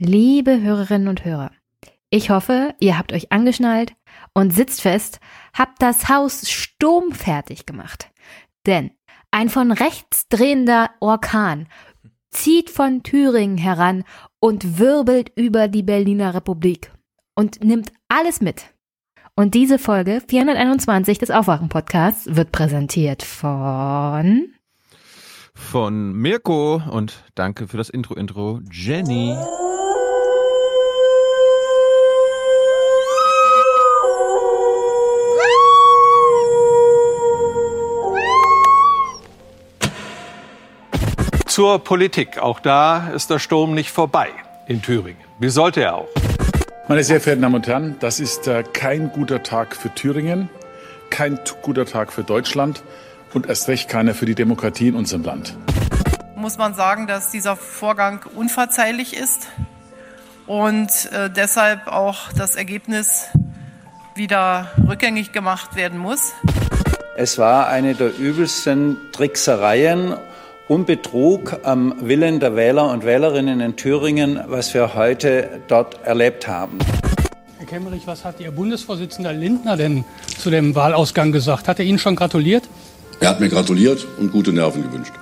Liebe Hörerinnen und Hörer, ich hoffe, ihr habt euch angeschnallt und sitzt fest, habt das Haus sturmfertig gemacht. Denn ein von rechts drehender Orkan zieht von Thüringen heran und wirbelt über die Berliner Republik und nimmt alles mit. Und diese Folge 421 des Aufwachen-Podcasts wird präsentiert von von Mirko und danke für das Intro-Intro, Jenny. Zur Politik. Auch da ist der Sturm nicht vorbei in Thüringen. Wie sollte er auch? Meine sehr verehrten Damen und Herren, das ist äh, kein guter Tag für Thüringen, kein guter Tag für Deutschland und erst recht keiner für die Demokratie in unserem Land. Muss man sagen, dass dieser Vorgang unverzeihlich ist und äh, deshalb auch das Ergebnis wieder rückgängig gemacht werden muss. Es war eine der übelsten Tricksereien und Betrug am Willen der Wähler und Wählerinnen in Thüringen, was wir heute dort erlebt haben. Herr Kemmerich, was hat Ihr Bundesvorsitzender Lindner denn zu dem Wahlausgang gesagt? Hat er Ihnen schon gratuliert? Er hat mir gratuliert und gute Nerven gewünscht.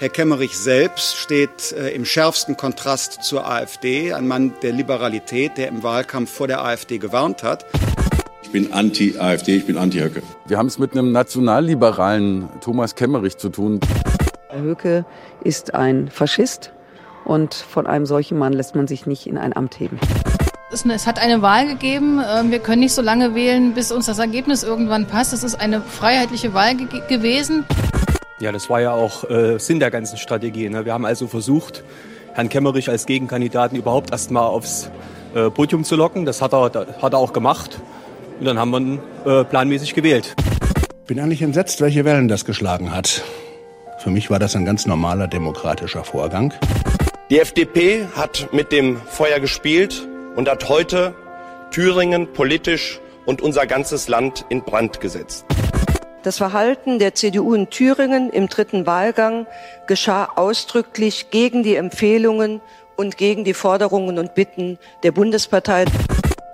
Herr Kemmerich selbst steht äh, im schärfsten Kontrast zur AfD, ein Mann der Liberalität, der im Wahlkampf vor der AfD gewarnt hat. Ich bin anti-AfD, ich bin anti-Höcke. Wir haben es mit einem nationalliberalen Thomas Kemmerich zu tun. Herr Höcke ist ein Faschist und von einem solchen Mann lässt man sich nicht in ein Amt heben. Es hat eine Wahl gegeben. Ähm, wir können nicht so lange wählen, bis uns das Ergebnis irgendwann passt. Es ist eine freiheitliche Wahl ge gewesen. Ja, das war ja auch äh, Sinn der ganzen Strategie. Ne? Wir haben also versucht, Herrn Kemmerich als Gegenkandidaten überhaupt erst mal aufs äh, Podium zu locken. Das hat er, hat er auch gemacht. Und dann haben wir ihn äh, planmäßig gewählt. Bin eigentlich entsetzt, welche Wellen das geschlagen hat. Für mich war das ein ganz normaler demokratischer Vorgang. Die FDP hat mit dem Feuer gespielt und hat heute Thüringen politisch und unser ganzes Land in Brand gesetzt. Das Verhalten der CDU in Thüringen im dritten Wahlgang geschah ausdrücklich gegen die Empfehlungen und gegen die Forderungen und Bitten der Bundespartei.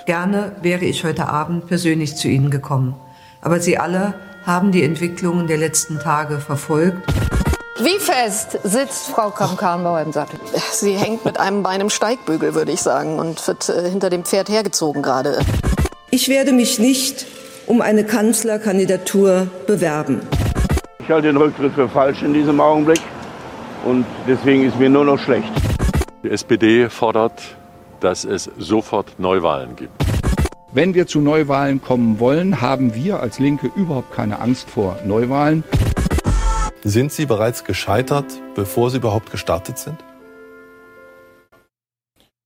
Gerne wäre ich heute Abend persönlich zu Ihnen gekommen. Aber Sie alle haben die Entwicklungen der letzten Tage verfolgt. Wie fest sitzt Frau Kamm-Karrenbauer im Sattel? Sie hängt mit einem Bein im Steigbügel, würde ich sagen, und wird äh, hinter dem Pferd hergezogen gerade. Ich werde mich nicht um eine Kanzlerkandidatur bewerben. Ich halte den Rücktritt für falsch in diesem Augenblick und deswegen ist mir nur noch schlecht. Die SPD fordert, dass es sofort Neuwahlen gibt. Wenn wir zu Neuwahlen kommen wollen, haben wir als Linke überhaupt keine Angst vor Neuwahlen. Sind Sie bereits gescheitert, bevor Sie überhaupt gestartet sind?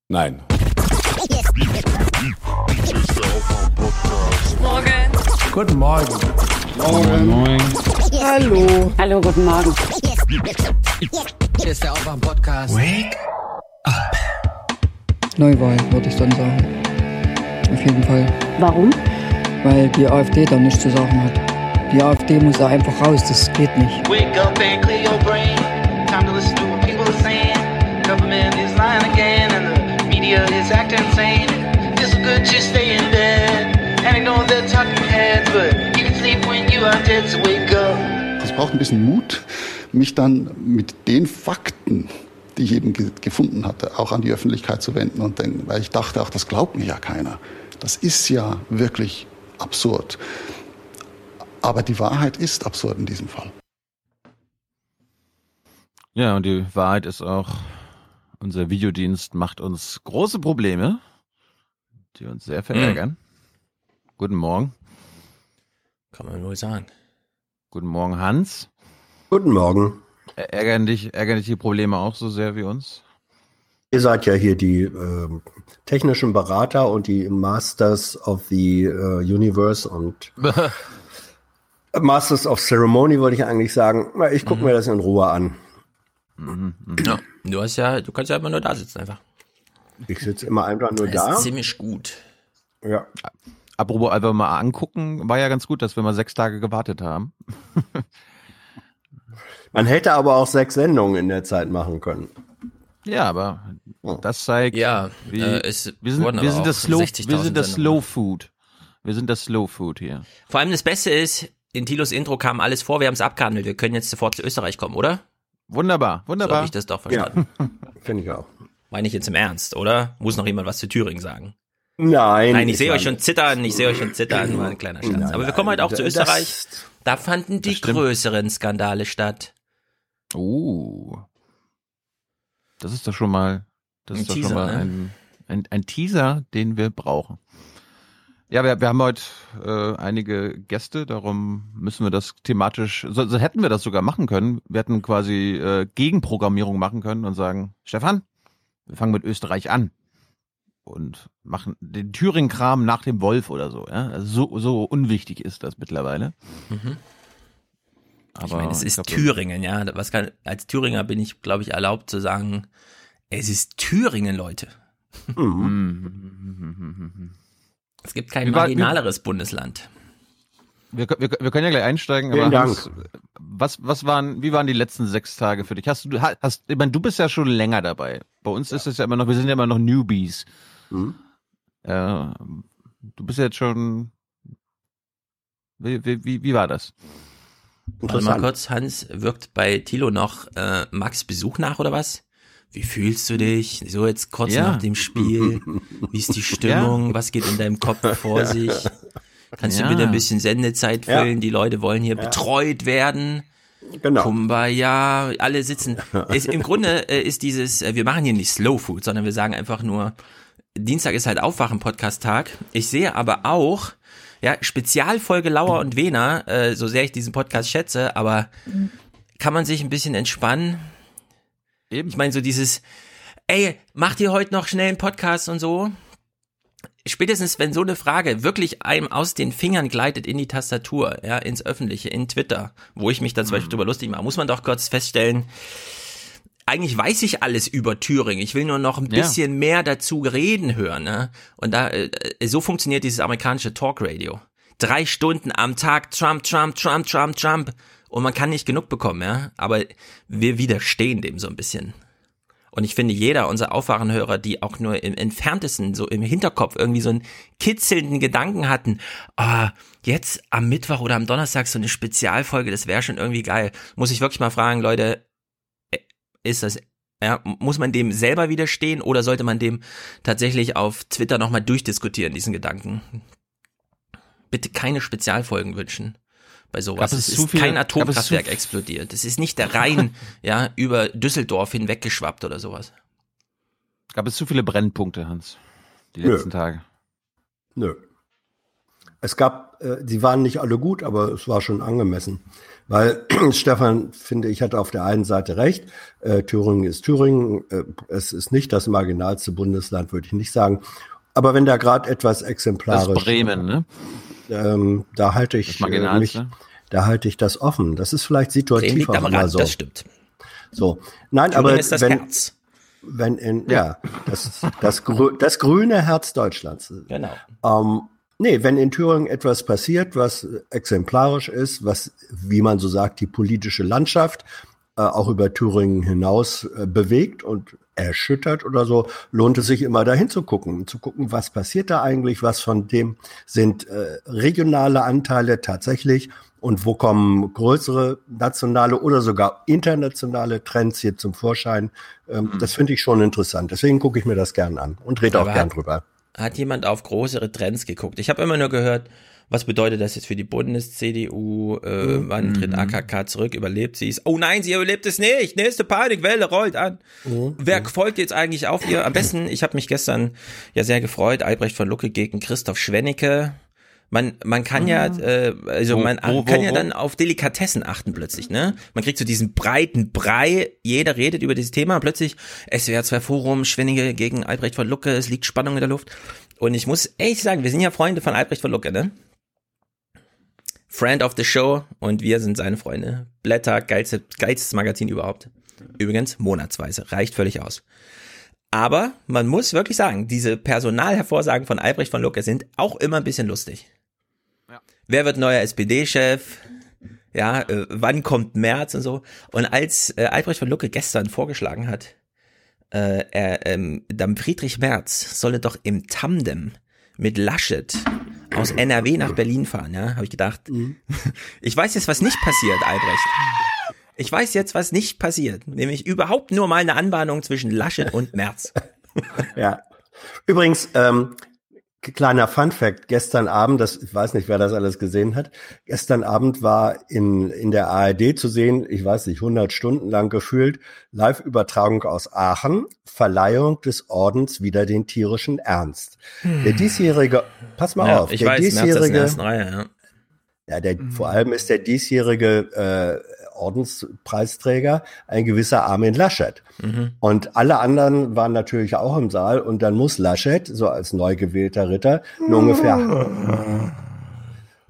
Nein. Morgen. Guten Morgen. Morgen. Morgen. Hallo. Hallo, guten Morgen. Hier ist der Aufwach-Podcast. Wake up. Neuwahl, würde ich dann sagen. Auf jeden Fall. Warum? Weil die AfD da nichts zu sagen hat. Die AfD muss da einfach raus, das geht nicht. Es braucht ein bisschen Mut, mich dann mit den Fakten die ich eben ge gefunden hatte, auch an die Öffentlichkeit zu wenden und denken, weil ich dachte, ach, das glaubt mir ja keiner. Das ist ja wirklich absurd. Aber die Wahrheit ist absurd in diesem Fall. Ja, und die Wahrheit ist auch, unser Videodienst macht uns große Probleme, die uns sehr verärgern. Mhm. Guten Morgen. Kann man wohl sagen. Guten Morgen, Hans. Guten Morgen. Ärgern dich, ärgern dich die Probleme auch so sehr wie uns? Ihr seid ja hier die äh, technischen Berater und die Masters of the uh, Universe und Masters of Ceremony, wollte ich eigentlich sagen. Ich gucke mhm. mir das in Ruhe an. Mhm, mhm. Ja, du hast ja, du kannst ja immer nur da sitzen einfach. Ich sitze immer einfach nur das da. Ist ziemlich gut. Ja. Apropos einfach mal angucken, war ja ganz gut, dass wir mal sechs Tage gewartet haben. Man hätte aber auch sechs Sendungen in der Zeit machen können. Ja, aber das zeigt, Ja, wie, äh, es wir sind, wir sind das Slow, 60.000 wir sind das. Slow Food. Wir sind das Slow Food hier. Vor allem das Beste ist, in Tilos Intro kam alles vor, wir haben es abgehandelt. Wir können jetzt sofort zu Österreich kommen, oder? Wunderbar, So wunderbar. habe ich das doch verstanden. Finde ich auch. Meine ich jetzt im Ernst, oder? Muss noch jemand was zu Thüringen sagen? Nein. Nein, ich sehe euch schon zittern, ich sehe euch schon zittern, war ein kleiner Scherz. Nein, Aber wir kommen heute auch zu Österreich. Da fanden die größeren Skandale statt. Uh. Das ist doch schon mal, das Ein ist doch Teaser, schon mal ne? ein, ein, ein Teaser, den wir brauchen. Ja, wir, wir haben heute äh, einige Gäste, darum müssen wir das thematisch, so, so hätten wir das sogar machen können. Wir hätten quasi äh, Gegenprogrammierung machen können und sagen, Stefan, wir fangen mit Österreich an und machen den Thüringen-Kram nach dem Wolf oder so. Ja? Also so, so unwichtig ist das mittlerweile. Mhm. Aber ich meine, es ist glaub, Thüringen, ja. Was kann, als Thüringer bin ich, glaube ich, erlaubt zu sagen, es ist Thüringen, Leute. Mhm. Es gibt kein wie- marginaleres Bundesland. Wir, wir, wir können ja gleich einsteigen, Vielen aber Dank. Hans, was, was waren, wie waren die letzten sechs Tage für dich? Hast du, hast, ich meine, du bist ja schon länger dabei. Bei uns ist es ja immer noch, wir sind ja immer noch Newbies. Mhm. Äh, du bist jetzt schon, wie, wie, wie, wie war das? Warte mal kurz, Hans, wirkt bei Thilo noch äh, Max Besuch nach oder was? Wie fühlst du dich? So jetzt kurz Ja. nach dem Spiel. Wie ist die Stimmung? Was geht in deinem Kopf vor sich? Kannst Ja. du bitte ein bisschen Sendezeit Ja. füllen? Die Leute wollen hier betreut werden. Genau. Kumbaya, alle sitzen. Es, Im Grunde äh, ist dieses, äh, wir machen hier nicht Slow Food, sondern wir sagen einfach nur, Dienstag ist halt Aufwachen-Podcast-Tag. Ich sehe aber auch, ja, Spezialfolge Lauer und Wena, äh, so sehr ich diesen Podcast schätze, aber kann man sich ein bisschen entspannen? Eben. Ich meine, so dieses, ey, macht ihr heute noch schnell einen Podcast und so? Spätestens, wenn so eine Frage wirklich einem aus den Fingern gleitet in die Tastatur, ja, ins Öffentliche, in Twitter, wo ich mich dann zum Beispiel drüber lustig mache, muss man doch kurz feststellen, eigentlich weiß ich alles über Thüringen. Ich will nur noch ein Ja. bisschen mehr dazu reden hören. Ne? Und da äh, so funktioniert dieses amerikanische Talkradio. Drei Stunden am Tag Trump, Trump, Trump, Trump, Trump. Und man kann nicht genug bekommen, ja. Aber wir widerstehen dem so ein bisschen. Und ich finde, jeder unserer Aufwachenhörer, die auch nur im entferntesten, so im Hinterkopf irgendwie so einen kitzelnden Gedanken hatten, ah, jetzt am Mittwoch oder am Donnerstag so eine Spezialfolge, das wäre schon irgendwie geil. Muss ich wirklich mal fragen, Leute, äh, ist das, ja, muss man dem selber widerstehen oder sollte man dem tatsächlich auf Twitter nochmal durchdiskutieren, diesen Gedanken? Bitte keine Spezialfolgen wünschen bei sowas. Gab es Es zu ist viele- kein Atomkraftwerk explodiert. Es ist nicht der Rhein, ja, über Düsseldorf hinweggeschwappt oder sowas. Gab es zu viele Brennpunkte, Hans? Die Nö. letzten Tage. Nö. Es gab, äh, die waren nicht alle gut, aber es war schon angemessen. Weil Stefan, finde ich, hat auf der einen Seite recht. Äh, Thüringen ist Thüringen. Äh, es ist nicht das marginalste Bundesland, würde ich nicht sagen. Aber wenn da gerade etwas Das exemplarisch ist Bremen, ne? Ähm, da halte ich äh, mich, da halte ich das offen. Das ist vielleicht situativ liegt auch immer so. das stimmt. So, nein, Thüringen aber ist das wenn, Herz. wenn in, ja, das, das, grü das grüne Herz Deutschlands. Genau. Ähm, nee, wenn in Thüringen etwas passiert, was exemplarisch ist, was, wie man so sagt, die politische Landschaft äh, auch über Thüringen hinaus äh, bewegt und erschüttert oder so, lohnt es sich immer dahin zu gucken, zu gucken, was passiert da eigentlich, was von dem sind äh, regionale Anteile tatsächlich und wo kommen größere nationale oder sogar internationale Trends hier zum Vorschein. Ähm, Das finde ich schon interessant. Deswegen gucke ich mir das gern an und rede auch gern hat- drüber. Hat jemand auf größere Trends geguckt? Ich habe immer nur gehört, was bedeutet das jetzt für die Bundes-CDU? Äh, wann tritt AKK zurück? Überlebt sie es? Oh nein, sie überlebt es nicht. Nächste Panikwelle rollt an. Wer folgt jetzt eigentlich auf ihr? Am besten, ich habe mich gestern ja sehr gefreut, Albrecht von Lucke gegen Christoph Schwennecke. Man, man kann ja, äh, also Wo- man wo- wo- kann ja wo? dann auf Delikatessen achten plötzlich, ne? Man kriegt so diesen breiten Brei, jeder redet über dieses Thema und plötzlich SWR 2 Forum, Schwenninge gegen Albrecht von Lucke, es liegt Spannung in der Luft. Und ich muss ehrlich sagen, wir sind ja Freunde von Albrecht von Lucke, ne? Friend of the Show und wir sind seine Freunde. Blätter, geilste, geilstes Magazin überhaupt. Übrigens, monatsweise, reicht völlig aus. Aber man muss wirklich sagen, diese Personalhervorsagen von Albrecht von Lucke sind auch immer ein bisschen lustig. Wer wird neuer SPD-Chef? Ja, äh, wann kommt März und so? Und als äh, Albrecht von Lucke gestern vorgeschlagen hat, äh, er, ähm, dann Friedrich Merz solle doch im Tandem mit Laschet aus NRW nach Berlin fahren, ja, habe ich gedacht. Mhm. Ich weiß jetzt, was nicht passiert, Albrecht. Ich weiß jetzt, was nicht passiert, nämlich überhaupt nur mal eine Anbahnung zwischen Laschet und Merz. Ja. Übrigens, ähm, kleiner Fun Fact, gestern Abend, das, ich weiß nicht, wer das alles gesehen hat, gestern Abend war in, in der ARD zu sehen, ich weiß nicht, 100 Stunden lang gefühlt, Live-Übertragung aus Aachen, Verleihung des Ordens wieder den tierischen Ernst. Der diesjährige, pass mal Ja, auf, ich der weiß, diesjährige, Reihe, ja. ja, der, vor allem ist der diesjährige äh, Ordenspreisträger ein gewisser Armin Laschet. Mhm. Und alle anderen waren natürlich auch im Saal und dann muss Laschet, so als neu gewählter Ritter, nur ungefähr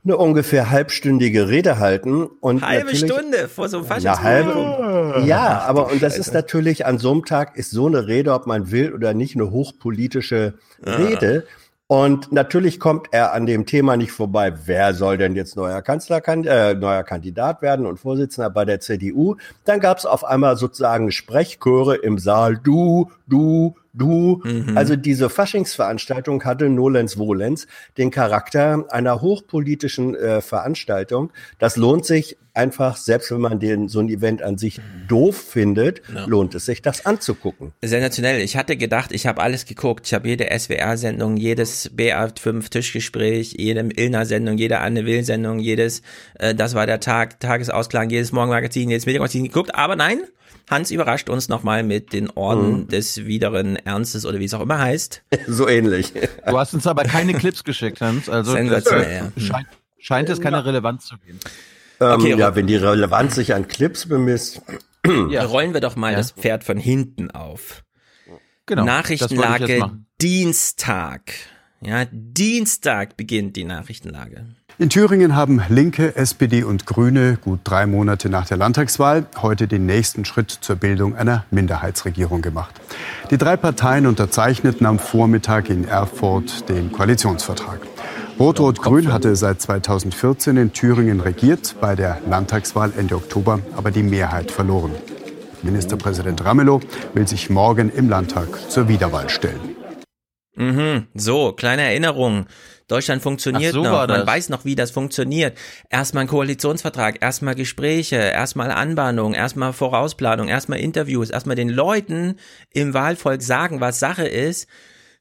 eine ungefähr halbstündige Rede halten und Halbe Stunde vor so einem eine halbe, ja, aber und das ist natürlich an so einem Tag ist so eine Rede, ob man will oder nicht, eine hochpolitische Ja. Und natürlich kommt er an dem Thema nicht vorbei. Wer soll denn jetzt neuer Kanzlerkand äh, neuer Kandidat werden und Vorsitzender bei der CDU? Dann gab es auf einmal sozusagen Sprechchöre im Saal. Du, du, du. Mhm. Also diese Faschingsveranstaltung hatte nolens volens den Charakter einer hochpolitischen äh, Veranstaltung. Das lohnt sich einfach, selbst wenn man den so ein Event an sich doof findet, Ja. lohnt es sich, das anzugucken. Sensationell. Ich hatte gedacht, ich habe alles geguckt. Ich habe jede SWR-Sendung, jedes BA5 Tischgespräch, jede Ilna-Sendung, jede Anne Will-Sendung, jedes äh, Das war der Tag, Tagesausklang, jedes Morgenmagazin, jedes Medienmagazin geguckt. Aber nein, Hans überrascht uns nochmal mit den Orden Mhm. des wideren Ernstes oder wie es auch immer heißt. So ähnlich. Du hast uns aber keine Clips geschickt, Hans. Also Sensationell, scheint, scheint es keine Relevanz zu geben. Ähm, Okay, ja, wenn die Relevanz sich an Clips bemisst. Rollen wir doch mal Ja. das Pferd von hinten auf. Genau, Nachrichtenlage. Dienstag. Ja, Dienstag beginnt die Nachrichtenlage. In Thüringen haben Linke, SPD und Grüne gut drei Monate nach der Landtagswahl heute den nächsten Schritt zur Bildung einer Minderheitsregierung gemacht. Die drei Parteien unterzeichneten am Vormittag in Erfurt den Koalitionsvertrag. Rot-Rot-Grün hatte seit 2014 in Thüringen regiert, bei der Landtagswahl Ende Oktober aber die Mehrheit verloren. Ministerpräsident Ramelow will sich morgen im Landtag zur Wiederwahl stellen. Mhm, so, kleine Erinnerung. Deutschland funktioniert so noch. Man weiß noch, wie das funktioniert. Erstmal ein Koalitionsvertrag, erstmal Gespräche, erstmal Anbahnung, erstmal Vorausplanung, erstmal Interviews, erstmal den Leuten im Wahlvolk sagen, was Sache ist.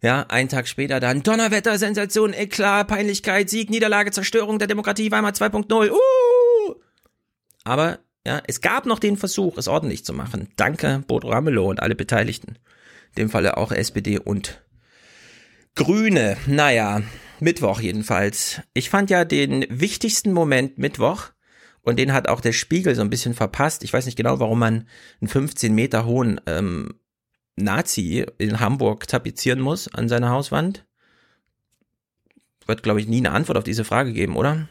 Ja, einen Tag später dann Donnerwetter, Sensation, Eklat, Peinlichkeit, Sieg, Niederlage, Zerstörung der Demokratie, Weimar 2.0. Uh! Aber ja, es gab noch den Versuch, es ordentlich zu machen. Danke, Bodo Ramelow und alle Beteiligten. In dem Falle auch SPD und Grüne. Naja, Mittwoch jedenfalls. Ich fand ja den wichtigsten Moment Mittwoch und den hat auch der Spiegel so ein bisschen verpasst. Ich weiß nicht genau, warum man einen 15 Meter hohen ähm, Nazi in Hamburg tapezieren muss an seiner Hauswand. Wird, glaube ich, nie eine Antwort auf diese Frage geben, oder?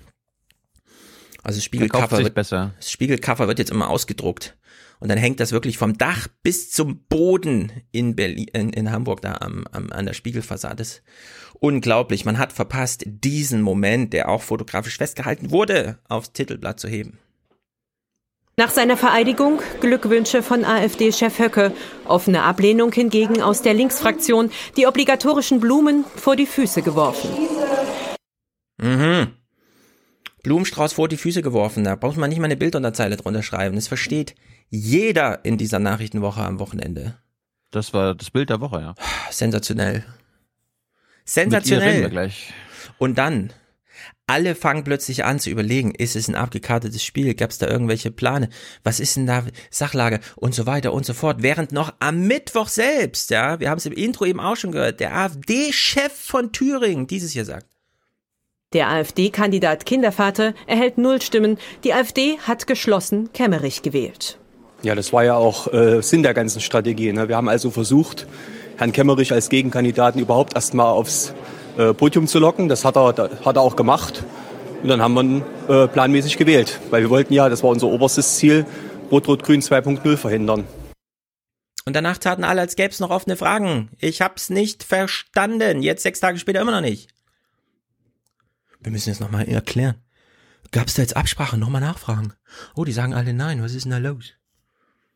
Also sich wird, besser. das Spiegelcover wird jetzt immer ausgedruckt. Und dann hängt das wirklich vom Dach bis zum Boden in Berlin, in, in Hamburg da am, am, an der Spiegelfassade. Das ist unglaublich. Man hat verpasst, diesen Moment, der auch fotografisch festgehalten wurde, aufs Titelblatt zu heben. Nach seiner Vereidigung Glückwünsche von AfD-Chef Höcke. Offene Ablehnung hingegen aus der Linksfraktion, die obligatorischen Blumen vor die Füße geworfen. Mhm. Blumenstrauß vor die Füße geworfen. Da braucht man nicht mal eine Bildunterzeile drunter schreiben. Das versteht jeder in dieser Nachrichtenwoche am Wochenende. Das war das Bild der Woche, ja. Sensationell. Mit ihr reden Sensationell. wir gleich. Und dann, alle fangen plötzlich an zu überlegen, ist es ein abgekartetes Spiel? Gab es da irgendwelche Plane? Was ist denn da Sachlage? Und so weiter und so fort. Während noch am Mittwoch selbst, ja, wir haben es im Intro eben auch schon gehört, der AfD-Chef von Thüringen dieses hier sagt. Der AfD-Kandidat Kindervater erhält null Stimmen. Die AfD hat geschlossen Kemmerich gewählt. Ja, das war ja auch äh, Sinn der ganzen Strategie. Ne? Wir haben also versucht, Herrn Kemmerich als Gegenkandidaten überhaupt erstmal aufs äh, Podium zu locken. Das hat er, hat er auch gemacht. Und dann haben wir ihn äh, planmäßig gewählt. Weil wir wollten ja, das war unser oberstes Ziel, Rot-Rot-Grün 2.0 verhindern. Und danach taten alle, als gäbe es noch offene Fragen. Ich hab's nicht verstanden. Jetzt sechs Tage später immer noch nicht. Wir müssen jetzt nochmal erklären. Gab's da jetzt Absprache? Nochmal nachfragen. Oh, die sagen alle nein. Was ist denn da los?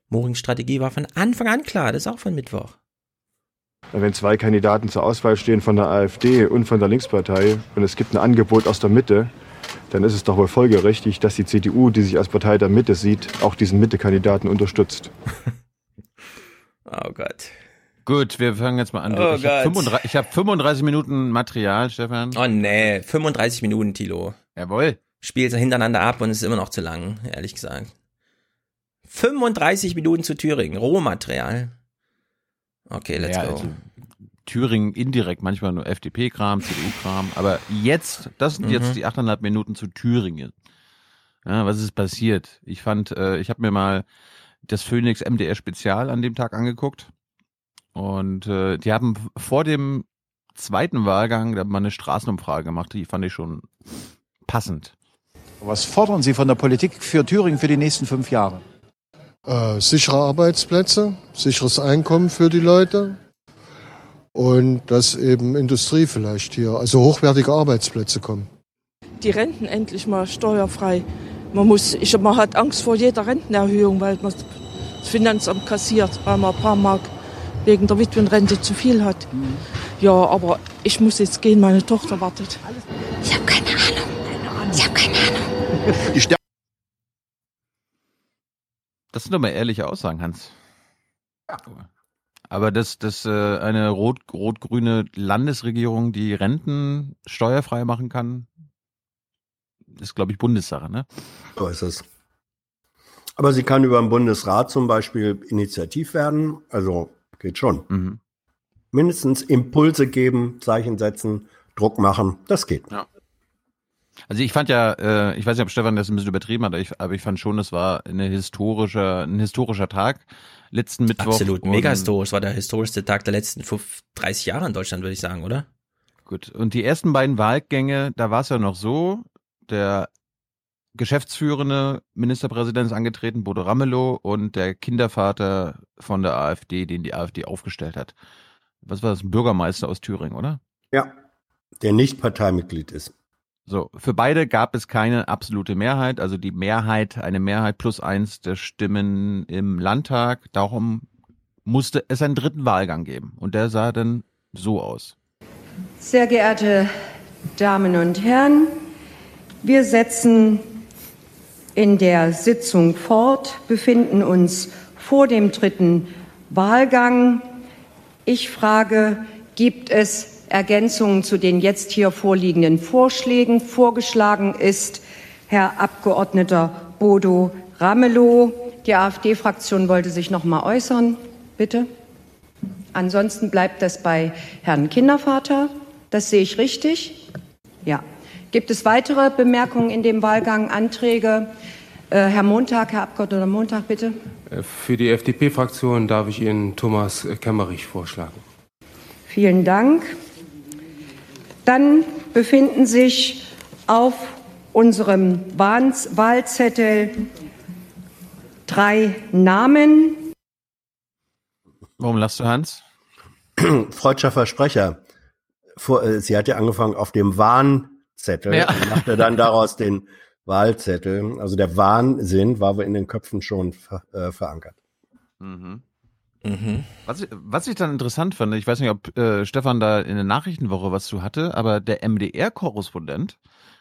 Morings Strategie war von Anfang an klar, das ist auch von Mittwoch. Wenn zwei Kandidaten zur Auswahl stehen von der AfD und von der Linkspartei und es gibt ein Angebot aus der Mitte, dann ist es doch wohl folgerichtig, dass die CDU, die sich als Partei der Mitte sieht, auch diesen Mitte-Kandidaten unterstützt. oh Gott. Gut, wir fangen jetzt mal an. Oh ich habe 35, hab 35 Minuten Material, Stefan. Oh nee, 35 Minuten, Tilo. Jawohl. Spielt hintereinander ab und es ist immer noch zu lang, ehrlich gesagt. 35 Minuten zu Thüringen, Rohmaterial. Okay, let's ja, go. Also, Thüringen indirekt, manchmal nur FDP-Kram, CDU-Kram, aber jetzt, das sind mhm. jetzt die 8,5 Minuten zu Thüringen. Ja, was ist passiert? Ich fand, äh, ich habe mir mal das Phoenix MDR Spezial an dem Tag angeguckt und äh, die haben vor dem zweiten Wahlgang da mal eine Straßenumfrage gemacht, die fand ich schon passend. Was fordern Sie von der Politik für Thüringen für die nächsten fünf Jahre? Äh, sichere Arbeitsplätze, sicheres Einkommen für die Leute und dass eben Industrie vielleicht hier, also hochwertige Arbeitsplätze kommen. Die Renten endlich mal steuerfrei. Man muss, ich, man hat Angst vor jeder Rentenerhöhung, weil man das Finanzamt kassiert, weil man ein paar Mark wegen der Witwenrente zu viel hat. Mhm. Ja, aber ich muss jetzt gehen, meine Tochter wartet. Ich habe keine Ahnung. Ich habe keine Ahnung. Das sind doch mal ehrliche Aussagen, Hans. Ja. Aber dass, dass äh, eine rot, rot-grüne Landesregierung die Renten steuerfrei machen kann, ist, glaube ich, Bundessache, ne? So ist es. Aber sie kann über den Bundesrat zum Beispiel initiativ werden. Also geht schon. Mhm. Mindestens Impulse geben, Zeichen setzen, Druck machen, das geht. Ja. Also ich fand ja, äh, ich weiß nicht, ob Stefan das ein bisschen übertrieben hat, aber ich, aber ich fand schon, es war eine historische, ein historischer Tag letzten Mittwoch. Absolut, mega historisch. Es war der historischste Tag der letzten 30 Jahre in Deutschland, würde ich sagen, oder? Gut. Und die ersten beiden Wahlgänge, da war es ja noch so, der geschäftsführende Ministerpräsident ist angetreten, Bodo Ramelow, und der Kindervater von der AfD, den die AfD aufgestellt hat. Was war das? Ein Bürgermeister aus Thüringen, oder? Ja, der nicht Parteimitglied ist. So, für beide gab es keine absolute Mehrheit, also die Mehrheit, eine Mehrheit plus eins der Stimmen im Landtag. Darum musste es einen dritten Wahlgang geben. Und der sah dann so aus. Sehr geehrte Damen und Herren, wir setzen in der Sitzung fort, befinden uns vor dem dritten Wahlgang. Ich frage, gibt es Ergänzungen zu den jetzt hier vorliegenden Vorschlägen. Vorgeschlagen ist Herr Abgeordneter Bodo Ramelow. Die AfD-Fraktion wollte sich noch mal äußern. Bitte. Ansonsten bleibt das bei Herrn Kindervater. Das sehe ich richtig. Ja. Gibt es weitere Bemerkungen in dem Wahlgang, Anträge? Äh, Herr Montag, Herr Abgeordneter Montag, bitte. Äh, für die FDP-Fraktion darf ich Ihnen Thomas Kemmerich vorschlagen. Vielen Dank. Dann befinden sich auf unserem Wahlzettel drei Namen. Warum lachst du, Hans? Freudscher Versprecher. Vor, äh, sie hat ja angefangen auf dem Warnzettel ja. und machte dann daraus den Wahlzettel. Also der Wahnsinn war in den Köpfen schon ver, äh, verankert. Mhm. Mhm. Was, was ich dann interessant fand, ich weiß nicht, ob äh, Stefan da in der Nachrichtenwoche was zu hatte, aber der MDR-Korrespondent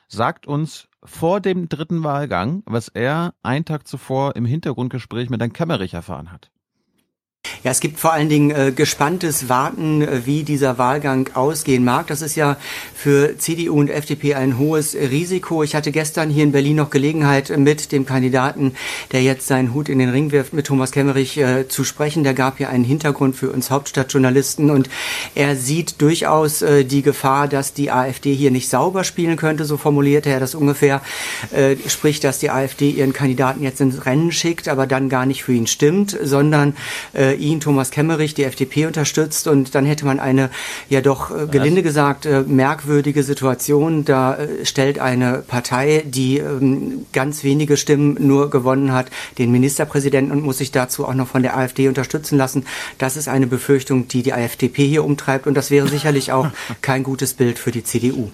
sagt uns vor dem dritten Wahlgang, was er einen Tag zuvor im Hintergrundgespräch mit Herrn Kemmerich erfahren hat. Ja, es gibt vor allen Dingen äh, gespanntes Warten, äh, wie dieser Wahlgang ausgehen mag. Das ist ja für CDU und FDP ein hohes Risiko. Ich hatte gestern hier in Berlin noch Gelegenheit, mit dem Kandidaten, der jetzt seinen Hut in den Ring wirft, mit Thomas Kemmerich äh, zu sprechen. Der gab ja einen Hintergrund für uns Hauptstadtjournalisten und er sieht durchaus äh, die Gefahr, dass die AfD hier nicht sauber spielen könnte. So formulierte er das ungefähr. Äh, sprich, dass die AfD ihren Kandidaten jetzt ins Rennen schickt, aber dann gar nicht für ihn stimmt, sondern äh, ihn, Thomas Kemmerich, die FDP unterstützt und dann hätte man eine, ja doch äh, gelinde gesagt, äh, merkwürdige Situation. Da äh, stellt eine Partei, die ähm, ganz wenige Stimmen nur gewonnen hat, den Ministerpräsidenten und muss sich dazu auch noch von der AfD unterstützen lassen. Das ist eine Befürchtung, die die AfDP hier umtreibt und das wäre sicherlich auch kein gutes Bild für die CDU.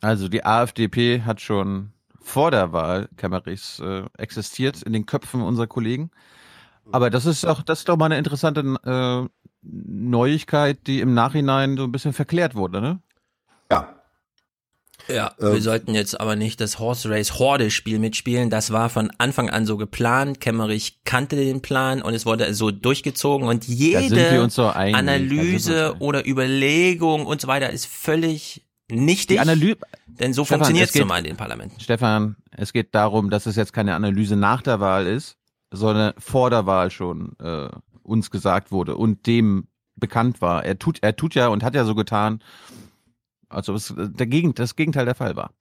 Also die AfDP hat schon vor der Wahl Kemmerichs äh, existiert in den Köpfen unserer Kollegen. Aber das ist doch, das ist doch mal eine interessante äh, Neuigkeit, die im Nachhinein so ein bisschen verklärt wurde, ne? Ja. Ja, ähm, wir sollten jetzt aber nicht das Horse Race Horde Spiel mitspielen. Das war von Anfang an so geplant. Kemmerich kannte den Plan und es wurde so durchgezogen und jede so Analyse oder Überlegung und so weiter ist völlig nichtig. Die Analyse, denn so funktioniert es nun mal in den Parlamenten. Stefan, es geht darum, dass es jetzt keine Analyse nach der Wahl ist, sondern vor der Wahl schon äh, uns gesagt wurde und dem bekannt war. Er tut, er tut ja und hat ja so getan, also es der Gegend, das Gegenteil der Fall war.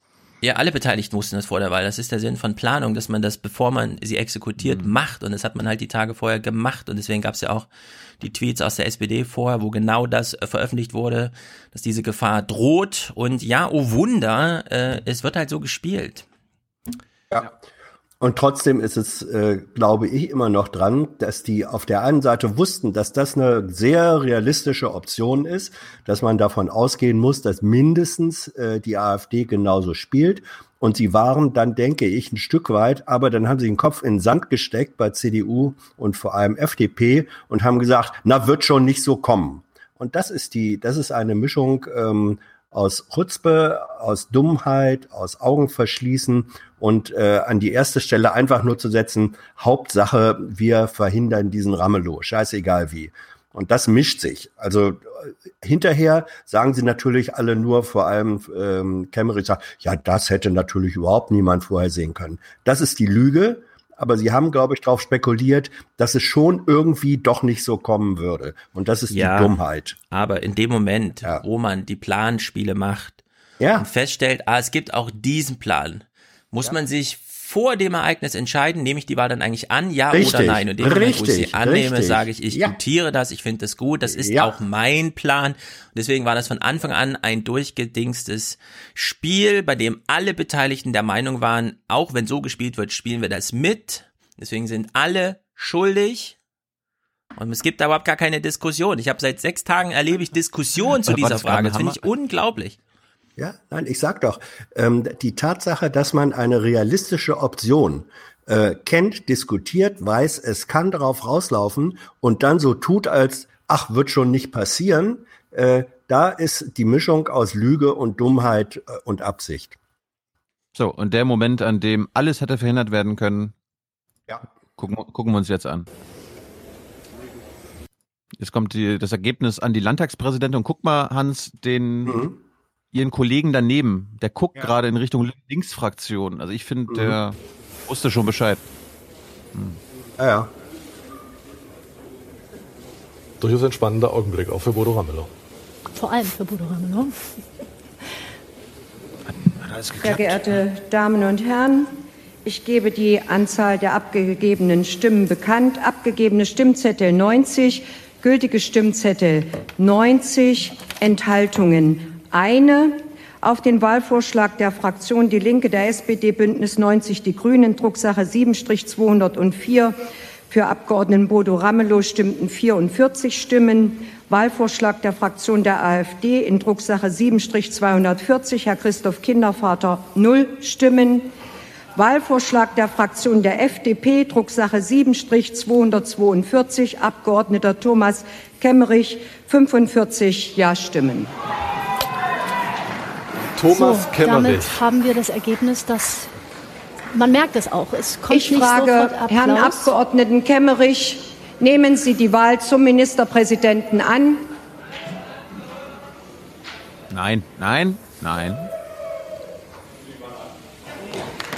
Ja, alle Beteiligten wussten das vor der Wahl. Das ist der Sinn von Planung, dass man das, bevor man sie exekutiert, mhm. macht. Und das hat man halt die Tage vorher gemacht. Und deswegen gab es ja auch die Tweets aus der SPD vorher, wo genau das äh, veröffentlicht wurde, dass diese Gefahr droht. Und ja, oh Wunder, äh, es wird halt so gespielt. Ja. Und trotzdem ist es, äh, glaube ich, immer noch dran, dass die auf der einen Seite wussten, dass das eine sehr realistische Option ist, dass man davon ausgehen muss, dass mindestens äh, die AfD genauso spielt. Und sie waren dann, denke ich, ein Stück weit, aber dann haben sie den Kopf in den Sand gesteckt bei CDU und vor allem FDP und haben gesagt, na, wird schon nicht so kommen. Und das ist die, das ist eine Mischung ähm, aus Chutzpe, aus Dummheit, aus Augenverschließen und äh, an die erste Stelle einfach nur zu setzen, Hauptsache, wir verhindern diesen Ramelow, scheißegal wie. Und das mischt sich. Also äh, hinterher sagen sie natürlich alle nur, vor allem ähm, Cameron sagt, ja, das hätte natürlich überhaupt niemand vorhersehen können. Das ist die Lüge aber sie haben, glaube ich, darauf spekuliert, dass es schon irgendwie doch nicht so kommen würde. Und das ist ja, die Dummheit. Aber in dem Moment, ja. wo man die Planspiele macht ja. und feststellt, ah, es gibt auch diesen Plan, muss man sich vor dem Ereignis entscheiden, nehme ich die Wahl dann eigentlich an, ja richtig, oder nein. Und dem Moment, wo ich sie annehme, richtig. sage ich, ich ja. gutiere das, ich finde das gut, das ist ja. auch mein Plan. Und deswegen war das von Anfang an ein durchgedingstes Spiel, bei dem alle Beteiligten der Meinung waren, auch wenn so gespielt wird, spielen wir das mit. Deswegen sind alle schuldig. Und es gibt da überhaupt gar keine Diskussion. Ich habe seit sechs Tagen erlebe ich Diskussionen zu dieser Frage. Das finde ich unglaublich. Ja, nein, ich sag doch, ähm, die Tatsache, dass man eine realistische Option äh, kennt, diskutiert, weiß, es kann darauf rauslaufen und dann so tut, als ach, wird schon nicht passieren, äh, da ist die Mischung aus Lüge und Dummheit äh, und Absicht. So, und der Moment, an dem alles hätte verhindert werden können, ja. gucken, gucken wir uns jetzt an. Jetzt kommt die, das Ergebnis an die Landtagspräsidentin. Und guck mal, Hans, den mhm ihren Kollegen daneben, der guckt ja. gerade in Richtung Linksfraktion. Also ich finde, mhm. der wusste schon Bescheid. Hm. Ja, ja. Durchaus ein spannender Augenblick, auch für Bodo Ramelow. Vor allem für Bodo Ramelow. Sehr geehrte Damen und Herren, ich gebe die Anzahl der abgegebenen Stimmen bekannt. Abgegebene Stimmzettel 90, gültige Stimmzettel 90, Enthaltungen eine auf den Wahlvorschlag der Fraktion Die Linke, der SPD, Bündnis 90, Die Grünen, Drucksache 7-204 für Abgeordneten Bodo Ramelow stimmten 44 Stimmen. Wahlvorschlag der Fraktion der AfD in Drucksache 7-240, Herr Christoph Kindervater, null Stimmen. Wahlvorschlag der Fraktion der FDP, Drucksache 7-242, Abgeordneter Thomas Kemmerich, 45 Ja-Stimmen. Thomas so, Kemmerich. Damit haben wir das Ergebnis, dass man merkt es auch. Es kommt ich frage Herrn Abgeordneten Kemmerich, nehmen Sie die Wahl zum Ministerpräsidenten an? Nein, nein, nein.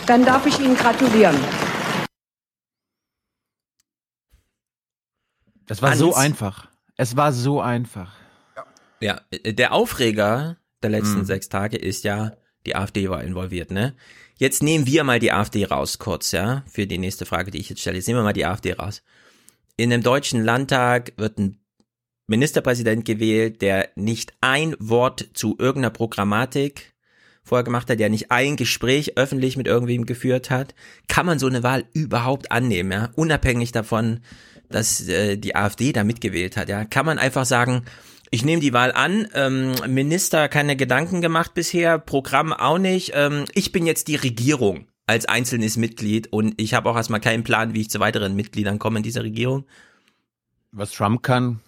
Dann darf ich Ihnen gratulieren. Es war Hans. so einfach. Es war so einfach. Ja, der Aufreger der letzten mhm. sechs Tage ist ja, die AfD war involviert, ne? Jetzt nehmen wir mal die AfD raus, kurz, ja, für die nächste Frage, die ich jetzt stelle. Jetzt nehmen wir mal die AfD raus. In dem Deutschen Landtag wird ein Ministerpräsident gewählt, der nicht ein Wort zu irgendeiner Programmatik vorher gemacht hat, der nicht ein Gespräch öffentlich mit irgendwem geführt hat. Kann man so eine Wahl überhaupt annehmen, ja? Unabhängig davon, dass äh, die AfD da mitgewählt hat, ja? Kann man einfach sagen, ich nehme die Wahl an. Ähm, Minister keine Gedanken gemacht bisher, Programm auch nicht. Ähm, ich bin jetzt die Regierung. als einzelnes Mitglied und ich habe auch erstmal keinen Plan, wie ich zu weiteren Mitgliedern komme in dieser Regierung. Was Trump kann.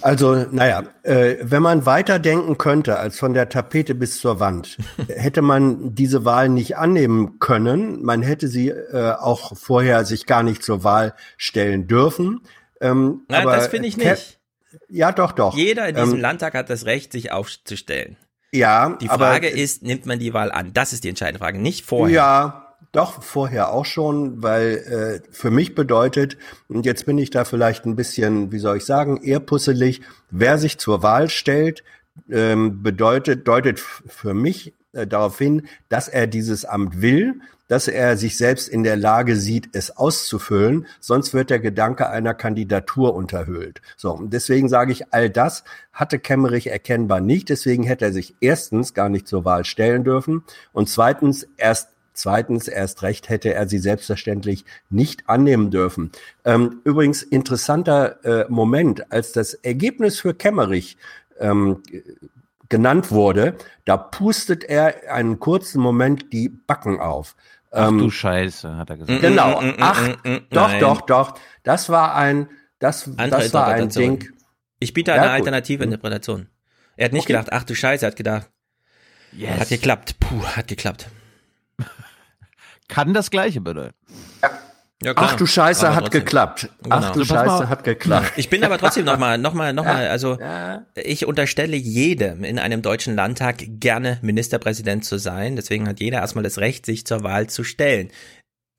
Also, naja, äh, wenn man weiterdenken könnte als von der Tapete bis zur Wand, hätte man diese Wahl nicht annehmen können. Man hätte sie äh, auch vorher sich gar nicht zur Wahl stellen dürfen. Ähm, Nein, aber das finde ich nicht. Ja, doch, doch. Jeder in diesem Ähm, Landtag hat das Recht, sich aufzustellen. Ja, Die aber- Frage ist, nimmt man die Wahl an? Das ist die entscheidende Frage, nicht vorher. Ja, doch, vorher auch schon, weil äh, für mich bedeutet, und jetzt bin ich da vielleicht ein bisschen, wie soll ich sagen, eher pusselig, wer sich zur Wahl stellt, ähm, bedeutet, deutet für mich äh, darauf hin, dass er dieses Amt will, dass er sich selbst in der Lage sieht, es auszufüllen, sonst wird der Gedanke einer Kandidatur unterhöhlt. So, und deswegen sage ich, all das hatte Kemmerich erkennbar nicht, deswegen hätte er sich erstens gar nicht zur Wahl stellen dürfen und zweitens erst Zweitens, erst recht hätte er sie selbstverständlich nicht annehmen dürfen. Ähm, übrigens interessanter äh, Moment, als das Ergebnis für Kemmerich ähm, genannt wurde, da pustet er einen kurzen Moment die Backen auf. Ach Ähm, du Scheiße, hat er gesagt. Genau. Mm, mm, Ach, mm, mm, doch, nein. doch, doch. Das war ein, das, Andere das war ein. Ding. Ich biete Ja, eine gut. alternative Interpretation. Er hat nicht Okay. gedacht, ach du Scheiße, er hat gedacht, Yes. hat geklappt. Puh, hat geklappt. Kann das Gleiche bedeuten. Ja, Ach du Scheiße, Aber hat trotzdem. geklappt. Genau. Ach du So, pass Scheiße, hat geklappt. Ich bin aber trotzdem nochmal, nochmal, nochmal, also ich unterstelle jedem in einem deutschen Landtag gerne Ministerpräsident zu sein. Deswegen hat jeder erstmal das Recht, sich zur Wahl zu stellen.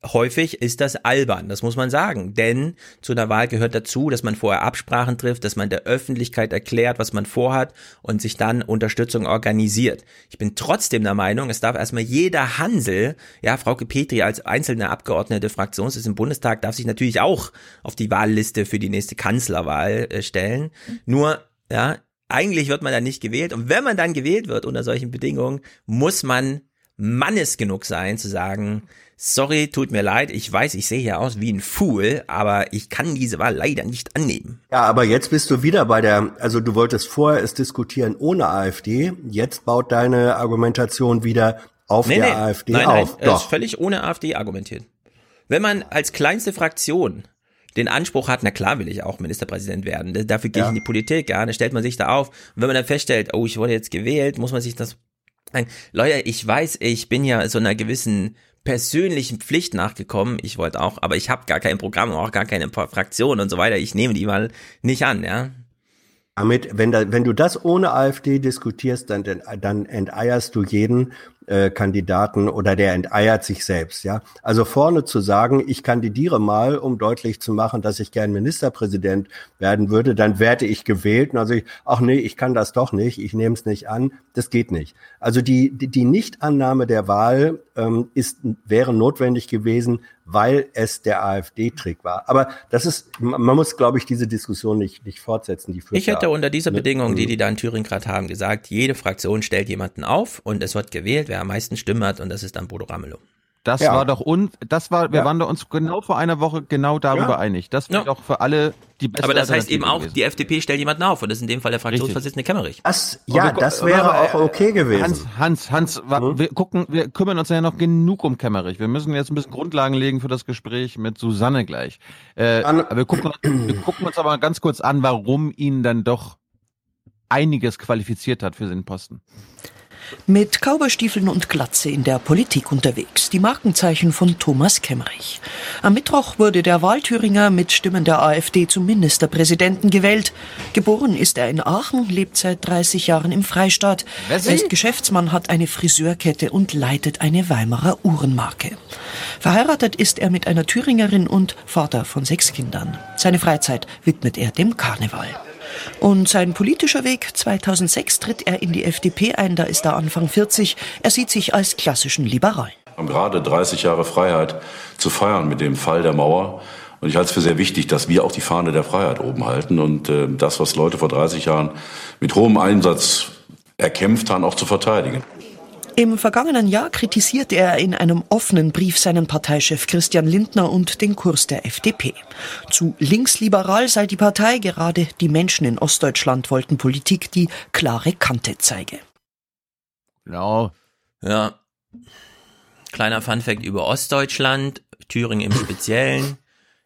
Häufig ist das albern, das muss man sagen, denn zu einer Wahl gehört dazu, dass man vorher Absprachen trifft, dass man der Öffentlichkeit erklärt, was man vorhat und sich dann Unterstützung organisiert. Ich bin trotzdem der Meinung, es darf erstmal jeder Hansel, ja, Frauke Petri als einzelne Abgeordnete Fraktionssitz im Bundestag darf sich natürlich auch auf die Wahlliste für die nächste Kanzlerwahl äh, stellen. Nur, ja, eigentlich wird man dann nicht gewählt und wenn man dann gewählt wird unter solchen Bedingungen, muss man Mannes genug sein zu sagen, sorry, tut mir leid, ich weiß, ich sehe hier aus wie ein Fool, aber ich kann diese Wahl leider nicht annehmen. Ja, aber jetzt bist du wieder bei der, also du wolltest vorher es diskutieren ohne AfD, jetzt baut deine Argumentation wieder auf Nee, der nee. AfD nein, auf. Nein, Doch. ist völlig ohne AfD argumentiert. Wenn man als kleinste Fraktion den Anspruch hat, na klar will ich auch Ministerpräsident werden, dafür gehe ich Ja. in die Politik, ja, dann stellt man sich da auf. Und wenn man dann feststellt, oh, ich wurde jetzt gewählt, muss man sich das Nein, Leute, ich weiß, ich bin ja so einer gewissen persönlichen Pflicht nachgekommen. Ich wollte auch, aber ich habe gar kein Programm auch gar keine Fraktion und so weiter. Ich nehme die mal nicht an, ja. Damit, wenn, da, wenn du das ohne AfD diskutierst, dann, dann enteierst du jeden äh, Kandidaten oder der enteiert sich selbst, ja. Also vorne zu sagen, ich kandidiere mal, um deutlich zu machen, dass ich gern Ministerpräsident werden würde, dann werde ich gewählt und also ich, ach nee, ich kann das doch nicht, ich nehme es nicht an, das geht nicht. Also die, die, die Nichtannahme der Wahl ähm, ist, wäre notwendig gewesen, weil es der AfD-Trick war. Aber das ist, man muss, glaube ich, diese Diskussion nicht, nicht fortsetzen. Die Ich hätte unter dieser? Bedingung, die die da in Thüringen gerade haben, gesagt, jede Fraktion stellt jemanden auf und es wird gewählt, wer am meisten Stimmen hat und das ist dann Bodo Ramelow. Das Ja. war doch un, das war, wir Ja. waren da uns genau vor einer Woche genau darüber Ja. einig. Das war Ja. doch für alle die beste Aber das heißt eben auch, gewesen. die FDP stellt jemanden auf und das ist in dem Fall der Fraktionsvorsitzende Kemmerich. Das, Und wir gu- aber, äh, Hans, Hans, Hans, wa- wir gucken, wir kümmern uns ja noch genug um Kemmerich. Wir müssen jetzt ein bisschen Grundlagen legen für das Gespräch mit Susanne gleich. Äh, aber wir, gucken, wir gucken uns aber ganz kurz an, warum ihn dann doch einiges qualifiziert hat für den Posten. Mit Cowboystiefeln und Glatze in der Politik unterwegs. Die Markenzeichen von Thomas Kemmerich. Am Mittwoch wurde der Wahlthüringer mit Stimmen der AfD zum Ministerpräsidenten gewählt. Geboren ist er in Aachen, lebt seit 30 Jahren im Freistaat. Er ist Geschäftsmann, hat eine Friseurkette und leitet eine Weimarer Uhrenmarke. Verheiratet ist er mit einer Thüringerin und Vater von sechs Kindern. Seine Freizeit widmet er dem Karneval. Und sein politischer Weg 2006 tritt er in die FDP ein, da ist er Anfang 40. Er sieht sich als klassischen Liberal. Wir haben gerade 30 Jahre Freiheit zu feiern mit dem Fall der Mauer. Und ich halte es für sehr wichtig, dass wir auch die Fahne der Freiheit oben halten und äh, das, was Leute vor 30 Jahren mit hohem Einsatz erkämpft haben, auch zu verteidigen. Im vergangenen Jahr kritisierte er in einem offenen Brief seinen Parteichef Christian Lindner und den Kurs der FDP. Zu linksliberal sei die Partei, gerade die Menschen in Ostdeutschland wollten Politik, die klare Kante zeige. Genau. Ja. Kleiner Funfact über Ostdeutschland, Thüringen im Speziellen.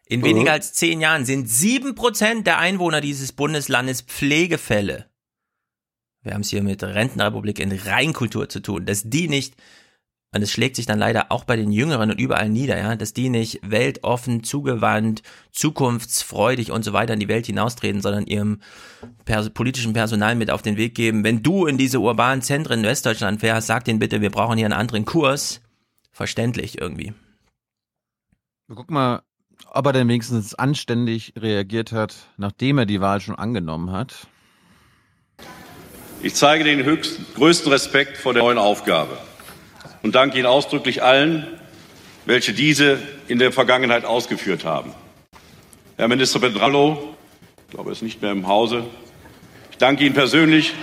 In weniger als zehn Jahren sind sieben Prozent der Einwohner dieses Bundeslandes Pflegefälle. Wir haben es hier mit Rentenrepublik in Reinkultur zu tun, dass die nicht, und es schlägt sich dann leider auch bei den Jüngeren und überall nieder, ja, dass die nicht weltoffen, zugewandt, zukunftsfreudig und so weiter in die Welt hinaustreten, sondern ihrem pers politischen Personal mit auf den Weg geben. Wenn du in diese urbanen Zentren in Westdeutschland fährst, sag denen bitte, wir brauchen hier einen anderen Kurs. Verständlich irgendwie. Gucken mal, ob er denn wenigstens anständig reagiert hat, nachdem er die Wahl schon angenommen hat. Ich zeige den höchsten, größten Respekt vor der neuen Aufgabe und danke Ihnen ausdrücklich allen, welche diese in der Vergangenheit ausgeführt haben. Herr Minister Pedrallo, ich glaube, er ist nicht mehr im Hause. Ich danke Ihnen persönlich.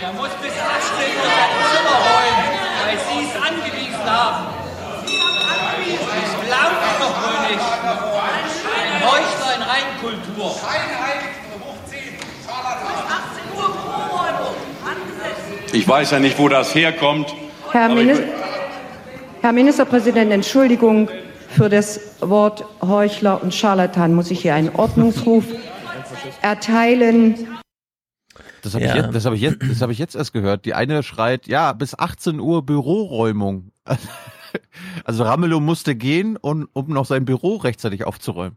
Er muss bis 18 Uhr sein Zimmer räumen, weil Sie es angewiesen haben. Ich glaube doch wohl nicht. Ein Heuchler in Reinkultur. Ich weiß ja nicht, wo das herkommt. Herr, aber ich- Minis Herr Ministerpräsident, Entschuldigung für das Wort Heuchler und Scharlatan. Muss ich hier einen Ordnungsruf erteilen? Das habe Ja. ich, jetzt- das hab ich, jetzt- das hab ich jetzt erst gehört. Die eine schreit, ja, bis 18 Uhr Büroräumung. Also Ramelow musste gehen, um, um noch sein Büro rechtzeitig aufzuräumen.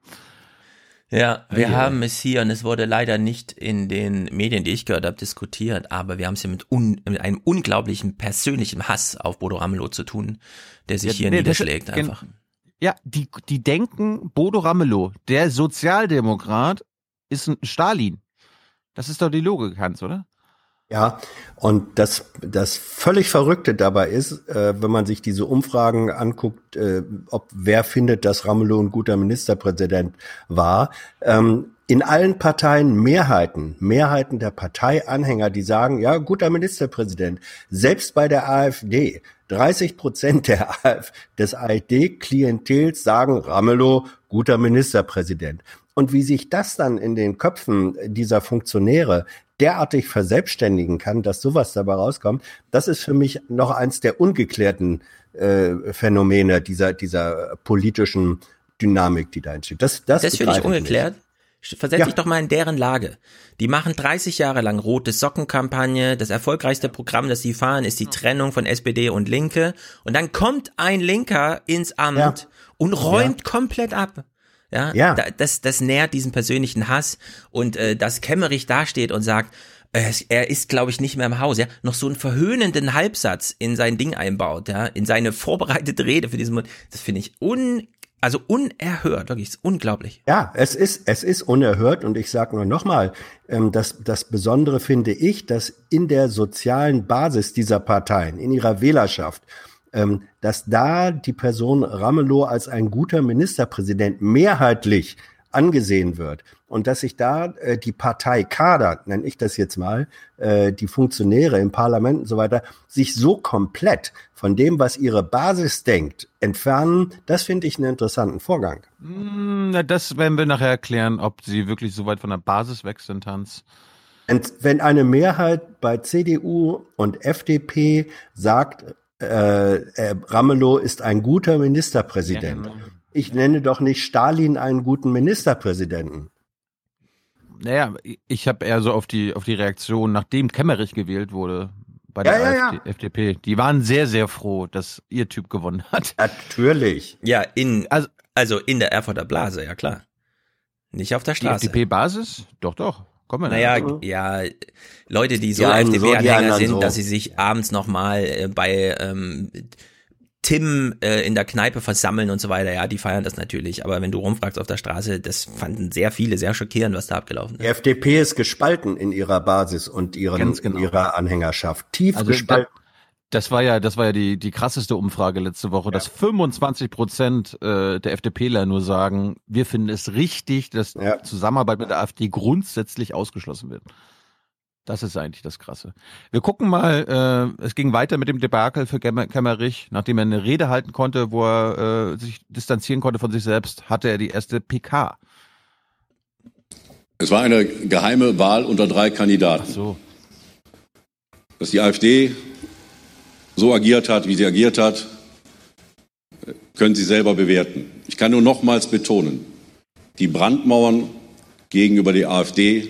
Ja, wir Ja. haben es hier und es wurde leider nicht in den Medien, die ich gehört habe, diskutiert, aber wir haben es hier mit, un, mit einem unglaublichen persönlichen Hass auf Bodo Ramelow zu tun, der sich Ja, hier nee, das- niederschlägt gen- einfach. Ja, die, die denken, Bodo Ramelow, der Sozialdemokrat, ist ein Stalin. Das ist doch die Logik, Hans, oder? Ja, und das, das völlig Verrückte dabei ist, äh, wenn man sich diese Umfragen anguckt, äh, ob wer findet, dass Ramelow ein guter Ministerpräsident war, ähm, in allen Parteien Mehrheiten, Mehrheiten der Parteianhänger, die sagen, ja, guter Ministerpräsident. Selbst bei der AfD, 30 Prozent der AF, des AfD-Klientels sagen, Ramelow, guter Ministerpräsident. Und wie sich das dann in den Köpfen dieser Funktionäre derartig verselbstständigen kann, dass sowas dabei rauskommt, das ist für mich noch eins der ungeklärten äh, Phänomene dieser, dieser politischen Dynamik, die da entsteht. Das, das, Das finde ich ungeklärt. Versetz Ja. dich doch mal in deren Lage. Die machen 30 Jahre lang rote Sockenkampagne. Das erfolgreichste Programm, das sie fahren, ist die Trennung von SPD und Linke. Und dann kommt ein Linker ins Amt Ja. und räumt komplett ab. Ja, Ja. Da, das, das nährt diesen persönlichen Hass und äh, dass Kemmerich dasteht und sagt, äh, er ist, glaube ich, nicht mehr im Haus, ja, noch so einen verhöhnenden Halbsatz in sein Ding einbaut, ja, in seine vorbereitete Rede für diesen Mund. Das finde ich un, also unerhört, wirklich, ist unglaublich. Ja, es ist, es ist unerhört und ich sage nur nochmal, ähm, das, das Besondere finde ich, dass in der sozialen Basis dieser Parteien, in ihrer Wählerschaft, ähm, dass da die Person Ramelow als ein guter Ministerpräsident mehrheitlich angesehen wird und dass sich da äh, die Parteikader, nenne ich das jetzt mal, äh, die Funktionäre im Parlament und so weiter, sich so komplett von dem, was ihre Basis denkt, entfernen, das finde ich einen interessanten Vorgang. Na, das werden wir nachher erklären, ob sie wirklich so weit von der Basis weg sind, Hans. Und wenn eine Mehrheit bei CDU und FDP sagt, äh, äh, Ramelow ist ein guter Ministerpräsident, Ja, ich nenne doch nicht Stalin einen guten Ministerpräsidenten. Naja, ich habe eher so auf die, auf die Reaktion, nachdem Kemmerich gewählt wurde bei der Ja, ja, FDP. Die waren sehr, sehr froh, dass ihr Typ gewonnen hat. Natürlich. Ja, in, also, also in der Erfurter Blase, ja klar. Nicht auf der Die Straße. FDP-Basis? Doch, doch. Komm mal. Naja, ja, Leute, die so Die einen so, die sind, so. dass sie sich abends nochmal äh, bei ähm, Tim äh, in der Kneipe versammeln und so weiter, ja, die feiern das natürlich. Aber wenn du rumfragst auf der Straße, das fanden sehr viele sehr schockierend, was da abgelaufen Die ist. FDP ist gespalten in ihrer Basis und ihren, genau. in ihrer Anhängerschaft. Tief Also, gespalten. Das war ja, das war ja die, die krasseste Umfrage letzte Woche, dass 25 Prozent äh, der FDPler nur sagen, wir finden es richtig, dass Ja. Zusammenarbeit mit der AfD grundsätzlich ausgeschlossen wird. Das ist eigentlich das Krasse. Wir gucken mal, äh, es ging weiter mit dem Debakel für Kemmerich. Nachdem er eine Rede halten konnte, wo er äh, sich distanzieren konnte von sich selbst, hatte er die erste PK. Es war eine geheime Wahl unter drei Kandidaten. So. Dass die AfD so agiert hat, wie sie agiert hat, können Sie selber bewerten. Ich kann nur nochmals betonen, die Brandmauern gegenüber der AfD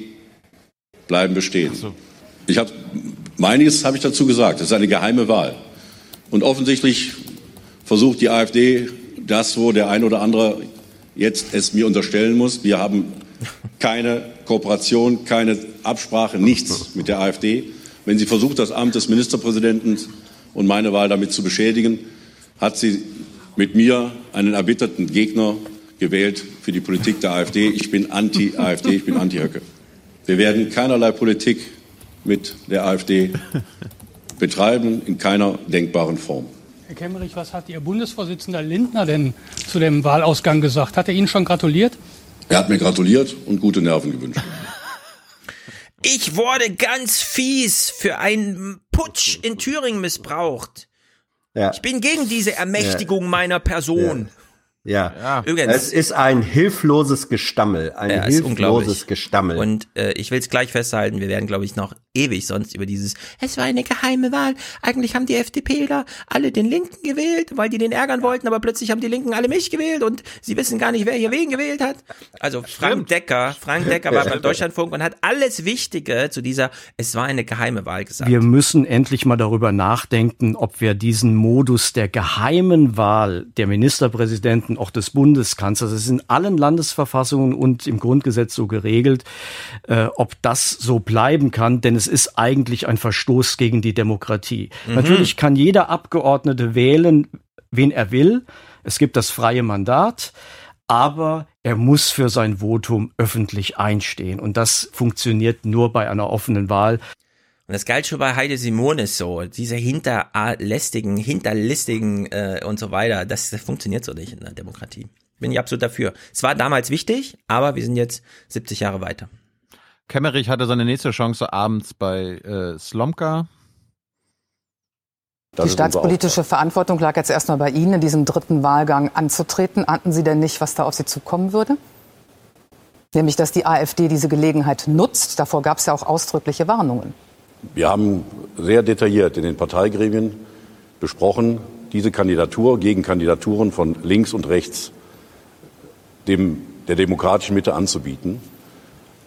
bleiben bestehen. So. Ich habe Meiniges habe ich dazu gesagt. Das ist eine geheime Wahl. Und offensichtlich versucht die AfD das, wo der ein oder andere jetzt es mir unterstellen muss. Wir haben keine Kooperation, keine Absprache, nichts mit der AfD. Wenn sie versucht, das Amt des Ministerpräsidenten und meine Wahl damit zu beschädigen, hat sie mit mir einen erbitterten Gegner gewählt für die Politik der AfD. Ich bin anti-AfD, ich bin anti-Höcke. Wir werden keinerlei Politik mit der AfD betreiben, in keiner denkbaren Form. Herr Kemmerich, was hat Ihr Bundesvorsitzender Lindner denn zu dem Wahlausgang gesagt? Hat er Ihnen schon gratuliert? Er hat mir gratuliert und gute Nerven gewünscht. Ich wurde ganz fies für einen Putsch in Thüringen missbraucht. Ja. Ich bin gegen diese Ermächtigung ja. meiner Person. Ja. Ja. ja. Übrigens. Es ist ein hilfloses Gestammel, ein ja, hilfloses Gestammel. Und äh, ich will es gleich festhalten, wir werden, glaube ich, noch ewig sonst über dieses, es war eine geheime Wahl. Eigentlich haben die FDPler alle den Linken gewählt, weil die den ärgern wollten, aber plötzlich haben die Linken alle mich gewählt und sie wissen gar nicht, wer hier wen gewählt hat. Also Frank Decker, Frank Decker war beim Deutschlandfunk und hat alles Wichtige zu dieser, es war eine geheime Wahl gesagt. Wir müssen endlich mal darüber nachdenken, ob wir diesen Modus der geheimen Wahl der Ministerpräsidenten Präsidenten, auch des Bundeskanzlers. Es ist in allen Landesverfassungen und im Grundgesetz so geregelt, äh, ob das so bleiben kann, denn es ist eigentlich ein Verstoß gegen die Demokratie. Mhm. Natürlich kann jeder Abgeordnete wählen, wen er will. Es gibt das freie Mandat aber er muss für sein Votum öffentlich einstehen. Und das funktioniert nur bei einer offenen Wahl. Und das galt schon bei Heide Simonis so, diese hinterlästigen, hinterlistigen äh, und so weiter, das, das funktioniert so nicht in der Demokratie. Bin ich absolut dafür. Es war damals wichtig, aber wir sind jetzt 70 Jahre weiter. Kemmerich hatte seine nächste Chance abends bei äh, Slomka. Das die staatspolitische Verantwortung lag jetzt erstmal bei Ihnen, in diesem dritten Wahlgang anzutreten. Ahnten Sie denn nicht, was da auf Sie zukommen würde? Nämlich, dass die AfD diese Gelegenheit nutzt. Davor gab es ja auch ausdrückliche Warnungen. Wir haben sehr detailliert in den Parteigremien besprochen, diese Kandidatur gegen Kandidaturen von links und rechts dem, der demokratischen Mitte anzubieten.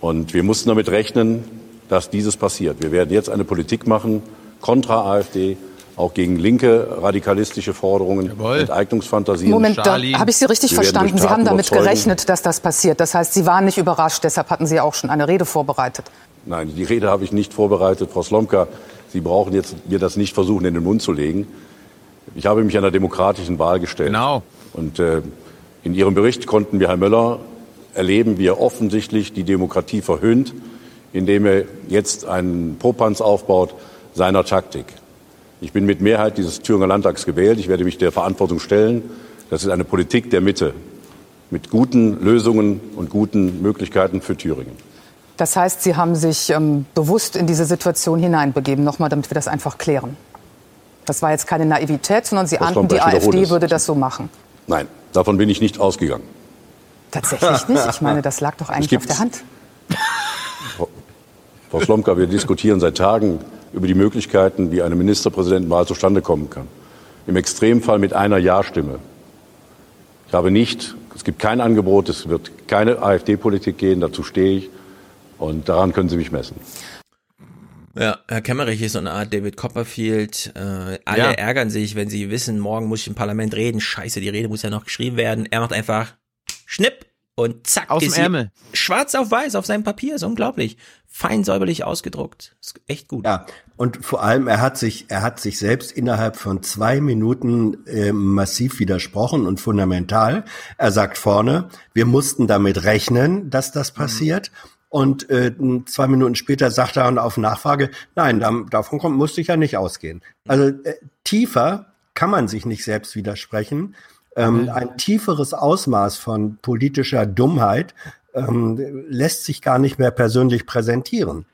Und wir mussten damit rechnen, dass dieses passiert. Wir werden jetzt eine Politik machen kontra AfD, auch gegen linke radikalistische Forderungen, Jawohl. Enteignungsfantasien. Moment, da habe ich Sie richtig Wir verstanden. Sie haben damit überzeugen. gerechnet, dass das passiert. Das heißt, Sie waren nicht überrascht, deshalb hatten Sie auch schon eine Rede vorbereitet. Nein, die Rede habe ich nicht vorbereitet. Frau Slomka, Sie brauchen jetzt mir das nicht versuchen, in den Mund zu legen. Ich habe mich einer demokratischen Wahl gestellt. Genau. Und äh, in Ihrem Bericht konnten wir, Herr Möller, erleben, wie er offensichtlich die Demokratie verhöhnt, indem er jetzt einen Popanz aufbaut seiner Taktik. Ich bin mit Mehrheit dieses Thüringer Landtags gewählt. Ich werde mich der Verantwortung stellen. Das ist eine Politik der Mitte mit guten Lösungen und guten Möglichkeiten für Thüringen. Das heißt, Sie haben sich ähm, bewusst in diese Situation hineinbegeben. Nochmal, damit wir das einfach klären. Das war jetzt keine Naivität, sondern Sie ahnten, die AfD würde das so machen. Nein, davon bin ich nicht ausgegangen. Tatsächlich nicht? Ich meine, das lag doch eigentlich auf der Hand. Frau Slomka, wir diskutieren seit Tagen über die Möglichkeiten, wie eine Ministerpräsidentenwahl zustande kommen kann. Im Extremfall mit einer Ja-Stimme. Ich habe nicht, es gibt kein Angebot, es wird keine AfD-Politik gehen, dazu stehe ich. Und daran können Sie mich messen. Ja, Herr Kemmerich ist so eine Art David Copperfield. Äh, alle ja. ärgern sich, wenn sie wissen, morgen muss ich im Parlament reden. Scheiße, die Rede muss ja noch geschrieben werden. Er macht einfach Schnipp und zack, Aus ist dem Ärmel. schwarz auf weiß auf seinem Papier. Ist unglaublich. Fein säuberlich ausgedruckt. Ist echt gut. Ja, und vor allem, er hat sich, er hat sich selbst innerhalb von zwei Minuten äh, massiv widersprochen und fundamental. Er sagt vorne, wir mussten damit rechnen, dass das passiert. Mhm. Und äh, zwei Minuten später sagt er auf Nachfrage, nein, davon kommt, musste ich ja nicht ausgehen. Also äh, tiefer kann man sich nicht selbst widersprechen. Ähm, ein tieferes Ausmaß von politischer Dummheit ähm, lässt sich gar nicht mehr persönlich präsentieren.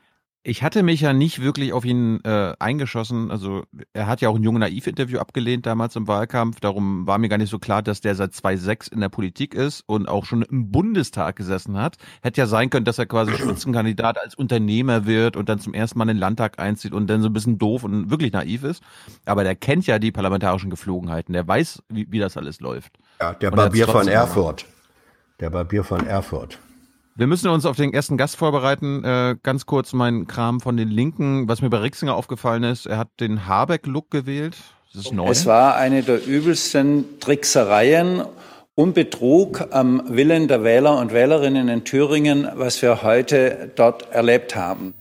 Ich hatte mich ja nicht wirklich auf ihn äh, eingeschossen. Also er hat ja auch ein junge Naiv-Interview abgelehnt damals im Wahlkampf. Darum war mir gar nicht so klar, dass der seit 2006 in der Politik ist und auch schon im Bundestag gesessen hat. Hätte ja sein können, dass er quasi Spitzenkandidat als Unternehmer wird und dann zum ersten Mal in den Landtag einzieht und dann so ein bisschen doof und wirklich naiv ist. Aber der kennt ja die parlamentarischen Geflogenheiten. Der weiß, wie, wie das alles läuft. Ja, der Barbier von Erfurt. Der Barbier von Erfurt. Wir müssen uns auf den ersten Gast vorbereiten. Äh, ganz kurz mein Kram von den Linken. Was mir bei Rixinger aufgefallen ist, er hat den Habeck-Look gewählt. Das ist neu. Es war eine der übelsten Tricksereien und Betrug am Willen der Wähler und Wählerinnen in Thüringen, was wir heute dort erlebt haben.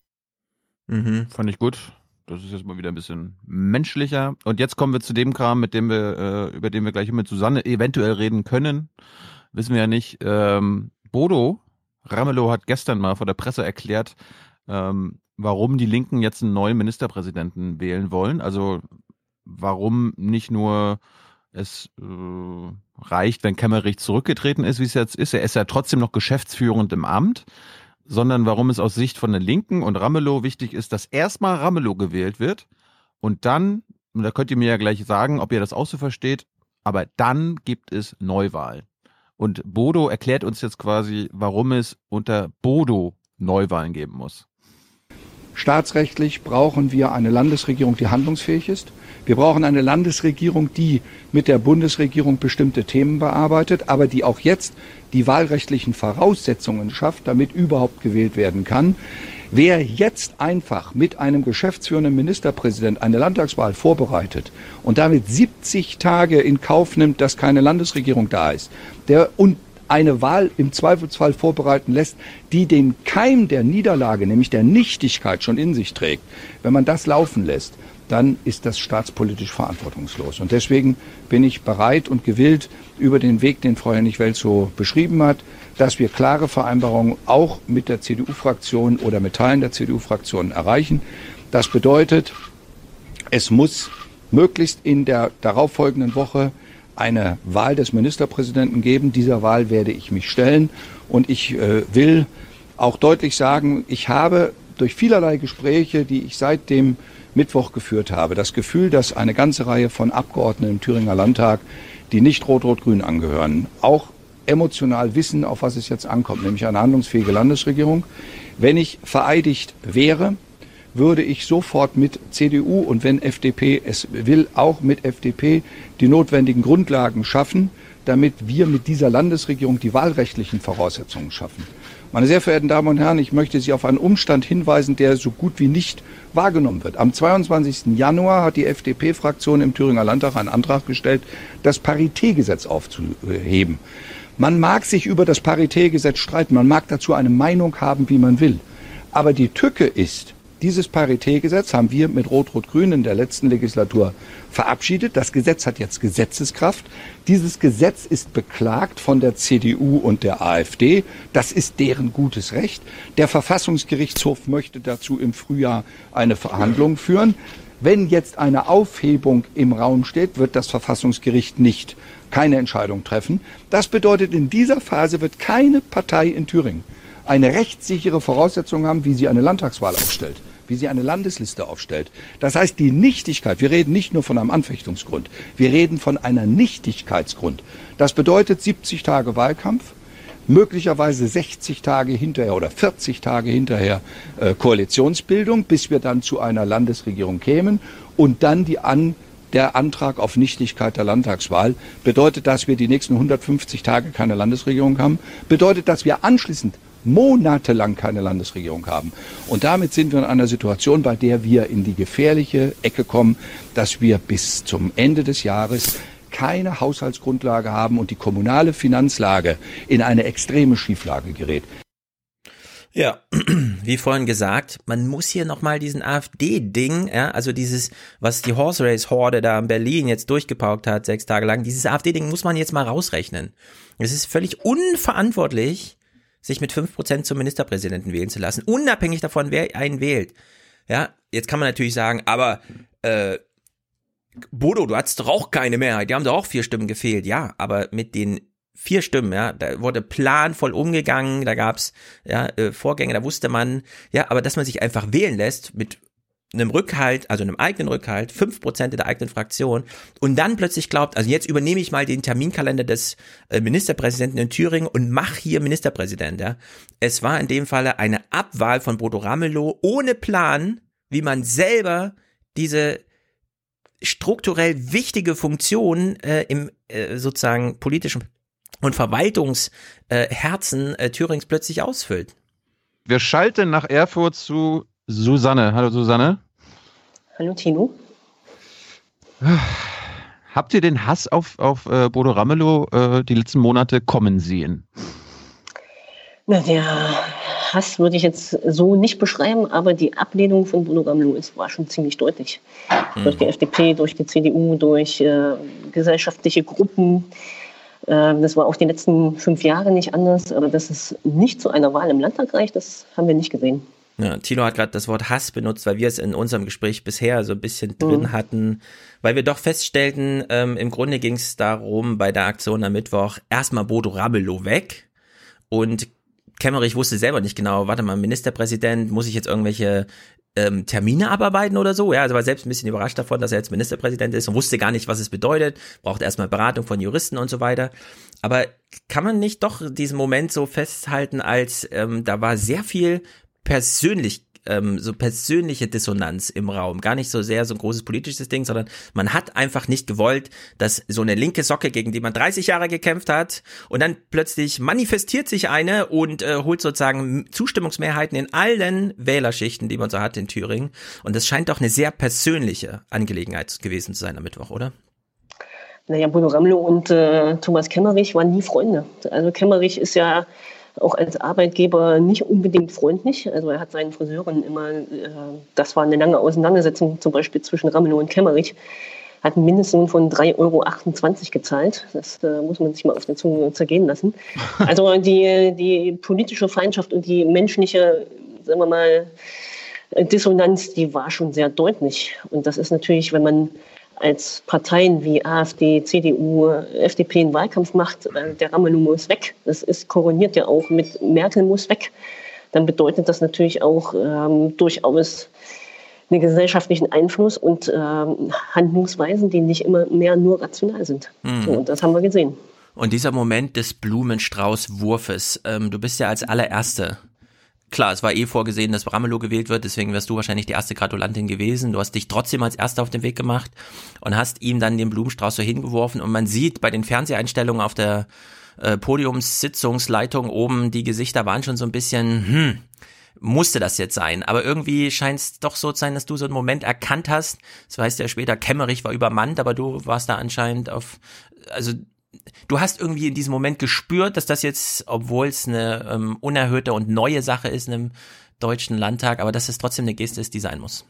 Mhm, fand ich gut. Das ist jetzt mal wieder ein bisschen menschlicher. Und jetzt kommen wir zu dem Kram, mit dem wir, äh, über den wir gleich mit Susanne eventuell reden können. Wissen wir ja nicht. Ähm, Bodo Ramelow hat gestern mal vor der Presse erklärt, ähm, warum die Linken jetzt einen neuen Ministerpräsidenten wählen wollen. Also warum nicht nur es äh, reicht, wenn Kemmerich zurückgetreten ist, wie es jetzt ist. Er ist ja trotzdem noch geschäftsführend im Amt, sondern warum es aus Sicht von der Linken und Ramelow wichtig ist, dass erstmal Ramelow gewählt wird und dann, und da könnt ihr mir ja gleich sagen, ob ihr das auch so versteht, aber dann gibt es Neuwahlen. Und Bodo erklärt uns jetzt quasi, warum es unter Bodo Neuwahlen geben muss. Staatsrechtlich brauchen wir eine Landesregierung, die handlungsfähig ist. Wir brauchen eine Landesregierung, die mit der Bundesregierung bestimmte Themen bearbeitet, aber die auch jetzt die wahlrechtlichen Voraussetzungen schafft, damit überhaupt gewählt werden kann. Wer jetzt einfach mit einem geschäftsführenden Ministerpräsident eine Landtagswahl vorbereitet und damit 70 Tage in Kauf nimmt, dass keine Landesregierung da ist, der und eine Wahl im Zweifelsfall vorbereiten lässt, die den Keim der Niederlage, nämlich der Nichtigkeit schon in sich trägt, wenn man das laufen lässt, dann ist das staatspolitisch verantwortungslos. Und deswegen bin ich bereit und gewillt, über den Weg, den Frau Hennig-Welt so beschrieben hat, dass wir klare Vereinbarungen auch mit der CDU-Fraktion oder mit Teilen der CDU-Fraktion erreichen. Das bedeutet, es muss möglichst in der darauffolgenden Woche eine Wahl des Ministerpräsidenten geben. Dieser Wahl werde ich mich stellen. Und ich äh, will auch deutlich sagen, ich habe durch vielerlei Gespräche, die ich seit dem Mittwoch geführt habe, das Gefühl, dass eine ganze Reihe von Abgeordneten im Thüringer Landtag, die nicht Rot-Rot-Grün angehören, auch emotional wissen, auf was es jetzt ankommt, nämlich eine handlungsfähige Landesregierung. Wenn ich vereidigt wäre, würde ich sofort mit CDU und wenn FDP es will, auch mit FDP die notwendigen Grundlagen schaffen, damit wir mit dieser Landesregierung die wahlrechtlichen Voraussetzungen schaffen. Meine sehr verehrten Damen und Herren, ich möchte Sie auf einen Umstand hinweisen, der so gut wie nicht wahrgenommen wird. Am 22. Januar hat die FDP-Fraktion im Thüringer Landtag einen Antrag gestellt, das Paritätgesetz aufzuheben. Man mag sich über das Paritätgesetz streiten, man mag dazu eine Meinung haben, wie man will. Aber die Tücke ist, dieses Paritätgesetz haben wir mit Rot-Rot-Grün in der letzten Legislatur verabschiedet. Das Gesetz hat jetzt Gesetzeskraft. Dieses Gesetz ist beklagt von der CDU und der AfD. Das ist deren gutes Recht. Der Verfassungsgerichtshof möchte dazu im Frühjahr eine Verhandlung führen. Wenn jetzt eine Aufhebung im Raum steht, wird das Verfassungsgericht nicht keine Entscheidung treffen. Das bedeutet, in dieser Phase wird keine Partei in Thüringen eine rechtssichere Voraussetzung haben, wie sie eine Landtagswahl aufstellt, wie sie eine Landesliste aufstellt. Das heißt, die Nichtigkeit, wir reden nicht nur von einem Anfechtungsgrund, wir reden von einer Nichtigkeitsgrund. Das bedeutet 70 Tage Wahlkampf, möglicherweise 60 Tage hinterher oder 40 Tage hinterher äh, Koalitionsbildung, bis wir dann zu einer Landesregierung kämen und dann die An der Antrag auf Nichtigkeit der Landtagswahl bedeutet, dass wir die nächsten 150 Tage keine Landesregierung haben, bedeutet, dass wir anschließend monatelang keine Landesregierung haben. Und damit sind wir in einer Situation, bei der wir in die gefährliche Ecke kommen, dass wir bis zum Ende des Jahres keine Haushaltsgrundlage haben und die kommunale Finanzlage in eine extreme Schieflage gerät. Ja, wie vorhin gesagt, man muss hier nochmal diesen AfD-Ding, ja, also dieses, was die Horse Race Horde da in Berlin jetzt durchgepaukt hat, sechs Tage lang, dieses AfD-Ding muss man jetzt mal rausrechnen. Es ist völlig unverantwortlich, sich mit fünf Prozent zum Ministerpräsidenten wählen zu lassen, unabhängig davon, wer einen wählt. Ja, jetzt kann man natürlich sagen, aber äh, Bodo, du hattest doch auch keine Mehrheit, die haben doch auch vier Stimmen gefehlt. Ja, aber mit den vier Stimmen, ja, da wurde planvoll umgegangen, da gab's ja äh, Vorgänge, da wusste man, ja, aber dass man sich einfach wählen lässt mit einem Rückhalt, also einem eigenen Rückhalt, fünf Prozent in der eigenen Fraktion und dann plötzlich glaubt, also jetzt übernehme ich mal den Terminkalender des äh, Ministerpräsidenten in Thüringen und mach hier Ministerpräsident, ja. Es war in dem Falle eine Abwahl von Bodo Ramelow ohne Plan, wie man selber diese strukturell wichtige Funktion äh, im äh, sozusagen politischen und Verwaltungsherzen äh, äh, Thürings plötzlich ausfüllt. Wir schalten nach Erfurt zu Susanne. Hallo Susanne. Hallo Tino. Habt ihr den Hass auf, auf äh, Bodo Ramelow äh, die letzten Monate kommen sehen? Na, der Hass würde ich jetzt so nicht beschreiben, aber die Ablehnung von Bodo Ramelow ist, war schon ziemlich deutlich. Mhm. Durch die FDP, durch die CDU, durch äh, gesellschaftliche Gruppen. Äh, das war auch die letzten fünf Jahre nicht anders, aber dass es nicht zu einer Wahl im Landtag reicht, das haben wir nicht gesehen. Ja, Tilo hat gerade das Wort Hass benutzt, weil wir es in unserem Gespräch bisher so ein bisschen drin mhm. hatten, weil wir doch feststellten, ähm, im Grunde ging es darum, bei der Aktion am Mittwoch erstmal Bodo Rabelow weg und Kemmerich wusste selber nicht genau, warte mal, Ministerpräsident, muss ich jetzt irgendwelche ähm, Termine abarbeiten oder so. Ja, also war selbst ein bisschen überrascht davon, dass er jetzt Ministerpräsident ist und wusste gar nicht, was es bedeutet, braucht erstmal Beratung von Juristen und so weiter. Aber kann man nicht doch diesen Moment so festhalten, als ähm, da war sehr viel persönlich ähm, so persönliche Dissonanz im Raum. Gar nicht so sehr so ein großes politisches Ding, sondern man hat einfach nicht gewollt, dass so eine linke Socke, gegen die man 30 Jahre gekämpft hat, und dann plötzlich manifestiert sich eine und äh, holt sozusagen Zustimmungsmehrheiten in allen Wählerschichten, die man so hat in Thüringen. Und das scheint doch eine sehr persönliche Angelegenheit gewesen zu sein am Mittwoch, oder? Naja, Bruno Ramlo und äh, Thomas Kemmerich waren nie Freunde. Also Kemmerich ist ja auch als Arbeitgeber nicht unbedingt freundlich. Also er hat seinen Friseuren immer, äh, das war eine lange Auseinandersetzung zum Beispiel zwischen Ramelow und Kemmerich, hat einen Mindestlohn von 3,28 Euro gezahlt. Das äh, muss man sich mal auf der Zunge zergehen lassen. Also die, die politische Feindschaft und die menschliche, sagen wir mal, Dissonanz, die war schon sehr deutlich. Und das ist natürlich, wenn man als Parteien wie AfD, CDU, FDP einen Wahlkampf macht, äh, der Ramelow muss weg. Das ist koroniert ja auch mit Merkel muss weg. Dann bedeutet das natürlich auch ähm, durchaus einen gesellschaftlichen Einfluss und ähm, Handlungsweisen, die nicht immer mehr nur rational sind. Mhm. So, und das haben wir gesehen. Und dieser Moment des Blumenstraußwurfes, ähm, du bist ja als allererste klar, es war eh vorgesehen, dass Ramelow gewählt wird, deswegen wärst du wahrscheinlich die erste Gratulantin gewesen. Du hast dich trotzdem als Erster auf den Weg gemacht und hast ihm dann den Blumenstrauß so hingeworfen und man sieht bei den Fernseheinstellungen auf der äh, Podiumssitzungsleitung oben, die Gesichter waren schon so ein bisschen, hm, musste das jetzt sein. Aber irgendwie scheint es doch so zu sein, dass du so einen Moment erkannt hast. Das heißt ja später, Kämmerich war übermannt, aber du warst da anscheinend auf, also du hast irgendwie in diesem Moment gespürt, dass das jetzt, obwohl es eine ähm, unerhörte und neue Sache ist einem deutschen Landtag, aber dass es trotzdem eine Geste ist, die sein muss.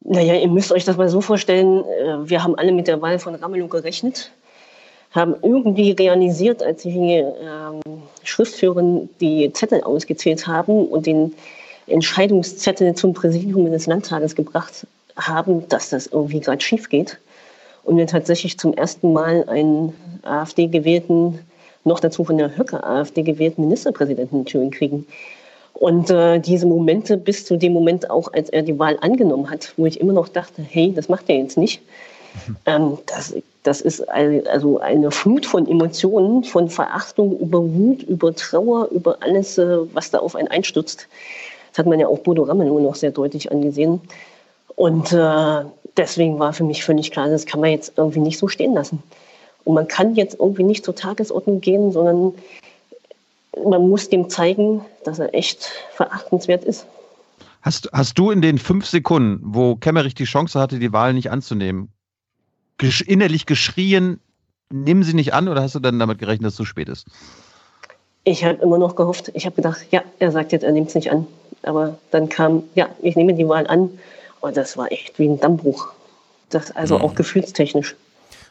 Naja, ihr müsst euch das mal so vorstellen, äh, wir haben alle mit der Wahl von Ramelow gerechnet, haben irgendwie realisiert, als die ähm, Schriftführer die Zettel ausgezählt haben und den Entscheidungszettel zum Präsidium des Landtages gebracht haben, dass das irgendwie gerade schief geht und wir tatsächlich zum ersten Mal einen AfD-gewählten, noch dazu von der Höcke AfD gewählten Ministerpräsidenten in Thüringen kriegen. Und äh, diese Momente bis zu dem Moment auch, als er die Wahl angenommen hat, wo ich immer noch dachte, hey, das macht er jetzt nicht. Ähm, das, das ist also eine Flut von Emotionen, von Verachtung über Wut, über Trauer, über alles, äh, was da auf einen einstürzt. Das hat man ja auch Bodo Ramelow noch sehr deutlich angesehen. Und äh, deswegen war für mich völlig klar, das kann man jetzt irgendwie nicht so stehen lassen. Und man kann jetzt irgendwie nicht zur Tagesordnung gehen, sondern man muss dem zeigen, dass er echt verachtenswert ist. Hast, hast du in den fünf Sekunden, wo Kemmerich die Chance hatte, die Wahl nicht anzunehmen, gesch innerlich geschrien, nimm sie nicht an oder hast du dann damit gerechnet, dass es zu spät ist? Ich habe immer noch gehofft, ich habe gedacht, ja, er sagt jetzt, er nimmt es nicht an. Aber dann kam, ja, ich nehme die Wahl an und das war echt wie ein Dammbruch. Das, also mhm. auch gefühlstechnisch.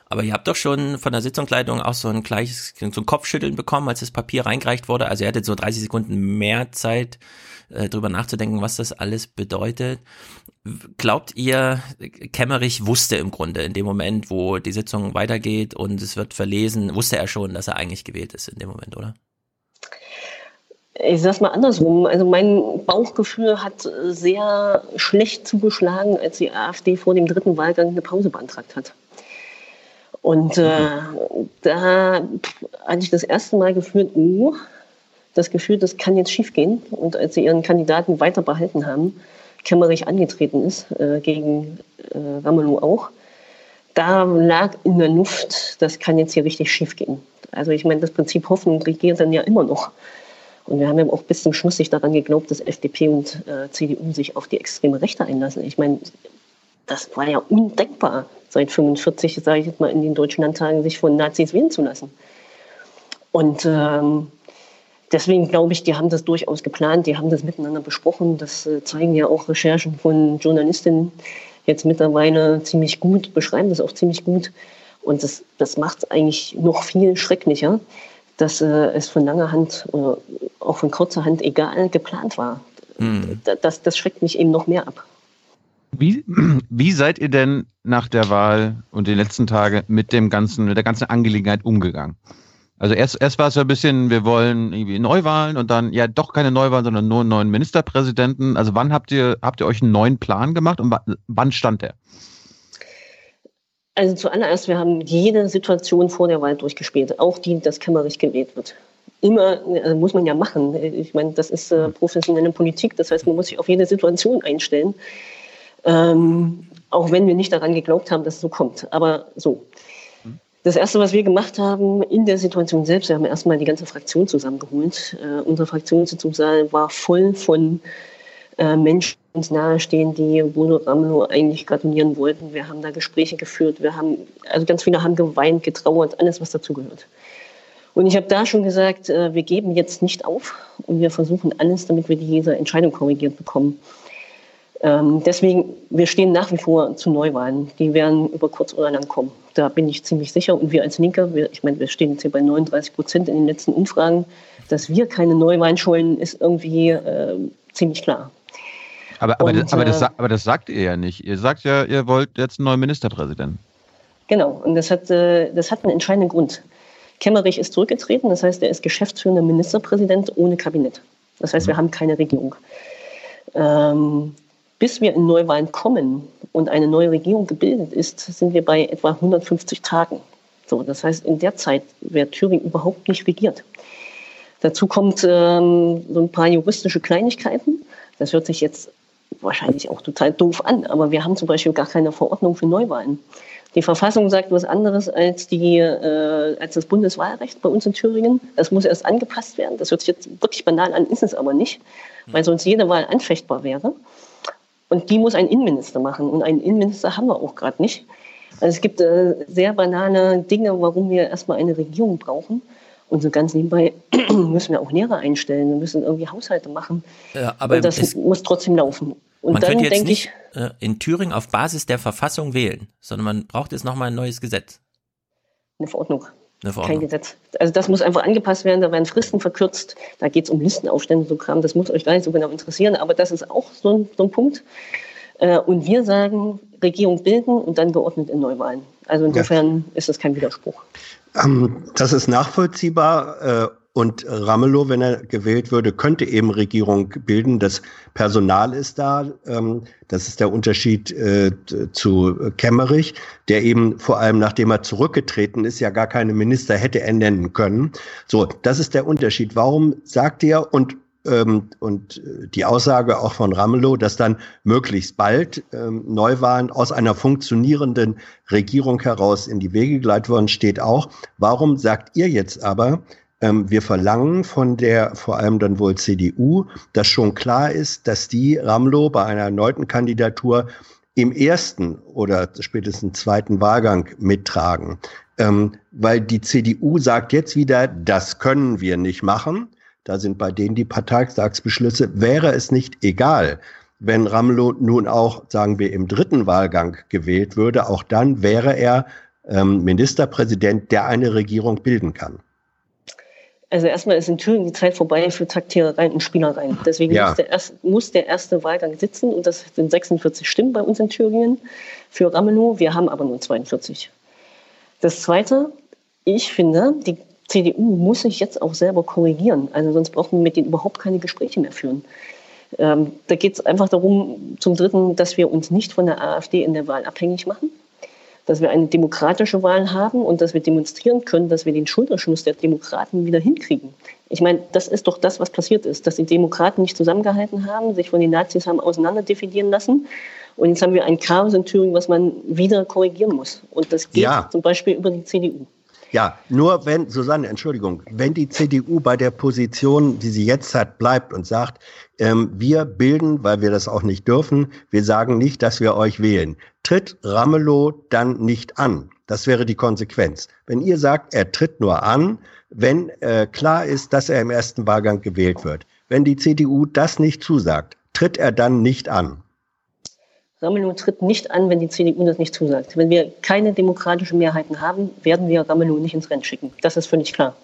Aber ihr habt doch schon von der Sitzungsleitung auch so ein gleiches, so ein Kopfschütteln bekommen, als das Papier reingereicht wurde. Also ihr hattet so 30 Sekunden mehr Zeit, äh, drüber nachzudenken, was das alles bedeutet. Glaubt ihr, Kemmerich wusste im Grunde in dem Moment, wo die Sitzung weitergeht und es wird verlesen, wusste er schon, dass er eigentlich gewählt ist in dem Moment, oder? Ich sag's mal andersrum. Also mein Bauchgefühl hat sehr schlecht zugeschlagen, als die AfD vor dem dritten Wahlgang eine Pause beantragt hat. Und äh, da hatte ich das erste Mal gefühlt, oh, das Gefühl, das kann jetzt schiefgehen. Und als sie ihren Kandidaten weiter behalten haben, Kemmerich angetreten ist, äh, gegen äh, Ramelow auch, da lag in der Luft, das kann jetzt hier richtig schiefgehen. Also ich meine, das Prinzip Hoffnung regiert dann ja immer noch. Und wir haben ja auch bis zum Schluss nicht daran geglaubt, dass FDP und äh, CDU sich auf die extreme Rechte einlassen. Ich meine, das war ja undenkbar, seit 45, sage ich jetzt mal, in den deutschen Landtagen sich von Nazis wählen zu lassen. Und ähm, deswegen glaube ich, die haben das durchaus geplant, die haben das miteinander besprochen. Das äh, zeigen ja auch Recherchen von Journalistinnen jetzt mittlerweile ziemlich gut, beschreiben das auch ziemlich gut. Und das, das macht es eigentlich noch viel schrecklicher, dass äh, es von langer Hand oder auch von kurzer Hand egal geplant war. Mhm. Das, das schreckt mich eben noch mehr ab. Wie, wie seid ihr denn nach der Wahl und den letzten Tagen mit dem ganzen, mit der ganzen Angelegenheit umgegangen? Also erst, erst war es ja ein bisschen, wir wollen irgendwie Neuwahlen und dann ja doch keine Neuwahlen, sondern nur einen neuen Ministerpräsidenten. Also wann habt ihr, habt ihr euch einen neuen Plan gemacht und wann stand der? Also zuallererst, wir haben jede Situation vor der Wahl durchgespielt, auch die, dass Kemmerich gewählt wird. Immer also muss man ja machen. Ich meine, das ist äh, professionelle Politik, das heißt, man muss sich auf jede Situation einstellen. Ähm, auch wenn wir nicht daran geglaubt haben, dass es so kommt. Aber so. Das Erste, was wir gemacht haben in der Situation selbst, wir haben erstmal die ganze Fraktion zusammengeholt. Äh, unsere Fraktionssitzungssaal war voll von äh, Menschen uns nahestehen, die Bodo Ramelow eigentlich gratulieren wollten. Wir haben da Gespräche geführt. Wir haben, also ganz viele haben geweint, getrauert, alles, was dazugehört. Und ich habe da schon gesagt, äh, wir geben jetzt nicht auf und wir versuchen alles, damit wir diese Entscheidung korrigiert bekommen. Ähm, deswegen, wir stehen nach wie vor zu Neuwahlen. Die werden über kurz oder lang kommen. Da bin ich ziemlich sicher. Und wir als Linke, wir, ich meine, wir stehen jetzt hier bei 39 Prozent in den letzten Umfragen, dass wir keine Neuwahlen scheuen, ist irgendwie äh, ziemlich klar. Aber, aber, Und, das, aber, das, äh, aber das sagt ihr ja nicht. Ihr sagt ja, ihr wollt jetzt einen neuen Ministerpräsidenten. Genau. Und das hat, äh, das hat einen entscheidenden Grund. Kemmerich ist zurückgetreten. Das heißt, er ist geschäftsführender Ministerpräsident ohne Kabinett. Das heißt, wir mhm. haben keine Regierung. Ähm, bis wir in Neuwahlen kommen und eine neue Regierung gebildet ist, sind wir bei etwa 150 Tagen. So, das heißt, in der Zeit wird Thüringen überhaupt nicht regiert. Dazu kommt ähm, so ein paar juristische Kleinigkeiten. Das hört sich jetzt wahrscheinlich auch total doof an, aber wir haben zum Beispiel gar keine Verordnung für Neuwahlen. Die Verfassung sagt was anderes als, die, äh, als das Bundeswahlrecht bei uns in Thüringen. Das muss erst angepasst werden. Das hört sich jetzt wirklich banal an, ist es aber nicht, weil sonst jede Wahl anfechtbar wäre. Und die muss ein Innenminister machen. Und einen Innenminister haben wir auch gerade nicht. Also es gibt äh, sehr banale Dinge, warum wir erstmal eine Regierung brauchen. Und so ganz nebenbei müssen wir auch Lehrer einstellen. Wir müssen irgendwie Haushalte machen. Ja, aber und das muss trotzdem laufen. Und man dann könnte jetzt nicht ich, äh, in Thüringen auf Basis der Verfassung wählen, sondern man braucht jetzt nochmal ein neues Gesetz. Eine Verordnung. Kein Gesetz. Also das muss einfach angepasst werden, da werden Fristen verkürzt, da geht es um Listenaufstände, so Kram, das muss euch gar nicht so genau interessieren, aber das ist auch so ein, so ein Punkt. Äh, und wir sagen, Regierung bilden und dann geordnet in Neuwahlen. Also insofern ja. ist das kein Widerspruch. Ähm, das ist nachvollziehbar. Äh, und Ramelow, wenn er gewählt würde, könnte eben Regierung bilden. Das Personal ist da. Ähm, das ist der Unterschied äh, zu Kemmerich, der eben vor allem, nachdem er zurückgetreten ist, ja gar keine Minister hätte ernennen können. So, das ist der Unterschied. Warum sagt er und ähm, und die Aussage auch von Ramelow, dass dann möglichst bald ähm, Neuwahlen aus einer funktionierenden Regierung heraus in die Wege geleitet worden, steht auch. Warum sagt ihr jetzt aber, ähm, wir verlangen von der, vor allem dann wohl CDU, dass schon klar ist, dass die Ramlo bei einer erneuten Kandidatur im ersten oder spätestens zweiten Wahlgang mittragen. Ähm, weil die CDU sagt jetzt wieder, das können wir nicht machen. Da sind bei denen die Parteitagsbeschlüsse. Wäre es nicht egal, wenn Ramlo nun auch, sagen wir, im dritten Wahlgang gewählt würde, auch dann wäre er ähm, Ministerpräsident, der eine Regierung bilden kann? Also erstmal ist in Thüringen die Zeit vorbei für Taktierereien und Spielereien. Deswegen ja. muss, der erste, muss, der erste, Wahlgang sitzen und das sind 46 Stimmen bei uns in Thüringen für Ramelow. Wir haben aber nur 42. Das Zweite, ich finde, die CDU muss sich jetzt auch selber korrigieren. Also sonst brauchen wir mit denen überhaupt keine Gespräche mehr führen. Ähm, da geht es einfach darum, zum Dritten, dass wir uns nicht von der AfD in der Wahl abhängig machen dass wir eine demokratische Wahl haben und dass wir demonstrieren können, dass wir den Schulterschluss der Demokraten wieder hinkriegen. Ich meine, das ist doch das, was passiert ist, dass die Demokraten nicht zusammengehalten haben, sich von den Nazis haben auseinanderdefinieren lassen. Und jetzt haben wir ein Chaos in Thüringen, was man wieder korrigieren muss. Und das geht ja. zum Beispiel über die CDU. Ja, nur wenn, Susanne, Entschuldigung, wenn die CDU bei der Position, die sie jetzt hat, bleibt und sagt, ähm, wir bilden, weil wir das auch nicht dürfen, wir sagen nicht, dass wir euch wählen, tritt Ramelow dann nicht an. Das wäre die Konsequenz. Wenn ihr sagt, er tritt nur an, wenn äh, klar ist, dass er im ersten Wahlgang gewählt wird. Wenn die CDU das nicht zusagt, tritt er dann nicht an. Ramelow tritt nicht an, wenn die CDU das nicht zusagt. Wenn wir keine demokratischen Mehrheiten haben, werden wir Ramelow nicht ins Rennen schicken. Das ist völlig klar.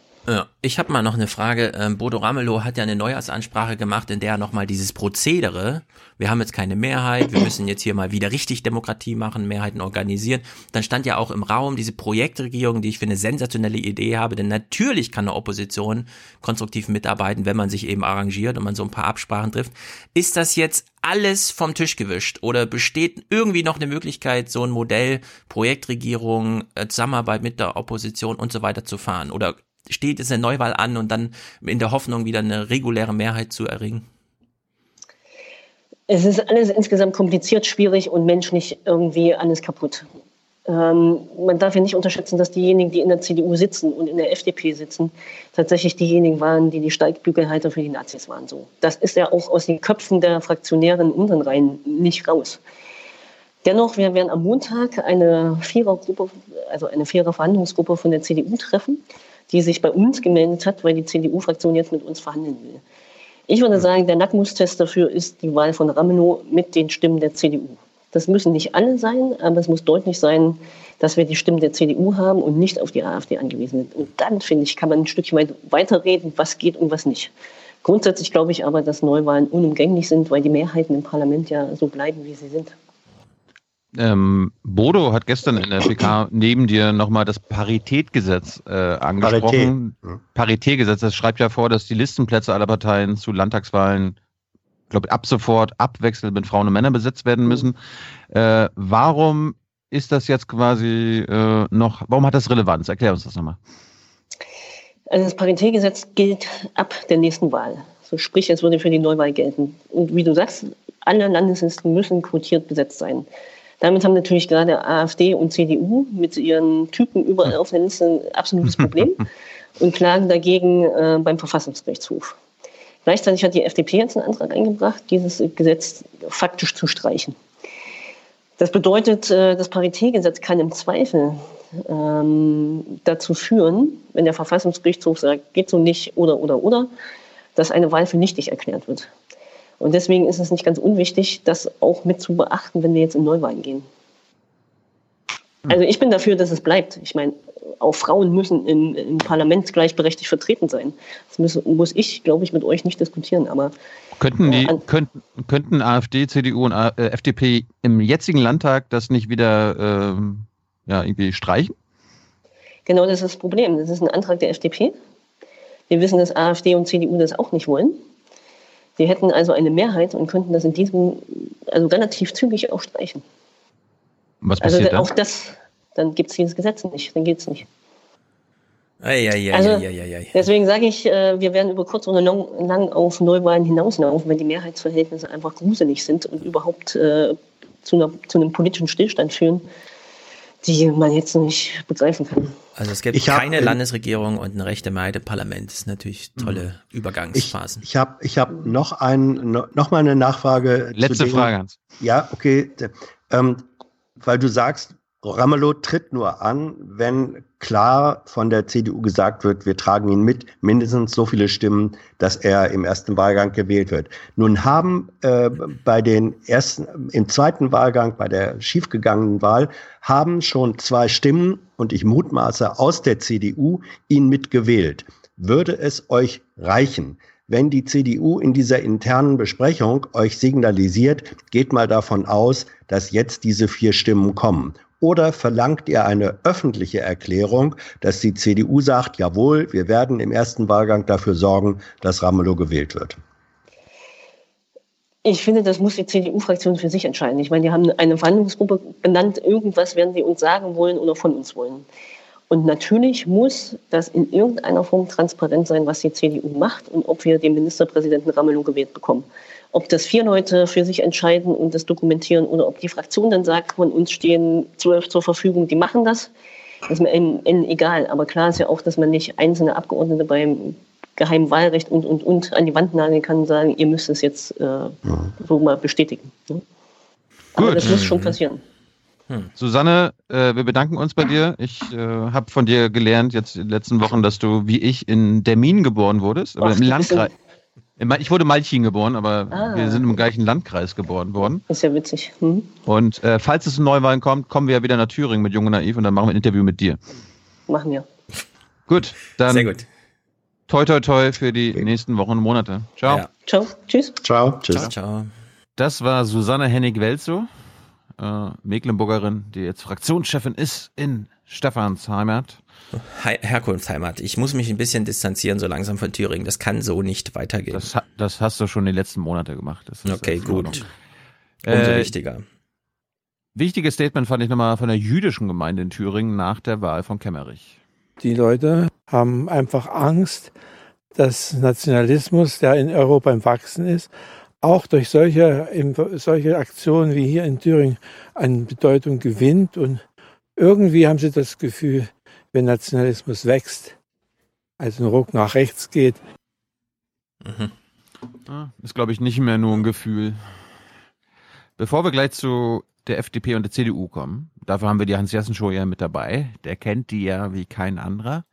Ich habe mal noch eine Frage. Ähm, Bodo Ramelow hat ja eine Neujahrsansprache gemacht, in der er nochmal dieses Prozedere, wir haben jetzt keine Mehrheit, wir müssen jetzt hier mal wieder richtig Demokratie machen, Mehrheiten organisieren. Dann stand ja auch im Raum diese Projektregierung, die ich für eine sensationelle Idee habe, denn natürlich kann eine Opposition konstruktiv mitarbeiten, wenn man sich eben arrangiert und man so ein paar Absprachen trifft. Ist das jetzt alles vom Tisch gewischt oder besteht irgendwie noch eine Möglichkeit, so ein Modell Projektregierung, äh, Zusammenarbeit mit der Opposition und so weiter zu fahren? Oder steht es eine Neuwahl an und dann in der Hoffnung wieder eine reguläre Mehrheit zu erringen? Es ist alles insgesamt kompliziert, schwierig und menschlich irgendwie alles kaputt. Ähm, man darf ja nicht unterschätzen, dass diejenigen, die in der CDU sitzen und in der FDP sitzen, tatsächlich diejenigen waren, die die Steigbügelhalter für die Nazis waren. So, das ist ja auch aus den Köpfen der Fraktionären unteren Reihen nicht raus. Dennoch, wir werden am Montag eine Vierergruppe, also eine Vierer-Verhandlungsgruppe von der CDU treffen die sich bei uns gemeldet hat, weil die CDU-Fraktion jetzt mit uns verhandeln will. Ich würde sagen, der Nackmustest dafür ist die Wahl von Ramelow mit den Stimmen der CDU. Das müssen nicht alle sein, aber es muss deutlich sein, dass wir die Stimmen der CDU haben und nicht auf die AfD angewiesen sind. Und dann, finde ich, kann man ein Stückchen weit weiterreden, was geht und was nicht. Grundsätzlich glaube ich aber, dass Neuwahlen unumgänglich sind, weil die Mehrheiten im Parlament ja so bleiben, wie sie sind. Ähm, Bodo hat gestern in der PK neben dir nochmal das Paritätgesetz äh, angesprochen. Parität. Paritätgesetz, das schreibt ja vor, dass die Listenplätze aller Parteien zu Landtagswahlen, glaube ab sofort abwechselnd mit Frauen und Männern besetzt werden müssen. Äh, warum ist das jetzt quasi äh, noch, warum hat das Relevanz? Erklär uns das nochmal. Also das Paritätgesetz gilt ab der nächsten Wahl. So sprich, es würde für die Neuwahl gelten. Und wie du sagst, alle Landeslisten müssen quotiert besetzt sein. Damit haben natürlich gerade AfD und CDU mit ihren Typen überall auf der Liste ein absolutes Problem und klagen dagegen äh, beim Verfassungsgerichtshof. Gleichzeitig hat die FDP jetzt einen Antrag eingebracht, dieses Gesetz faktisch zu streichen. Das bedeutet, äh, das Paritätgesetz kann im Zweifel ähm, dazu führen, wenn der Verfassungsgerichtshof sagt, geht so nicht oder oder oder, dass eine Wahl für nichtig erklärt wird. Und deswegen ist es nicht ganz unwichtig, das auch mit zu beachten, wenn wir jetzt in Neuwahlen gehen. Also ich bin dafür, dass es bleibt. Ich meine, auch Frauen müssen im, im Parlament gleichberechtigt vertreten sein. Das muss, muss ich, glaube ich, mit euch nicht diskutieren. Aber könnten die äh, könnten, könnten AfD, CDU und äh, FDP im jetzigen Landtag das nicht wieder ähm, ja, irgendwie streichen? Genau, das ist das Problem. Das ist ein Antrag der FDP. Wir wissen, dass AfD und CDU das auch nicht wollen. Sie hätten also eine Mehrheit und könnten das in diesem, also relativ zügig auch streichen. Was also passiert also auch das, dann gibt es dieses Gesetz nicht, dann geht es nicht. Ei, ei, ei, also, ei, deswegen sage ich, äh, wir werden über kurz oder lang auf Neuwahlen hinauslaufen, wenn die Mehrheitsverhältnisse einfach gruselig sind und überhaupt äh, zu, einer, zu einem politischen Stillstand führen, die man jetzt nicht begreifen kann. Also es gibt ich keine hab, Landesregierung und eine rechte Mehrheit im Parlament. Das ist natürlich tolle mhm. Übergangsphasen. Ich, ich habe ich hab noch, ein, noch mal eine Nachfrage. Letzte Frage, Hans. Ja, okay. Ähm, weil du sagst, Ramelow tritt nur an, wenn klar von der CDU gesagt wird, wir tragen ihn mit, mindestens so viele Stimmen, dass er im ersten Wahlgang gewählt wird. Nun haben äh, bei den ersten, im zweiten Wahlgang, bei der schiefgegangenen Wahl, haben schon zwei Stimmen, und ich mutmaße aus der CDU, ihn mitgewählt. Würde es euch reichen, wenn die CDU in dieser internen Besprechung euch signalisiert, geht mal davon aus, dass jetzt diese vier Stimmen kommen. Oder verlangt ihr eine öffentliche Erklärung, dass die CDU sagt, jawohl, wir werden im ersten Wahlgang dafür sorgen, dass Ramelow gewählt wird? Ich finde, das muss die CDU-Fraktion für sich entscheiden. Ich meine, die haben eine Verhandlungsgruppe benannt. Irgendwas werden sie uns sagen wollen oder von uns wollen. Und natürlich muss das in irgendeiner Form transparent sein, was die CDU macht und ob wir den Ministerpräsidenten Ramelow gewählt bekommen. Ob das vier Leute für sich entscheiden und das dokumentieren oder ob die Fraktion dann sagt, von uns stehen zwölf zur Verfügung, die machen das, ist mir egal. Aber klar ist ja auch, dass man nicht einzelne Abgeordnete beim geheimen Wahlrecht und, und, und an die Wand nageln kann und sagen, ihr müsst es jetzt äh, ja. so mal bestätigen. Ne? Aber Gut. das muss schon passieren. Hm. Susanne, äh, wir bedanken uns bei dir. Ich äh, habe von dir gelernt jetzt in den letzten Wochen, dass du wie ich in Dermin geboren wurdest, aber im Landkreis. Ich wurde Malchin geboren, aber ah. wir sind im gleichen Landkreis geboren worden. Das ist ja witzig. Hm. Und äh, falls es zu Neuwahlen kommt, kommen wir ja wieder nach Thüringen mit Jung und Naiv und dann machen wir ein Interview mit dir. Machen wir. Gut, dann. Sehr gut. Toi, toi, toi für die nächsten Wochen und Monate. Ciao. Ja. Ciao. Tschüss. Ciao. Tschüss. Ciao, ciao. Das war Susanne Hennig-Welzow, äh, Mecklenburgerin, die jetzt Fraktionschefin ist in Stefans Heimat. Herkunftsheimat. Ich muss mich ein bisschen distanzieren so langsam von Thüringen. Das kann so nicht weitergehen. Das, das hast du schon die letzten Monate gemacht. okay, gut. Umso äh, wichtiger. Wichtiges Statement fand ich nochmal von der jüdischen Gemeinde in Thüringen nach der Wahl von Kemmerich. Die Leute haben einfach Angst, dass Nationalismus, der in Europa im Wachsen ist, auch durch solche, solche Aktionen wie hier in Thüringen an Bedeutung gewinnt. Und irgendwie haben sie das Gefühl, wenn Nationalismus wächst, also ein Ruck nach rechts geht. Mhm. Ist, glaube ich, nicht mehr nur ein Gefühl. Bevor wir gleich zu der FDP und der CDU kommen, dafür haben wir die Hans-Jassen-Show ja mit dabei. Der kennt die ja wie kein anderer.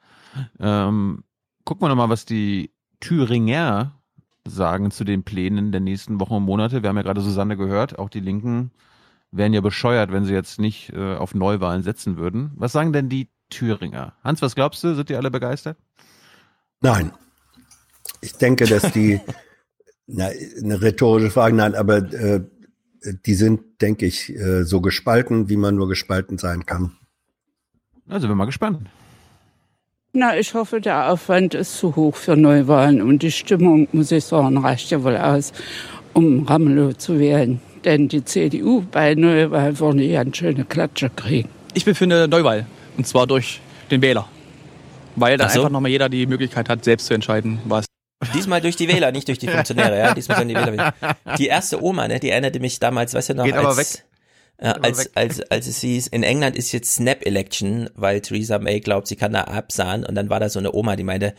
Ähm, gucken wir nochmal, was die Thüringer sagen zu den Plänen der nächsten Wochen und Monate. Wir haben ja gerade Susanne gehört, auch die Linken wären ja bescheuert, wenn sie jetzt nicht äh, auf Neuwahlen setzen würden. Was sagen denn die Thüringer? Hans, was glaubst du? Sind die alle begeistert? Nein. Ich denke, dass die, na, eine rhetorische Frage, nein, aber äh, die sind, denke ich, äh, so gespalten, wie man nur gespalten sein kann. Also, bin mal gespannt. Na, ich hoffe, der Aufwand ist zu hoch für Neuwahlen und die Stimmung, muss ich sagen, reicht ja wohl aus, um Ramelow zu wählen. Denn die CDU bei Neuwahlen würde ja eine schöne Klatsche kriegen. Ich bin für eine Neuwahl. Und zwar durch den Wähler. Weil dann so. einfach nochmal jeder die Möglichkeit hat, selbst zu entscheiden, was. Diesmal durch die Wähler, nicht durch die Funktionäre, ja. Diesmal sind die Wähler. Die erste Oma, ne, die erinnerte mich damals, weißt du noch, Geht als, aber weg. Äh, als, als, als es hieß, in England ist jetzt Snap Election, weil Theresa May glaubt, sie kann da absahen und dann war da so eine Oma, die meinte,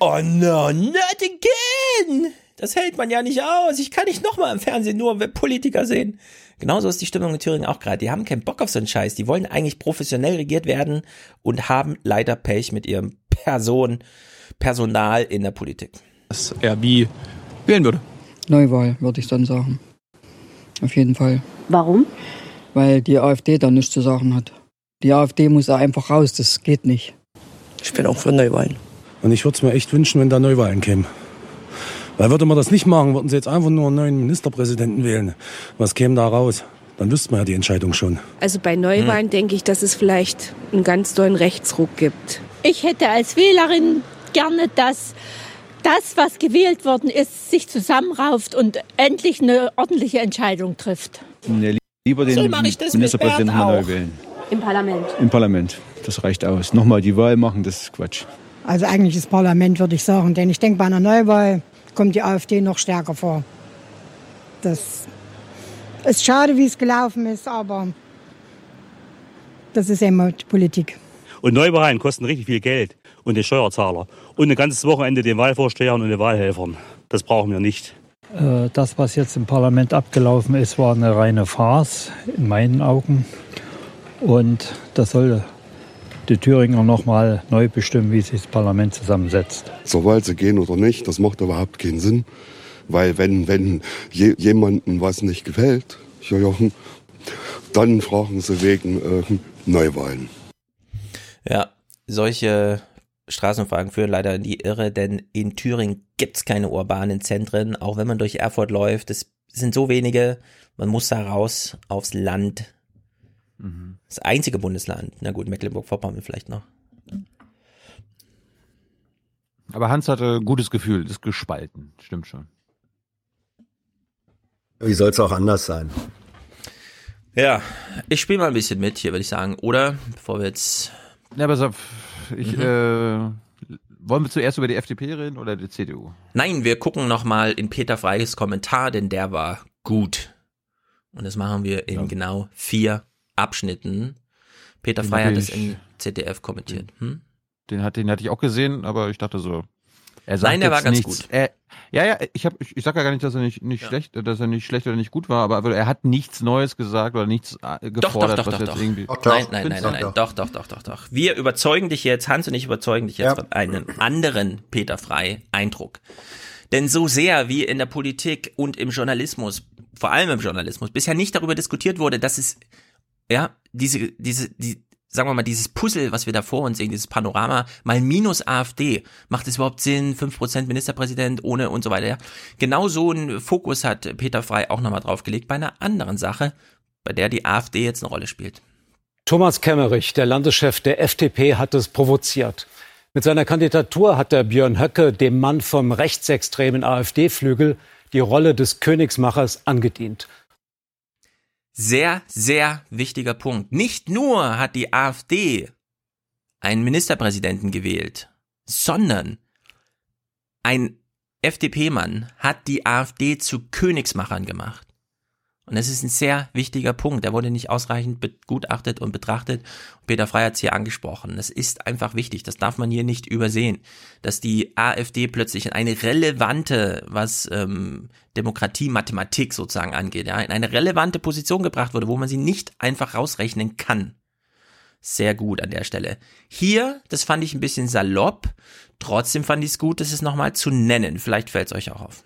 oh no, not again! Das hält man ja nicht aus. Ich kann nicht nochmal im Fernsehen nur Politiker sehen. Genauso ist die Stimmung in Thüringen auch gerade. Die haben keinen Bock auf so einen Scheiß. Die wollen eigentlich professionell regiert werden und haben leider Pech mit ihrem Person, Personal in der Politik. Das er wie wählen würde. Neuwahl, würde ich dann sagen. Auf jeden Fall. Warum? weil die AfD da nichts zu sagen hat. Die AfD muss da einfach raus, das geht nicht. Ich bin auch für Neuwahlen. Und ich würde es mir echt wünschen, wenn da Neuwahlen kämen. Weil würde man das nicht machen, würden sie jetzt einfach nur einen neuen Ministerpräsidenten wählen. Was käme da raus? Dann wüsste man ja die Entscheidung schon. Also bei Neuwahlen hm. denke ich, dass es vielleicht einen ganz tollen Rechtsruck gibt. Ich hätte als Wählerin gerne, dass das, was gewählt worden ist, sich zusammenrauft und endlich eine ordentliche Entscheidung trifft. Nee, Lieber den so Ministerpräsidenten mal neu wählen. Im Parlament. Im Parlament. Das reicht aus. Nochmal die Wahl machen, das ist Quatsch. Also eigentlich das Parlament, würde ich sagen. Denn ich denke, bei einer Neuwahl kommt die AfD noch stärker vor. Das ist schade, wie es gelaufen ist, aber das ist immer die Politik. Und Neuwahlen kosten richtig viel Geld und den Steuerzahler. Und ein ganzes Wochenende den Wahlvorstehern und den Wahlhelfern. Das brauchen wir nicht. Äh, das, was jetzt im Parlament abgelaufen ist, war eine reine Farce in meinen Augen. Und das soll die Thüringer nochmal neu bestimmen, wie sich das Parlament zusammensetzt. Sobald sie gehen oder nicht, das macht überhaupt keinen Sinn. Weil wenn, wenn je, jemandem was nicht gefällt, dann fragen sie wegen äh, Neuwahlen. Ja, solche Straßenumfragen führen leider in die Irre, denn in Thüringen gibt es keine urbanen Zentren, auch wenn man durch Erfurt läuft. Es sind so wenige, man muss da raus aufs Land. Mhm. Das einzige Bundesland. Na gut, Mecklenburg-Vorpommern vielleicht noch. Aber Hans hatte ein gutes Gefühl, ist gespalten, stimmt schon. Wie soll es auch anders sein? Ja, ich spiele mal ein bisschen mit hier, würde ich sagen. Oder, bevor wir jetzt... Ja, pass auf, ich, mhm. äh, wollen wir zuerst über die FDP reden oder die CDU? Nein, wir gucken nochmal in Peter Freies Kommentar, denn der war gut. Und das machen wir in ja. genau vier Abschnitten. Peter Frey hat es im ZDF kommentiert. Hm? Den, hat, den hatte ich auch gesehen, aber ich dachte so, er sagt Nein, der war ganz nichts. gut. Er, ja, ja, ich hab, ich, ich sag ja gar nicht, dass er nicht, nicht ja. schlecht, dass er nicht schlecht oder nicht gut war, aber er hat nichts Neues gesagt oder nichts äh, gefordert, doch, doch, doch, was doch, jetzt doch. irgendwie. Doch, nein, nein, nein, nein, nein, doch, doch, doch, doch, doch. Wir überzeugen dich jetzt, Hans und ich überzeugen dich jetzt ja. von einem anderen Peter Frei Eindruck. Denn so sehr wie in der Politik und im Journalismus, vor allem im Journalismus, bisher nicht darüber diskutiert wurde, dass es ja, diese, diese, die, sagen wir mal, dieses Puzzle, was wir da vor uns sehen, dieses Panorama, mal minus AfD, macht es überhaupt Sinn, 5% Ministerpräsident ohne und so weiter, ja. Genau so einen Fokus hat Peter Frei auch nochmal draufgelegt bei einer anderen Sache, bei der die AfD jetzt eine Rolle spielt. Thomas Kemmerich, der Landeschef der FDP, hat es provoziert. Mit seiner Kandidatur hat der Björn Höcke dem Mann vom rechtsextremen AfD-Flügel die Rolle des Königsmachers angedient. Sehr, sehr wichtiger Punkt. Nicht nur hat die AfD einen Ministerpräsidenten gewählt, sondern ein FDP-Mann hat die AfD zu Königsmachern gemacht. Und das ist ein sehr wichtiger Punkt. Der wurde nicht ausreichend begutachtet und betrachtet. Peter Frey hat es hier angesprochen. Das ist einfach wichtig. Das darf man hier nicht übersehen. Dass die AfD plötzlich in eine relevante, was ähm, Demokratie, Mathematik sozusagen angeht, ja, in eine relevante Position gebracht wurde, wo man sie nicht einfach rausrechnen kann. Sehr gut an der Stelle. Hier, das fand ich ein bisschen salopp. Trotzdem fand ich es gut, das ist nochmal zu nennen. Vielleicht fällt es euch auch auf.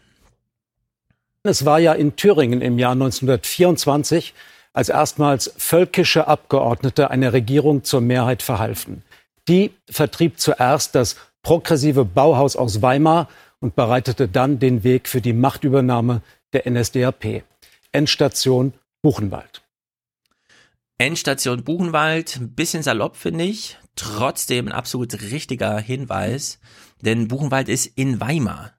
Es war ja in Thüringen im Jahr 1924, als erstmals völkische Abgeordnete einer Regierung zur Mehrheit verhalfen. Die vertrieb zuerst das progressive Bauhaus aus Weimar und bereitete dann den Weg für die Machtübernahme der NSDAP. Endstation Buchenwald. Endstation Buchenwald, ein bisschen salopp finde ich, trotzdem ein absolut richtiger Hinweis, denn Buchenwald ist in Weimar.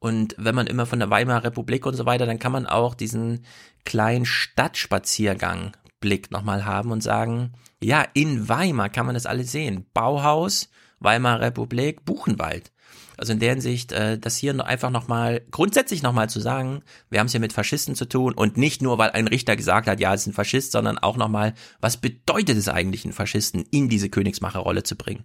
Und wenn man immer von der Weimarer Republik und so weiter, dann kann man auch diesen kleinen Stadtspaziergang Blick nochmal haben und sagen, ja, in Weimar kann man das alles sehen. Bauhaus, Weimarer Republik, Buchenwald. Also in der Hinsicht, äh, das hier einfach nochmal, grundsätzlich nochmal zu sagen, wir haben es hier mit Faschisten zu tun und nicht nur, weil ein Richter gesagt hat, ja, es ist ein Faschist, sondern auch nochmal, was bedeutet es eigentlich, einen Faschisten in diese Königsmacherrolle zu bringen?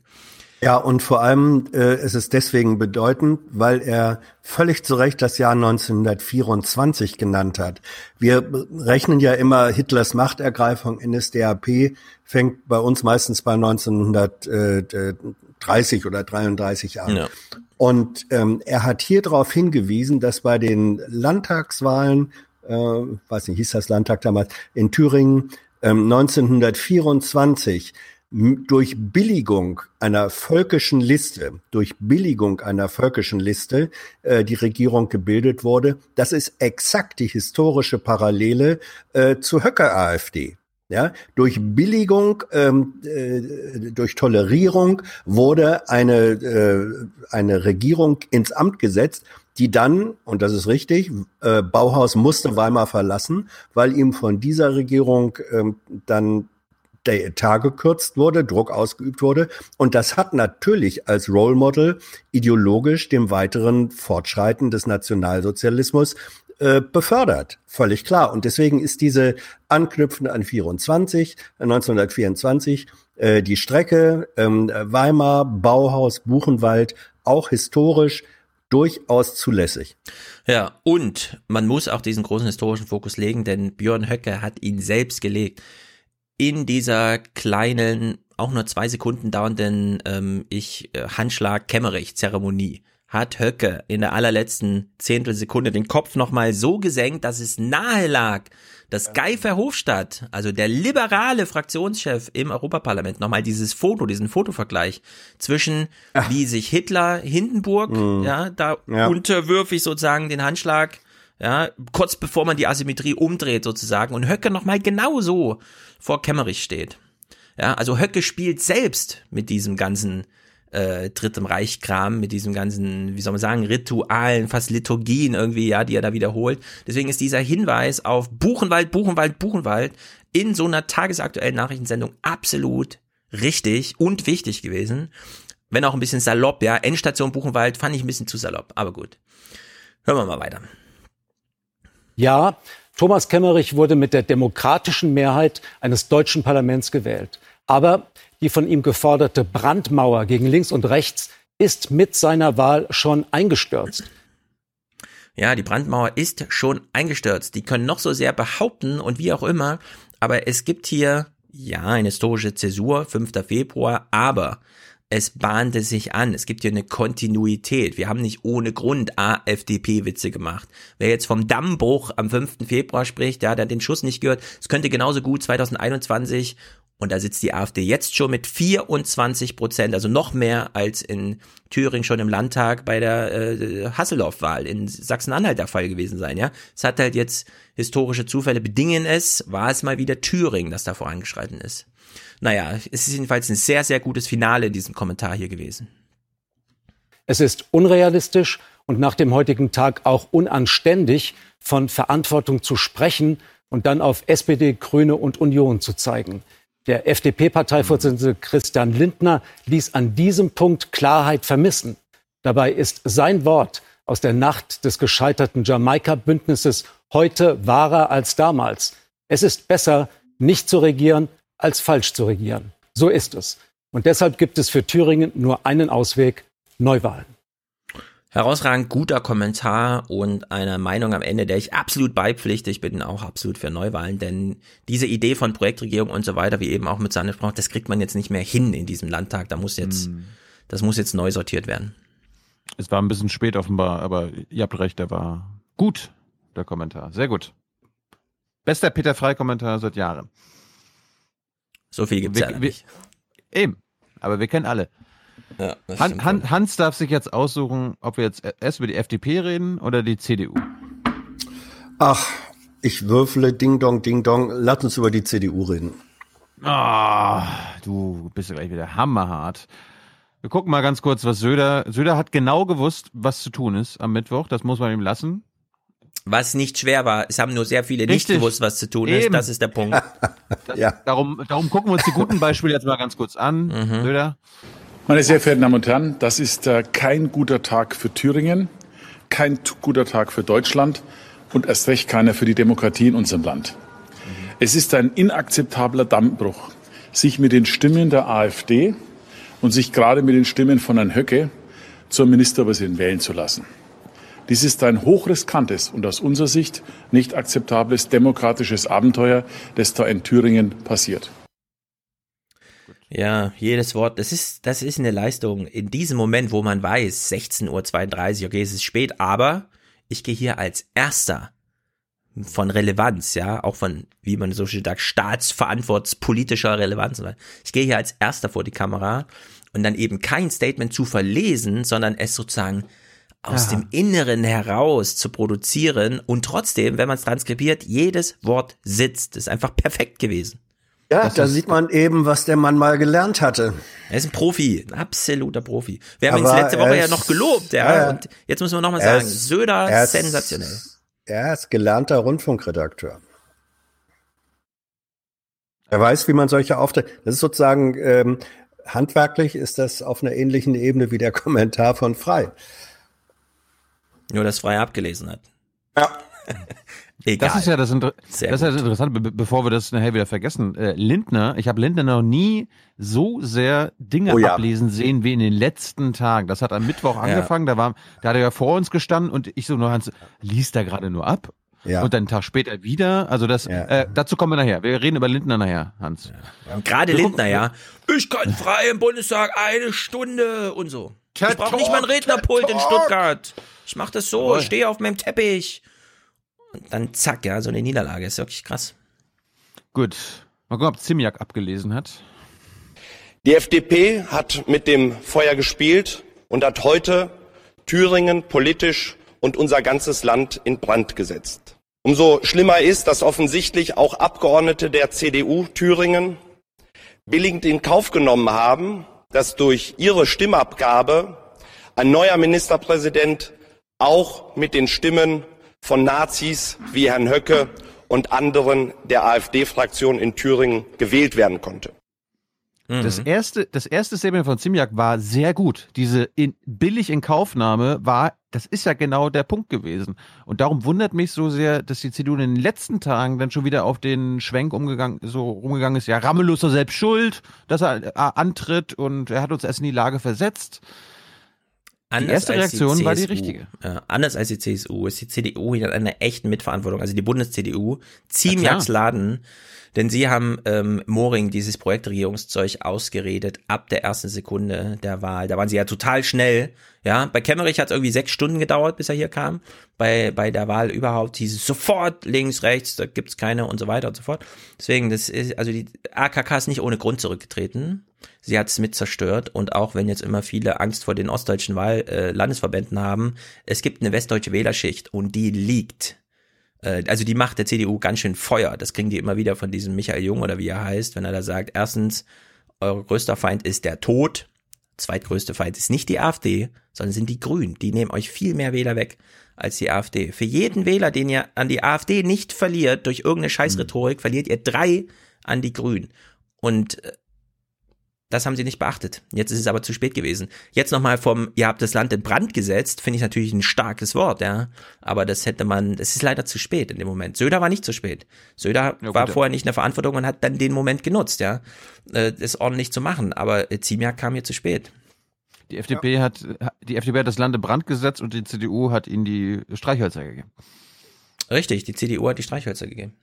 Ja, und vor allem äh, ist es deswegen bedeutend, weil er völlig zu Recht das Jahr 1924 genannt hat. Wir rechnen ja immer Hitlers Machtergreifung NSDAP fängt bei uns meistens bei 1930 oder 33 an. Ja. Und ähm, er hat hier darauf hingewiesen, dass bei den Landtagswahlen, äh, weiß nicht, hieß das Landtag damals, in Thüringen ähm, 1924 durch Billigung einer völkischen Liste, durch Billigung einer völkischen Liste äh, die Regierung gebildet wurde. Das ist exakt die historische Parallele äh, zur Höcker-AfD. Ja, durch Billigung, ähm, äh, durch Tolerierung wurde eine, äh, eine Regierung ins Amt gesetzt, die dann, und das ist richtig, äh, Bauhaus musste Weimar verlassen, weil ihm von dieser Regierung ähm, dann der Etat gekürzt wurde, Druck ausgeübt wurde. Und das hat natürlich als Role Model ideologisch dem weiteren Fortschreiten des Nationalsozialismus äh, befördert. Völlig klar. Und deswegen ist diese anknüpfende an 24, 1924, äh, die Strecke ähm, Weimar, Bauhaus, Buchenwald auch historisch durchaus zulässig. Ja, und man muss auch diesen großen historischen Fokus legen, denn Björn Höcke hat ihn selbst gelegt in dieser kleinen, auch nur zwei Sekunden dauernden ähm, ich äh, Handschlag Kämmerich Zeremonie hat Höcke in der allerletzten Zehntelsekunde den Kopf nochmal so gesenkt, dass es nahe lag, dass Guy Verhofstadt, also der liberale Fraktionschef im Europaparlament, nochmal dieses Foto, diesen Fotovergleich zwischen, Ach. wie sich Hitler Hindenburg, mhm. ja, da ja. unterwürfig sozusagen den Handschlag, ja, kurz bevor man die Asymmetrie umdreht sozusagen und Höcke nochmal genauso vor Kemmerich steht. Ja, also Höcke spielt selbst mit diesem ganzen äh, Drittem Reich-Kram, mit diesem ganzen, wie soll man sagen, Ritualen, fast Liturgien irgendwie, ja, die er da wiederholt. Deswegen ist dieser Hinweis auf Buchenwald, Buchenwald, Buchenwald in so einer tagesaktuellen Nachrichtensendung absolut richtig und wichtig gewesen. Wenn auch ein bisschen salopp, ja. Endstation Buchenwald fand ich ein bisschen zu salopp, aber gut. Hören wir mal weiter. Ja, Thomas Kemmerich wurde mit der demokratischen Mehrheit eines deutschen Parlaments gewählt. Aber die von ihm geforderte Brandmauer gegen links und rechts ist mit seiner Wahl schon eingestürzt. Ja, die Brandmauer ist schon eingestürzt. Die können noch so sehr behaupten und wie auch immer, aber es gibt hier, ja, eine historische Zäsur, 5. Februar, aber es bahnte sich an. Es gibt hier eine Kontinuität. Wir haben nicht ohne Grund AfDP-Witze gemacht. Wer jetzt vom Dammbruch am 5. Februar spricht, ja, der hat den Schuss nicht gehört. Es könnte genauso gut 2021 und da sitzt die AfD jetzt schon mit 24 Prozent, also noch mehr als in Thüringen schon im Landtag bei der äh, Hasselhoff-Wahl in Sachsen-Anhalt der Fall gewesen sein. Ja, es hat halt jetzt historische Zufälle bedingen es, war es mal wieder Thüringen, das da vorangeschreiten ist. Naja, es ist jedenfalls ein sehr, sehr gutes Finale in diesem Kommentar hier gewesen. Es ist unrealistisch und nach dem heutigen Tag auch unanständig, von Verantwortung zu sprechen und dann auf SPD, Grüne und Union zu zeigen. Der FDP-Parteivorsitzende Christian Lindner ließ an diesem Punkt Klarheit vermissen. Dabei ist sein Wort aus der Nacht des gescheiterten Jamaika-Bündnisses heute wahrer als damals. Es ist besser, nicht zu regieren, als falsch zu regieren. So ist es. Und deshalb gibt es für Thüringen nur einen Ausweg, Neuwahlen. Herausragend guter Kommentar und eine Meinung am Ende, der ich absolut beipflichte. Ich bin auch absolut für Neuwahlen, denn diese Idee von Projektregierung und so weiter, wie eben auch mit Sanne das kriegt man jetzt nicht mehr hin in diesem Landtag. Da muss jetzt, hm. das muss jetzt neu sortiert werden. Es war ein bisschen spät offenbar, aber ihr habt recht, der war gut, der Kommentar. Sehr gut. Bester Peter Frei-Kommentar seit Jahren. So viel gibt's wir, ja nicht. Eben, aber wir kennen alle. Ja, Han, Han, Hans darf sich jetzt aussuchen, ob wir jetzt erst über die FDP reden oder die CDU. Ach, ich würfle Ding Dong, Ding Dong. Lass uns über die CDU reden. Ah, du bist ja gleich wieder hammerhart. Wir gucken mal ganz kurz, was Söder. Söder hat genau gewusst, was zu tun ist am Mittwoch. Das muss man ihm lassen. Was nicht schwer war. Es haben nur sehr viele Richtig. nicht gewusst, was zu tun Eben. ist. Das ist der Punkt. Das, ja. darum, darum gucken wir uns die guten Beispiele jetzt mal ganz kurz an. Mhm. Söder. Meine sehr verehrten Damen und Herren, das ist äh, kein guter Tag für Thüringen, kein guter Tag für Deutschland und erst recht keiner für die Demokratie in unserem Land. Es ist ein inakzeptabler Dammbruch, sich mit den Stimmen der AfD und sich gerade mit den Stimmen von Herrn Höcke zur Ministerpräsidentin wählen zu lassen. Dies ist ein hochriskantes und aus unserer Sicht nicht akzeptables demokratisches Abenteuer, das da in Thüringen passiert. Ja, jedes Wort, das ist, das ist eine Leistung. In diesem Moment, wo man weiß, 16.32 Uhr, okay, es ist spät, aber ich gehe hier als Erster von Relevanz, ja, auch von, wie man so schön sagt, staatsverantwortungspolitischer Relevanz. Ich gehe hier als Erster vor die Kamera und dann eben kein Statement zu verlesen, sondern es sozusagen aus Aha. dem Inneren heraus zu produzieren und trotzdem, wenn man es transkribiert, jedes Wort sitzt. Das ist einfach perfekt gewesen. Ja, das da sieht man eben, was der Mann mal gelernt hatte. Er ist ein Profi, ein absoluter Profi. Wir haben Aber ihn letzte Woche ist, ja noch gelobt, ja. Und jetzt müssen wir nochmal sagen, ist, Söder, er ist, sensationell. Er ist gelernter Rundfunkredakteur. Er weiß, wie man solche Auftritte. Das ist sozusagen ähm, handwerklich ist das auf einer ähnlichen Ebene wie der Kommentar von Frei. Nur, dass Frei abgelesen hat. Ja. Egal. Das ist ja das, Inter das, ist ja das Interessante, be bevor wir das nachher wieder vergessen. Äh, Lindner, ich habe Lindner noch nie so sehr Dinge oh, ja. ablesen sehen wie in den letzten Tagen. Das hat am Mittwoch angefangen, ja. da war, da hat er ja vor uns gestanden und ich so nur Hans, liest da gerade nur ab. Ja. und dann einen Tag später wieder. Also das, äh, dazu kommen wir nachher. Wir reden über Lindner nachher, Hans. Gerade Lindner, ja. Ich kann frei im Bundestag eine Stunde und so. TED ich brauche nicht mal ein Talk, Rednerpult in. Stuttgart. Ich mache das so, ich stehe auf meinem Teppich. Und dann zack, ja, so eine Niederlage. Ist wirklich krass. Gut. Mal gucken, ob Zimiak abgelesen hat. Die FDP hat mit dem Feuer gespielt und hat heute Thüringen politisch und unser ganzes Land in Brand gesetzt. Umso schlimmer ist, dass offensichtlich auch Abgeordnete der CDU Thüringen billigend in Kauf genommen haben, dass durch ihre Stimmabgabe ein neuer Ministerpräsident auch mit den Stimmen von Nazis wie Herrn Höcke und anderen der AfD-Fraktion in Thüringen gewählt werden konnte. Das erste, das erste Statement von Zimiak war sehr gut. Diese in, billig in Kaufnahme war, das ist ja genau der Punkt gewesen. Und darum wundert mich so sehr, dass die CDU in den letzten Tagen dann schon wieder auf den Schwenk umgegangen, so rumgegangen ist. Ja, Ramelow ist selbst schuld, dass er äh, antritt und er hat uns erst in die Lage versetzt. Die erste Reaktion war die richtige. Ja, anders als die CSU ist die CDU hier in einer echten Mitverantwortung, also die Bundes-CDU. Ziemiaks Laden, denn sie haben ähm, Moring dieses Projektregierungszeug ausgeredet ab der ersten Sekunde der Wahl. Da waren sie ja total schnell. Ja, bei Kemmerich hat es irgendwie sechs Stunden gedauert, bis er hier kam. Bei, bei der Wahl überhaupt hieß es sofort links, rechts, da gibt's keine und so weiter und so fort. Deswegen, das ist, also die AKK ist nicht ohne Grund zurückgetreten. Sie hat es mit zerstört und auch wenn jetzt immer viele Angst vor den ostdeutschen Wahl äh, Landesverbänden haben, es gibt eine westdeutsche Wählerschicht und die liegt. Äh, also die macht der CDU ganz schön Feuer. Das kriegen die immer wieder von diesem Michael Jung oder wie er heißt, wenn er da sagt, erstens, euer größter Feind ist der Tod. Zweitgrößte Feind ist nicht die AfD, sondern sind die Grünen. Die nehmen euch viel mehr Wähler weg als die AfD. Für jeden Wähler, den ihr an die AfD nicht verliert, durch irgendeine Scheißrhetorik, verliert ihr drei an die Grünen. Und äh, das haben sie nicht beachtet. Jetzt ist es aber zu spät gewesen. Jetzt nochmal vom, ihr habt das Land in Brand gesetzt, finde ich natürlich ein starkes Wort, ja. Aber das hätte man, das ist leider zu spät in dem Moment. Söder war nicht zu spät. Söder Ja, gut, war ja. vorher nicht in der Verantwortung und hat dann den Moment genutzt, ja, äh, das ordentlich zu machen. Aber äh, Ziemiak kam hier zu spät. Die FDP hat, die FDP hat das Land in Brand gesetzt und die CDU hat ihnen die Streichhölzer gegeben. Richtig, die CDU hat die Streichhölzer gegeben.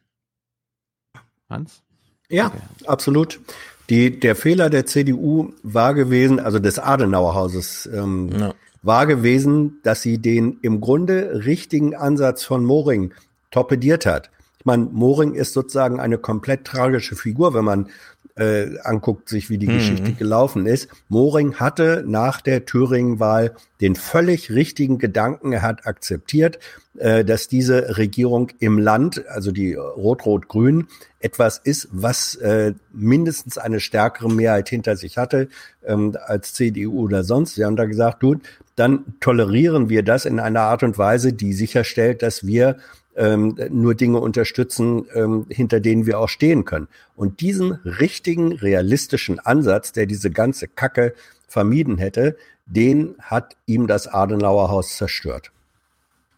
Hans? Ja, absolut. Die, der Fehler der CDU war gewesen, also des Adenauerhauses, ähm, war gewesen, dass sie den im Grunde richtigen Ansatz von Moring torpediert hat. Ich meine, Moring ist sozusagen eine komplett tragische Figur, wenn man äh, anguckt sich, wie die Mhm. Geschichte gelaufen ist. Moring hatte nach der Thüringen-Wahl den völlig richtigen Gedanken. Er hat akzeptiert, äh, dass diese Regierung im Land, also die Rot-Rot-Grün, etwas ist, was äh, mindestens eine stärkere Mehrheit hinter sich hatte ähm, als CDU oder sonst. Sie haben da gesagt, du, dann tolerieren wir das in einer Art und Weise, die sicherstellt, dass wir ähm, nur Dinge unterstützen, ähm, hinter denen wir auch stehen können. Und diesen richtigen, realistischen Ansatz, der diese ganze Kacke vermieden hätte, den hat ihm das Adenauerhaus zerstört.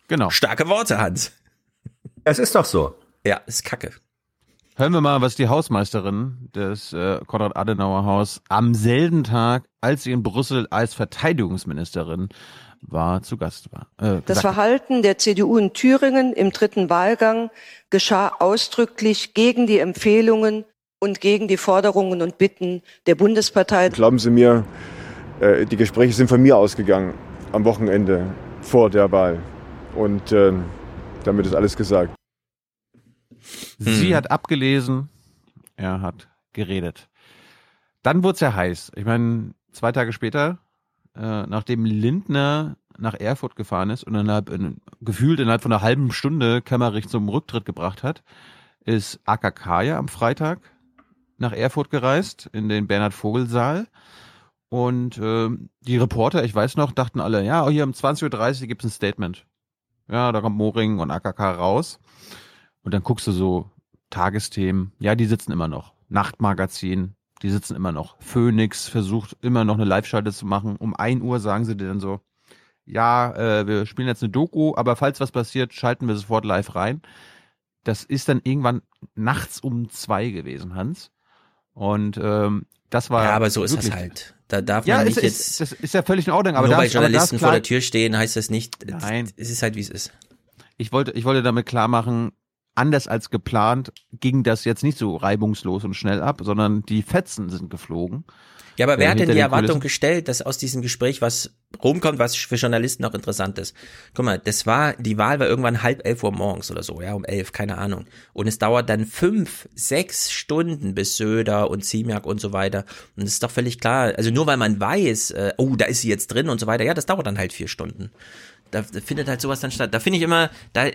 Genau. Starke Worte, Hans. Es ist doch so. Ja, ist kacke. Hören wir mal, was die Hausmeisterin des äh, Konrad-Adenauer-Haus am selben Tag, als sie in Brüssel als Verteidigungsministerin war, zu Gast war. Äh, Das. Verhalten der CDU in Thüringen im dritten Wahlgang geschah ausdrücklich gegen die Empfehlungen und gegen die Forderungen und Bitten der Bundespartei. Glauben Sie mir, äh, die Gespräche sind von mir ausgegangen am Wochenende vor der Wahl. Und äh, damit ist alles gesagt. Sie Hm. hat abgelesen, er hat geredet. Dann wurde es ja heiß. Ich meine, zwei Tage später, äh, nachdem Lindner nach Erfurt gefahren ist und innerhalb, in, gefühlt innerhalb von einer halben Stunde Kämmerich zum Rücktritt gebracht hat, ist AKK ja am Freitag nach Erfurt gereist, in den Bernhard-Vogel-Saal. Und ähm, die Reporter, ich weiß noch, dachten alle, ja, hier um 20.30 Uhr gibt es ein Statement. Ja, da kommt Moring und AKK raus. Und dann guckst du so Tagesthemen. Ja, die sitzen immer noch. Nachtmagazin, die sitzen immer noch. Phoenix versucht immer noch eine Live-Schalte zu machen. Um 1 Uhr sagen sie dir dann so, ja, äh, wir spielen jetzt eine Doku, aber falls was passiert, schalten wir sofort live rein. Das ist dann irgendwann nachts um zwei gewesen, Hans. Und ähm, das war. Ja, aber so ist das halt. Da darf ja, man nicht ist, jetzt. das ist ja völlig in Ordnung. Aber nur da weil Journalisten vor klar- der Tür stehen, heißt das nicht. Nein. Es ist halt, wie es ist. Ich wollte, ich wollte damit klar machen, anders als geplant ging das jetzt nicht so reibungslos und schnell ab, sondern die Fetzen sind geflogen. Ja, aber wer hat denn die Erwartung Kulissen. gestellt, dass aus diesem Gespräch was rumkommt, was für Journalisten auch interessant ist? Guck mal, das war, die Wahl war irgendwann halb elf Uhr morgens oder so, ja, um elf, keine Ahnung. Und es dauert dann fünf, sechs Stunden bis Söder und Ziemiak und so weiter. Und es ist doch völlig klar, also nur weil man weiß, äh, oh, da ist sie jetzt drin und so weiter, ja, das dauert dann halt vier Stunden. Da, da findet halt sowas dann statt. Da finde ich immer, da,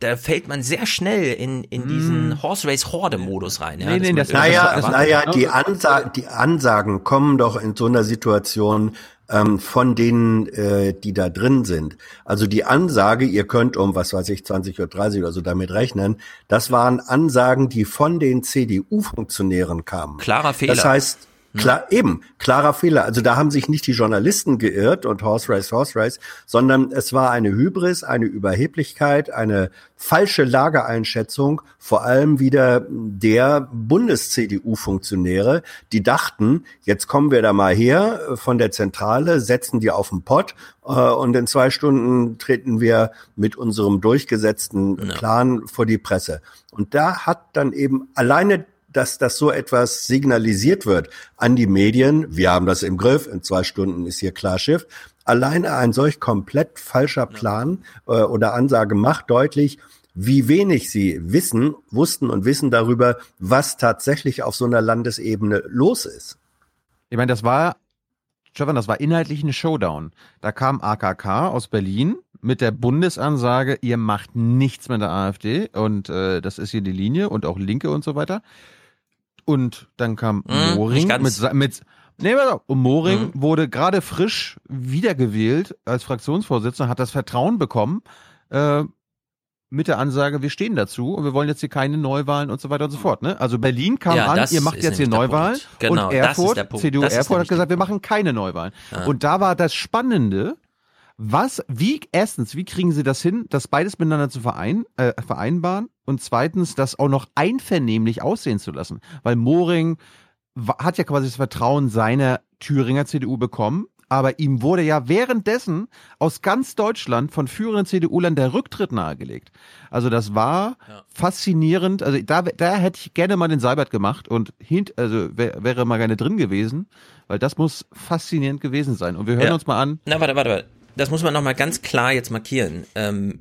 da fällt man sehr schnell in, in diesen Horse Race Horde Modus rein. Ja, Nee, nee, das- Naja, naja die, Ansa die Ansagen kommen doch in so einer Situation ähm, von denen, äh, die da drin sind. Also die Ansage, ihr könnt um, was weiß ich, 20.30 Uhr oder so damit rechnen, das waren Ansagen, die von den CDU-Funktionären kamen. Klarer Fehler. Das heißt, Klar, eben, klarer Fehler. Also da haben sich nicht die Journalisten geirrt und Horse Race, Horse Race, sondern es war eine Hybris, eine Überheblichkeit, eine falsche Lageeinschätzung, vor allem wieder der Bundes-CDU-Funktionäre, die dachten, jetzt kommen wir da mal her äh, von der Zentrale, setzen die auf den Pott äh, und in zwei Stunden treten wir mit unserem durchgesetzten Plan vor die Presse. Und da hat dann eben alleine dass das so etwas signalisiert wird an die Medien. Wir haben das im Griff. In zwei Stunden ist hier klar Schiff. Alleine ein solch komplett falscher Plan äh, oder Ansage macht deutlich, wie wenig sie wissen, wussten und wissen darüber, was tatsächlich auf so einer Landesebene los ist. Ich meine, das war, Stefan, das war inhaltlich eine Showdown. Da kam AKK aus Berlin mit der Bundesansage, ihr macht nichts mit der AfD und äh, das ist hier die Linie und auch Linke und so weiter. Und dann kam Hm, Moring mit, mit Nee, pass auf. und Moring Mhm. wurde gerade frisch wiedergewählt als Fraktionsvorsitzender, hat das Vertrauen bekommen äh, mit der Ansage, wir stehen dazu und wir wollen jetzt hier keine Neuwahlen und so weiter und so fort. Ne? Also Berlin kam Ja, an, ihr macht jetzt hier Neuwahlen. Genau, und Erfurt. CDU Das Erfurt hat gesagt, wir machen keine Neuwahlen. Ja. Und da war das Spannende, was, wie, erstens, wie kriegen sie das hin, das beides miteinander zu verein, äh, vereinbaren und zweitens, das auch noch einvernehmlich aussehen zu lassen. Weil Moring hat ja quasi das Vertrauen seiner Thüringer CDU bekommen, aber ihm wurde ja währenddessen aus ganz Deutschland von führenden CDU-Lern der Rücktritt nahegelegt. Also das war faszinierend. Also da, da hätte ich gerne mal den Seibert gemacht und hint, also wär, wäre mal gerne drin gewesen, weil das muss faszinierend gewesen sein. Und wir hören Ja. uns mal an. Na, warte, warte, warte. Das muss man nochmal ganz klar jetzt markieren. Ähm,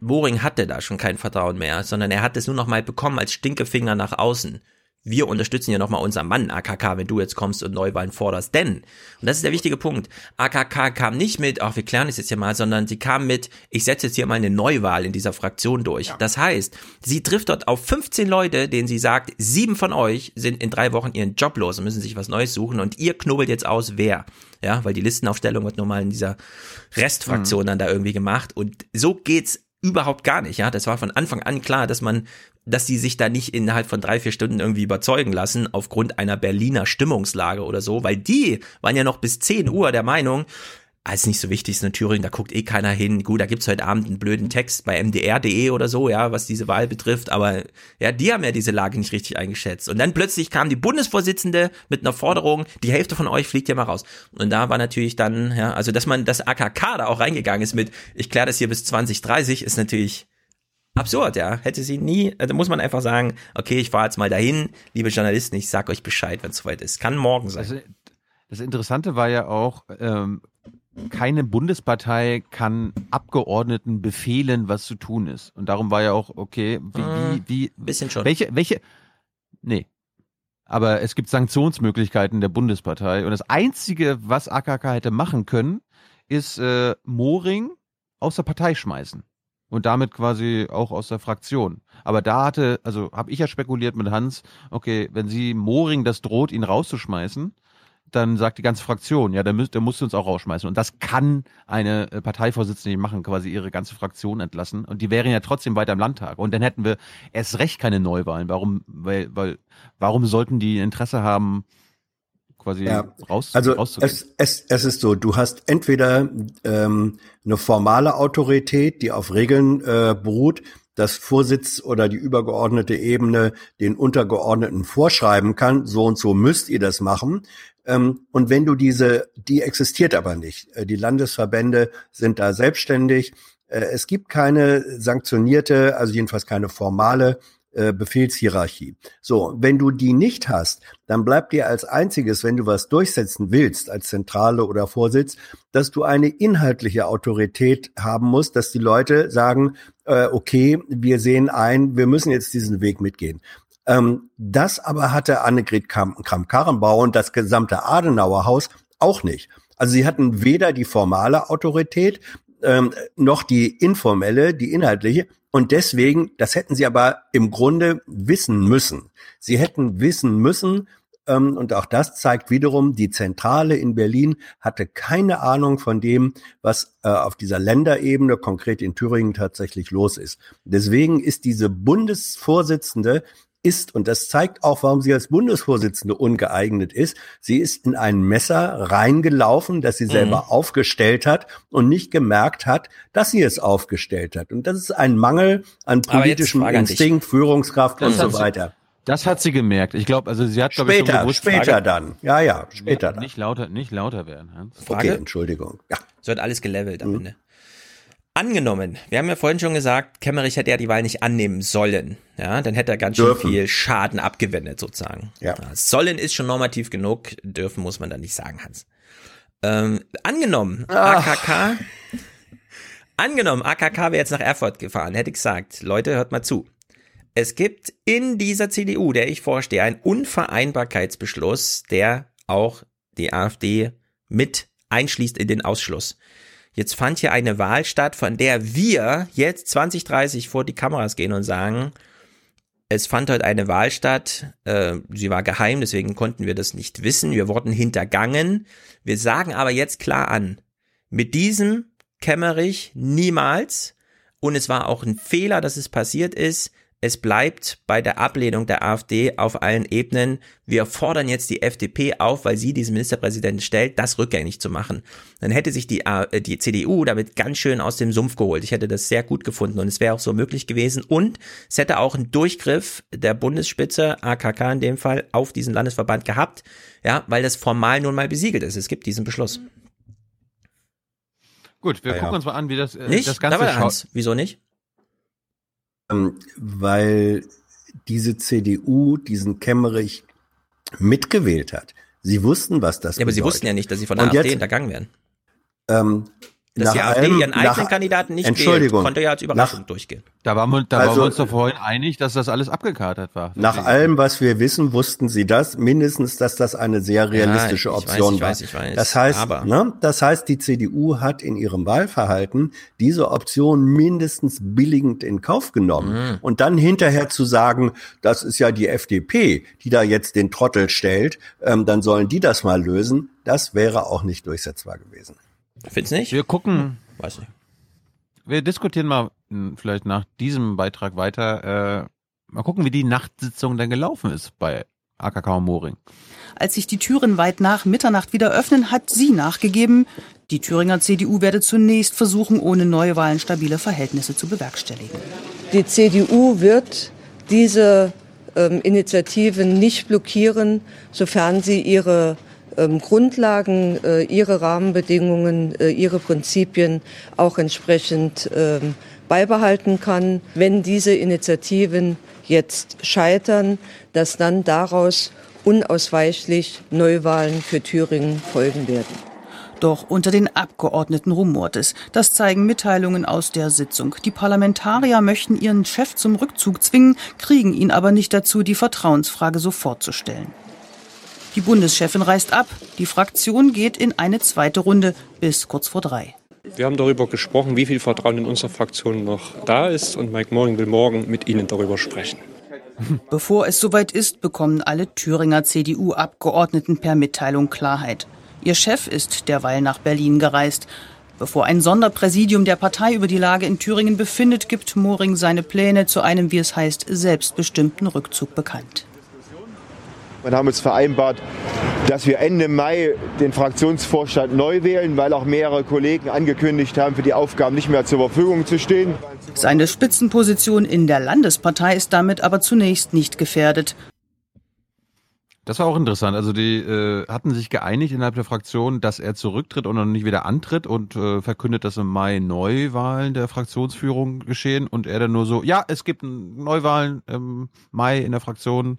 Boring hatte da schon kein Vertrauen mehr, sondern er hat es nur noch mal bekommen als Stinkefinger nach außen. Wir unterstützen ja nochmal unseren Mann, AKK, wenn du jetzt kommst und Neuwahlen forderst. Denn, und das ist der wichtige Punkt, AKK kam nicht mit, ach, wir klären es jetzt hier mal, sondern sie kam mit, ich setze jetzt hier mal eine Neuwahl in dieser Fraktion durch. Das heißt, sie trifft dort auf 15 Leute, denen sie sagt, sieben von euch sind in drei Wochen ihren Job los und müssen sich was Neues suchen und ihr knubbelt jetzt aus, wer. Ja, weil die Listenaufstellung wird normal in dieser Restfraktion dann da irgendwie gemacht und so geht's überhaupt gar nicht, ja. Das war von Anfang an klar, dass man, dass die sich da nicht innerhalb von drei, vier Stunden irgendwie überzeugen lassen, aufgrund einer Berliner Stimmungslage oder so, weil die waren ja noch bis 10 Uhr der Meinung, ah, ist nicht so wichtig, ist in Thüringen, da guckt eh keiner hin. Gut, da gibt's heute Abend einen blöden Text bei mdr.de oder so, ja, was diese Wahl betrifft, aber ja, die haben ja diese Lage nicht richtig eingeschätzt. Und dann plötzlich kam die Bundesvorsitzende mit einer Forderung, die Hälfte von euch fliegt ja mal raus. Und da war natürlich dann, ja, also dass man das AKK da auch reingegangen ist mit, ich kläre das hier bis 2030, ist natürlich absurd, ja. Hätte sie nie, also muss man einfach sagen, okay, ich fahre jetzt mal dahin, liebe Journalisten, ich sag euch Bescheid, wenn es soweit ist. Kann morgen sein. Das, das Interessante war ja auch, ähm, keine Bundespartei kann Abgeordneten befehlen, was zu tun ist. Und darum war ja auch, okay, wie, wie, wie, bisschen schon. welche, welche, nee. Aber es gibt Sanktionsmöglichkeiten der Bundespartei. Und das Einzige, was AKK hätte machen können, ist äh, Moring aus der Partei schmeißen. Und damit quasi auch aus der Fraktion. Aber da hatte, also habe ich ja spekuliert mit Hans, okay, wenn sie Moring das droht, ihn rauszuschmeißen, dann sagt die ganze Fraktion, ja, der, müsst, der musst du uns auch rausschmeißen. Und das kann eine äh, Parteivorsitzende nicht machen, quasi ihre ganze Fraktion entlassen. Und die wären ja trotzdem weiter im Landtag. Und dann hätten wir erst recht keine Neuwahlen. Warum, weil, weil, warum sollten die Interesse haben, quasi Ja, raus, also rauszugehen? es, es, es ist so, du hast entweder ähm, eine formale Autorität, die auf Regeln äh, beruht, dass Vorsitz oder die übergeordnete Ebene den Untergeordneten vorschreiben kann, so und so müsst ihr das machen. Ähm, und wenn du diese, die existiert aber nicht. Äh, Die Landesverbände sind da selbstständig. Äh, es gibt keine sanktionierte, also jedenfalls keine formale äh, Befehlshierarchie. So, wenn du die nicht hast, dann bleibt dir als einziges, wenn du was durchsetzen willst, als Zentrale oder Vorsitz, dass du eine inhaltliche Autorität haben musst, dass die Leute sagen, äh, okay, wir sehen ein, wir müssen jetzt diesen Weg mitgehen. Ähm, das aber hatte Annegret Kramp-Karrenbauer und das gesamte Adenauer Haus auch nicht. Also sie hatten weder die formale Autorität ähm, noch die informelle, die inhaltliche. Und deswegen, das hätten sie aber im Grunde wissen müssen. Sie hätten wissen müssen, ähm, und auch das zeigt wiederum, die Zentrale in Berlin hatte keine Ahnung von dem, was äh, auf dieser Länderebene, konkret in Thüringen, tatsächlich los ist. Deswegen ist diese Bundesvorsitzende ist, und das zeigt auch, warum sie als Bundesvorsitzende ungeeignet ist, sie ist in ein Messer reingelaufen, das sie selber mhm. aufgestellt hat und nicht gemerkt hat, dass sie es aufgestellt hat. Und das ist ein Mangel an politischem Instinkt, Führungskraft und so weiter. Das hat sie gemerkt. Ich glaube, also sie hat glaube ich, schon später Frage, dann. Ja, ja, später nicht, dann. Nicht lauter, nicht lauter werden. Hans. Frage, okay, Entschuldigung. Ja. So wird alles gelevelt am mhm. Ende. Angenommen, wir haben ja vorhin schon gesagt, Kemmerich hätte ja die Wahl nicht annehmen sollen. Ja, dann hätte er ganz schön viel Schaden abgewendet, sozusagen. Ja. Sollen ist schon normativ genug, dürfen muss man da nicht sagen, Hans. Ähm, angenommen, Ach. AKK, angenommen, AKK wäre jetzt nach Erfurt gefahren, hätte ich gesagt, Leute, hört mal zu. Es gibt in dieser CDU, der ich vorstehe, einen Unvereinbarkeitsbeschluss, der auch die AfD mit einschließt in den Ausschluss. Jetzt fand hier eine Wahl statt, von der wir jetzt 2030 vor die Kameras gehen und sagen, es fand heute eine Wahl statt, äh, sie war geheim, deswegen konnten wir das nicht wissen, wir wurden hintergangen. Wir sagen aber jetzt klar an, mit diesem Kämmerich niemals, und es war auch ein Fehler, dass es passiert ist, es bleibt bei der Ablehnung der AfD auf allen Ebenen. Wir fordern jetzt die FDP auf, weil sie diesen Ministerpräsidenten stellt, das rückgängig zu machen. Dann hätte sich die, äh, die CDU damit ganz schön aus dem Sumpf geholt. Ich hätte das sehr gut gefunden und es wäre auch so möglich gewesen. Und es hätte auch einen Durchgriff der Bundesspitze, AKK in dem Fall, auf diesen Landesverband gehabt. Ja, weil das formal nun mal besiegelt ist. Es gibt diesen Beschluss. Gut, wir ja, gucken uns mal an, wie das, äh, nicht? das Ganze schaut. Wieso nicht? Ähm, weil diese CDU diesen Kemmerich mitgewählt hat. Sie wussten, was das Ja, aber bedeutet. sie wussten ja nicht, dass sie von der Und AfD jetzt, hintergangen werden. Ähm, dass die AfD allem, ihren eigenen nach, Kandidaten nicht Entschuldigung, wählt, konnte ja als Überraschung nach, durchgehen. Da, waren wir, da also, waren wir uns doch vorhin einig, dass das alles abgekatert war. Nach allem, was wir wissen, wussten sie das, mindestens, dass das eine sehr realistische ja, ich, Option ich weiß, ich war. Weiß, das heißt, aber. Ne, das heißt, die CDU hat in ihrem Wahlverhalten diese Option mindestens billigend in Kauf genommen. Mhm. Und dann hinterher zu sagen, das ist ja die FDP, die da jetzt den Trottel stellt, ähm, dann sollen die das mal lösen, das wäre auch nicht durchsetzbar gewesen. Findest nicht? Wir gucken. Hm, weiß nicht. Wir diskutieren mal hm, vielleicht nach diesem Beitrag weiter. Äh, mal gucken, wie die Nachtsitzung dann gelaufen ist bei AKK und Moring. Als sich die Türen weit nach Mitternacht wieder öffnen, hat sie nachgegeben, die Thüringer CDU werde zunächst versuchen, ohne Neuwahlen stabile Verhältnisse zu bewerkstelligen. Die CDU wird diese ähm, Initiativen nicht blockieren, sofern sie ihre ähm, Grundlagen, äh, ihre Rahmenbedingungen, äh, ihre Prinzipien auch entsprechend ähm, beibehalten kann. Wenn diese Initiativen jetzt scheitern, dass dann daraus unausweichlich Neuwahlen für Thüringen folgen werden. Doch unter den Abgeordneten rumort es. Das zeigen Mitteilungen aus der Sitzung. Die Parlamentarier möchten ihren Chef zum Rückzug zwingen, kriegen ihn aber nicht dazu, die Vertrauensfrage sofort zu stellen. Die Bundeschefin reist ab. Die Fraktion geht in eine zweite Runde bis kurz vor drei. Wir haben darüber gesprochen, wie viel Vertrauen in unserer Fraktion noch da ist. Und Mike Morning will morgen mit Ihnen darüber sprechen. Bevor es soweit ist, bekommen alle Thüringer CDU-Abgeordneten per Mitteilung Klarheit. Ihr Chef ist derweil nach Berlin gereist. Bevor ein Sonderpräsidium der Partei über die Lage in Thüringen befindet, gibt Moring seine Pläne zu einem, wie es heißt, selbstbestimmten Rückzug bekannt. Wir haben uns vereinbart, dass wir Ende Mai den Fraktionsvorstand neu wählen, weil auch mehrere Kollegen angekündigt haben, für die Aufgaben nicht mehr zur Verfügung zu stehen. Seine Spitzenposition in der Landespartei ist damit aber zunächst nicht gefährdet. Das war auch interessant. Also die äh, hatten sich geeinigt innerhalb der Fraktion, dass er zurücktritt und dann nicht wieder antritt und äh, verkündet, dass im Mai Neuwahlen der Fraktionsführung geschehen und er dann nur so, ja, es gibt Neuwahlen im Mai in der Fraktion,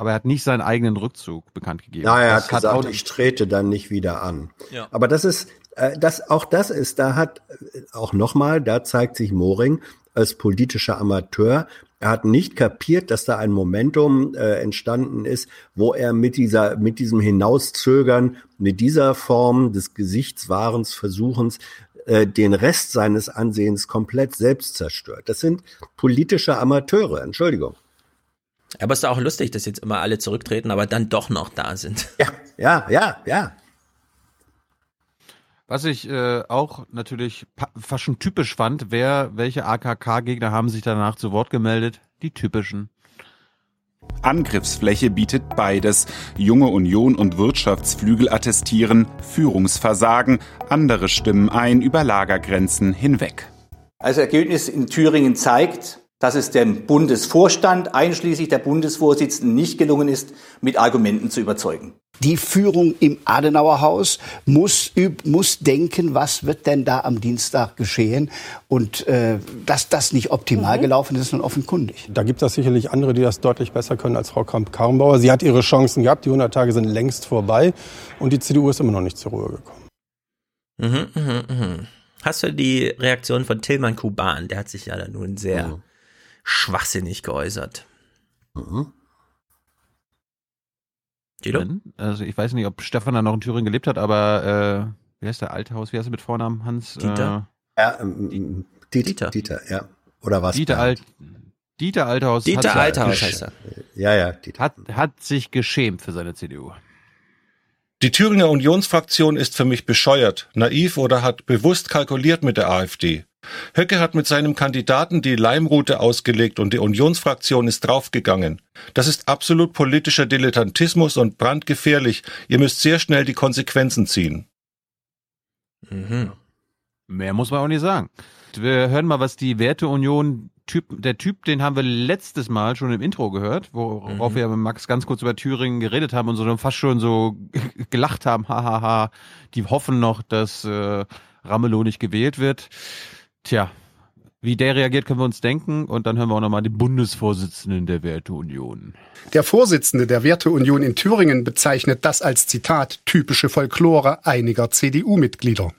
aber er hat nicht seinen eigenen Rückzug bekannt gegeben. Ja, er das hat gesagt, ich trete dann nicht wieder an. Ja. Aber das ist, äh, das, auch das ist, da hat, äh, auch nochmal, da zeigt sich Moring als politischer Amateur, er hat nicht kapiert, dass da ein Momentum äh, entstanden ist, wo er mit dieser, mit diesem Hinauszögern, mit dieser Form des Gesichtswahrens Versuchens, äh, den Rest seines Ansehens komplett selbst zerstört. Das sind politische Amateure, Entschuldigung. Aber es ist auch lustig, dass jetzt immer alle zurücktreten, aber dann doch noch da sind. Ja, ja, ja, ja. Was ich äh, auch natürlich fast schon typisch fand, wer, welche AKK-Gegner haben sich danach zu Wort gemeldet? Die typischen. Angriffsfläche bietet beides. Junge Union und Wirtschaftsflügel attestieren Führungsversagen. Andere stimmen ein über Lagergrenzen hinweg. Als Ergebnis in Thüringen zeigt, dass es dem Bundesvorstand einschließlich der Bundesvorsitzenden nicht gelungen ist, mit Argumenten zu überzeugen. Die Führung im Adenauerhaus muss, muss denken, was wird denn da am Dienstag geschehen. Und äh, dass das nicht optimal mhm. gelaufen ist, ist nun offenkundig. Da gibt es sicherlich andere, die das deutlich besser können als Frau Kramp-Karrenbauer. Sie hat ihre Chancen gehabt, die 100 Tage sind längst vorbei und die CDU ist immer noch nicht zur Ruhe gekommen. Mhm, mh, mh. Hast du die Reaktion von Tillmann Kuban? Der hat sich ja da nun sehr mhm. Schwachsinnig geäußert. Mhm. Also ich weiß nicht, ob Stefan da noch in Thüringen gelebt hat, aber äh, wie heißt der Althaus? Wie heißt er mit Vornamen? Hans? Dieter? Äh, ja, ähm, Dieter. Dieter, ja. Oder was? Dieter Alt. Dieter Althaus. Dieter Althaus heißt er. Ja, ja. Dieter. Hat, hat sich geschämt für seine CDU. Die Thüringer Unionsfraktion ist für mich bescheuert, naiv oder hat bewusst kalkuliert mit der AfD. Höcke hat mit seinem Kandidaten die Leimroute ausgelegt und die Unionsfraktion ist draufgegangen. Das ist absolut politischer Dilettantismus und brandgefährlich. Ihr müsst sehr schnell die Konsequenzen ziehen. Mhm. Mehr muss man auch nicht sagen. Wir hören mal, was die Werteunion Typ, der Typ, den haben wir letztes Mal schon im Intro gehört, worauf mhm. wir mit Max ganz kurz über Thüringen geredet haben und so fast schon so gelacht haben, hahaha, die hoffen noch, dass äh, Ramelow nicht gewählt wird. Tja, wie der reagiert, können wir uns denken. Und dann hören wir auch nochmal den Bundesvorsitzenden der Werteunion. Der Vorsitzende der Werteunion in Thüringen bezeichnet das als Zitat typische Folklore einiger CDU-Mitglieder.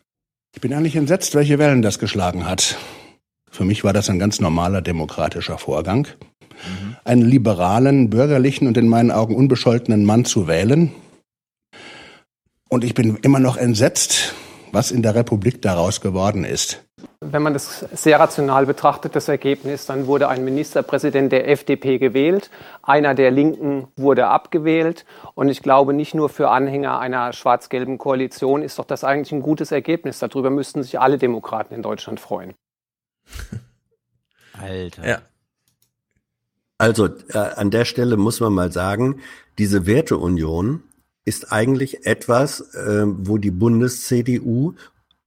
Ich bin eigentlich entsetzt, welche Wellen das geschlagen hat. Für mich war das ein ganz normaler demokratischer Vorgang. Mhm. Einen liberalen, bürgerlichen und in meinen Augen unbescholtenen Mann zu wählen. Und ich bin immer noch entsetzt, was in der Republik daraus geworden ist. Wenn man das sehr rational betrachtet, das Ergebnis, dann wurde ein Ministerpräsident der FDP gewählt, einer der Linken wurde abgewählt. Und ich glaube, nicht nur für Anhänger einer schwarz-gelben Koalition ist doch das eigentlich ein gutes Ergebnis. Darüber müssten sich alle Demokraten in Deutschland freuen. Alter. Ja. Also äh, an der Stelle muss man mal sagen, diese Werteunion ist eigentlich etwas, äh, wo die Bundes-CDU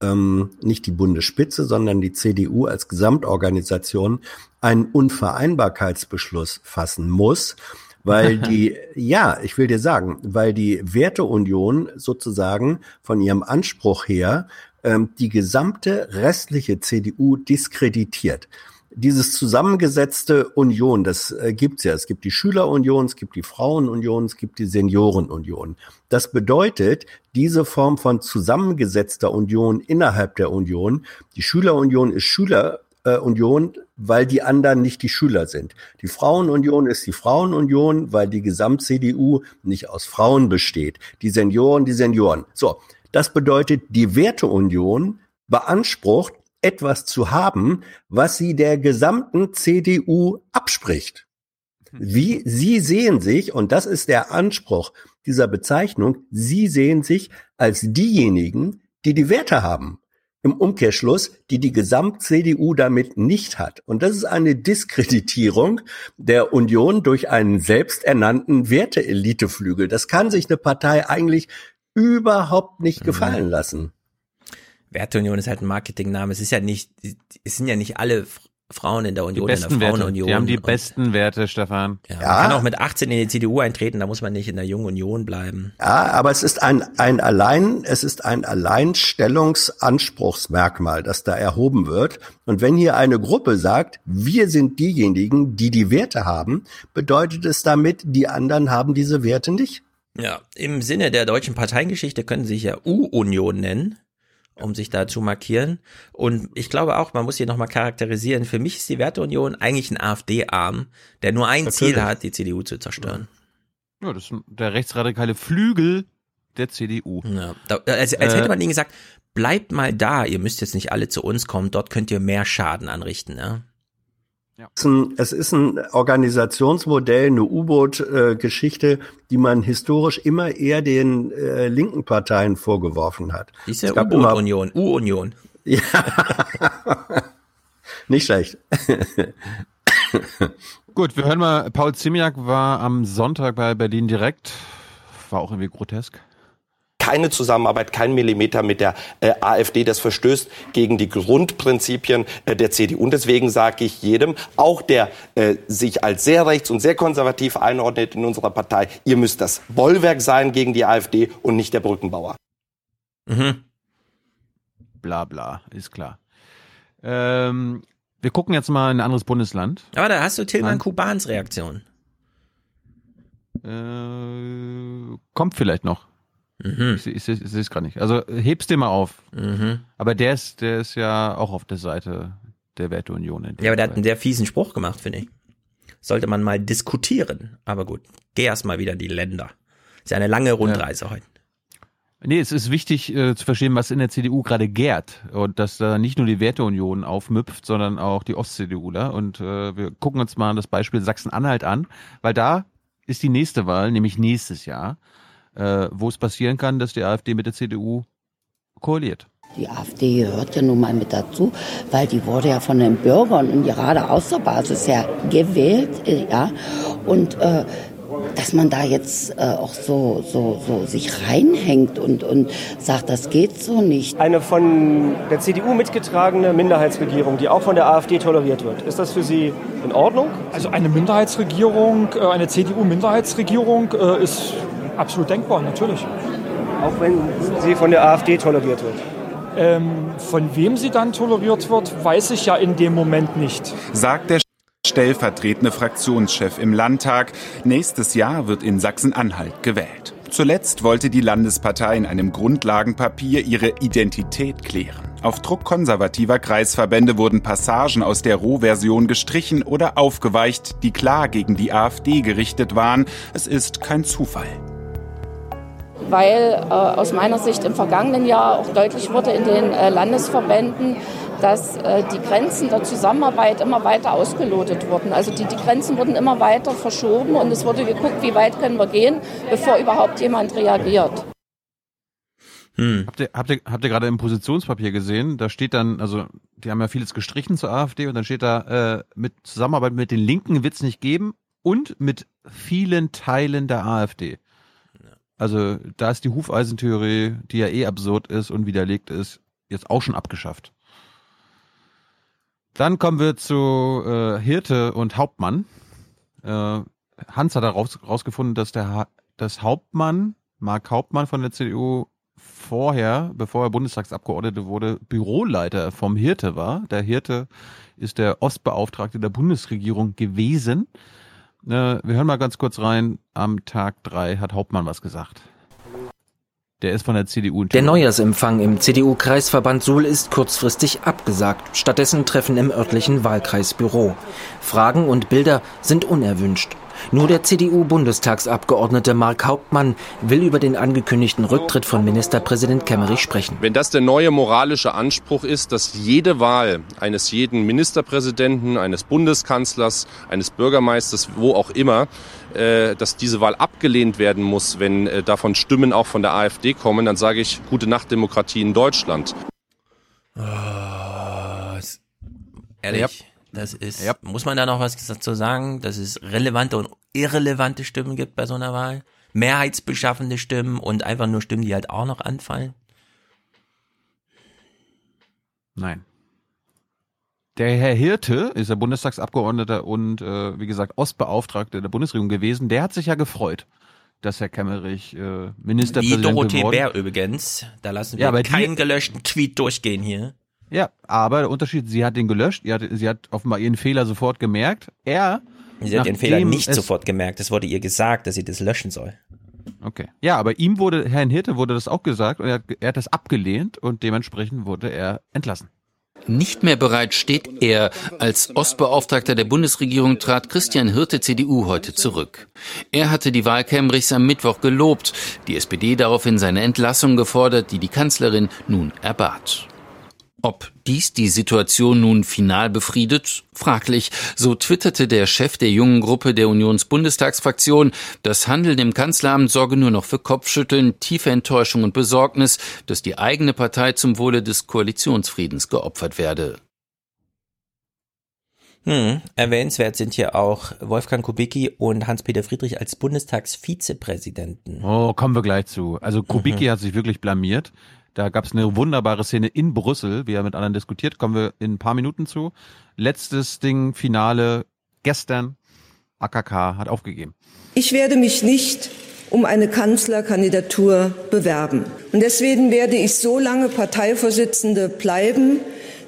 ähm, nicht die Bundesspitze, sondern die CDU als Gesamtorganisation einen Unvereinbarkeitsbeschluss fassen muss, weil die, ja, ich will dir sagen, weil die Werteunion sozusagen von ihrem Anspruch her ähm, die gesamte restliche CDU diskreditiert dieses zusammengesetzte Union, das äh, gibt's ja. Es gibt die Schülerunion, es gibt die Frauenunion, es gibt die Seniorenunion. Das bedeutet, diese Form von zusammengesetzter Union innerhalb der Union, die Schülerunion ist Schülerunion, weil die anderen nicht die Schüler sind. Die Frauenunion ist die Frauenunion, weil die Gesamt-CDU nicht aus Frauen besteht. Die Senioren, die Senioren. So, das bedeutet, die Werteunion beansprucht etwas zu haben, was sie der gesamten CDU abspricht. Wie Sie sehen sich, und das ist der Anspruch dieser Bezeichnung, Sie sehen sich als diejenigen, die die Werte haben. Im Umkehrschluss, die die Gesamt-CDU damit nicht hat. Und das ist eine Diskreditierung der Union durch einen selbsternannten Werteeliteflügel. Das kann sich eine Partei eigentlich überhaupt nicht mhm. gefallen lassen. Werteunion ist halt ein Marketingname. Es ist ja nicht, es sind ja nicht alle Frauen in der Union, die besten in der Werte. Frauenunion. Die haben die besten Werte, Stefan. Ja, Man kann auch mit 18 in die CDU eintreten, da muss man nicht in der Jungen Union bleiben. Ja, aber es ist ein, ein allein, es ist ein Alleinstellungsanspruchsmerkmal, das da erhoben wird. Und wenn hier eine Gruppe sagt, wir sind diejenigen, die die Werte haben, bedeutet es damit, die anderen haben diese Werte nicht? Ja, im Sinne der deutschen Parteiengeschichte können sie sich ja U-Union nennen, um sich da zu markieren. Und ich glaube auch, man muss hier nochmal charakterisieren. Für mich ist die Werteunion eigentlich ein AfD-Arm, der nur ein Natürlich. Ziel hat, die CDU zu zerstören. Ja, das ist der rechtsradikale Flügel der CDU. Ja, da, als, als Äh, hätte man ihnen gesagt, bleibt mal da, ihr müsst jetzt nicht alle zu uns kommen, dort könnt ihr mehr Schaden anrichten. Ja? Es ist ein, es ist ein Organisationsmodell, eine U-Boot-Geschichte, die man historisch immer eher den äh, linken Parteien vorgeworfen hat. Diese Es gab immer- U-Boot-Union, U-Union. Ja. Nicht schlecht. Gut, wir hören mal, Paul Ziemiak war am Sonntag bei Berlin direkt. War auch irgendwie grotesk. Keine Zusammenarbeit, kein Millimeter mit der äh, AfD. Das verstößt gegen die Grundprinzipien äh, der CDU. Und deswegen sage ich jedem, auch der äh, sich als sehr rechts und sehr konservativ einordnet in unserer Partei, ihr müsst das Bollwerk sein gegen die AfD und nicht der Brückenbauer. Mhm. Bla bla, ist klar. Ähm, wir gucken jetzt mal in ein anderes Bundesland. Aber da hast du Tilman. Kubans Reaktion. Äh, kommt vielleicht noch. Mhm. Ich, ich, seh- ich sehe es gerade nicht. Also heb's dir mal auf. Mhm. Aber der ist, der ist ja auch auf der Seite der Werteunion. Ja, aber der hat einen sehr fiesen Spruch gemacht, finde ich. Sollte man mal diskutieren. Aber gut, geh erst mal wieder die Länder. Ist ja eine lange Rundreise heute. Nee, es ist wichtig äh, zu verstehen, was in der CDU gerade gärt. Und dass da nicht nur die Werteunion aufmüpft, sondern auch die Ost-CDUler. Und äh, wir gucken uns mal das Beispiel Sachsen-Anhalt an, weil da ist die nächste Wahl, nämlich nächstes Jahr, äh, wo es passieren kann, dass die AfD mit der CDU koaliert. Die AfD gehört ja nun mal mit dazu, weil die wurde ja von den Bürgern und gerade aus der Basis ja gewählt, äh, ja. Und äh, dass man da jetzt äh, auch so, so, so sich reinhängt und, und sagt, das geht so nicht. Eine von der CDU mitgetragene Minderheitsregierung, die auch von der AfD toleriert wird. Ist das für Sie in Ordnung? Also eine Minderheitsregierung, äh, eine CDU-Minderheitsregierung äh, ist absolut denkbar, natürlich. Auch wenn sie von der AfD toleriert wird? Ähm, von wem sie dann toleriert wird, weiß ich ja in dem Moment nicht. sagt der stellvertretende Fraktionschef im Landtag. Nächstes Jahr wird in Sachsen-Anhalt gewählt. Zuletzt wollte die Landespartei in einem Grundlagenpapier ihre Identität klären. Auf Druck konservativer Kreisverbände wurden Passagen aus der Rohversion gestrichen oder aufgeweicht, die klar gegen die AfD gerichtet waren. Es ist kein Zufall. Weil äh, aus meiner Sicht im vergangenen Jahr auch deutlich wurde in den äh, Landesverbänden, dass äh, die Grenzen der Zusammenarbeit immer weiter ausgelotet wurden. Also die, die Grenzen wurden immer weiter verschoben und es wurde geguckt, wie weit können wir gehen, bevor überhaupt jemand reagiert. Habt ihr, habt ihr, habt ihr gerade im Positionspapier gesehen? Da steht dann, also die haben ja vieles gestrichen zur AfD und dann steht da, äh, mit Zusammenarbeit mit den Linken wird's nicht geben und mit vielen Teilen der AfD. Also da ist die Hufeisentheorie, die ja eh absurd ist und widerlegt ist, jetzt auch schon abgeschafft. Dann kommen wir zu äh, Hirte und Hauptmann. Äh, Hans hat heraus, rausgefunden, dass der ha dass Hauptmann, Mark Hauptmann von der CDU, vorher, bevor er Bundestagsabgeordnete wurde, Büroleiter vom Hirte war. Der Hirte ist der Ostbeauftragte der Bundesregierung gewesen. Äh, wir hören mal ganz kurz rein. Am Tag drei hat Hauptmann was gesagt. Der ist von der CDU. Der. Neujahrsempfang im CDU-Kreisverband Suhl ist kurzfristig abgesagt. Stattdessen Treffen im örtlichen Wahlkreisbüro. Fragen und Bilder sind unerwünscht. Nur der CDU-Bundestagsabgeordnete Mark Hauptmann will über den angekündigten Rücktritt von Ministerpräsident Kemmerich sprechen. Wenn das der neue moralische Anspruch ist, dass jede Wahl eines jeden Ministerpräsidenten, eines Bundeskanzlers, eines Bürgermeisters, wo auch immer, dass diese Wahl abgelehnt werden muss, wenn äh, davon Stimmen auch von der AfD kommen, dann sage ich, gute Nacht Demokratie in Deutschland. Oh, ehrlich, das ist, muss man da noch was dazu sagen, dass es relevante und irrelevante Stimmen gibt bei so einer Wahl? Mehrheitsbeschaffende Stimmen und einfach nur Stimmen, die halt auch noch anfallen? Nein. Der Herr Hirte ist der Bundestagsabgeordneter und äh, wie gesagt Ostbeauftragter der Bundesregierung gewesen. Der hat sich ja gefreut, dass Herr Kemmerich äh, Ministerpräsident Wie Dorothee geworden Bär übrigens. Da lassen wir Ja, die- keinen gelöschten Tweet durchgehen hier. Ja, aber der Unterschied, sie hat den gelöscht, sie hat, sie hat offenbar ihren Fehler sofort gemerkt. Er Sie hat ihren Fehler nicht sofort gemerkt. Es wurde ihr gesagt, dass sie das löschen soll. Okay. Ja, aber ihm wurde, Herrn Hirte wurde das auch gesagt und er hat, er hat das abgelehnt und dementsprechend wurde er entlassen. Nicht mehr bereit steht er. Als Ostbeauftragter der Bundesregierung trat Christian Hirte CDU heute zurück. Er hatte die Wahl Kemrichs am Mittwoch gelobt, die SPD daraufhin seine Entlassung gefordert, die die Kanzlerin nun erbat. Ob dies die Situation nun final befriedet? Fraglich. So twitterte der Chef der jungen Gruppe der Unionsbundestagsfraktion, das Handeln im Kanzleramt sorge nur noch für Kopfschütteln, tiefe Enttäuschung und Besorgnis, dass die eigene Partei zum Wohle des Koalitionsfriedens geopfert werde. Hm. Erwähnenswert sind hier auch Wolfgang Kubicki und Hans-Peter Friedrich als Bundestagsvizepräsidenten. Oh, kommen wir gleich zu. Also Kubicki Mhm. hat sich wirklich blamiert. Da gab es eine wunderbare Szene in Brüssel, wie er mit anderen diskutiert. Kommen wir in ein paar Minuten zu. Letztes Ding, Finale, gestern. AKK hat aufgegeben. Ich werde mich nicht um eine Kanzlerkandidatur bewerben. Und deswegen werde ich so lange Parteivorsitzende bleiben,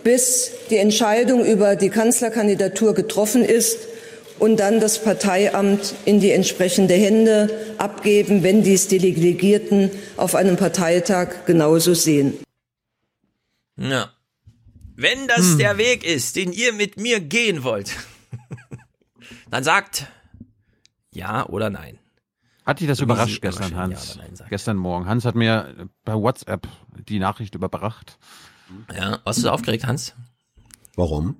bis die Entscheidung über die Kanzlerkandidatur getroffen ist und dann das Parteiamt in die entsprechende Hände abgeben, wenn dies die Delegierten auf einem Parteitag genauso sehen. Ja. Wenn das Hm. der Weg ist, den ihr mit mir gehen wollt, dann sagt ja oder nein. Hat dich das So überrascht gestern, Hans? Ja oder Nein gestern Morgen. Hans hat mir bei WhatsApp die Nachricht überbracht. Ja, warst du so aufgeregt, Hans? Warum?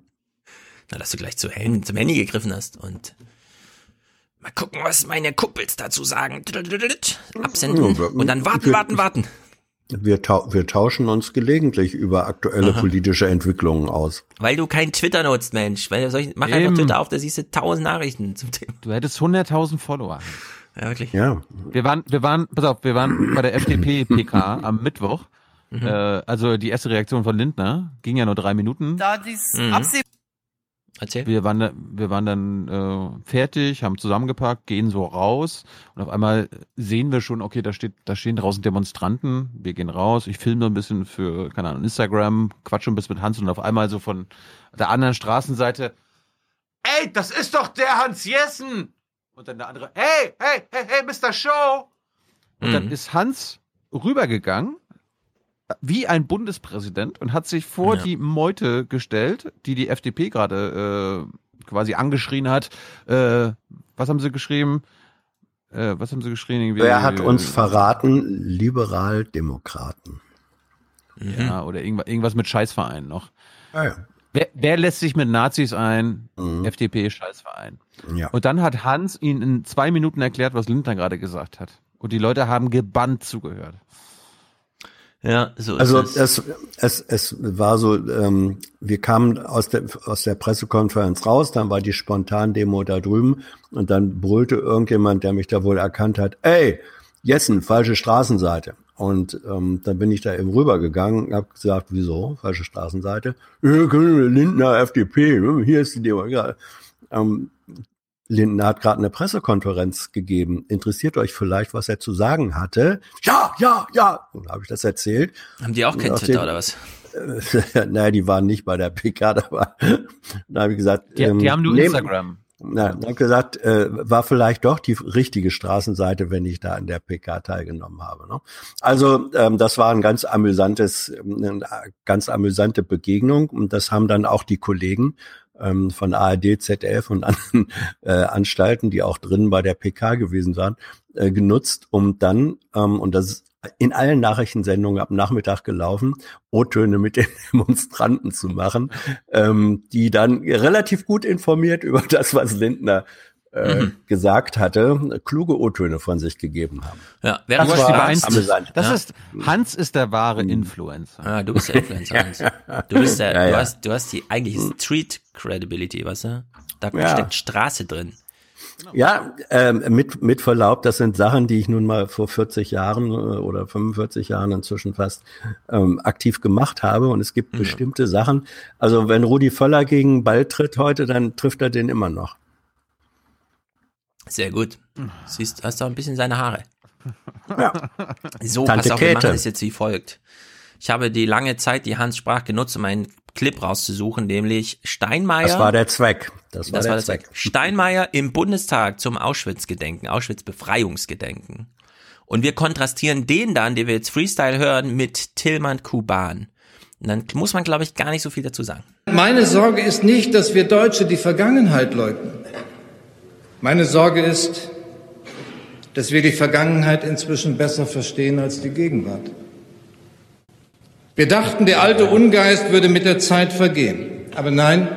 Na, dass du gleich zu Hand, zum Handy gegriffen hast und mal gucken, was meine Kumpels dazu sagen. Absenden Ja, und dann warten, wir- warten, warten. Wir, tau wir tauschen uns gelegentlich über aktuelle Aha. politische Entwicklungen aus. Weil du kein Twitter nutzt, Mensch. Weil soll ich, mach einfach Eben. Twitter auf, da siehst du tausend Nachrichten zum Thema. Du hättest 100.000 Follower. Ja, wirklich. Ja. Wir waren, wir waren, pass auf, wir waren bei der FDP-PK am Mittwoch. Mhm. Äh, also die erste Reaktion von Lindner ging ja nur drei Minuten. Da dies Mhm. Erzähl. Wir waren, da- wir waren dann äh, fertig, haben zusammengepackt, gehen so raus und auf einmal sehen wir schon, okay, da steht, da stehen draußen Demonstranten. Wir gehen raus, ich filme so ein bisschen für, keine Ahnung, Instagram, quatsche ein bisschen mit Hans und auf einmal so von der anderen Straßenseite, ey, das ist doch der Hans Jessen! Und dann der andere, hey, hey, hey, hey, Mr. Show! Und dann Mhm. ist Hans rübergegangen, wie ein Bundespräsident und hat sich vor Ja. die Meute gestellt, die die FDP gerade äh, quasi angeschrien hat. Äh, was haben sie geschrieben? Äh, was haben sie geschrien? Irgendwie, Wer hat uns verraten? Liberaldemokraten. Ja, oder irgendwas, irgendwas mit Scheißverein noch. Ah, ja. Wer, wer lässt sich mit Nazis ein? FDP Scheißverein. Ja. Und dann hat Hans ihnen in zwei Minuten erklärt, was Lindner gerade gesagt hat. Und die Leute haben gebannt zugehört. Ja, so ist Also es. es, es, es war so, ähm, wir kamen aus der, aus der Pressekonferenz raus, dann war die Spontandemo da drüben und dann brüllte irgendjemand, der mich da wohl erkannt hat, ey, Jessen, falsche Straßenseite. Und ähm, dann bin ich da eben rübergegangen, habe gesagt, wieso, falsche Straßenseite? Wir Lindner, FDP, ne? hier ist die Demo. Ja. Ähm, Lindner hat gerade eine Pressekonferenz gegeben. Interessiert euch vielleicht, was er zu sagen hatte? Ja, ja, ja. Und habe ich das erzählt. Haben die auch kein Twitter oder was? naja, die waren nicht bei der PK dabei. Da habe ich gesagt, Die, ähm, die haben nur nehm- Instagram. Na, dann habe gesagt, äh, war vielleicht doch die richtige Straßenseite, wenn ich da an der PK teilgenommen habe. Ne? Also ähm, das war ein ganz amüsantes, ähm, eine ganz amüsante Begegnung und das haben dann auch die Kollegen ähm, von ARD, ZDF und anderen äh, Anstalten, die auch drin bei der PK gewesen waren, äh, genutzt, um dann, ähm, und das ist in allen Nachrichtensendungen am Nachmittag gelaufen, O-Töne mit den Demonstranten zu machen, ähm, die dann relativ gut informiert über das, was Lindner äh, Mhm. gesagt hatte, kluge O-Töne von sich gegeben haben. Ja, wer Das, Das war amüsant. das Ja. ist, Hans ist der wahre Influencer. Ah, du bist der Influencer. Hans. Du bist der, Ja, du ja. hast, du hast die eigentliche Street Credibility, weißt du? Da Ja. steckt Straße drin. Ja, ähm, mit, mit Verlaub, das sind Sachen, die ich nun mal vor 40 Jahren äh, oder 45 Jahren inzwischen fast ähm, aktiv gemacht habe. Und es gibt ja. bestimmte Sachen. Also wenn Rudi Völler gegen Ball tritt heute, dann trifft er den immer noch. Sehr gut. Siehst, hast du auch ein bisschen seine Haare. Ja. So, Tante pass auf, Käthe. wir machen das jetzt wie folgt. Ich habe die lange Zeit, die Hans sprach, genutzt, um einen Clip rauszusuchen, nämlich Steinmeier. Das war der Zweck. Das war, das der, war der Zweck. Zweck. Steinmeier im Bundestag zum Auschwitz-Gedenken, Auschwitz-Befreiungsgedenken. Und wir kontrastieren den dann, den wir jetzt Freestyle hören, mit Tillmann Kuban. Und dann muss man, glaube ich, gar nicht so viel dazu sagen. Meine Sorge ist nicht, dass wir Deutsche die Vergangenheit leugnen. Meine Sorge ist, dass wir die Vergangenheit inzwischen besser verstehen als die Gegenwart. Wir dachten, der alte Ungeist würde mit der Zeit vergehen. Aber nein,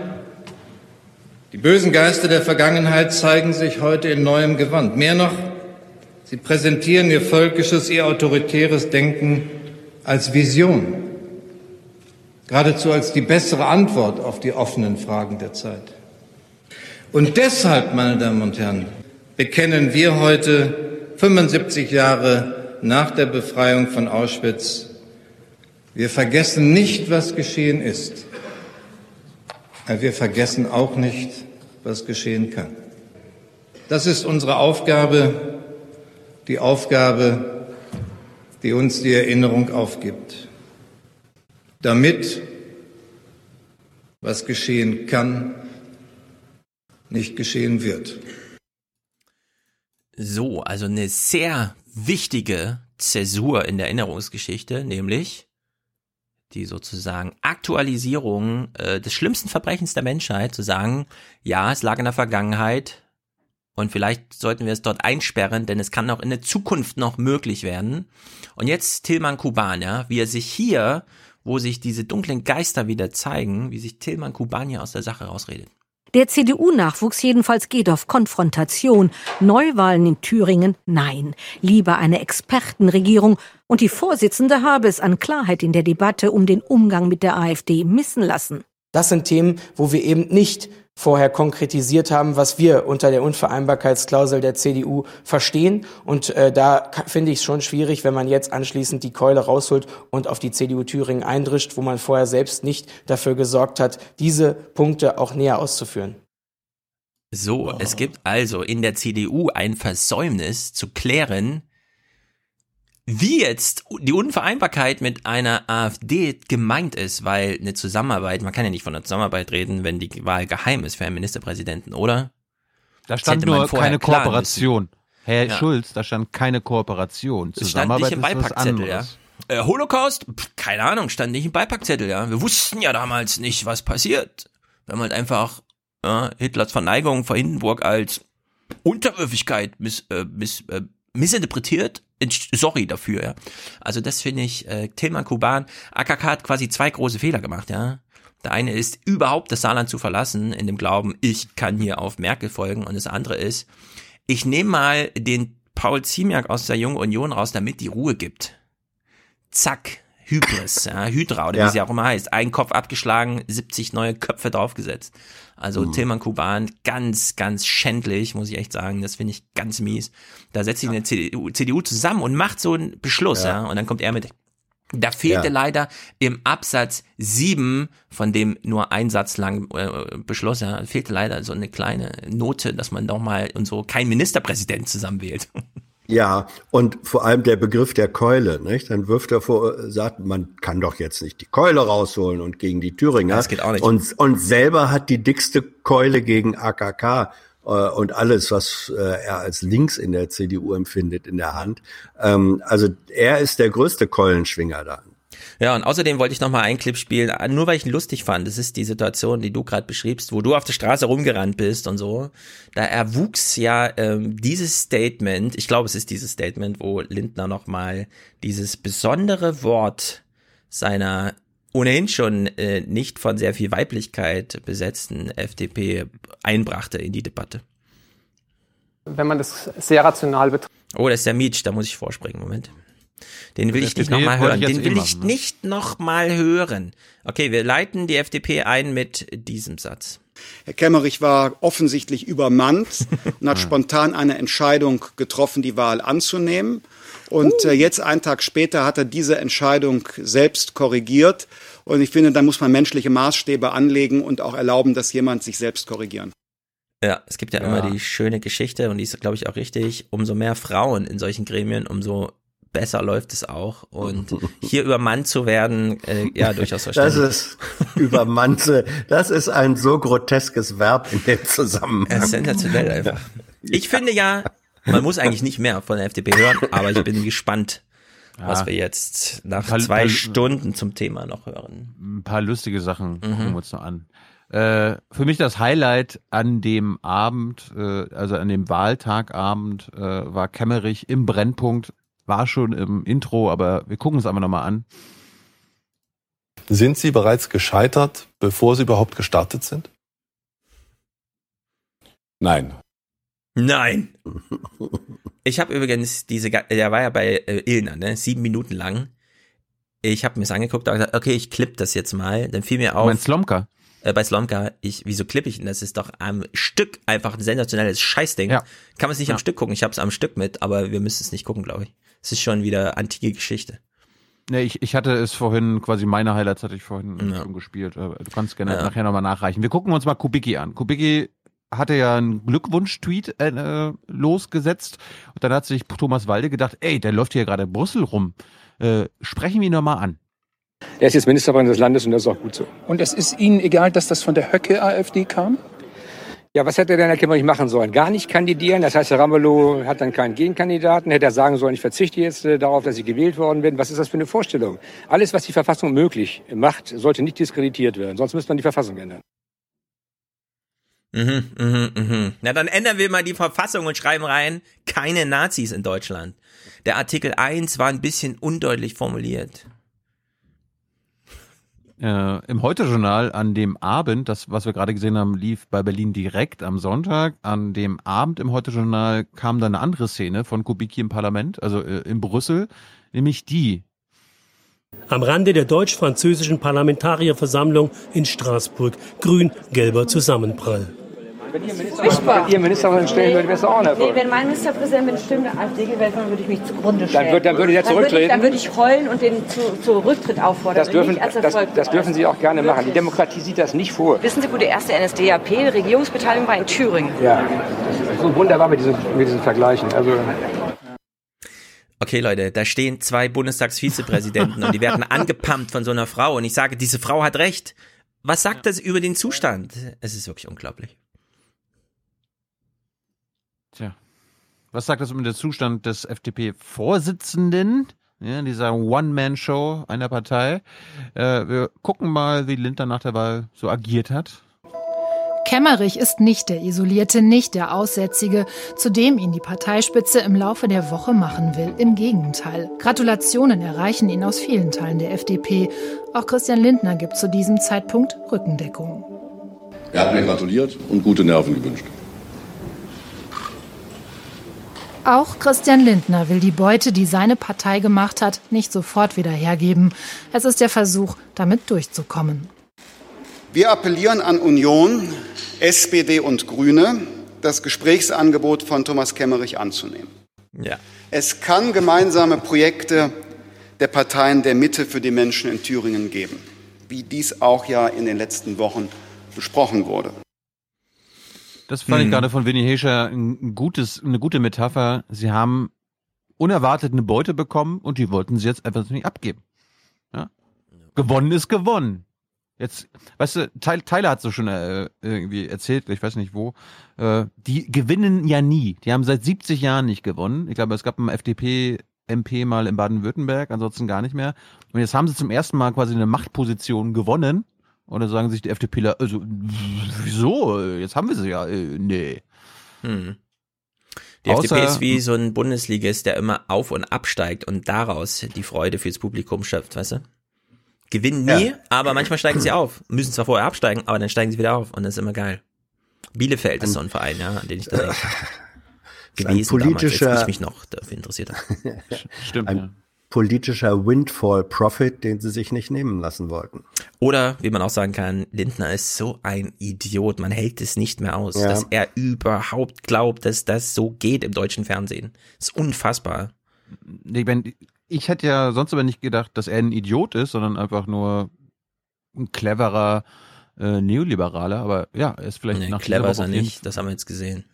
die bösen Geister der Vergangenheit zeigen sich heute in neuem Gewand. Mehr noch, sie präsentieren ihr völkisches, ihr autoritäres Denken als Vision, geradezu als die bessere Antwort auf die offenen Fragen der Zeit. Und deshalb, meine Damen und Herren, bekennen wir heute, 75 Jahre nach der Befreiung von Auschwitz, wir vergessen nicht, was geschehen ist. Aber wir vergessen auch nicht, was geschehen kann. Das ist unsere Aufgabe, die Aufgabe, die uns die Erinnerung aufgibt. Damit, was geschehen kann, nicht geschehen wird. So, also eine sehr wichtige Zäsur in der Erinnerungsgeschichte, nämlich die sozusagen Aktualisierung äh, des schlimmsten Verbrechens der Menschheit, zu sagen, ja, es lag in der Vergangenheit und vielleicht sollten wir es dort einsperren, denn es kann auch in der Zukunft noch möglich werden. Und jetzt Tilman Kuban, ja, wie er sich hier, wo sich diese dunklen Geister wieder zeigen, wie sich Tilman Kuban hier aus der Sache rausredet. Der CDU-Nachwuchs jedenfalls geht auf Konfrontation. Neuwahlen in Thüringen? Nein. Lieber eine Expertenregierung. Und die Vorsitzende habe es an Klarheit in der Debatte um den Umgang mit der AfD missen lassen. Das sind Themen, wo wir eben nicht vorher konkretisiert haben, was wir unter der Unvereinbarkeitsklausel der CDU verstehen. Und äh, da finde ich es schon schwierig, wenn man jetzt anschließend die Keule rausholt und auf die CDU Thüringen eindrischt, wo man vorher selbst nicht dafür gesorgt hat, diese Punkte auch näher auszuführen. So, es gibt also in der CDU ein Versäumnis zu klären, wie jetzt die Unvereinbarkeit mit einer AfD gemeint ist, weil eine Zusammenarbeit, man kann ja nicht von einer Zusammenarbeit reden, wenn die Wahl geheim ist für einen Ministerpräsidenten, oder? Da stand nur keine Kooperation. Herr ja. Schulz, da stand keine Kooperation. Zusammenarbeit stand nicht im Beipackzettel, ja. Äh, Holocaust? Pff, keine Ahnung, stand nicht im Beipackzettel, ja. Wir wussten ja damals nicht, was passiert. Wir haben halt einfach ja, Hitlers Verneigung vor Hindenburg als Unterwürfigkeit miss, äh, miss, äh, missinterpretiert sorry dafür, ja. Also das finde ich, äh, Tilman Kuban, AKK hat quasi zwei große Fehler gemacht, ja. Der eine ist, überhaupt das Saarland zu verlassen, in dem Glauben, ich kann hier auf Merkel folgen. Und das andere ist, ich nehme mal den Paul Ziemiak aus der Jungen Union raus, damit die Ruhe gibt. Zack, Hybris, ja, Hydra oder ja. wie sie auch immer heißt. Ein Kopf abgeschlagen, 70 neue Köpfe draufgesetzt. Also mhm. Tilman Kuban, ganz, ganz schändlich, muss ich echt sagen. Das finde ich ganz mies. Da setzt sich ja. eine CDU, CDU, zusammen und macht so einen Beschluss, ja. ja. Und dann kommt er mit. Da fehlte ja. leider im Absatz 7 von dem nur ein Satz lang äh, Beschluss, ja, fehlte leider so eine kleine Note, dass man doch mal und so kein Ministerpräsident zusammenwählt. Ja, und vor allem der Begriff der Keule, nicht? Dann wirft er vor, sagt, man kann doch jetzt nicht die Keule rausholen und gegen die Thüringer. Das geht auch nicht. Und, und selber hat die dickste Keule gegen AKK äh, und alles, was äh, er als links in der CDU empfindet, in der Hand. Ähm, also er ist der größte Keulenschwinger da. Ja, und außerdem wollte ich noch mal einen Clip spielen, nur weil ich ihn lustig fand. Das ist die Situation, die du gerade beschriebst, wo du auf der Straße rumgerannt bist und so. Da erwuchs ja ähm, dieses Statement, ich glaube, es ist dieses Statement, wo Lindner noch mal dieses besondere Wort seiner ohnehin schon äh, nicht von sehr viel Weiblichkeit besetzten FDP einbrachte in die Debatte. Wenn man das sehr rational betrachtet. Oh, das ist der Mietsch, da muss ich vorspringen. Moment. Den will ich nicht nochmal hören. Den will ich ne? nicht nochmal hören. Okay, wir leiten die FDP ein mit diesem Satz. Herr Kemmerich war offensichtlich übermannt und hat spontan eine Entscheidung getroffen, die Wahl anzunehmen. Und äh, jetzt, einen Tag später, hat er diese Entscheidung selbst korrigiert. Und ich finde, da muss man menschliche Maßstäbe anlegen und auch erlauben, dass jemand sich selbst korrigieren. Ja, es gibt ja, ja. immer die schöne Geschichte und die ist, glaube ich, auch richtig. Umso mehr Frauen in solchen Gremien, umso besser läuft es auch. Und hier übermannt zu werden, äh, ja, durchaus verständlich. Das ist übermannt, das ist ein so groteskes Verb in dem Zusammenhang. Ja, sensationell einfach. Ich finde ja, man muss eigentlich nicht mehr von der FDP hören, aber ich bin gespannt, ja. was wir jetzt nach paar, zwei paar, Stunden zum Thema noch hören. Ein paar lustige Sachen mhm. gucken wir uns noch an. Äh, für mich das Highlight an dem Abend, äh, also an dem Wahltagabend, äh, war Kemmerich im Brennpunkt. War schon im Intro, aber wir gucken es einfach nochmal an. Sind Sie bereits gescheitert, bevor Sie überhaupt gestartet sind? Nein. Nein. Ich habe übrigens diese, der war ja bei äh, Ilna, ne, sieben Minuten lang. Ich habe mir das angeguckt und gesagt, okay, ich klipp das jetzt mal. Dann fiel mir auf. Mein Slomka. Äh, bei Slomka, ich, wieso klippe ich denn? Das ist doch am Stück einfach ein sensationelles Scheißding. Ja. Kann man es nicht ja. am Stück gucken. Ich habe es am Stück mit, aber wir müssen es nicht gucken, glaube ich. Es ist schon wieder antike Geschichte. Nee, ich, ich hatte es vorhin, quasi meine Highlights hatte ich vorhin ja. schon gespielt. Du kannst gerne ja. nachher nochmal nachreichen. Wir gucken uns mal Kubicki an. Kubicki hatte ja einen Glückwunsch-Tweet äh, losgesetzt und dann hat sich Thomas Walde gedacht, ey, der läuft hier gerade Brüssel rum. Äh, sprechen wir ihn nochmal an. Er ist jetzt Ministerpräsident des Landes und das ist auch gut so. Und es ist Ihnen egal, dass das von der Höcke-AfD kam? Ja, was hätte denn Herr Kemmerich machen sollen? Gar nicht kandidieren. Das heißt, Herr Ramelow hat dann keinen Gegenkandidaten. Hätte er sagen sollen, ich verzichte jetzt äh, darauf, dass ich gewählt worden bin. Was ist das für eine Vorstellung? Alles, was die Verfassung möglich macht, sollte nicht diskreditiert werden. Sonst müsste man die Verfassung ändern. Mhm, mhm, mhm. Na, dann ändern wir mal die Verfassung und schreiben rein, keine Nazis in Deutschland. Der Artikel 1 war ein bisschen undeutlich formuliert. Äh, Im Heute-Journal an dem Abend, das, was wir gerade gesehen haben, lief bei Berlin direkt am Sonntag. An dem Abend im Heute-Journal kam dann eine andere Szene von Kubicki im Parlament, also äh, in Brüssel, nämlich die. Am Rande der deutsch-französischen Parlamentarierversammlung in Straßburg grün-gelber Zusammenprall. Wenn ihr Ministerpräsident stellen würdet, wäre es auch Nee, wenn mein Ministerpräsident mit Stimme AfD gewählt wird, würde ich mich zugrunde stellen. Dann, würd, dann würde er zurücktreten? Dann würde ich, dann würde ich heulen und den zu, zu Rücktritt auffordern. Das dürfen, das, das dürfen Sie auch gerne machen. Die Demokratie sieht das nicht vor. Wissen Sie, wo die erste NSDAP-Regierungsbeteiligung war? In Thüringen. Ja, das ist so wunderbar mit diesen, mit diesen Vergleichen. Also, Okay, Leute, da stehen zwei Bundestagsvizepräsidenten und die werden angepumpt von so einer Frau. Und ich sage, diese Frau hat recht. Was sagt das über den Zustand? Es ist wirklich unglaublich. Tja. Was sagt das über den Zustand des FDP-Vorsitzenden? Ja, dieser One-Man-Show einer Partei. Äh, wir gucken mal, wie Lindner nach der Wahl so agiert hat. Kemmerich ist nicht der Isolierte, nicht der Aussätzige, zu dem ihn die Parteispitze im Laufe der Woche machen will. Im Gegenteil. Gratulationen erreichen ihn aus vielen Teilen der FDP. Auch Christian Lindner gibt zu diesem Zeitpunkt Rückendeckung. Er hat mir gratuliert und gute Nerven gewünscht. Auch Christian Lindner will die Beute, die seine Partei gemacht hat, nicht sofort wieder hergeben. Es ist der Versuch, damit durchzukommen. Wir appellieren an Union, SPD und Grüne, das Gesprächsangebot von Thomas Kemmerich anzunehmen. Ja. Es kann gemeinsame Projekte der Parteien der Mitte für die Menschen in Thüringen geben, wie dies auch ja in den letzten Wochen besprochen wurde. Das fand hm. ich gerade von Winnie Hescher ein gutes, eine gute Metapher. Sie haben unerwartet eine Beute bekommen und die wollten sie jetzt einfach nicht abgeben. Ja? Gewonnen ist gewonnen. Jetzt, weißt du, Tyler hat so schon äh, irgendwie erzählt, ich weiß nicht wo, äh, die gewinnen ja nie. Die haben seit 70 Jahren nicht gewonnen. Ich glaube, es gab einen FDP-MP mal in Baden-Württemberg, ansonsten gar nicht mehr. Und jetzt haben sie zum ersten Mal quasi eine Machtposition gewonnen und dann sagen sich die FDPler, also, wieso? Jetzt haben wir sie ja. Äh, nee. Hm. Die Außer, FDP ist wie so ein Bundesligist, der immer auf und absteigt und daraus die Freude fürs Publikum schöpft, weißt du? Gewinnen nie, ja. aber manchmal steigen sie auf. Müssen zwar vorher absteigen, aber dann steigen sie wieder auf und das ist immer geil. Bielefeld ist so ein Verein, ja, an den ich da denke. gewesen politischer, damals, als ich mich noch dafür interessiert habe. Stimmt, ein, ja politischer Windfall-Profit, den sie sich nicht nehmen lassen wollten. Oder, wie man auch sagen kann, Lindner ist so ein Idiot, man hält es nicht mehr aus, Ja. dass er überhaupt glaubt, dass das so geht im deutschen Fernsehen. Das ist unfassbar. Ich, mein, ich hätte ja sonst aber nicht gedacht, dass er ein Idiot ist, sondern einfach nur ein cleverer äh, Neoliberaler. Aber ja, er ist vielleicht Nee, nach clever ist er nicht, das haben wir jetzt gesehen.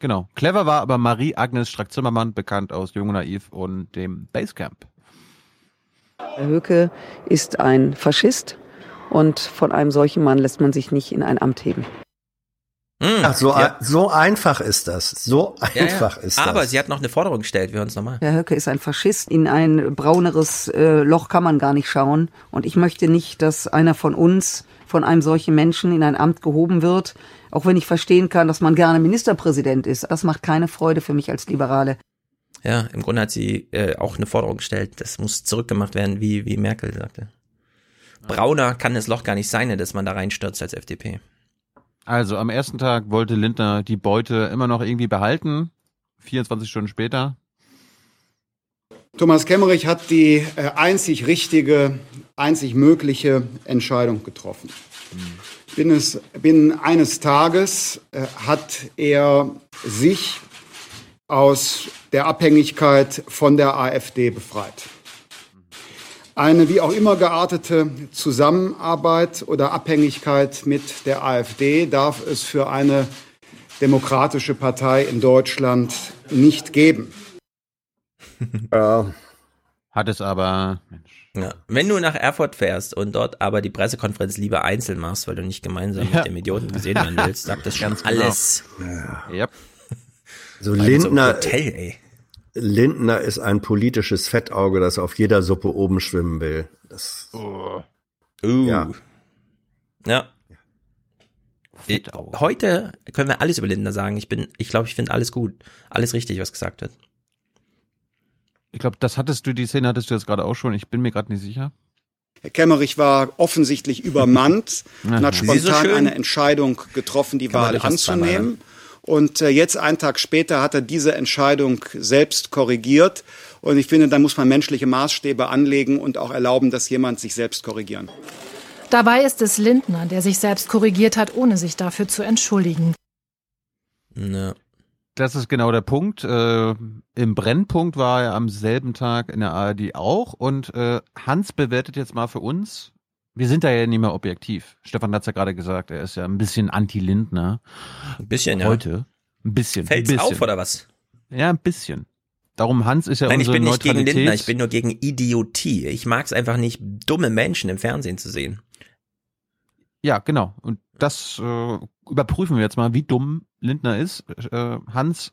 Genau. Clever war aber Marie-Agnes Strack-Zimmermann, bekannt aus Jung und Naiv und dem Basecamp. Herr Höcke ist ein Faschist und von einem solchen Mann lässt man sich nicht in ein Amt heben. Ach, so, ja. so einfach ist das. So Ja, einfach ja. ist Aber das. sie hat noch eine Forderung gestellt, wir hören es nochmal. Herr Höcke ist ein Faschist. In ein brauneres äh, Loch kann man gar nicht schauen. Und ich möchte nicht, dass einer von uns, von einem solchen Menschen in ein Amt gehoben wird. Auch wenn ich verstehen kann, dass man gerne Ministerpräsident ist. Das macht keine Freude für mich als Liberale. Ja, im Grunde hat sie äh, auch eine Forderung gestellt, das muss zurückgemacht werden, wie, wie Merkel sagte. Brauner kann das Loch gar nicht sein, dass man da reinstürzt als FDP. Also am ersten Tag wollte Lindner die Beute immer noch irgendwie behalten. 24 Stunden später. Thomas Kemmerich hat die äh, einzig richtige, einzig mögliche Entscheidung getroffen. Binnen, es- binnen eines Tages äh, hat er sich aus der Abhängigkeit von der AfD befreit. Eine wie auch immer geartete Zusammenarbeit oder Abhängigkeit mit der AfD darf es für eine demokratische Partei in Deutschland nicht geben. Ja. Hat es aber. Ja. Wenn du nach Erfurt fährst und dort aber die Pressekonferenz lieber einzeln machst, weil du nicht gemeinsam Ja. mit dem Idioten gesehen werden willst, sagt das schon Ganz genau. alles. So so im Lindner, Hotel, ey. Lindner ist ein politisches Fettauge, das auf jeder Suppe oben schwimmen will. Das, Uh. Ja. Ja. Ich, heute können wir alles über Lindner sagen. Ich bin, ich glaube, ich finde alles gut. Alles richtig, was gesagt wird. Ich glaube, das hattest du, die Szene hattest du jetzt gerade auch schon. Ich bin mir gerade nicht sicher. Herr Kemmerich war offensichtlich übermannt und hat so spontan schön? eine Entscheidung getroffen, die Kann Wahl anzunehmen. Und äh, jetzt, einen Tag später, hat er diese Entscheidung selbst korrigiert. Und ich finde, da muss man menschliche Maßstäbe anlegen und auch erlauben, dass jemand sich selbst korrigieren. Dabei ist es Lindner, der sich selbst korrigiert hat, ohne sich dafür zu entschuldigen. Ne. Das ist genau der Punkt. Äh, Im Brennpunkt war er am selben Tag in der ARD auch. Und äh, Hans bewertet jetzt mal für uns. Wir sind da ja nicht mehr objektiv. Stefan hat es ja gerade gesagt, er ist ja ein bisschen anti-Lindner. Ein bisschen, ja. Heute. Ein bisschen. Fällt's ein bisschen. auf oder was? Ja, ein bisschen. Darum, Hans ist ja Nein, ich unsere bin nicht gegen. Lindner, ich bin nur gegen Idiotie. Ich mag es einfach nicht, dumme Menschen im Fernsehen zu sehen. Ja, genau. Und das äh, überprüfen wir jetzt mal, wie dumm Lindner ist. Äh, Hans,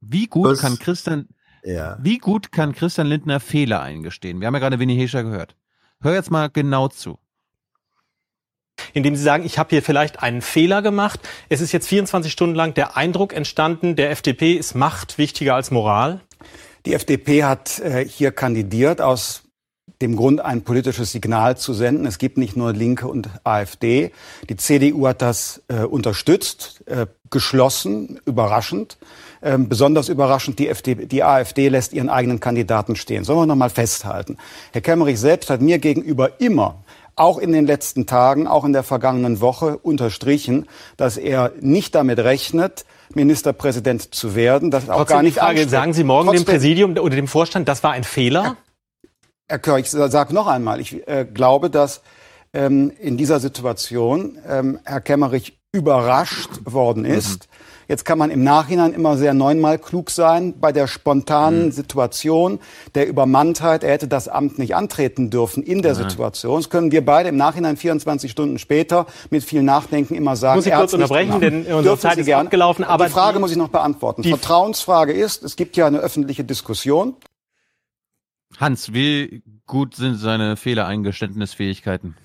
wie gut Was? kann Christian, ja. wie gut kann Christian Lindner Fehler eingestehen? Wir haben ja gerade Winnie Hescher gehört. Hör jetzt mal genau zu. indem sie sagen, ich habe hier vielleicht einen Fehler gemacht. Es ist jetzt 24 Stunden lang der Eindruck entstanden, der FDP ist Macht wichtiger als Moral. Die FDP hat äh, hier kandidiert aus dem Grund, ein politisches Signal zu senden. Es gibt nicht nur Linke und AfD. Die CDU hat das äh, unterstützt, äh, geschlossen, überraschend. Ähm, besonders überraschend, die, FD, die AfD lässt ihren eigenen Kandidaten stehen. Sollen wir noch mal festhalten. Herr Kemmerich selbst hat mir gegenüber immer auch in den letzten Tagen, auch in der vergangenen Woche unterstrichen, dass er nicht damit rechnet, Ministerpräsident zu werden. Das auch Trotzdem gar die nicht Frage, anstrebt. sagen Sie morgen dem Trotzdem- Präsidium oder dem Vorstand, das war ein Fehler? Herr Kör, ich sage noch einmal, ich äh, glaube, dass ähm, in dieser Situation ähm, Herr Kemmerich überrascht worden ist. Jetzt kann man im Nachhinein immer sehr neunmal klug sein bei der spontanen Situation der Übermanntheit. Er hätte das Amt nicht antreten dürfen in der Nein. Situation. Das können wir beide im Nachhinein 24 Stunden später mit viel Nachdenken immer sagen. Muss ich kurz unterbrechen, denn unsere Zeit Sie ist gerne. abgelaufen, aber die Frage die- muss ich noch beantworten. die- Vertrauensfrage ist, es gibt ja eine öffentliche Diskussion. Hans, wie gut sind seine Fehlereingeständnisfähigkeiten?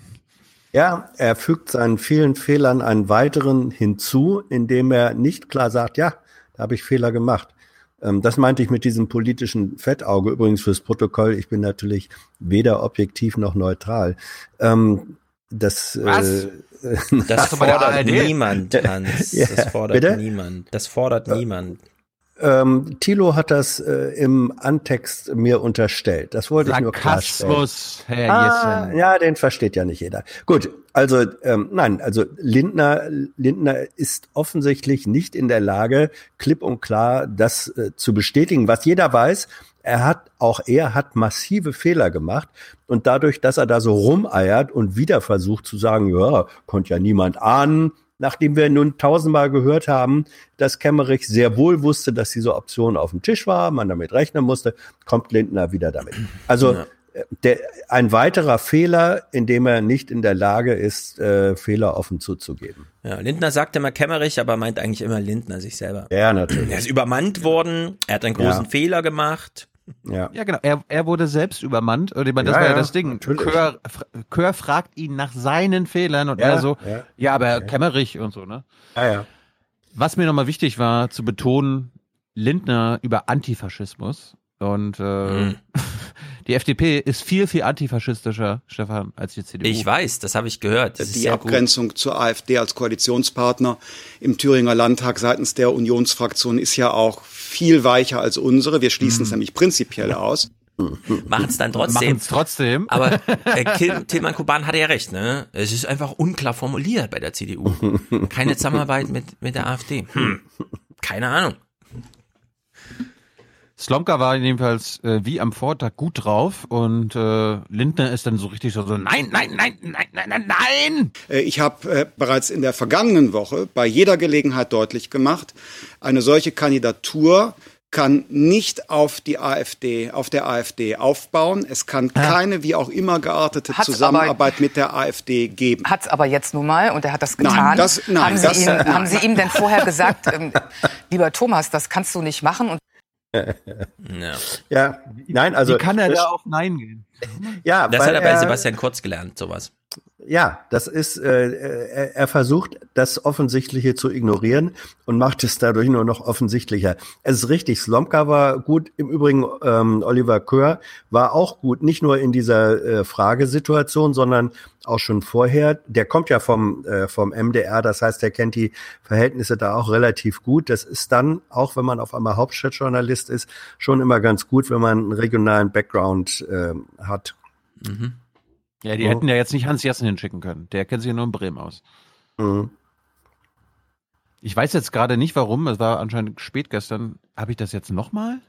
Ja, er fügt seinen vielen Fehlern einen weiteren hinzu, indem er nicht klar sagt, ja, da habe ich Fehler gemacht. Ähm, das meinte ich mit diesem politischen Fettauge. Übrigens fürs Protokoll, ich bin natürlich weder objektiv noch neutral. Ähm, das, Was? Äh, Das der fordert niemand, Hans. Ja, Das fordert bitte? niemand. Das fordert niemand. Ähm, Thilo hat das äh, im Antext mir unterstellt. Das wollte ich nur klarstellen. Herr ah. Ja, den versteht ja nicht jeder. Gut, also ähm, nein, also Lindner, Lindner ist offensichtlich nicht in der Lage, klipp und klar das äh, zu bestätigen, was jeder weiß. Er hat, auch er hat massive Fehler gemacht und dadurch, dass er da so rumeiert und wieder versucht zu sagen, ja, konnte ja niemand ahnen, nachdem wir nun tausendmal gehört haben, dass Kemmerich sehr wohl wusste, dass diese Option auf dem Tisch war, man damit rechnen musste, kommt Lindner wieder damit. Also ja. der, ein weiterer Fehler, in dem er nicht in der Lage ist, äh, Fehler offen zuzugeben. Ja, Lindner sagt immer Kemmerich, aber meint eigentlich immer Lindner sich selber. Ja, natürlich. Er ist übermannt worden, er hat einen großen ja. Fehler gemacht. Ja. ja, genau. Er, er wurde selbst übermannt. Und ich meine, das Ja, war ja ja, das Ding. Kör, Kör fragt ihn nach seinen Fehlern und Ja, er so, ja. ja, aber Kemmerich und so, ne? Ja, ja. Was mir nochmal wichtig war, zu betonen, Lindner über Antifaschismus. Und äh, Mhm. die FDP ist viel, viel antifaschistischer, Stefan, als die CDU. Ich weiß, das habe ich gehört. Das ist die sehr gut. Abgrenzung zur AfD als Koalitionspartner im Thüringer Landtag seitens der Unionsfraktion ist ja auch viel weicher als unsere. Wir schließen es nämlich prinzipiell aus. Machen es dann trotzdem. Trotzdem. Aber äh, Tilman Kuban hatte ja recht, ne? Es ist einfach unklar formuliert bei der CDU. Keine Zusammenarbeit mit, mit der AfD. Hm. Keine Ahnung. Slomka war jedenfalls äh, wie am Vortag gut drauf und äh, Lindner ist dann so richtig so, so nein, nein, nein, nein, nein, nein, nein. Äh, Ich habe äh, bereits in der vergangenen Woche bei jeder Gelegenheit deutlich gemacht, eine solche Kandidatur kann nicht auf die AfD, auf der AfD aufbauen. Es kann keine wie auch immer geartete Hat's Zusammenarbeit mit der AfD geben. Hat's aber jetzt nun mal und er hat das Nein, getan. das- nein, haben, Sie das- ihm, nein. haben Sie ihm denn vorher gesagt, ähm, lieber Thomas, das kannst du nicht machen? Und Ja. Ja, nein, also Wie kann er da auf Nein gehen? Ja, Das hat er bei Sebastian Kurz gelernt, sowas. Ja, das ist, äh, er, er versucht, das Offensichtliche zu ignorieren und macht es dadurch nur noch offensichtlicher. Es ist richtig, Slomka war gut. Im Übrigen, ähm, Oliver Kör war auch gut, nicht nur in dieser äh, Fragesituation, sondern auch schon vorher. Der kommt ja vom, äh, vom MDR, das heißt, er kennt die Verhältnisse da auch relativ gut. Das ist dann, auch wenn man auf einmal Hauptstadtjournalist ist, schon immer ganz gut, wenn man einen regionalen Background äh, hat. Mhm. Ja, die Ja. hätten ja jetzt nicht Hans Jessen hinschicken können. Der kennt sich ja nur in Bremen aus. Mhm. Ich weiß jetzt gerade nicht warum, es war anscheinend spät gestern. Habe ich das jetzt nochmal?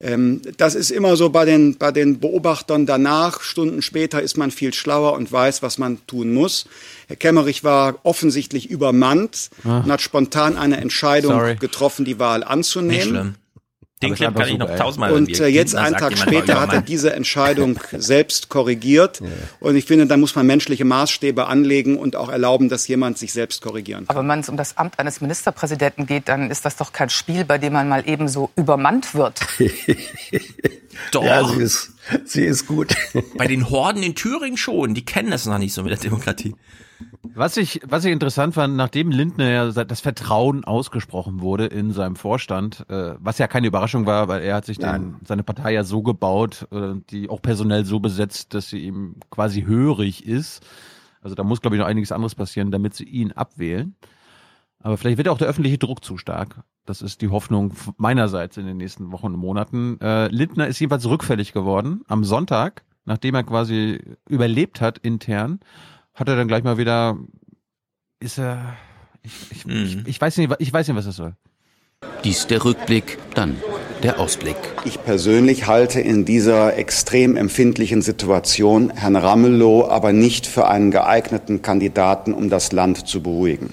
Ähm, das ist immer so bei den, bei den Beobachtern danach. Stunden später ist man viel schlauer und weiß, was man tun muss. Herr Kemmerich war offensichtlich übermannt Ah. und hat spontan eine Entscheidung Sorry. getroffen, die Wahl Nicht anzunehmen. schlimm. Den Clip kann ich noch tausendmal Und äh, jetzt, einen Tag später, hat er diese Entscheidung selbst korrigiert. Und ich finde, da muss man menschliche Maßstäbe anlegen und auch erlauben, dass jemand sich selbst korrigieren kann. aber wenn es um das Amt eines Ministerpräsidenten geht, dann ist das doch kein Spiel, bei dem man mal eben so übermannt wird. Doch. Ja, sie ist, sie ist gut. Bei den Horden in Thüringen schon. Die kennen das noch nicht so mit der Demokratie. Was ich, was ich interessant fand, nachdem Lindner ja das Vertrauen ausgesprochen wurde in seinem Vorstand, äh, was ja keine Überraschung war, weil er hat sich den, seine Partei ja so gebaut, äh, die auch personell so besetzt, dass sie ihm quasi hörig ist. Also da muss, glaube ich, noch einiges anderes passieren, damit sie ihn abwählen. Aber vielleicht wird auch der öffentliche Druck zu stark. Das ist die Hoffnung meinerseits in den nächsten Wochen und Monaten. Äh, Lindner ist jedenfalls rückfällig geworden. Am Sonntag, nachdem er quasi überlebt hat intern, hat er dann gleich mal wieder, ist er, ich, ich, ich, ich weiß nicht, ich weiß nicht, was das soll. Dies der Rückblick, dann der Ausblick. Ich persönlich halte in dieser extrem empfindlichen Situation Herrn Ramelow aber nicht für einen geeigneten Kandidaten, um das Land zu beruhigen.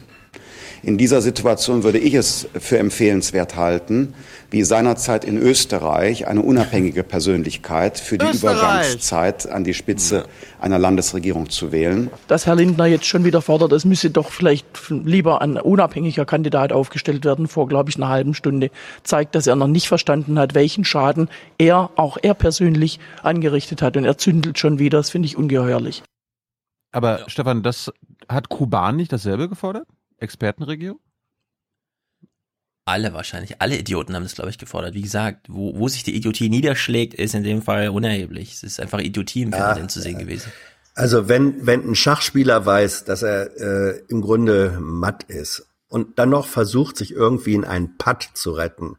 In dieser Situation würde ich es für empfehlenswert halten, wie seinerzeit in Österreich eine unabhängige Persönlichkeit für die Österreich! Übergangszeit an die Spitze einer Landesregierung zu wählen. Dass Herr Lindner jetzt schon wieder fordert, es müsse doch vielleicht lieber ein unabhängiger Kandidat aufgestellt werden, vor, glaube ich, einer halben Stunde, zeigt, dass er noch nicht verstanden hat, welchen Schaden er, auch er persönlich, angerichtet hat. Und er zündelt schon wieder. Das finde ich ungeheuerlich. Aber Stefan, das hat Kuban nicht dasselbe gefordert? Expertenregierung? Alle wahrscheinlich. Alle Idioten haben das, glaube ich, gefordert. Wie gesagt, wo, wo sich die Idiotie niederschlägt, ist in dem Fall unerheblich. Es ist einfach Idiotie im Fernsehen zu sehen gewesen. Also wenn, wenn ein Schachspieler weiß, dass er äh, im Grunde matt ist und dann noch versucht, sich irgendwie in einen Putt zu retten.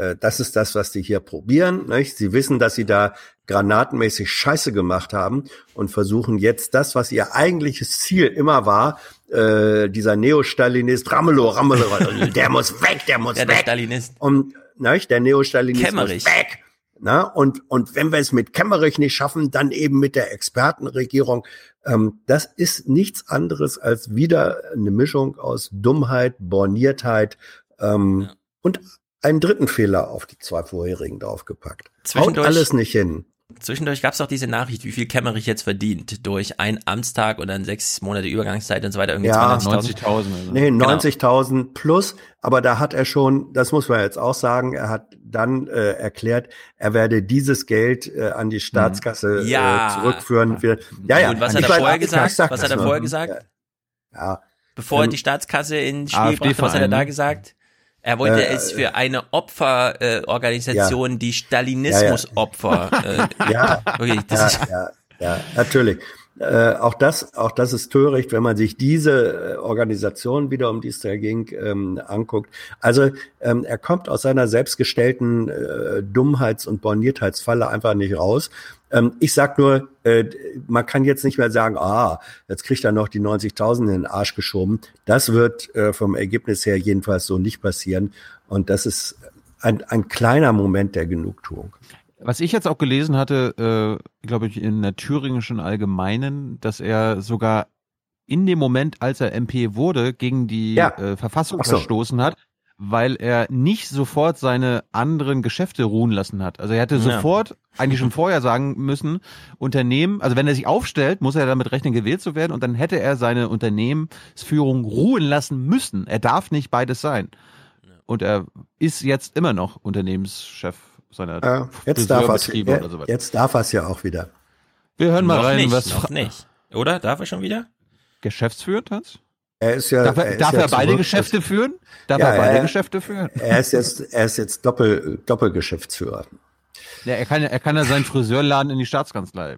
Äh, das ist das, was die hier probieren. Nicht? Sie wissen, dass sie da granatenmäßig Scheiße gemacht haben und versuchen jetzt das, was ihr eigentliches Ziel immer war, äh, dieser Neo-Stalinist, Ramelow, Ramelow, der muss weg, der muss Ja, weg. der Stalinist. Und nicht? der Neo-Stalinist muss weg. Na, und, und wenn wir es mit Kemmerich nicht schaffen, dann eben mit der Expertenregierung. Ähm, das ist nichts anderes als wieder eine Mischung aus Dummheit, Borniertheit ähm, und einen dritten Fehler auf die zwei vorherigen draufgepackt. Haut Zwischendurch- alles nicht hin. Zwischendurch gab es auch diese Nachricht, wie viel Kemmerich jetzt verdient durch einen Amtstag und dann sechs Monate Übergangszeit und so weiter. Irgendwie Ja, 92.000. Nee, Genau. 90.000 plus, aber da hat er schon, das muss man jetzt auch sagen, er hat dann äh, erklärt, er werde dieses Geld äh, an die Staatskasse Ja. äh, zurückführen. Wir, ja, ja. Und was hat er vorher gesagt? sag Was hat er vorher gesagt? Ja. Bevor er Ähm, die Staatskasse ins Spiel AfD brachte, was hat er da gesagt? Er wollte Äh, es für eine Opferorganisation, äh, Organisation, die Stalinismusopfer. Äh, ja, wirklich, ja, ist, ja, ja, natürlich. Äh, auch das, auch das ist töricht, wenn man sich diese äh, Organisation wieder, um die es da ging, ähm, anguckt. Also ähm, er kommt aus seiner selbstgestellten äh, Dummheits- und Borniertheitsfalle einfach nicht raus. Ähm, ich sag nur, äh, man kann jetzt nicht mehr sagen, ah, jetzt kriegt er noch die 90.000 in den Arsch geschoben. Das wird äh, vom Ergebnis her jedenfalls so nicht passieren. Und das ist ein, ein kleiner Moment der Genugtuung. Was ich jetzt auch gelesen hatte, äh, glaube ich, in der thüringischen Allgemeinen, dass er sogar in dem Moment, als er MP wurde, gegen die Ja. äh, Verfassung so. verstoßen hat, weil er nicht sofort seine anderen Geschäfte ruhen lassen hat. Also er hätte Ja. sofort, eigentlich schon vorher sagen müssen, Unternehmen, also wenn er sich aufstellt, muss er damit rechnen, gewählt zu werden und dann hätte er seine Unternehmensführung ruhen lassen müssen. Er darf nicht beides sein. Und er ist jetzt immer noch Unternehmenschef seiner Ja, jetzt darf er Friseurbetriebe oder so weiter. Jetzt darf er es ja auch wieder. Wir hören mal noch rein, nicht, was noch nicht. Oder? Darf er schon wieder? Geschäftsführend Hans? Er ist ja. Darf er, ist darf ja er beide zurück- Geschäfte führen? Darf Ja, er beide er- Geschäfte führen? Er ist jetzt, er ist jetzt Doppel, Doppelgeschäftsführer. Ja, er kann ja, er kann ja seinen Friseurladen in die Staatskanzlei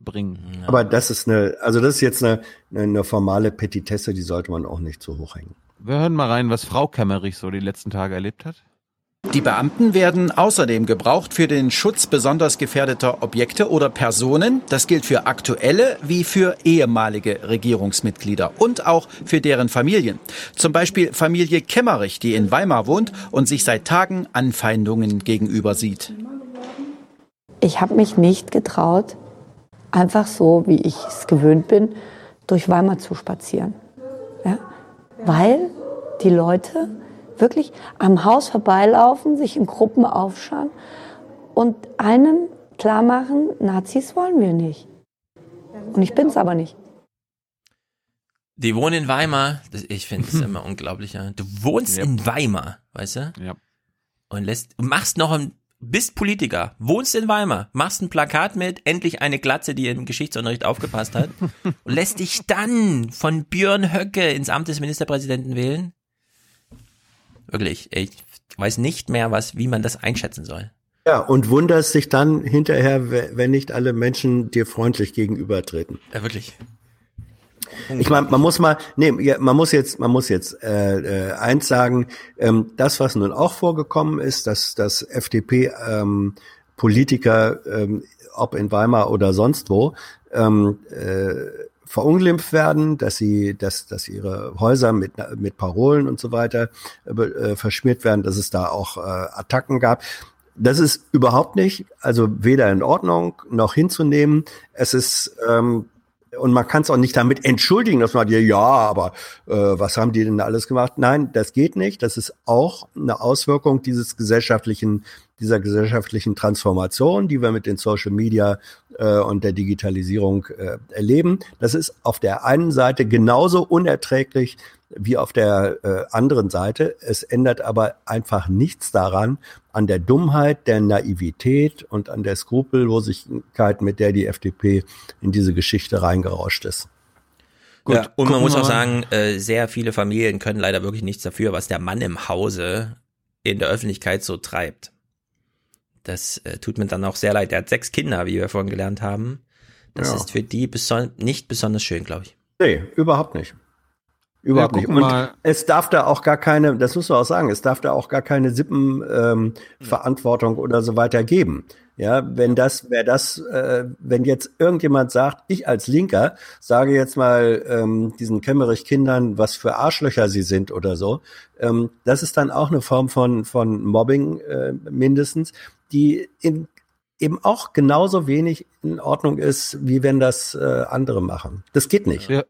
bringen. Aber das ist eine, also das ist jetzt eine, eine formale Petitesse, die sollte man auch nicht zu hoch hängen. Wir hören mal rein, was Frau Kemmerich so die letzten Tage erlebt hat. Die Beamten werden außerdem gebraucht für den Schutz besonders gefährdeter Objekte oder Personen. Das gilt für aktuelle wie für ehemalige Regierungsmitglieder und auch für deren Familien. Zum Beispiel Familie Kemmerich, die in Weimar wohnt und sich seit Tagen Anfeindungen gegenüber sieht. Ich habe mich nicht getraut, einfach so, wie ich es gewöhnt bin, durch Weimar zu spazieren. Ja? Weil die Leute wirklich am Haus vorbeilaufen, sich in Gruppen aufschauen und einem klar machen, Nazis wollen wir nicht. Und ich bin's aber nicht. Die wohnen in Weimar. Das, ich finde es immer unglaublich. Ja. Du wohnst Ja. in Weimar, weißt du? Ja. Und lässt, machst noch ein, bist Politiker, wohnst in Weimar, machst ein Plakat mit, endlich eine Glatze, die im Geschichtsunterricht aufgepasst hat, und lässt dich dann von Björn Höcke ins Amt des Ministerpräsidenten wählen. Wirklich, ich weiß nicht mehr, was, wie man das einschätzen soll. Ja, und wunderst dich dann hinterher, we- wenn nicht alle Menschen dir freundlich gegenübertreten. Ja, wirklich. Ich meine, man muss mal, nee, man muss jetzt, man muss jetzt äh, äh, eins sagen, ähm, das, was nun auch vorgekommen ist, dass dass FDP ähm, Politiker, ähm, ob in Weimar oder sonst wo, ähm, äh, verunglimpft werden, dass sie, dass, dass ihre Häuser mit, mit Parolen und so weiter äh, äh, verschmiert werden, dass es da auch äh, Attacken gab. Das ist überhaupt nicht, also weder in Ordnung noch hinzunehmen. Es ist ähm, und man kann es auch nicht damit entschuldigen, dass man dir, ja, aber äh, was haben die denn alles gemacht? Nein, das geht nicht. Das ist auch eine Auswirkung dieses gesellschaftlichen, dieser gesellschaftlichen Transformation, die wir mit den Social Media äh, und der Digitalisierung äh, erleben. Das ist auf der einen Seite genauso unerträglich wie auf der äh, anderen Seite. Es ändert aber einfach nichts daran, an der Dummheit, der Naivität und an der Skrupellosigkeit, mit der die FDP in diese Geschichte reingerauscht ist. Gut, Ja, und man muss auch sagen, äh, sehr viele Familien können leider wirklich nichts dafür, was der Mann im Hause in der Öffentlichkeit so treibt. Das äh, tut mir dann auch sehr leid. Er hat sechs Kinder, wie wir vorhin gelernt haben. Das Ja. ist für die beson nicht besonders schön, glaube ich. Nee, überhaupt nicht. Überhaupt nicht. Und es darf da auch gar keine, das muss man auch sagen, es darf da auch gar keine Sippenverantwortung ähm, oder so weiter geben. Ja, wenn das, wer das, äh, wenn jetzt irgendjemand sagt, ich als Linker sage jetzt mal ähm, diesen Kemmerich-Kindern, was für Arschlöcher sie sind oder so, ähm, das ist dann auch eine Form von von Mobbing äh, mindestens, die in, eben auch genauso wenig in Ordnung ist, wie wenn das äh, andere machen. Das geht nicht. Ja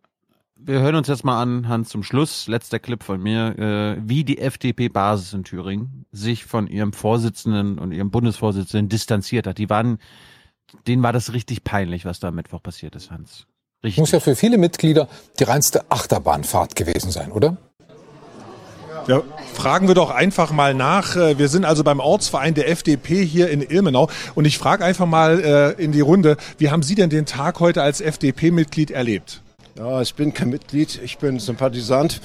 wir hören uns jetzt mal an, Hans, zum Schluss, letzter Clip von mir, äh, wie die FDP-Basis in Thüringen sich von ihrem Vorsitzenden und ihrem Bundesvorsitzenden distanziert hat. Die waren, denen war das richtig peinlich, was da am Mittwoch passiert ist, Hans. Richtig. Muss ja für viele Mitglieder die reinste Achterbahnfahrt gewesen sein, oder? Ja, fragen wir doch einfach mal nach. Äh, wir sind also beim Ortsverein der FDP hier in Ilmenau und ich frage einfach mal äh, in die Runde, wie haben Sie denn den Tag heute als FDP-Mitglied erlebt? Ja, ich bin kein Mitglied, ich bin Sympathisant.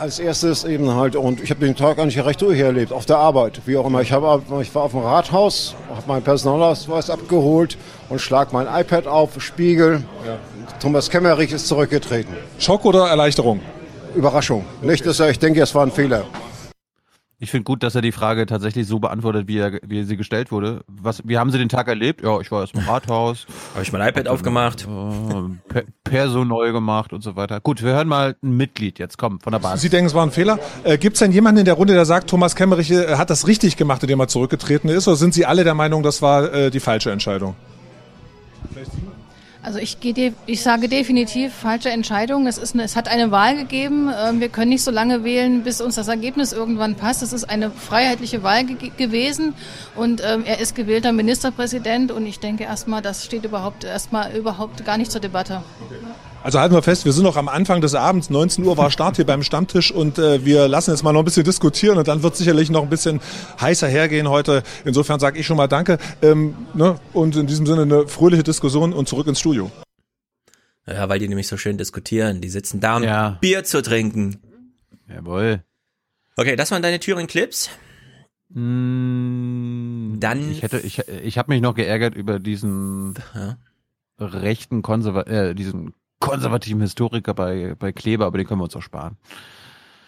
Als erstes eben halt, und ich habe den Tag eigentlich recht durch erlebt, auf der Arbeit, wie auch immer. Ich, hab, ich war auf dem Rathaus, habe meinen Personalausweis abgeholt und schlag mein iPad auf, Spiegel. Ja. Thomas Kemmerich ist zurückgetreten. Schock oder Erleichterung? Überraschung. Nicht, dass er, ich denke, es war ein Fehler. Ich finde gut, dass er die Frage tatsächlich so beantwortet, wie, er, wie sie gestellt wurde. Was, wie haben Sie den Tag erlebt? Ja, ich war erst im Rathaus. Habe ich mein iPad aufgemacht. Äh, Perso neu gemacht und so weiter. Gut, wir hören mal ein Mitglied jetzt. Komm, von der Basis. Sie denken, es war ein Fehler. Äh, Gibt es denn jemanden in der Runde, der sagt, Thomas Kemmerich äh, hat das richtig gemacht, indem er zurückgetreten ist? Oder sind Sie alle der Meinung, das war äh, die falsche Entscheidung? Vielleicht Sie? Also ich, gehe, ich sage definitiv falsche Entscheidung. Es, ist eine, es hat eine Wahl gegeben. Ähm, wir können nicht so lange wählen, bis uns das Ergebnis irgendwann passt. Es ist eine freiheitliche Wahl ge gewesen und ähm, er ist gewählter Ministerpräsident und ich denke erstmal, das steht überhaupt erstmal überhaupt gar nicht zur Debatte. Okay. Also halten wir fest, wir sind noch am Anfang des Abends. 19 Uhr war Start hier beim Stammtisch und äh, wir lassen jetzt mal noch ein bisschen diskutieren und dann wird sicherlich noch ein bisschen heißer hergehen heute. Insofern sage ich schon mal Danke ähm, ne? und in diesem Sinne eine fröhliche Diskussion und zurück ins Studio. Ja, weil die nämlich so schön diskutieren. Die sitzen da, um ja. Bier zu trinken. Jawohl. Okay, das waren deine Thüringen-Clips. Mm, dann. Ich hätte, ich, ich habe mich noch geärgert über diesen ja. rechten Konserva äh, diesen konservativen Historiker bei, bei Kleber, aber den können wir uns auch sparen.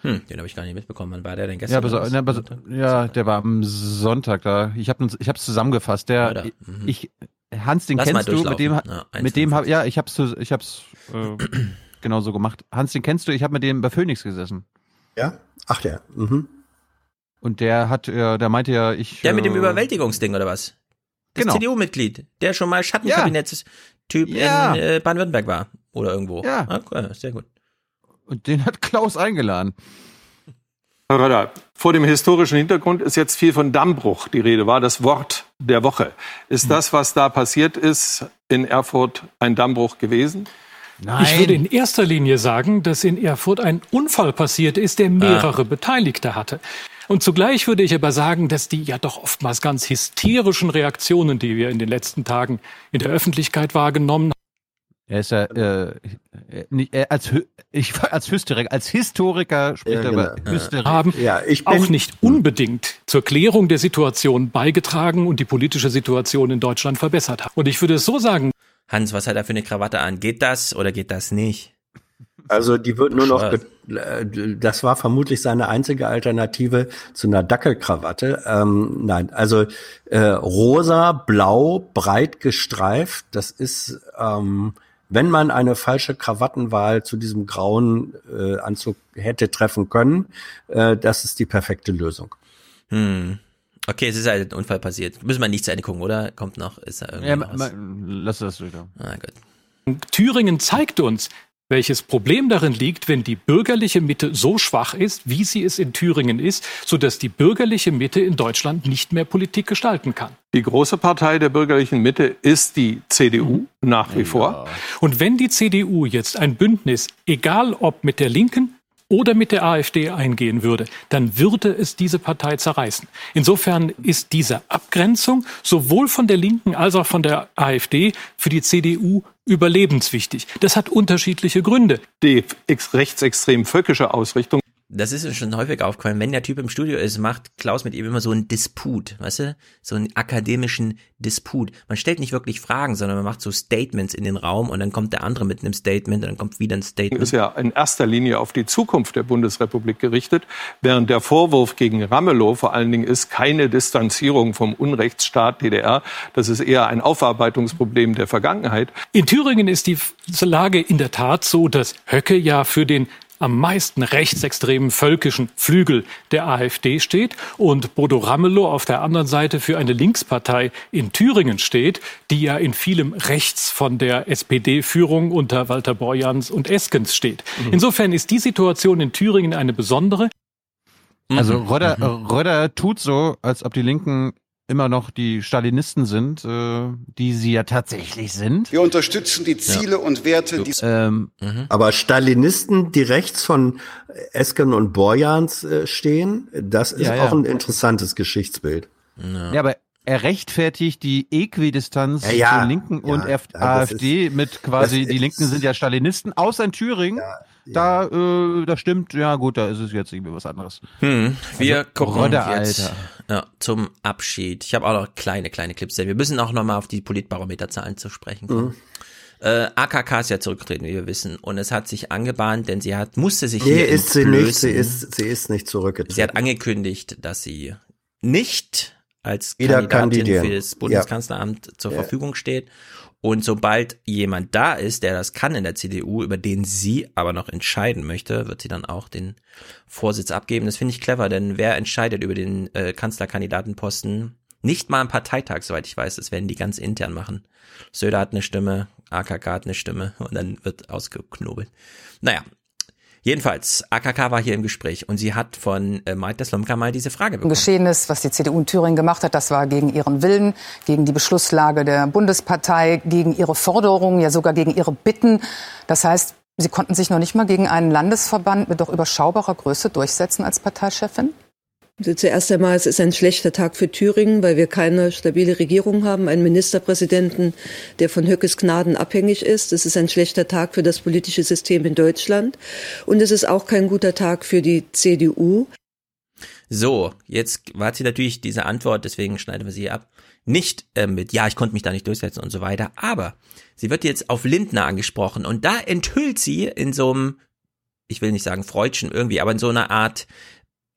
Hm, den habe ich gar nicht mitbekommen. Wann war der denn gestern? Ja, aber, aber, ja der war am Sonntag da. Ich habe ich hab's zusammengefasst. Der, mhm. ich, Hans, den Lass kennst du, mit dem, ja, mit dem hab, ja, ich hab's, ich hab's äh, genau so gemacht. Hans, den kennst du, ich habe mit dem bei Phoenix gesessen. Ja? Ach der. Mhm. Und der hat, äh, der meinte ja, ich. Der mit dem äh, Überwältigungsding oder was? Das genau. CDU-Mitglied, der schon mal Schattenkabinetts-Typ ja. in äh, Baden-Württemberg war. Oder irgendwo. Ja. Ah, cool, sehr gut. Und den hat Klaus eingeladen. Herr Röder, vor dem historischen Hintergrund ist jetzt viel von Dammbruch die Rede, war das Wort der Woche. Ist das, was da passiert ist, in Erfurt ein Dammbruch gewesen? Nein. Ich würde in erster Linie sagen, dass in Erfurt ein Unfall passiert ist, der mehrere ah. Beteiligte hatte. Und zugleich würde ich aber sagen, dass die ja doch oftmals ganz hysterischen Reaktionen, die wir in den letzten Tagen in der Öffentlichkeit wahrgenommen haben, er ist ja äh, äh, als ich als Historiker, als Historiker spricht ja, genau. er Hysterie. haben ja, ich bin, auch nicht unbedingt zur Klärung der Situation beigetragen und die politische Situation in Deutschland verbessert haben. Und ich würde es so sagen. Hans, was hat er für eine Krawatte an? Geht das oder geht das nicht? Also die wird nur noch, das war vermutlich seine einzige Alternative zu einer Dackelkrawatte. Ähm, nein, also äh, rosa, blau, breit gestreift, das ist ähm, wenn man eine falsche Krawattenwahl zu diesem grauen äh, Anzug hätte treffen können, äh, das ist die perfekte Lösung. Hm. Okay, es ist halt ein Unfall passiert. Müssen wir nicht zu Ende gucken, oder? Kommt noch, ist da irgendwie ja, was? Lass das wieder. Ah, gut. Thüringen zeigt uns, welches Problem darin liegt, wenn die bürgerliche Mitte so schwach ist, wie sie es in Thüringen ist, sodass die bürgerliche Mitte in Deutschland nicht mehr Politik gestalten kann. Die große Partei der bürgerlichen Mitte ist die CDU mhm. nach wie ja. vor. Und wenn die CDU jetzt ein Bündnis, egal ob mit der Linken oder mit der AfD eingehen würde, dann würde es diese Partei zerreißen. Insofern ist diese Abgrenzung sowohl von der Linken als auch von der AfD für die CDU überlebenswichtig. Das hat unterschiedliche Gründe. Die rechtsextrem völkische Ausrichtung das ist uns schon häufig aufgefallen, wenn der Typ im Studio ist, macht Klaus mit ihm immer so einen Disput, weißt du? So einen akademischen Disput. Man stellt nicht wirklich Fragen, sondern man macht so Statements in den Raum und dann kommt der andere mit einem Statement und dann kommt wieder ein Statement. Ist ja in erster Linie auf die Zukunft der Bundesrepublik gerichtet, während der Vorwurf gegen Ramelow vor allen Dingen ist keine Distanzierung vom Unrechtsstaat DDR. Das ist eher ein Aufarbeitungsproblem der Vergangenheit. In Thüringen ist die Lage in der Tat so, dass Höcke ja für den am meisten rechtsextremen völkischen Flügel der AfD steht und Bodo Ramelow auf der anderen Seite für eine Linkspartei in Thüringen steht, die ja in vielem rechts von der SPD-Führung unter Walter Borjans und Eskens steht. Mhm. Insofern ist die Situation in Thüringen eine besondere. Also Röder, mhm. Röder tut so, als ob die Linken immer noch die Stalinisten sind, äh, die sie ja tatsächlich sind. Wir unterstützen die Ziele ja. und Werte. Die ähm, mhm. Aber Stalinisten, die rechts von Esken und Borjans äh, stehen, das ist ja, ja. auch ein interessantes Geschichtsbild. Ja, aber er rechtfertigt die Äquidistanz ja, ja, zur Linken und ja, AfD ist, mit quasi, die Linken sind ja Stalinisten, außer in Thüringen. Da, äh, da stimmt, ja gut, da ist es jetzt irgendwie was anderes. Hm, wir also, gucken Rodde, jetzt ja, zum Abschied. Ich habe auch noch kleine, kleine Clips. Wir müssen auch noch mal auf die Politbarometerzahlen zu sprechen kommen. Mhm. Äh, AKK ist ja zurückgetreten, wie wir wissen, und es hat sich angebahnt, denn sie hat musste sich nee, hier ist sie nicht. Sie ist, sie ist nicht zurückgetreten. Sie hat angekündigt, dass sie nicht als Wieder Kandidatin für das Bundeskanzleramt ja. zur ja. Verfügung steht und sobald jemand da ist, der das kann in der CDU, über den sie aber noch entscheiden möchte, wird sie dann auch den Vorsitz abgeben. Das finde ich clever, denn wer entscheidet über den äh, Kanzlerkandidatenposten? Nicht mal am Parteitag, soweit ich weiß. Das werden die ganz intern machen. Söder hat eine Stimme, AKK hat eine Stimme und dann wird ausgeknobelt. Naja, Jedenfalls, AKK war hier im Gespräch und sie hat von äh, Maite Slomka mal diese Frage bekommen. Geschehenes, was die CDU in Thüringen gemacht hat, das war gegen ihren Willen, gegen die Beschlusslage der Bundespartei, gegen ihre Forderungen, ja sogar gegen ihre Bitten. Das heißt, Sie konnten sich noch nicht mal gegen einen Landesverband mit doch überschaubarer Größe durchsetzen als Parteichefin? Also zuerst einmal, es ist ein schlechter Tag für Thüringen, weil wir keine stabile Regierung haben, einen Ministerpräsidenten, der von Höckes Gnaden abhängig ist. Es ist ein schlechter Tag für das politische System in Deutschland. Und es ist auch kein guter Tag für die CDU. So, jetzt war sie natürlich diese Antwort, deswegen schneiden wir sie ab. Nicht äh, mit, ja, ich konnte mich da nicht durchsetzen und so weiter, aber sie wird jetzt auf Lindner angesprochen und da enthüllt sie in so einem, ich will nicht sagen Freudchen irgendwie, aber in so einer Art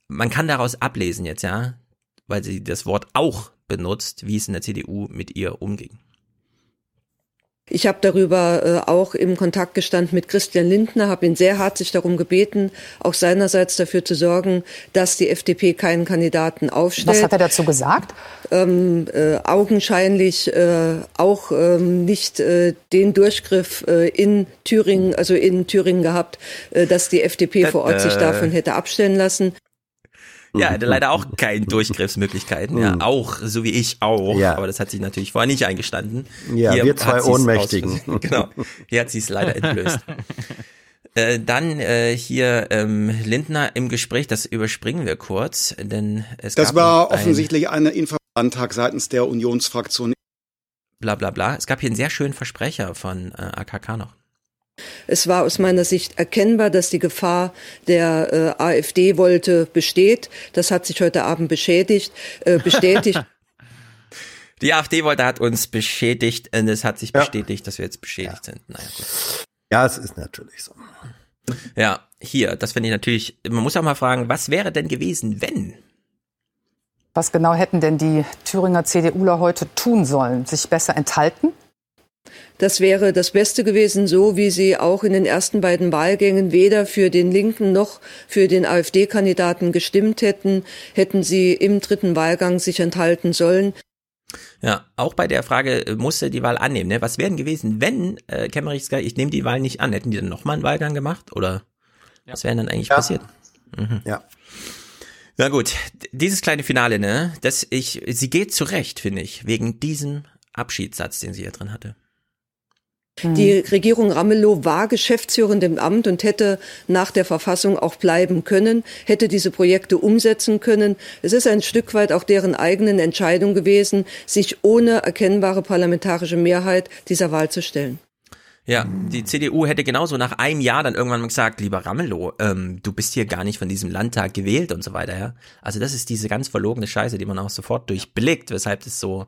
man kann daraus ablesen jetzt, ja, weil sie das Wort auch benutzt, wie es in der CDU mit ihr umging. Ich habe darüber äh, auch im Kontakt gestanden mit Christian Lindner, habe ihn sehr herzlich darum gebeten, auch seinerseits dafür zu sorgen, dass die FDP keinen Kandidaten aufstellt. Was hat er dazu gesagt? Ähm, äh, augenscheinlich äh, auch ähm, nicht äh, den Durchgriff äh, in Thüringen, also in Thüringen gehabt, äh, dass die FDP vor Ort sich davon hätte abstellen lassen. Ja, hatte leider auch keine Durchgriffsmöglichkeiten. Ja, hm. auch, so wie ich auch. Ja. Aber das hat sich natürlich vorher nicht eingestanden. Ja, Hier wir zwei Ohnmächtigen. genau. Hier hat sie es leider entblößt. Äh, dann äh, hier ähm, Lindner im Gespräch, das überspringen wir kurz, denn es Das war offensichtlich ein, eine Infoantrag seitens der Unionsfraktion. Bla bla bla. Es gab hier einen sehr schönen Versprecher von äh, AKK noch. Es war aus meiner Sicht erkennbar, dass die Gefahr der äh, AfD-Wolte besteht. Das hat sich heute Abend beschädigt, äh, bestätigt. Die AfD-Wolte hat uns beschädigt und es hat sich ja. bestätigt, dass wir jetzt beschädigt ja. sind. Naja, gut. Ja, es ist natürlich so. Ja, hier, das finde ich natürlich, man muss auch mal fragen, was wäre denn gewesen, wenn? Was genau hätten denn die Thüringer CDUler heute tun sollen? Sich besser enthalten? Das wäre das Beste gewesen, so wie sie auch in den ersten beiden Wahlgängen weder für den Linken noch für den AfD-Kandidaten gestimmt hätten, hätten sie im dritten Wahlgang sich enthalten sollen. Ja, auch bei der Frage äh, musste die Wahl annehmen. Ne? Was wären gewesen, wenn äh, Kemmerich gesagt, ich nehme die Wahl nicht an, hätten die dann nochmal einen Wahlgang gemacht oder ja. was wäre dann eigentlich ja. passiert? Mhm. Ja. Na gut, dieses kleine Finale, ne, das ich, sie geht zurecht, finde ich, wegen diesem Abschiedssatz, den sie hier drin hatte. Die mhm. Regierung Ramelow war geschäftsführend im Amt und hätte nach der Verfassung auch bleiben können, hätte diese Projekte umsetzen können. Es ist ein Stück weit auch deren eigenen Entscheidung gewesen, sich ohne erkennbare parlamentarische Mehrheit dieser Wahl zu stellen. Ja, die CDU hätte genauso nach einem Jahr dann irgendwann mal gesagt, lieber Ramelow, ähm, du bist hier gar nicht von diesem Landtag gewählt und so weiter, ja. Also das ist diese ganz verlogene Scheiße, die man auch sofort durchblickt, weshalb es so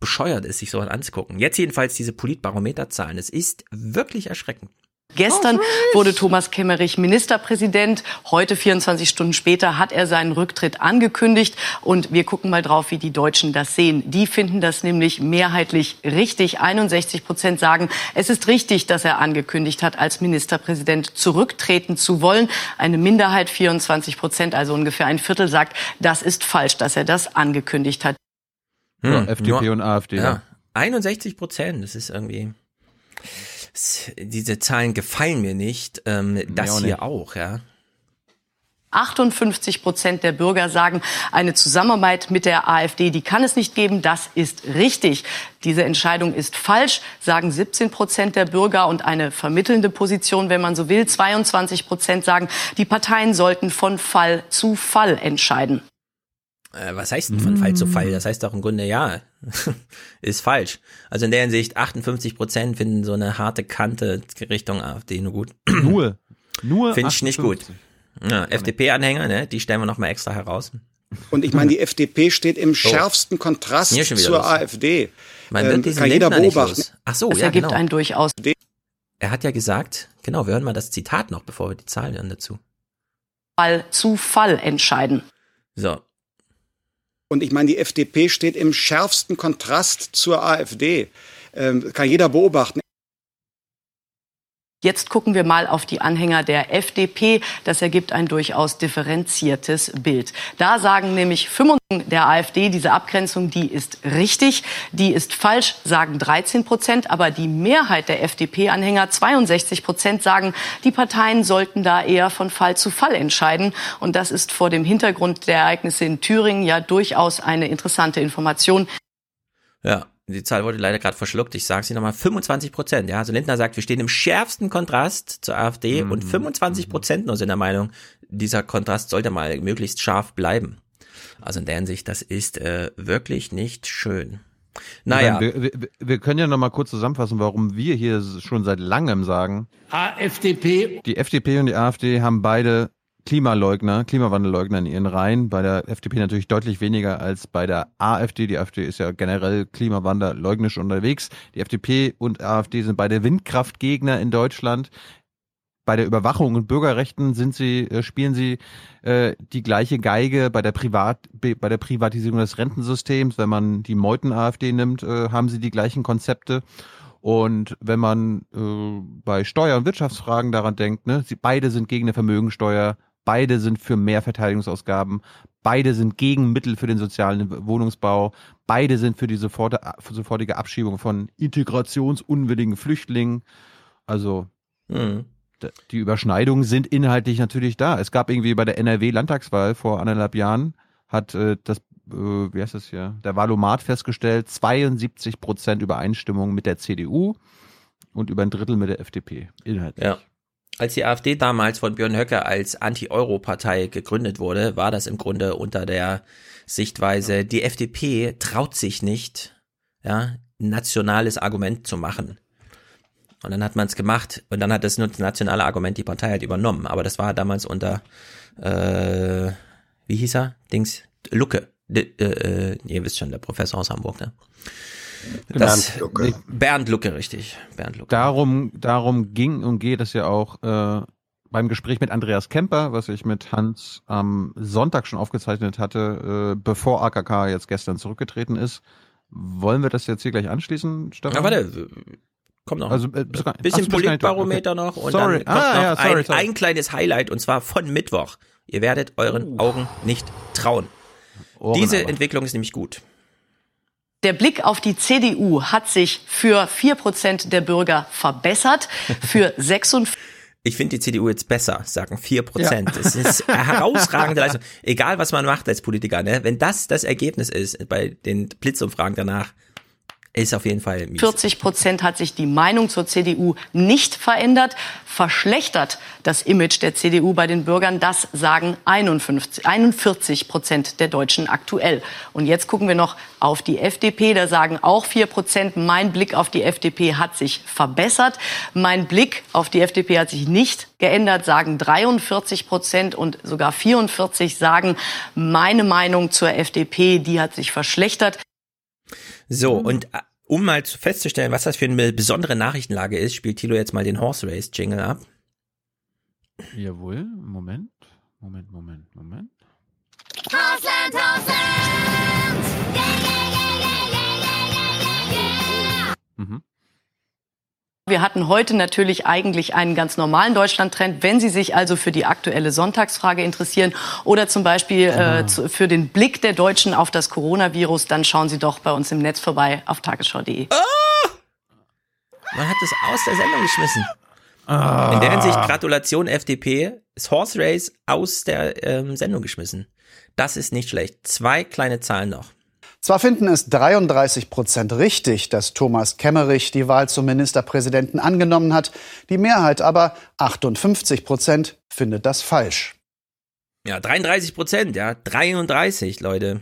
bescheuert ist, sich sowas anzugucken. Jetzt jedenfalls diese Politbarometerzahlen. Es ist wirklich erschreckend. Gestern wurde Thomas Kemmerich Ministerpräsident. Heute, 24 Stunden später, hat er seinen Rücktritt angekündigt. Und wir gucken mal drauf, wie die Deutschen das sehen. Die finden das nämlich mehrheitlich richtig. 61 Prozent sagen, es ist richtig, dass er angekündigt hat, als Ministerpräsident zurücktreten zu wollen. Eine Minderheit, 24 Prozent, also ungefähr ein Viertel, sagt, das ist falsch, dass er das angekündigt hat. Hm, ja, FDP nur, und AfD. Ja, 61 Prozent, das ist irgendwie diese Zahlen gefallen mir nicht. Ähm, das auch hier nicht. auch, ja. 58 Prozent der Bürger sagen, eine Zusammenarbeit mit der AfD, die kann es nicht geben. Das ist richtig. Diese Entscheidung ist falsch, sagen 17 Prozent der Bürger und eine vermittelnde Position, wenn man so will. 22 Prozent sagen, die Parteien sollten von Fall zu Fall entscheiden. Äh, was heißt denn von Fall zu Fall? Das heißt doch im Grunde, ja, ist falsch. Also in der Hinsicht, 58 Prozent finden so eine harte Kante Richtung AfD nur gut. Nur, nur Finde ich nicht gut. Ja, FDP-Anhänger, ne, die stellen wir nochmal extra heraus. Und ich meine, die FDP steht im oh. schärfsten Kontrast zur los. AfD. Man wird ähm, diesen kann jeder beobachten. Ach so, das ja, ergibt genau. einen durchaus. Er hat ja gesagt, genau, wir hören mal das Zitat noch, bevor wir die Zahlen hören dazu. Fall zu Fall entscheiden. So, und ich meine, die FDP steht im schärfsten Kontrast zur AfD. Ähm, kann jeder beobachten. Jetzt gucken wir mal auf die Anhänger der FDP. Das ergibt ein durchaus differenziertes Bild. Da sagen nämlich 95 der AfD, diese Abgrenzung, die ist richtig, die ist falsch, sagen 13 Prozent. Aber die Mehrheit der FDP-Anhänger, 62 Prozent, sagen, die Parteien sollten da eher von Fall zu Fall entscheiden. Und das ist vor dem Hintergrund der Ereignisse in Thüringen ja durchaus eine interessante Information. Ja, die Zahl wurde leider gerade verschluckt, ich sage sie nochmal, 25 Prozent. Ja, also Lindner sagt, wir stehen im schärfsten Kontrast zur AfD mhm. und 25 Prozent nur sind der Meinung, dieser Kontrast sollte mal möglichst scharf bleiben. Also in der Hinsicht, das ist äh, wirklich nicht schön. Naja. Wir, wir, wir können ja nochmal kurz zusammenfassen, warum wir hier schon seit langem sagen. AfDP. Die FDP und die AfD haben beide Klimaleugner, Klimawandelleugner in ihren Reihen. Bei der FDP natürlich deutlich weniger als bei der AfD. Die AfD ist ja generell klimawanderleugnisch unterwegs. Die FDP und AfD sind beide Windkraftgegner in Deutschland. Bei der Überwachung und Bürgerrechten sind sie, äh, spielen sie äh, die gleiche Geige bei der Privat, bei der Privatisierung des Rentensystems. Wenn man die Meuten-AfD nimmt, äh, haben sie die gleichen Konzepte. Und wenn man äh, bei Steuer- und Wirtschaftsfragen daran denkt, ne, sie beide sind gegen eine Vermögensteuer, Beide sind für mehr Verteidigungsausgaben. Beide sind gegen Mittel für den sozialen Wohnungsbau. Beide sind für die sofortige Abschiebung von integrationsunwilligen Flüchtlingen. Also mhm. die Überschneidungen sind inhaltlich natürlich da. Es gab irgendwie bei der NRW-Landtagswahl vor anderthalb Jahren hat äh, das äh, wie heißt das hier, der Valomat festgestellt, 72 Prozent Übereinstimmung mit der CDU und über ein Drittel mit der FDP inhaltlich. Ja. Als die AfD damals von Björn Höcke als Anti-Euro-Partei gegründet wurde, war das im Grunde unter der Sichtweise, die FDP traut sich nicht, ja, ein nationales Argument zu machen. Und dann hat man es gemacht und dann hat das nationale Argument die Partei halt übernommen. Aber das war damals unter, äh, wie hieß er? Dings, Lucke. äh, äh, ihr wisst schon, der Professor aus Hamburg, ne? Das, Bernd Lucke. Bernd Lucke, richtig. Bernd Lucke. Darum, darum ging und geht es ja auch äh, beim Gespräch mit Andreas Kemper, was ich mit Hans am Sonntag schon aufgezeichnet hatte, äh, bevor AKK jetzt gestern zurückgetreten ist. Wollen wir das jetzt hier gleich anschließen, Stefan? Ja, warte. Kommt noch. Also, äh, ein bisschen ach, Politbarometer okay. noch und sorry. dann kommt ah, noch ja, sorry, ein, sorry. ein kleines Highlight und zwar von Mittwoch. Ihr werdet euren. Augen nicht trauen. Ohren Diese aber. Entwicklung ist nämlich gut. Der Blick auf die CDU hat sich für vier Prozent der Bürger verbessert. Für 56 ich finde die CDU jetzt besser, sagen vier Prozent. Ja. Das ist eine herausragende Leistung. Egal, was man macht als Politiker, ne? wenn das das Ergebnis ist bei den Blitzumfragen danach, ist auf jeden Fall mies. 40 Prozent hat sich die Meinung zur CDU nicht verändert, verschlechtert das Image der CDU bei den Bürgern. Das sagen 51, 41 Prozent der Deutschen aktuell. Und jetzt gucken wir noch auf die FDP. Da sagen auch 4 Prozent, mein Blick auf die FDP hat sich verbessert. Mein Blick auf die FDP hat sich nicht geändert, sagen 43 Prozent und sogar 44 sagen, meine Meinung zur FDP, die hat sich verschlechtert. So, und äh, um mal festzustellen, was das für eine besondere Nachrichtenlage ist, spielt Tilo jetzt mal den Horse Race Jingle ab. Jawohl, Moment, Moment, Moment, Moment. Hausland, Hausland! Yeah, yeah, yeah, yeah, yeah, yeah, yeah, yeah, Mhm. Wir hatten heute natürlich eigentlich einen ganz normalen Deutschland-Trend. Wenn Sie sich also für die aktuelle Sonntagsfrage interessieren oder zum Beispiel äh, zu, für den Blick der Deutschen auf das Coronavirus, dann schauen Sie doch bei uns im Netz vorbei auf tagesschau.de. Man hat es aus der Sendung geschmissen. Ah. In der Hinsicht Gratulation FDP, das Horse Race aus der ähm, Sendung geschmissen. Das ist nicht schlecht. Zwei kleine Zahlen noch. Zwar finden es 33 Prozent richtig, dass Thomas Kemmerich die Wahl zum Ministerpräsidenten angenommen hat, die Mehrheit aber 58 Prozent findet das falsch. Ja, 33 Prozent, ja. 33, Leute.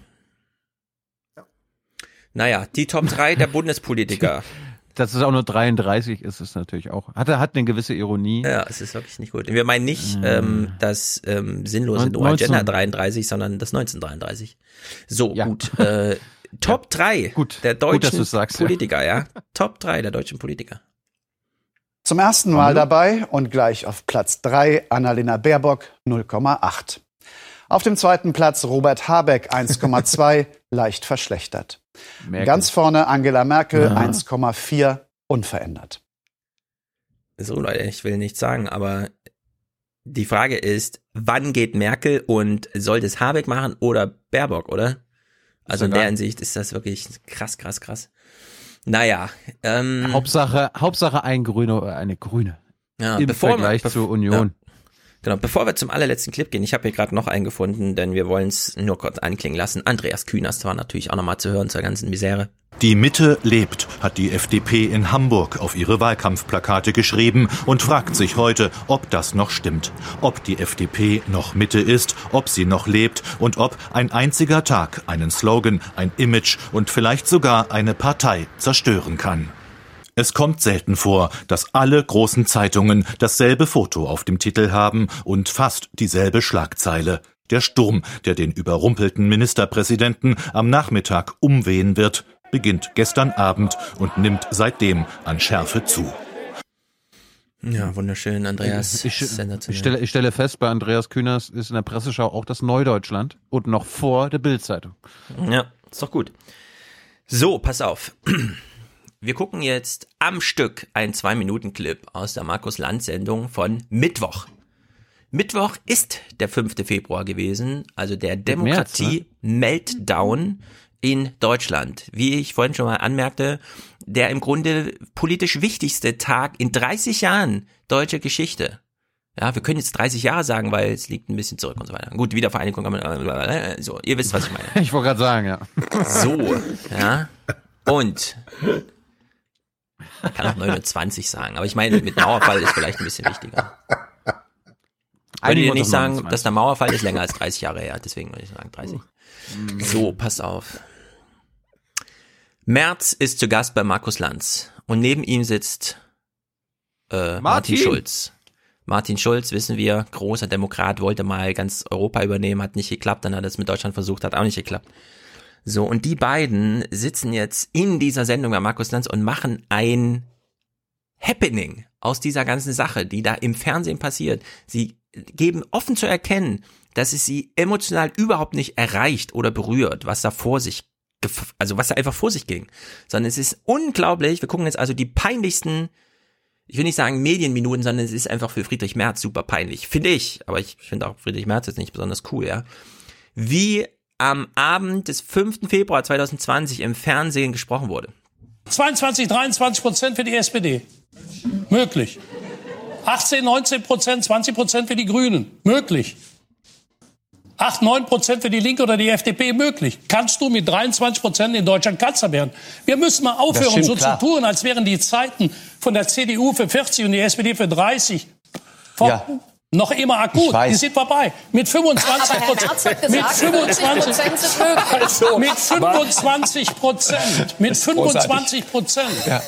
Naja, die Top 3 der Bundespolitiker. Dass es auch nur 33 ist, ist natürlich auch. Hat, hat eine gewisse Ironie. Ja, es ist wirklich nicht gut. Wir meinen nicht ähm, das ähm, sinnlose 19. Gender 33, sondern das 1933. So, gut. Äh, Top 3 Gut. der Gut, deutschen du's sagst, ja. Politiker, ja. Top 3 der deutschen Politiker. Zum ersten Mal dabei und gleich auf Platz 3 Annalena Baerbock 0,8. Auf dem zweiten Platz Robert Habeck 1,2, leicht verschlechtert. Merkel. Ganz vorne Angela Merkel Ja. 1,4, unverändert. So, Leute, ich will nichts sagen, aber die Frage ist, wann geht Merkel und soll das Habeck machen oder Baerbock, oder? Also in Sogar. der Hinsicht ist das wirklich krass, krass, krass. Naja, ähm, Hauptsache, Hauptsache ein Grüner oder eine Grüne. Ja, Im bevor Vergleich bev- zur Union. Genau, bevor wir zum allerletzten Clip gehen, ich habe hier gerade noch einen gefunden, denn wir wollen es nur kurz anklingen lassen. Andreas Künast war natürlich auch nochmal zu hören zur ganzen Misere. Die Mitte lebt, hat die FDP in Hamburg auf ihre Wahlkampfplakate geschrieben und fragt sich heute, ob das noch stimmt. Ob die FDP noch Mitte ist, ob sie noch lebt und ob ein einziger Tag einen Slogan, ein Image und vielleicht sogar eine Partei zerstören kann. Es kommt selten vor, dass alle großen Zeitungen dasselbe Foto auf dem Titel haben und fast dieselbe Schlagzeile. Der Sturm, der den überrumpelten Ministerpräsidenten am Nachmittag umwehen wird, beginnt gestern Abend und nimmt seitdem an Schärfe zu. Ja, wunderschön, Andreas. Ich, ich, stelle, ich stelle fest, bei Andreas Kühners ist in der Presseschau auch das Neudeutschland und noch vor der Bildzeitung. Ja, ist doch gut. So, pass auf. Wir gucken jetzt am Stück einen Zwei-Minuten-Clip aus der Markus-Land-Sendung von Mittwoch. Mittwoch ist der 5. Februar gewesen, also der März, Demokratie-Meltdown in Deutschland. Wie ich vorhin schon mal anmerkte, der im Grunde politisch wichtigste Tag in 30 Jahren deutscher Geschichte. Ja, wir können jetzt 30 Jahre sagen, weil es liegt ein bisschen zurück und so weiter. Gut, Wiedervereinigung kann man, so, ihr wisst, was ich meine. Ich wollte gerade sagen, ja. So, ja. Und ich kann auch 29 sagen, aber ich meine, mit Mauerfall ist vielleicht ein bisschen wichtiger. Würde wir nicht sagen, 29. dass der Mauerfall ist länger als 30 Jahre her, deswegen würde ich sagen 30. So, pass auf. Merz ist zu Gast bei Markus Lanz und neben ihm sitzt äh, Martin. Martin. Schulz. Martin Schulz, wissen wir, großer Demokrat, wollte mal ganz Europa übernehmen, hat nicht geklappt, dann hat er es mit Deutschland versucht, hat auch nicht geklappt. So, und die beiden sitzen jetzt in dieser Sendung bei Markus Lanz und machen ein Happening aus dieser ganzen Sache, die da im Fernsehen passiert. Sie geben offen zu erkennen, dass es sie emotional überhaupt nicht erreicht oder berührt, was da vor sich, also was da einfach vor sich ging. Sondern es ist unglaublich. Wir gucken jetzt also die peinlichsten, ich will nicht sagen Medienminuten, sondern es ist einfach für Friedrich Merz super peinlich. Finde ich. Aber ich finde auch Friedrich Merz jetzt nicht besonders cool, ja. Wie am Abend des 5. Februar 2020 im Fernsehen gesprochen wurde. 22, 23 Prozent für die SPD. Möglich. 18, 19 Prozent, 20 Prozent für die Grünen. Möglich. 8, 9 Prozent für die Linke oder die FDP möglich. Kannst du mit 23 Prozent in Deutschland Kanzler werden? Wir müssen mal aufhören, stimmt, so klar. zu tun, als wären die Zeiten von der CDU für 40 und die SPD für 30 vor, Ja. Noch immer Ich akut. Die sind vorbei. Mit 25 Aber Herr Merz hat gesagt, mit 50% 25 sind möglich. Also, mit 25 Prozent. Mit 25 Prozent. Ja.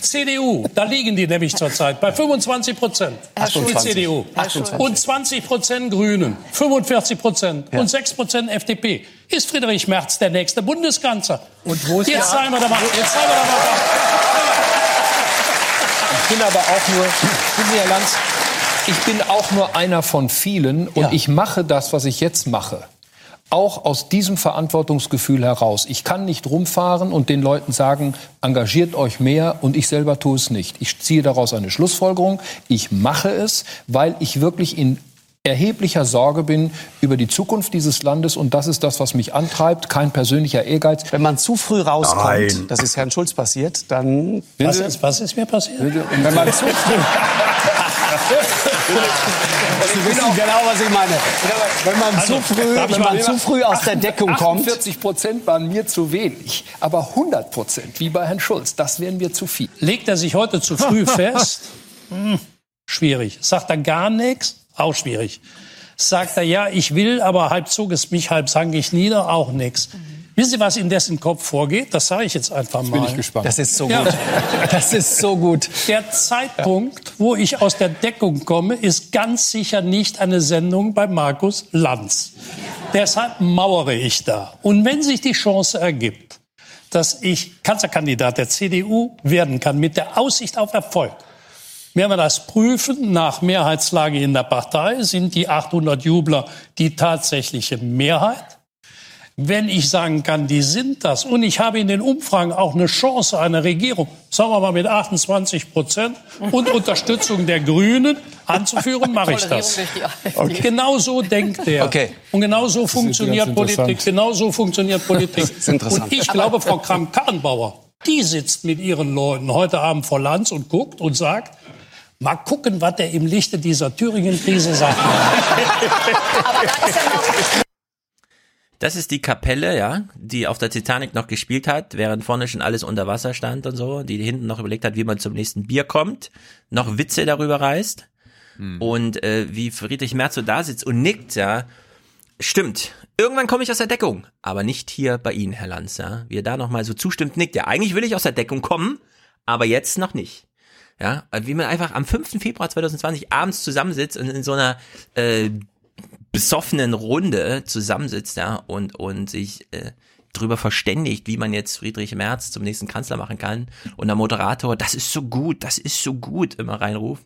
CDU, da liegen die nämlich zurzeit bei 25 Prozent. Die 28. CDU. 28. Und 20 Prozent Grünen, 45 Prozent Ja. und 6 Prozent FDP. Ist Friedrich Merz der nächste Bundeskanzler? Und wo ist Jetzt der- seien wir da mal. Jetzt seien wir da mal. Ich bin aber auch nur, wissen Sie, Herr Lanz, ich bin auch nur einer von vielen und ich mache das, was ich jetzt mache. Auch aus diesem Verantwortungsgefühl heraus. Ich kann nicht rumfahren und den Leuten sagen, engagiert euch mehr und ich selber tue es nicht. Ich ziehe daraus eine Schlussfolgerung. Ich mache es, weil ich wirklich in erheblicher Sorge bin über die Zukunft dieses Landes und das ist das, was mich antreibt, kein persönlicher Ehrgeiz. Wenn man zu früh rauskommt, Nein. das ist Herrn Schulz passiert, dann... Was ist, was ist mir passiert? Und wenn man zu früh... Sie wissen genau, was ich meine. Wenn man Also, zu früh, wenn man zu früh aus der Deckung kommt... 48 Prozent waren mir zu wenig, aber 100 Prozent, wie bei Herrn Schulz, das wären mir zu viel. Legt er sich heute zu früh fest? Hm, schwierig. Sagt er gar nichts? Auch schwierig. Sagt er, ja, ich will, aber halb zog es mich, halb sank ich nieder? Auch nichts. Wissen Sie, was in dessen Kopf vorgeht? Das sage ich jetzt einfach mal. bin ich gespannt. Das ist so Ja. gut. Das ist so gut. Der Zeitpunkt, wo ich aus der Deckung komme, ist ganz sicher nicht eine Sendung bei Markus Lanz. Deshalb mauere ich da. Und wenn sich die Chance ergibt, dass ich Kanzlerkandidat der CDU werden kann, mit der Aussicht auf Erfolg, werden wir das prüfen. Nach Mehrheitslage in der Partei sind die 800 Jubler die tatsächliche Mehrheit. Wenn ich sagen kann, die sind das und ich habe in den Umfragen auch eine Chance, eine Regierung, sagen wir mal mit 28 Prozent und Unterstützung der Grünen anzuführen, mache ich das. AfD. Genau so denkt er. Okay. Und genau so funktioniert Politik. interessant. Genau so funktioniert Politik. Und ich glaube, Frau Kramp-Karrenbauer, die sitzt mit ihren Leuten heute Abend vor Lanz und guckt und sagt, mal gucken, was der im Lichte dieser Thüringen-Krise sagt. Das ist die Kapelle, ja, die auf der Titanic noch gespielt hat, während vorne schon alles unter Wasser stand und so, die hinten noch überlegt hat, wie man zum nächsten Bier kommt, noch Witze darüber reißt und äh, wie Friedrich Merz so da sitzt und nickt, ja. Stimmt. Irgendwann komme ich aus der Deckung, aber nicht hier bei Ihnen, Herr Lanz, ja. Wie er da nochmal so zustimmt, nickt. Ja, eigentlich will ich aus der Deckung kommen, aber jetzt noch nicht. Ja, wie man einfach am 5. Februar 2020 abends zusammensitzt und in so einer äh, besoffenen Runde zusammensitzt, ja, und, und sich äh, drüber verständigt, wie man jetzt Friedrich Merz zum nächsten Kanzler machen kann. Und der Moderator, das ist so gut, das ist so gut, immer reinruft.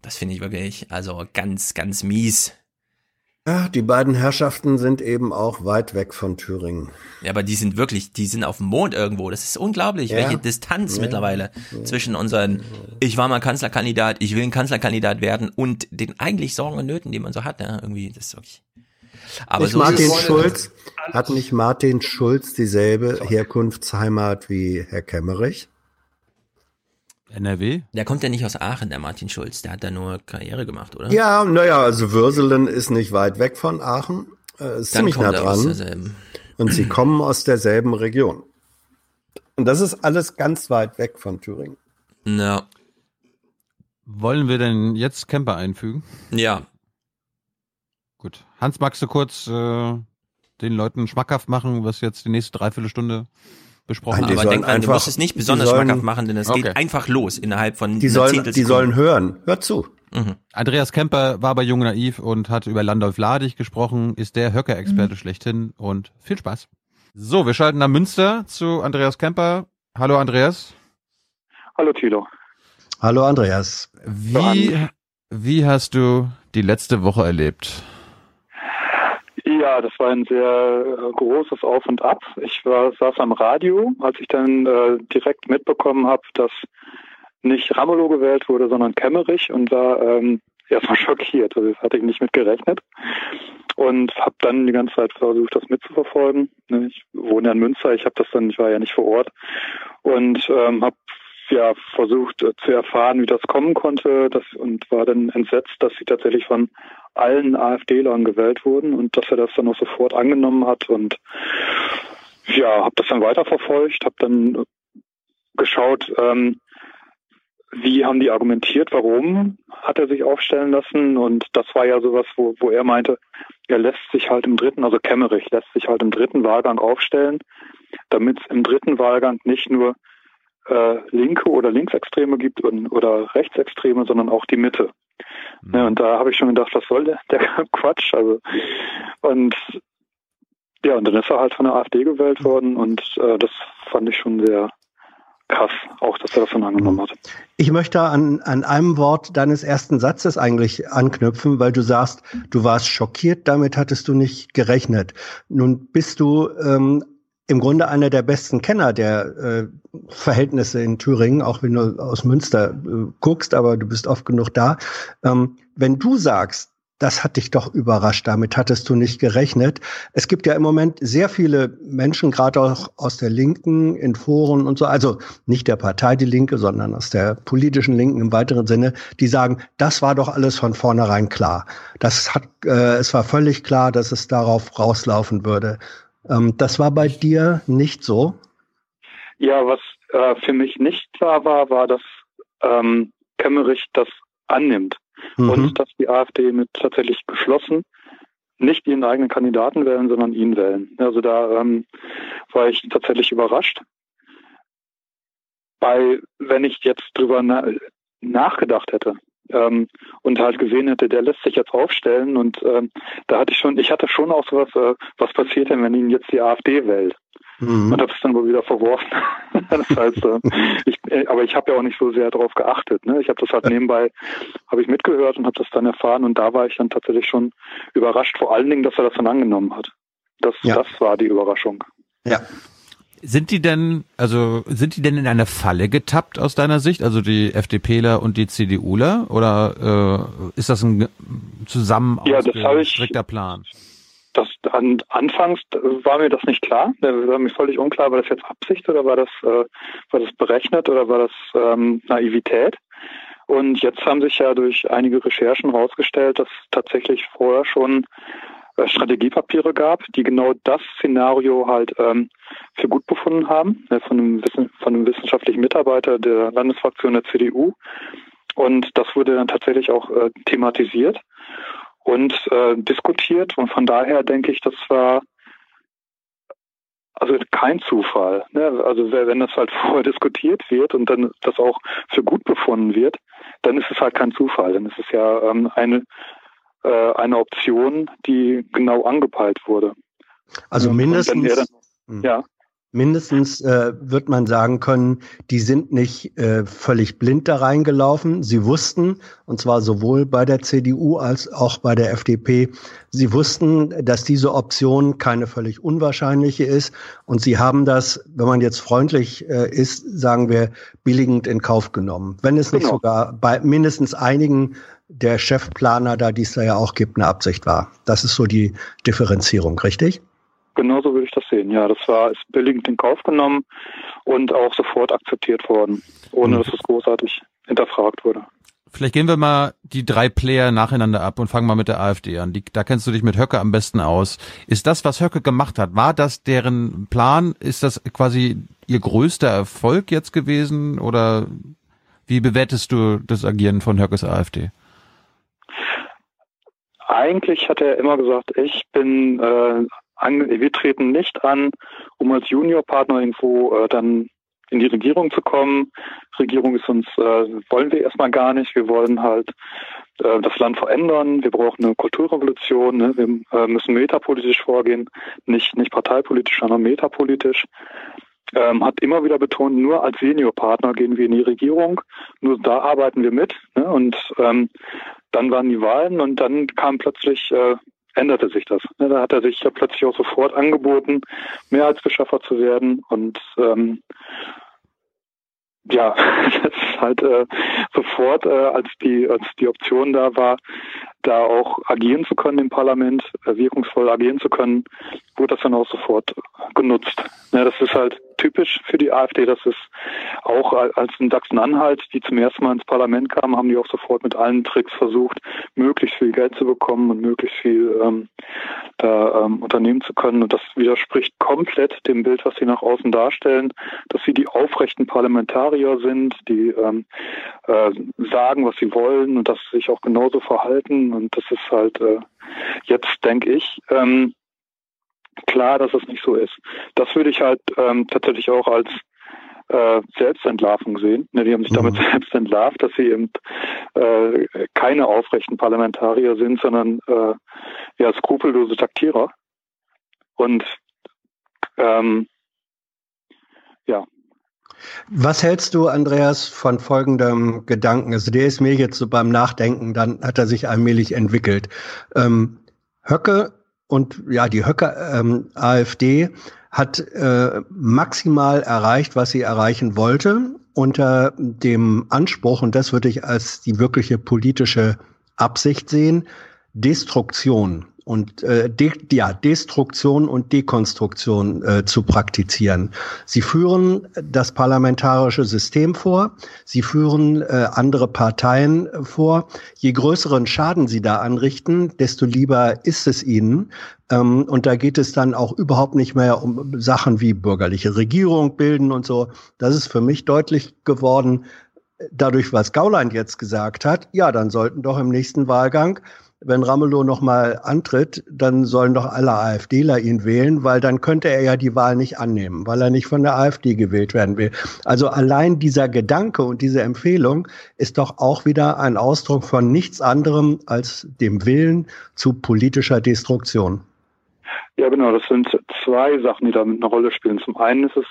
Das finde ich wirklich, also ganz, ganz mies. Ja, die beiden Herrschaften sind eben auch weit weg von Thüringen. Ja, aber die sind wirklich, die sind auf dem Mond irgendwo. Das ist unglaublich, Ja. welche Distanz Ja. mittlerweile zwischen unseren, ich war mal Kanzlerkandidat, ich will ein Kanzlerkandidat werden und den eigentlich Sorgen und Nöten, die man so hat. Ja, irgendwie, das ist wirklich. Aber so Martin ist es- Schulz, hat nicht Martin Schulz dieselbe Herkunftsheimat wie Herr Kemmerich? NRW? Der kommt ja nicht aus Aachen, der Martin Schulz. Der hat da nur Karriere gemacht, oder? Ja, naja, also Würselen ist nicht weit weg von Aachen, äh, ist Dann ziemlich nah dran. Und sie kommen aus derselben Region. Und das ist alles ganz weit weg von Thüringen. Ja. Wollen wir denn jetzt Camper einfügen? Ja. Gut. Hans, magst du kurz äh, den Leuten schmackhaft machen, was jetzt die nächste Dreiviertelstunde besprochen haben? Aber sollen denk dran, du einfach- musst es nicht die besonders sollen- schmackhaft machen, denn es Okay. geht einfach los innerhalb von Die einer sollen, die sollen hören. Hört zu. Mhm. Andreas Kemper war bei Jung und Naiv und hat über Landolf Ladig gesprochen, ist der Höcker-Experte schlechthin und viel Spaß. So, wir schalten nach Münster zu Andreas Kemper. Hallo Andreas. Hallo Thilo. Hallo Andreas. Wie, wie hast du die letzte Woche erlebt? Ja, das war ein sehr äh, großes Auf und Ab. Ich war, saß am Radio, als ich dann äh, direkt mitbekommen habe, dass nicht Ramelow gewählt wurde, sondern Kemmerich und war ähm, erstmal schockiert. Also das hatte ich nicht mit gerechnet. Und habe dann die ganze Zeit versucht, das mitzuverfolgen. Ne, Ich wohne ja in Münster, ich habe das dann, ich war ja nicht vor Ort und ähm, habe ja versucht äh, zu erfahren, wie das kommen konnte das, und war dann entsetzt, dass sie tatsächlich von allen AfD-Lern gewählt wurden und dass er das dann auch sofort angenommen hat und ja, habe das dann weiterverfolgt, habe dann geschaut, ähm, wie haben die argumentiert, warum hat er sich aufstellen lassen und das war ja sowas, wo, wo er meinte, er lässt sich halt im dritten, also Kemmerich lässt sich halt im dritten Wahlgang aufstellen, damit es im dritten Wahlgang nicht nur äh, Linke oder Linksextreme gibt und, oder Rechtsextreme, sondern auch die Mitte. Mhm. Ja, und da habe ich schon gedacht, was soll der, der Quatsch? Also und ja, und dann ist er halt von der AfD gewählt worden und äh, das fand ich schon sehr krass, auch dass er das dann angenommen hat. Ich möchte an, an einem Wort deines ersten Satzes eigentlich anknüpfen, weil du sagst, du warst schockiert, damit hattest du nicht gerechnet. Nun bist du ähm, im Grunde einer der besten Kenner der äh, Verhältnisse in Thüringen, auch wenn du aus Münster äh, guckst, aber du bist oft genug da. Ähm, wenn du sagst, das hat dich doch überrascht, damit hattest du nicht gerechnet. Es gibt ja im Moment sehr viele Menschen, gerade auch aus der Linken, in Foren und so, also nicht der Partei Die Linke, sondern aus der politischen Linken im weiteren Sinne, die sagen, das war doch alles von vornherein klar. Das hat, äh, es war völlig klar, dass es darauf rauslaufen würde. Ähm, das war bei dir nicht so? Ja, was äh, für mich nicht klar war, war, dass ähm, Kemmerich das annimmt mhm. und dass die AfD mit tatsächlich geschlossen nicht ihren eigenen Kandidaten wählen, sondern ihn wählen. Also da ähm, war ich tatsächlich überrascht. Bei, wenn ich jetzt drüber na nachgedacht hätte ähm, und halt gesehen hätte, der lässt sich jetzt aufstellen und ähm, da hatte ich schon, ich hatte schon auch sowas, äh, was passiert denn, wenn ihn jetzt die AfD wählt? Mhm. Und habe es dann wohl wieder verworfen. das heißt, äh, ich, äh, aber ich habe ja auch nicht so sehr darauf geachtet. Ne? Ich habe das halt nebenbei, habe ich mitgehört und habe das dann erfahren und da war ich dann tatsächlich schon überrascht, vor allen Dingen, dass er das dann angenommen hat. Das, ja. das war die Überraschung. Ja. Sind die denn, also sind die denn in eine Falle getappt aus deiner Sicht, also die FDPler und die CDUler, oder äh, ist das ein zusammen ja, das strikter Plan? das an, anfangs war mir das nicht klar. Das war mir völlig unklar, war das jetzt Absicht oder war das, äh, war das berechnet oder war das ähm, Naivität? Und jetzt haben sich ja durch einige Recherchen herausgestellt, dass tatsächlich vorher schon Strategiepapiere gab, die genau das Szenario halt ähm, für gut befunden haben, ne, von, einem Wissen, von einem wissenschaftlichen Mitarbeiter der Landesfraktion der CDU. Und das wurde dann tatsächlich auch äh, thematisiert und äh, diskutiert. Und von daher denke ich, das war also kein Zufall. Ne? Also wenn das halt vorher diskutiert wird und dann das auch für gut befunden wird, dann ist es halt kein Zufall. Dann ist es ja ähm, eine, äh, eine Option, die genau angepeilt wurde. Also mindestens. Dann, hm. ja. Mindestens äh, wird man sagen können, die sind nicht äh, völlig blind da reingelaufen. Sie wussten, und zwar sowohl bei der CDU als auch bei der FDP, sie wussten, dass diese Option keine völlig unwahrscheinliche ist. Und sie haben das, wenn man jetzt freundlich äh, ist, sagen wir, billigend in Kauf genommen. Wenn es nicht genau. sogar bei mindestens einigen der Chefplaner da, die es da ja auch gibt, eine Absicht war. Das ist so die Differenzierung, richtig? Genauso würde ich das sehen. Ja, das war ist billigend in Kauf genommen und auch sofort akzeptiert worden, ohne mhm. dass es großartig hinterfragt wurde. Vielleicht gehen wir mal die drei Player nacheinander ab und fangen mal mit der AfD an. Die, da kennst du dich mit Höcke am besten aus. Ist das, was Höcke gemacht hat, war das deren Plan? Ist das quasi ihr größter Erfolg jetzt gewesen? Oder wie bewertest du das Agieren von Höckes AfD? Eigentlich hat er immer gesagt, ich bin äh, an, wir treten nicht an, um als Juniorpartner irgendwo äh, dann in die Regierung zu kommen. Regierung ist uns, äh, wollen wir erstmal gar nicht. Wir wollen halt äh, das Land verändern. Wir brauchen eine Kulturrevolution. Ne? Wir äh, müssen metapolitisch vorgehen, nicht, nicht parteipolitisch, sondern metapolitisch. Ähm, hat immer wieder betont, nur als Seniorpartner gehen wir in die Regierung, nur da arbeiten wir mit. Ne? Und ähm, dann waren die Wahlen und dann kam plötzlich äh, änderte sich das. Ne, da hat er sich ja plötzlich auch sofort angeboten, Mehrheitsbeschaffer zu werden und ähm, ja, das ist halt äh, sofort, äh, als die als die Option da war, da auch agieren zu können im Parlament, äh, wirkungsvoll agieren zu können, wurde das dann auch sofort genutzt. Ja, das ist halt typisch für die AfD. Das ist auch als in Sachsen-Anhalt, die zum ersten Mal ins Parlament kamen, haben die auch sofort mit allen Tricks versucht, möglichst viel Geld zu bekommen und möglichst viel ähm, da ähm, unternehmen zu können. Und das widerspricht komplett dem Bild, was sie nach außen darstellen, dass sie die aufrechten Parlamentarier sind, die ähm, äh, sagen, was sie wollen und dass sie sich auch genauso verhalten. Und das ist halt äh, jetzt, denke ich, ähm, klar, dass es nicht so ist. Das würde ich halt ähm, tatsächlich auch als äh, Selbstentlarvung sehen. Ne, die haben sich damit selbst entlarvt, dass sie eben äh, keine aufrechten Parlamentarier sind, sondern äh, ja skrupellose Taktierer. Und ähm, ja. Was hältst du, Andreas, von folgendem Gedanken? Also der ist mir jetzt so beim Nachdenken, dann hat er sich allmählich entwickelt. Ähm, Höcke und ja, die Höcke ähm, AfD hat äh, maximal erreicht, was sie erreichen wollte, unter dem Anspruch, und das würde ich als die wirkliche politische Absicht sehen, Destruktion und äh, de, ja, Destruktion und Dekonstruktion äh, zu praktizieren. Sie führen das parlamentarische System vor, sie führen äh, andere Parteien vor. Je größeren Schaden sie da anrichten, desto lieber ist es ihnen. Ähm, und da geht es dann auch überhaupt nicht mehr um Sachen wie bürgerliche Regierung bilden und so. Das ist für mich deutlich geworden, dadurch, was Gauland jetzt gesagt hat, ja, dann sollten doch im nächsten Wahlgang wenn Ramelow nochmal antritt, dann sollen doch alle AfDler ihn wählen, weil dann könnte er ja die Wahl nicht annehmen, weil er nicht von der AfD gewählt werden will. Also allein dieser Gedanke und diese Empfehlung ist doch auch wieder ein Ausdruck von nichts anderem als dem Willen zu politischer Destruktion. Ja, genau, das sind zwei Sachen, die damit eine Rolle spielen. Zum einen ist es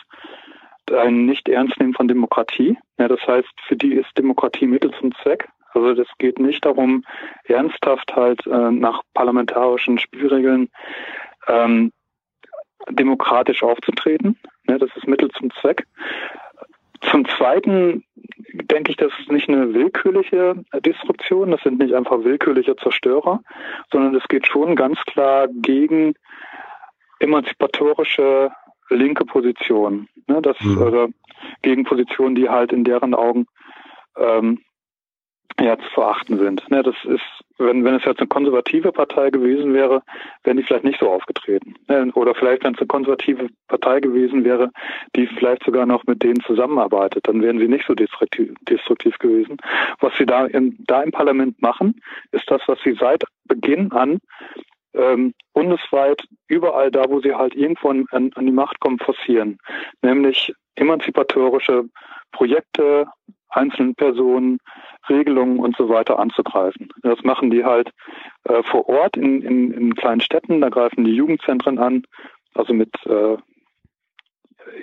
ein Nicht-Ernstnehmen von Demokratie. Ja, das heißt, für die ist Demokratie Mittel zum Zweck. Also das geht nicht darum, ernsthaft halt äh, nach parlamentarischen Spielregeln ähm, demokratisch aufzutreten. Ne, das ist Mittel zum Zweck. Zum Zweiten denke ich, das ist nicht eine willkürliche Disruption, das sind nicht einfach willkürliche Zerstörer, sondern es geht schon ganz klar gegen emanzipatorische linke Positionen. Ne, das, mhm. oder gegen Positionen, die halt in deren Augen ähm, ja, zu verachten sind. Ne, das ist, wenn, wenn es jetzt eine konservative Partei gewesen wäre, wären die vielleicht nicht so aufgetreten. Ne? Oder vielleicht, wenn es eine konservative Partei gewesen wäre, die vielleicht sogar noch mit denen zusammenarbeitet, dann wären sie nicht so destruktiv, destruktiv gewesen. Was sie da im, da im Parlament machen, ist das, was sie seit Beginn an ähm, bundesweit überall da, wo sie halt irgendwo an, an die Macht kommen, forcieren. Nämlich emanzipatorische Projekte, einzelnen Personen, Regelungen und so weiter anzugreifen. Das machen die halt äh, vor Ort in, in, in kleinen Städten, da greifen die Jugendzentren an, also mit äh,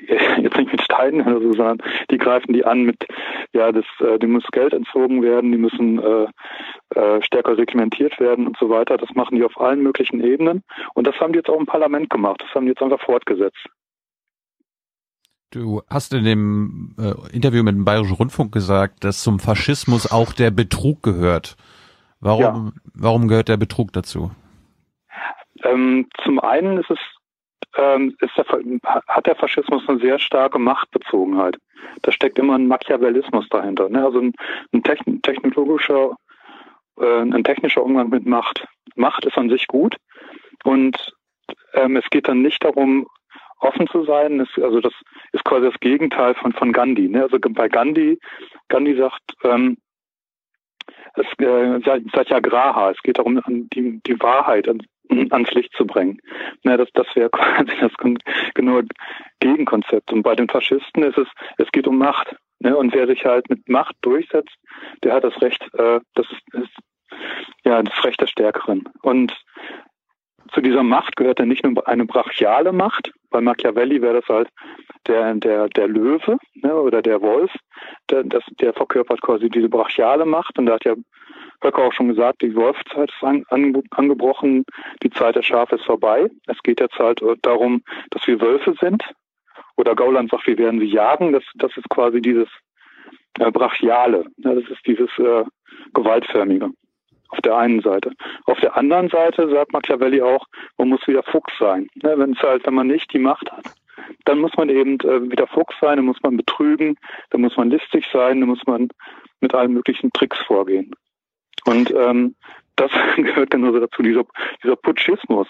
jetzt nicht mit Steinen oder so, sondern die greifen die an mit, ja, das, äh, dem muss Geld entzogen werden, die müssen äh, äh, stärker reglementiert werden und so weiter. Das machen die auf allen möglichen Ebenen. Und das haben die jetzt auch im Parlament gemacht. Das haben die jetzt einfach fortgesetzt. Du hast in dem äh, Interview mit dem Bayerischen Rundfunk gesagt, dass zum Faschismus auch der Betrug gehört. Warum, ja. warum gehört der Betrug dazu? Ähm, zum einen ist es, ähm, ist der, hat der Faschismus eine sehr starke Machtbezogenheit. Da steckt immer ein Machiavellismus dahinter. Ne? Also ein, ein technologischer, äh, ein technischer Umgang mit Macht. Macht ist an sich gut und ähm, es geht dann nicht darum, offen zu sein. Ist, also das ist quasi das Gegenteil von, von Gandhi. Ne? Also bei Gandhi, Gandhi sagt, ähm, es äh, Satyagraha, es geht darum, die, die Wahrheit an, ans Licht zu bringen. Ne, das das wäre quasi das genaue Gegenkonzept. Und bei den Faschisten ist es, es geht um Macht. Ne? Und wer sich halt mit Macht durchsetzt, der hat das Recht, äh, das ist, ist ja das Recht der Stärkeren. Und zu dieser Macht gehört dann nicht nur eine brachiale Macht. Bei Machiavelli wäre das halt der, der, der Löwe ne, oder der Wolf. Der, das, der verkörpert quasi diese brachiale Macht. Und da hat ja Höcker auch schon gesagt, die Wolfzeit ist an, an, angebrochen, die Zeit der Schafe ist vorbei. Es geht jetzt halt darum, dass wir Wölfe sind. Oder Gauland sagt, wir werden sie jagen. Das, das ist quasi dieses äh, Brachiale. Ja, das ist dieses äh, Gewaltförmige. Auf der einen Seite. Auf der anderen Seite sagt Machiavelli auch, man muss wieder Fuchs sein. Ne, wenn es halt, wenn man nicht die Macht hat, dann muss man eben äh, wieder Fuchs sein, dann muss man betrügen, dann muss man listig sein, dann muss man mit allen möglichen Tricks vorgehen. Und ähm, das gehört genauso dazu, dieser, dieser Putschismus.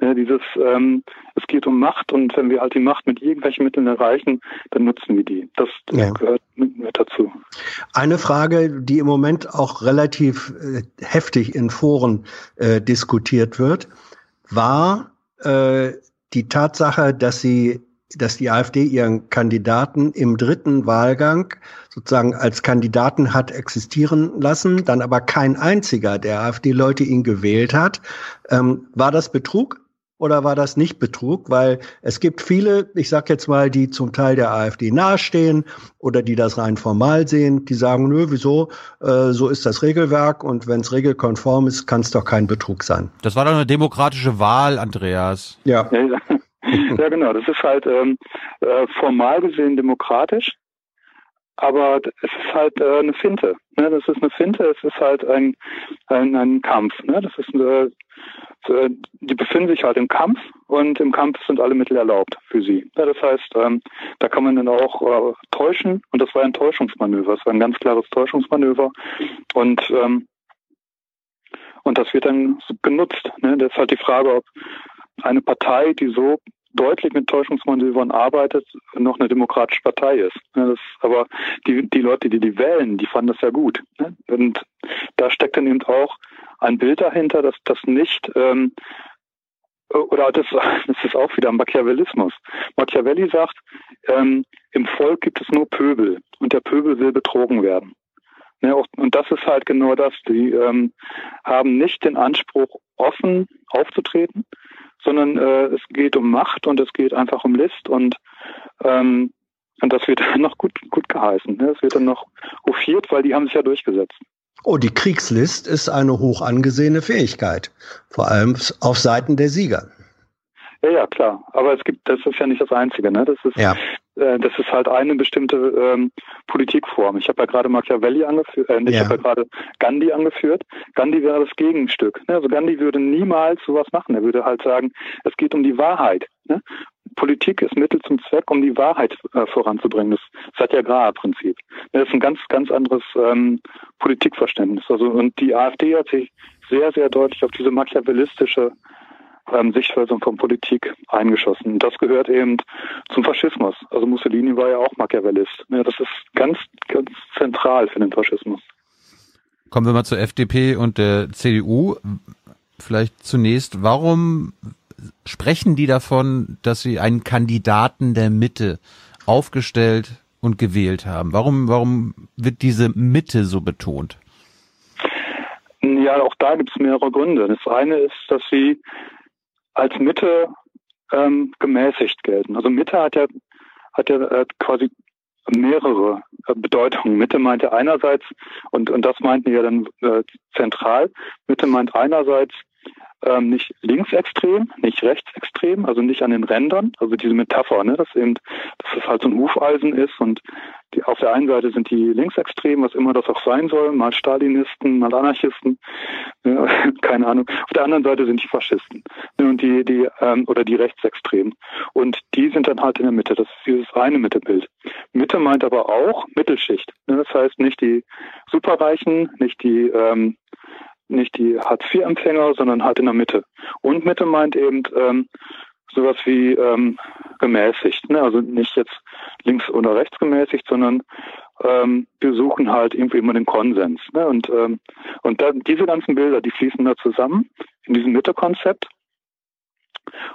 Ne, dieses, ähm, es geht um Macht und wenn wir halt die Macht mit irgendwelchen Mitteln erreichen, dann nutzen wir die. Das, das Ja. gehört mit, mit dazu. Eine Frage, die im Moment auch relativ äh, heftig in Foren äh, diskutiert wird, war äh, die Tatsache, dass sie, dass die AfD ihren Kandidaten im dritten Wahlgang sozusagen als Kandidaten hat existieren lassen, dann aber kein einziger der AfD-Leute ihn gewählt hat. Ähm, war das Betrug? Oder war das nicht Betrug? Weil es gibt viele, ich sag jetzt mal, die zum Teil der AfD nahestehen oder die das rein formal sehen, die sagen, nö, wieso? Äh, so ist das Regelwerk und wenn es regelkonform ist, kann es doch kein Betrug sein. Das war doch eine demokratische Wahl, Andreas. Ja. Ja, genau. Das ist halt ähm, äh, formal gesehen demokratisch, aber es ist halt äh, eine Finte. Ne? Das ist eine Finte, es ist halt ein, ein, ein Kampf. Ne? Das ist eine, äh, die befinden sich halt im Kampf und im Kampf sind alle Mittel erlaubt für sie. Ja, das heißt, ähm, da kann man dann auch äh, täuschen und das war ein Täuschungsmanöver. Das war ein ganz klares Täuschungsmanöver und ähm, und das wird dann genutzt. Ne? Das ist halt die Frage, ob eine Partei, die so deutlich mit Täuschungsmanövern arbeitet, noch eine demokratische Partei ist. Das, aber die, die Leute, die die wählen, die fanden das ja gut. Ne? Und da steckt dann eben auch ein Bild dahinter, dass das nicht ähm, oder das, das ist auch wieder Machiavellismus. Machiavelli sagt, ähm, im Volk gibt es nur Pöbel und der Pöbel will betrogen werden. Ne, und das ist halt genau das. Die ähm, haben nicht den Anspruch, offen aufzutreten, sondern äh, es geht um Macht und es geht einfach um List und ähm, und das wird dann noch gut gut geheißen. Ne? Es wird dann noch hofiert, weil die haben sich ja durchgesetzt. Oh, die Kriegslist ist eine hoch angesehene Fähigkeit. Vor allem auf Seiten der Sieger. Ja, ja, klar. Aber es gibt, das ist ja nicht das Einzige, ne? Das ist, Ja. äh, das ist halt eine bestimmte ähm, Politikform. Ich habe ja gerade Machiavelli angeführt, äh, ich Ja. habe ja gerade Gandhi angeführt. Gandhi wäre das Gegenstück. Ne? Also Gandhi würde niemals sowas machen. Er würde halt sagen, es geht um die Wahrheit. Ne? Politik ist Mittel zum Zweck, um die Wahrheit äh, voranzubringen. Das Satyagraha-Prinzip. Das ist ein ganz, ganz anderes ähm, Politikverständnis. Also und die AfD hat sich sehr, sehr deutlich auf diese machiavellistische ähm, Sichtweise von Politik eingeschossen. Das gehört eben zum Faschismus. Also Mussolini war ja auch Machiavellist. Ja, das ist ganz, ganz zentral für den Faschismus. Kommen wir mal zur FDP und der CDU. Vielleicht zunächst, warum sprechen die davon, dass sie einen Kandidaten der Mitte aufgestellt und gewählt haben? Warum, warum wird diese Mitte so betont? Ja, auch da gibt es mehrere Gründe. Das eine ist, dass sie als Mitte ähm, gemäßigt gelten. Also Mitte hat ja hat ja äh, quasi mehrere äh, Bedeutungen. Mitte meint ja einerseits, und, und das meinten ja dann äh, zentral, Mitte meint einerseits ähm, nicht linksextrem, nicht rechtsextrem, also nicht an den Rändern, also diese Metapher, ne, dass eben, dass es halt so ein Hufeisen ist und die, auf der einen Seite sind die Linksextremen, was immer das auch sein soll, mal Stalinisten, mal Anarchisten, ja, keine Ahnung. Auf der anderen Seite sind die Faschisten ne, und die, die ähm, oder die Rechtsextremen und die sind dann halt in der Mitte. Das ist dieses eine Mittebild. Mitte meint aber auch Mittelschicht. Ne, das heißt nicht die Superreichen, nicht die ähm, nicht die Hartz-IV-Empfänger, sondern halt in der Mitte. Und Mitte meint eben ähm, sowas wie ähm, gemäßigt, ne? also nicht jetzt links oder rechts gemäßigt, sondern ähm, wir suchen halt irgendwie immer den Konsens. Ne? Und, ähm, und dann diese ganzen Bilder, die fließen da zusammen in diesem Mitte-Konzept.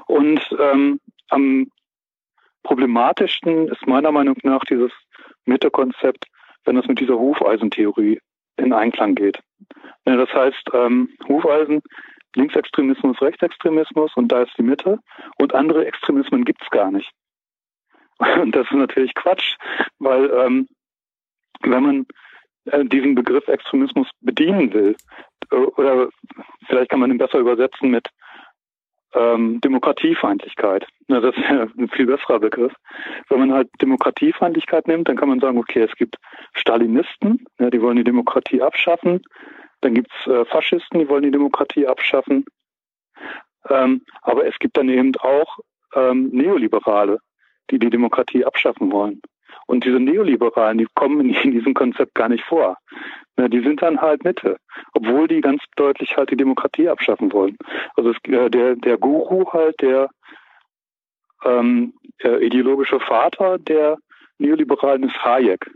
Und ähm, am problematischsten ist meiner Meinung nach dieses Mitte-Konzept, wenn es mit dieser Hufeisentheorie in Einklang geht. Ja, das heißt, ähm, Hufeisen, Linksextremismus, Rechtsextremismus und da ist die Mitte und andere Extremismen gibt's gar nicht. Und das ist natürlich Quatsch, weil ähm, wenn man äh, diesen Begriff Extremismus bedienen will, äh, oder vielleicht kann man ihn besser übersetzen mit ähm, Demokratiefeindlichkeit. Na, das ist ja ein viel besserer Begriff. Wenn man halt Demokratiefeindlichkeit nimmt, dann kann man sagen, okay, es gibt Stalinisten, ja, die wollen die Demokratie abschaffen. Dann gibt's äh, Faschisten, die wollen die Demokratie abschaffen. Ähm, aber es gibt dann eben auch ähm, Neoliberale, die die Demokratie abschaffen wollen. Und diese Neoliberalen, die kommen in diesem Konzept gar nicht vor. Ja, die sind dann halt Mitte, obwohl die ganz deutlich halt die Demokratie abschaffen wollen. Also es, äh, der, der Guru halt, der ähm, äh, ideologische Vater der Neoliberalen ist Hayek.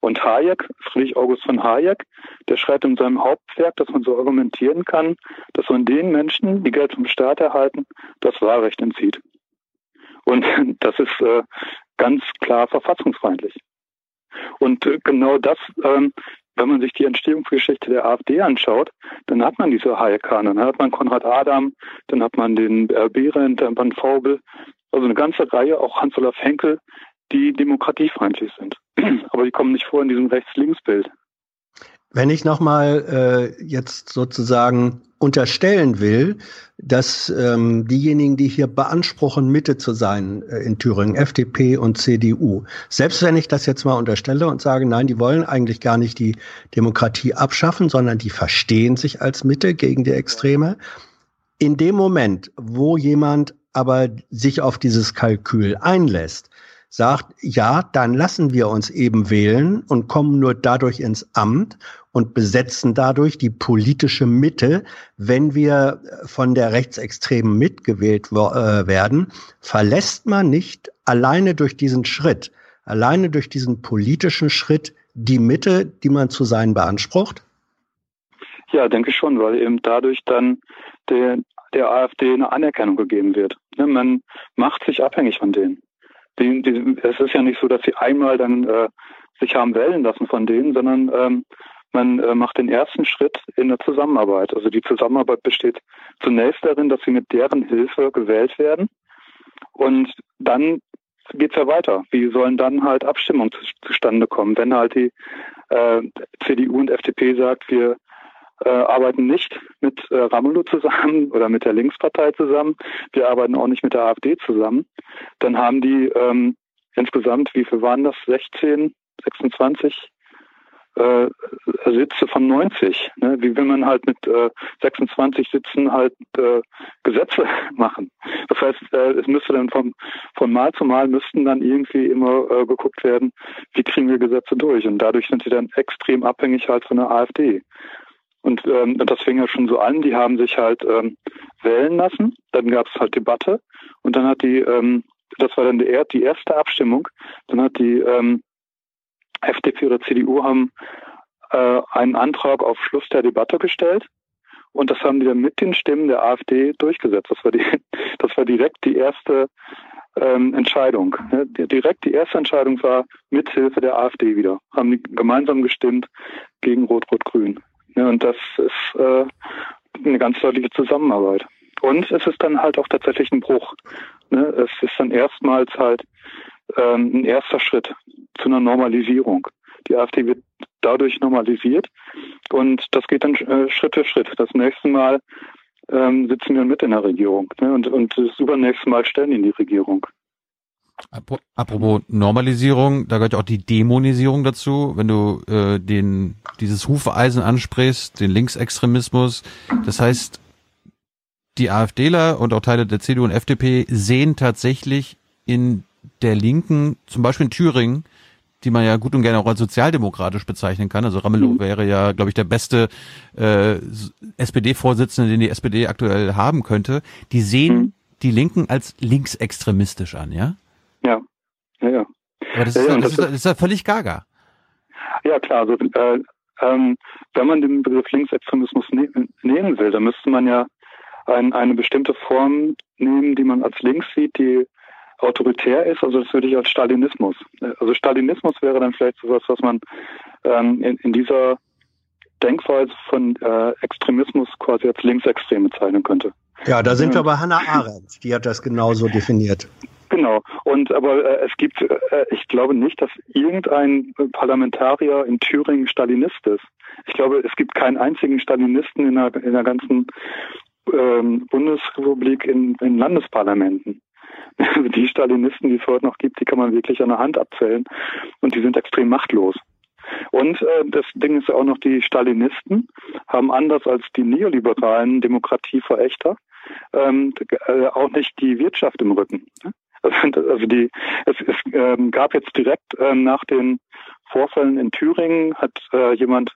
Und Hayek, Friedrich August von Hayek, der schreibt in seinem Hauptwerk, dass man so argumentieren kann, dass man den Menschen, die Geld vom Staat erhalten, das Wahlrecht entzieht. Und das ist äh, ganz klar verfassungsfeindlich. Und äh, genau das, ähm, wenn man sich die Entstehungsgeschichte der AfD anschaut, dann hat man diese Hayekaner, dann hat man Konrad Adam, dann hat man den äh, Behrendt, dann Van Faubel, also eine ganze Reihe, auch Hans-Olaf Henkel, die demokratiefeindlich sind. Aber die kommen nicht vor in diesem Rechts-Links-Bild. Wenn ich nochmal äh, jetzt sozusagen unterstellen will, dass ähm, diejenigen, die hier beanspruchen, Mitte zu sein äh, in Thüringen, FDP und CDU, selbst wenn ich das jetzt mal unterstelle und sage, nein, die wollen eigentlich gar nicht die Demokratie abschaffen, sondern die verstehen sich als Mitte gegen die Extreme. In dem Moment, wo jemand aber sich auf dieses Kalkül einlässt, sagt, ja, dann lassen wir uns eben wählen und kommen nur dadurch ins Amt und besetzen dadurch die politische Mitte, wenn wir von der Rechtsextremen mitgewählt äh, werden, verlässt man nicht alleine durch diesen Schritt, alleine durch diesen politischen Schritt die Mitte, die man zu sein beansprucht? Ja, denke schon, weil eben dadurch dann der, der AfD eine Anerkennung gegeben wird. Ne, man macht sich abhängig von denen. Die, die, es ist ja nicht so, dass sie einmal dann äh, sich haben wählen lassen von denen, sondern ähm, man äh, macht den ersten Schritt in der Zusammenarbeit. Also die Zusammenarbeit besteht zunächst darin, dass sie mit deren Hilfe gewählt werden. Und dann geht es ja weiter. Wie sollen dann halt Abstimmungen zu, zustande kommen, wenn halt die äh, CDU und FDP sagt, wir äh, arbeiten nicht mit äh, Ramelow zusammen oder mit der Linkspartei zusammen, wir arbeiten auch nicht mit der AfD zusammen, dann haben die ähm, insgesamt, wie viel waren das, 16, 26 äh, Sitze von 90. Ne? Wie will man halt mit äh, 26 Sitzen halt äh, Gesetze machen? Das heißt, äh, es müsste dann vom, von Mal zu Mal müssten dann irgendwie immer äh, geguckt werden, wie kriegen wir Gesetze durch? Und dadurch sind sie dann extrem abhängig halt von der AfD. Und ähm, das fing ja schon so an, die haben sich halt ähm, wählen lassen, dann gab es halt Debatte und dann hat die, ähm, das war dann die, die erste Abstimmung, dann hat die ähm, FDP oder CDU haben äh, einen Antrag auf Schluss der Debatte gestellt und das haben die dann mit den Stimmen der AfD durchgesetzt. Das war, die, das war direkt die erste ähm, Entscheidung. Ne? Direkt die erste Entscheidung war mit Hilfe der AfD wieder. Haben die gemeinsam gestimmt gegen Rot-Rot-Grün. Ne? Und das ist äh, eine ganz deutliche Zusammenarbeit. Und es ist dann halt auch tatsächlich ein Bruch. Ne? Es ist dann erstmals halt ähm, ein erster Schritt zu einer Normalisierung. Die AfD wird dadurch normalisiert und das geht dann äh, Schritt für Schritt. Das nächste Mal ähm, sitzen wir mit in der Regierung ne? und, und das übernächste Mal stellen die in die Regierung. Apropos Normalisierung, da gehört auch die Dämonisierung dazu, wenn du äh, den dieses Hufeisen ansprichst, den Linksextremismus. Das heißt, die AfDler und auch Teile der CDU und FDP sehen tatsächlich in der Linken, zum Beispiel in Thüringen, die man ja gut und gerne auch als sozialdemokratisch bezeichnen kann. Also Ramelow mhm. wäre ja, glaube ich, der beste äh, SPD-Vorsitzende, den die SPD aktuell haben könnte. Die sehen mhm. die Linken als linksextremistisch an, ja? Ja, ja, ja. Aber das, ja, ist, ja, das, ist, das ist ja völlig gaga. Ja, klar. Also, äh, ähm, wenn man den Begriff Linksextremismus ne nehmen will, dann müsste man ja ein, eine bestimmte Form nehmen, die man als links sieht, die autoritär ist, also das würde ich als Stalinismus. Also Stalinismus wäre dann vielleicht sowas, was man ähm, in, in dieser Denkweise von äh, Extremismus quasi als linksextrem bezeichnen könnte. Ja, da sind wir bei Hannah Arendt, die hat das genauso definiert. Genau. Und aber äh, es gibt, äh, ich glaube nicht, dass irgendein Parlamentarier in Thüringen Stalinist ist. Ich glaube, es gibt keinen einzigen Stalinisten in der, in der ganzen ähm, Bundesrepublik in, in Landesparlamenten. Die Stalinisten, die es heute noch gibt, die kann man wirklich an der Hand abzählen und die sind extrem machtlos. Und äh, das Ding ist ja auch noch, die Stalinisten haben anders als die neoliberalen Demokratieverächter ähm, äh, auch nicht die Wirtschaft im Rücken. Also die, es, es ähm, gab jetzt direkt ähm, nach den Vorfällen in Thüringen hat äh, jemand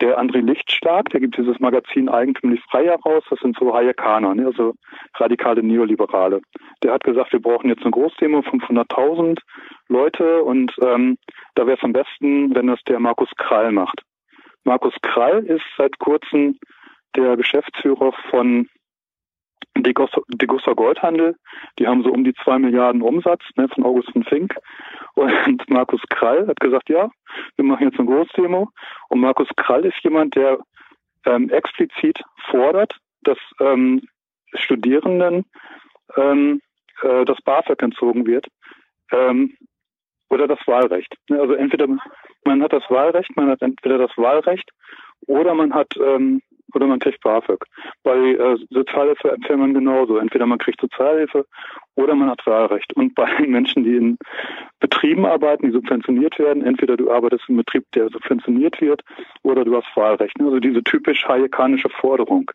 der André Lichtschlag, der gibt dieses Magazin Eigentümlich frei heraus, das sind so Hayekaner, ne, also radikale Neoliberale. Der hat gesagt, wir brauchen jetzt eine Großdemo, 500.000 Leute und ähm, da wäre es am besten, wenn das der Markus Krall macht. Markus Krall ist seit kurzem der Geschäftsführer von Degussa Goldhandel. Die haben so um die zwei Milliarden Umsatz ne, von August von Fink. Und Markus Krall hat gesagt, ja, wir machen jetzt eine Großdemo. Und Markus Krall ist jemand, der ähm, explizit fordert, dass ähm, Studierenden ähm, äh, das BAföG entzogen wird ähm, oder das Wahlrecht. Ne, also entweder man hat das Wahlrecht, man hat entweder das Wahlrecht oder man hat ähm, oder man kriegt BAföG. Bei äh, Sozialhilfe empfiehlt man genauso. Entweder man kriegt Sozialhilfe oder man hat Wahlrecht. Und bei Menschen, die in Betrieben arbeiten, die subventioniert werden, entweder du arbeitest im Betrieb, der subventioniert wird, oder du hast Wahlrecht. Also diese typisch hayekanische Forderung.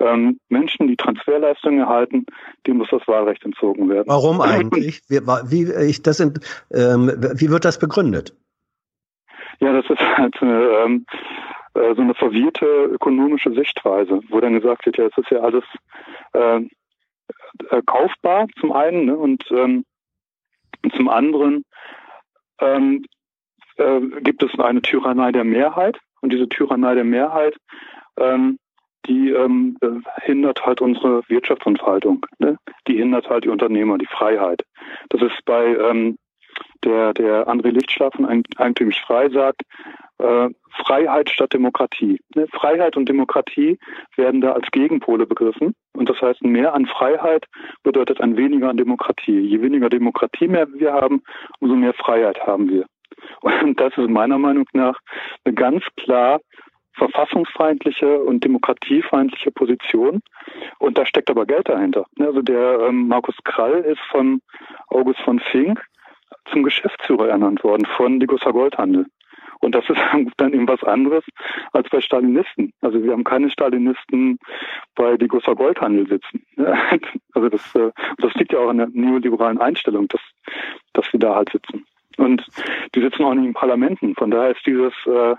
Ähm, Menschen, die Transferleistungen erhalten, dem muss das Wahlrecht entzogen werden. Warum eigentlich? Wie, wie, ich, das sind, ähm, wie wird das begründet? Ja, das ist halt eine, ähm, äh, so eine verwirrte ökonomische Sichtweise, wo dann gesagt wird, ja, es ist ja alles äh, äh, kaufbar zum einen ne, und ähm, zum anderen ähm, äh, gibt es eine Tyrannei der Mehrheit und diese Tyrannei der Mehrheit, ähm, die ähm, äh, hindert halt unsere Wirtschaftsentfaltung. Ne? Die hindert halt die Unternehmer, die Freiheit. Das ist bei ähm, der, der André Lichtschlag von Eigentümlich Frei sagt, äh, Freiheit statt Demokratie. Ne? Freiheit und Demokratie werden da als Gegenpole begriffen. Und das heißt, mehr an Freiheit bedeutet ein weniger an Demokratie. Je weniger Demokratie mehr wir haben, umso mehr Freiheit haben wir. Und das ist meiner Meinung nach eine ganz klar verfassungsfeindliche und demokratiefeindliche Position. Und da steckt aber Geld dahinter. Ne? Also der ähm, Markus Krall ist von August von Fink zum Geschäftsführer ernannt worden von Degussa Goldhandel. Und das ist dann eben was anderes als bei Stalinisten. Also wir haben keine Stalinisten bei Degussa Goldhandel sitzen. Also das, äh, das liegt ja auch an der neoliberalen Einstellung, dass, dass sie da halt sitzen. Und die sitzen auch nicht in Parlamenten. Von daher ist dieses, äh,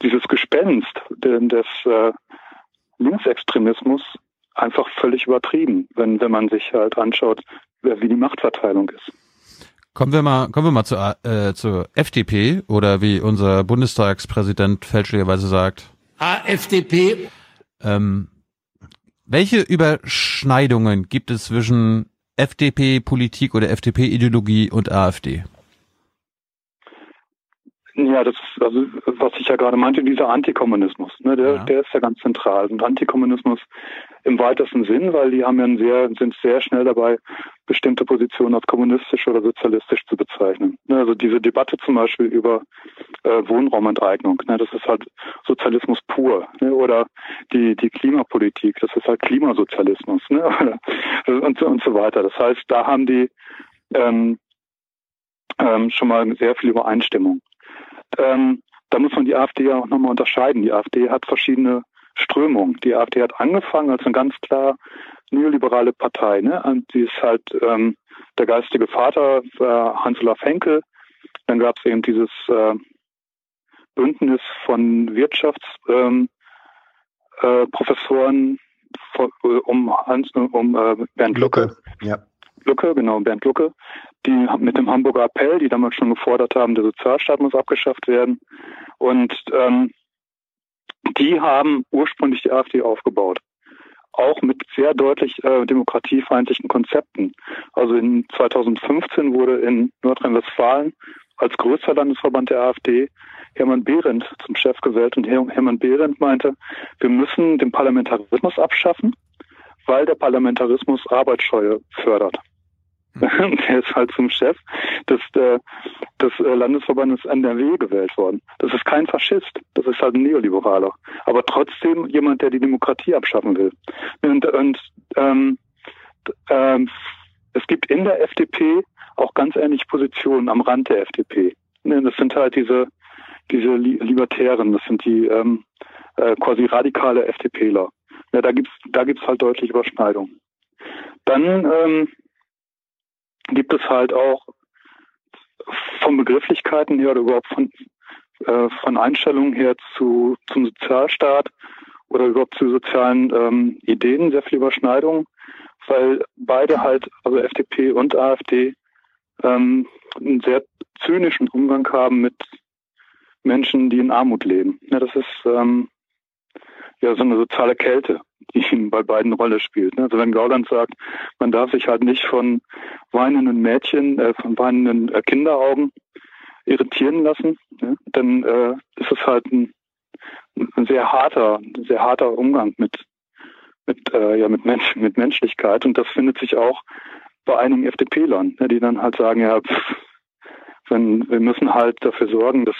dieses Gespenst des äh, Linksextremismus einfach völlig übertrieben, wenn, wenn man sich halt anschaut, wie die Machtverteilung ist. Kommen wir mal, kommen wir mal zur, äh, zur FDP oder wie unser Bundestagspräsident fälschlicherweise sagt. AfDP. Ähm, welche Überschneidungen gibt es zwischen FDP-Politik oder FDP-Ideologie und AfD? Ja, das ist, also was ich ja gerade meinte, dieser Antikommunismus, ne, der, ja. der ist ja ganz zentral. Und Antikommunismus im weitesten Sinn, weil die haben ja einen sehr, sind sehr schnell dabei, bestimmte Positionen als kommunistisch oder sozialistisch zu bezeichnen. Ne, also diese Debatte zum Beispiel über äh, Wohnraumenteignung, ne, das ist halt Sozialismus pur. Ne, oder die, die Klimapolitik, das ist halt Klimasozialismus ne, und, und so weiter. Das heißt, da haben die ähm, ähm, schon mal sehr viel Übereinstimmung. Ähm, da muss man die AfD ja auch nochmal unterscheiden. Die AfD hat verschiedene Strömungen. Die AfD hat angefangen als eine ganz klar neoliberale Partei. Ne? Und die ist halt ähm, der geistige Vater war Hans-Olaf Henkel. Dann gab es eben dieses äh, Bündnis von Wirtschaftsprofessoren ähm, äh, um, Hans, um äh, Bernd Lucke. Ja. Lucke, genau, Bernd Lucke, die mit dem Hamburger Appell, die damals schon gefordert haben, der Sozialstaat muss abgeschafft werden. Und ähm, die haben ursprünglich die AfD aufgebaut. Auch mit sehr deutlich äh, demokratiefeindlichen Konzepten. Also in 2015 wurde in Nordrhein-Westfalen als größter Landesverband der AfD Hermann Behrendt zum Chef gewählt. Und Hermann Behrendt meinte, wir müssen den Parlamentarismus abschaffen, weil der Parlamentarismus Arbeitsscheue fördert. der ist halt zum Chef des, äh, des äh, Landesverbandes NRW gewählt worden. Das ist kein Faschist, das ist halt ein Neoliberaler. Aber trotzdem jemand, der die Demokratie abschaffen will. Und, und ähm, ähm, es gibt in der FDP auch ganz ähnliche Positionen am Rand der FDP. Das sind halt diese, diese Li Libertären, das sind die ähm, äh, quasi radikale FDPler. Ja, da gibt's da gibt's halt deutliche Überschneidungen. Dann ähm, gibt es halt auch von Begrifflichkeiten her oder überhaupt von, äh, von Einstellungen her zu, zum Sozialstaat oder überhaupt zu sozialen ähm, Ideen sehr viel Überschneidung, weil beide halt, also FDP und AfD, ähm, einen sehr zynischen Umgang haben mit Menschen, die in Armut leben. Ja, das ist ähm, ja so eine soziale Kälte, die bei beiden Rolle spielt. Ne? Also wenn Gauland sagt, man darf sich halt nicht von weinenden Mädchen, äh, von weinenden äh, Kinderaugen irritieren lassen, ne? dann äh, ist es halt ein, ein sehr harter, sehr harter Umgang mit mit äh, ja mit Mensch, mit Menschlichkeit und das findet sich auch bei einigen FDP-Lern, ne, die dann halt sagen, ja, pff, wenn, wir müssen halt dafür sorgen, dass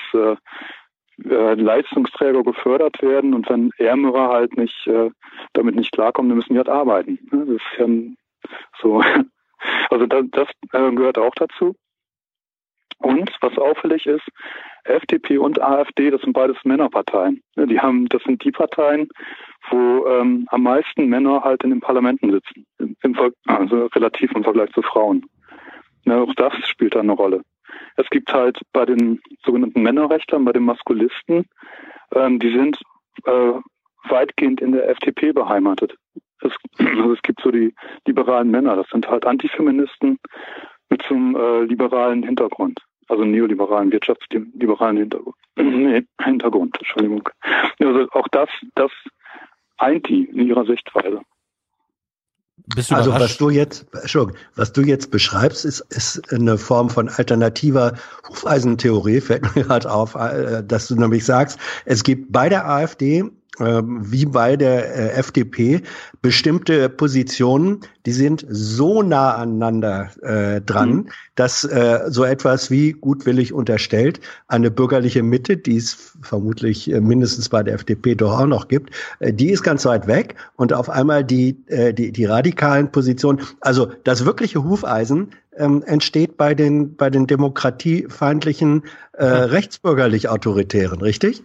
äh, Leistungsträger gefördert werden und wenn Ärmere halt nicht äh, damit nicht klarkommen, dann müssen die halt arbeiten. Das ist ja so. Also das, das äh, gehört auch dazu. Und was auffällig ist, FDP und AfD, das sind beides Männerparteien. Die haben, das sind die Parteien, wo ähm, am meisten Männer halt in den Parlamenten sitzen, im, also relativ im Vergleich zu Frauen. Ja, auch das spielt da eine Rolle. Es gibt halt bei den sogenannten Männerrechtlern, bei den Maskulisten, ähm, die sind äh, weitgehend in der FDP beheimatet. Es, also es gibt so die liberalen Männer, das sind halt Antifeministen mit so einem äh, liberalen Hintergrund, also neoliberalen, wirtschaftsliberalen Hintergrund. nee, Hintergrund, Entschuldigung. Also auch das, das eint die in ihrer Sichtweise. Also was du jetzt, was du jetzt beschreibst, ist, ist eine Form von alternativer Hufeisentheorie, fällt mir gerade auf, äh, dass du nämlich sagst, es gibt bei der AfD wie bei der äh, FDP bestimmte Positionen, die sind so nah aneinander äh, dran, mhm. dass äh, so etwas wie gutwillig unterstellt eine bürgerliche Mitte, die es vermutlich äh, mindestens bei der FDP doch auch noch gibt, äh, die ist ganz weit weg und auf einmal die äh, die, die radikalen Positionen, also das wirkliche Hufeisen ähm, entsteht bei den bei den demokratiefeindlichen äh, rechtsbürgerlich autoritären, richtig?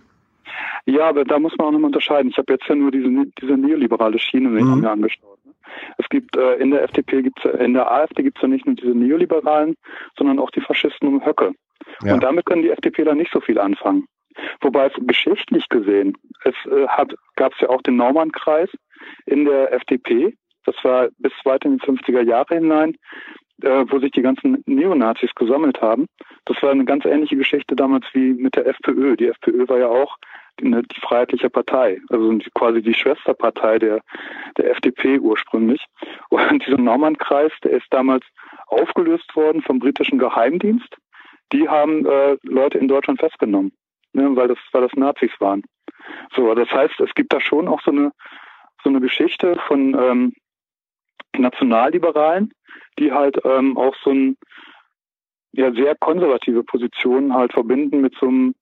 Ja, aber da muss man auch nochmal unterscheiden. Ich habe jetzt ja nur diese, diese neoliberale Schiene mhm. mir angeschaut. Ne? Es gibt äh, in der FDP gibt's in der AfD gibt es ja nicht nur diese Neoliberalen, sondern auch die Faschisten um Höcke. Ja. Und damit können die FDP da nicht so viel anfangen. Wobei es geschichtlich gesehen, es äh, gab es ja auch den Naumann-Kreis in der FDP. Das war bis weit in die 50er Jahre hinein, äh, wo sich die ganzen Neonazis gesammelt haben. Das war eine ganz ähnliche Geschichte damals wie mit der FPÖ. Die FPÖ war ja auch die, die Freiheitliche Partei, also quasi die Schwesterpartei der, der FDP ursprünglich. Und dieser Naumann-Kreis, der ist damals aufgelöst worden vom britischen Geheimdienst. Die haben äh, Leute in Deutschland festgenommen, ne, weil das, weil das Nazis waren. So, das heißt, es gibt da schon auch so eine so eine Geschichte von ähm, Nationalliberalen, die halt ähm, auch so ein ja sehr konservative Positionen halt verbinden mit so einem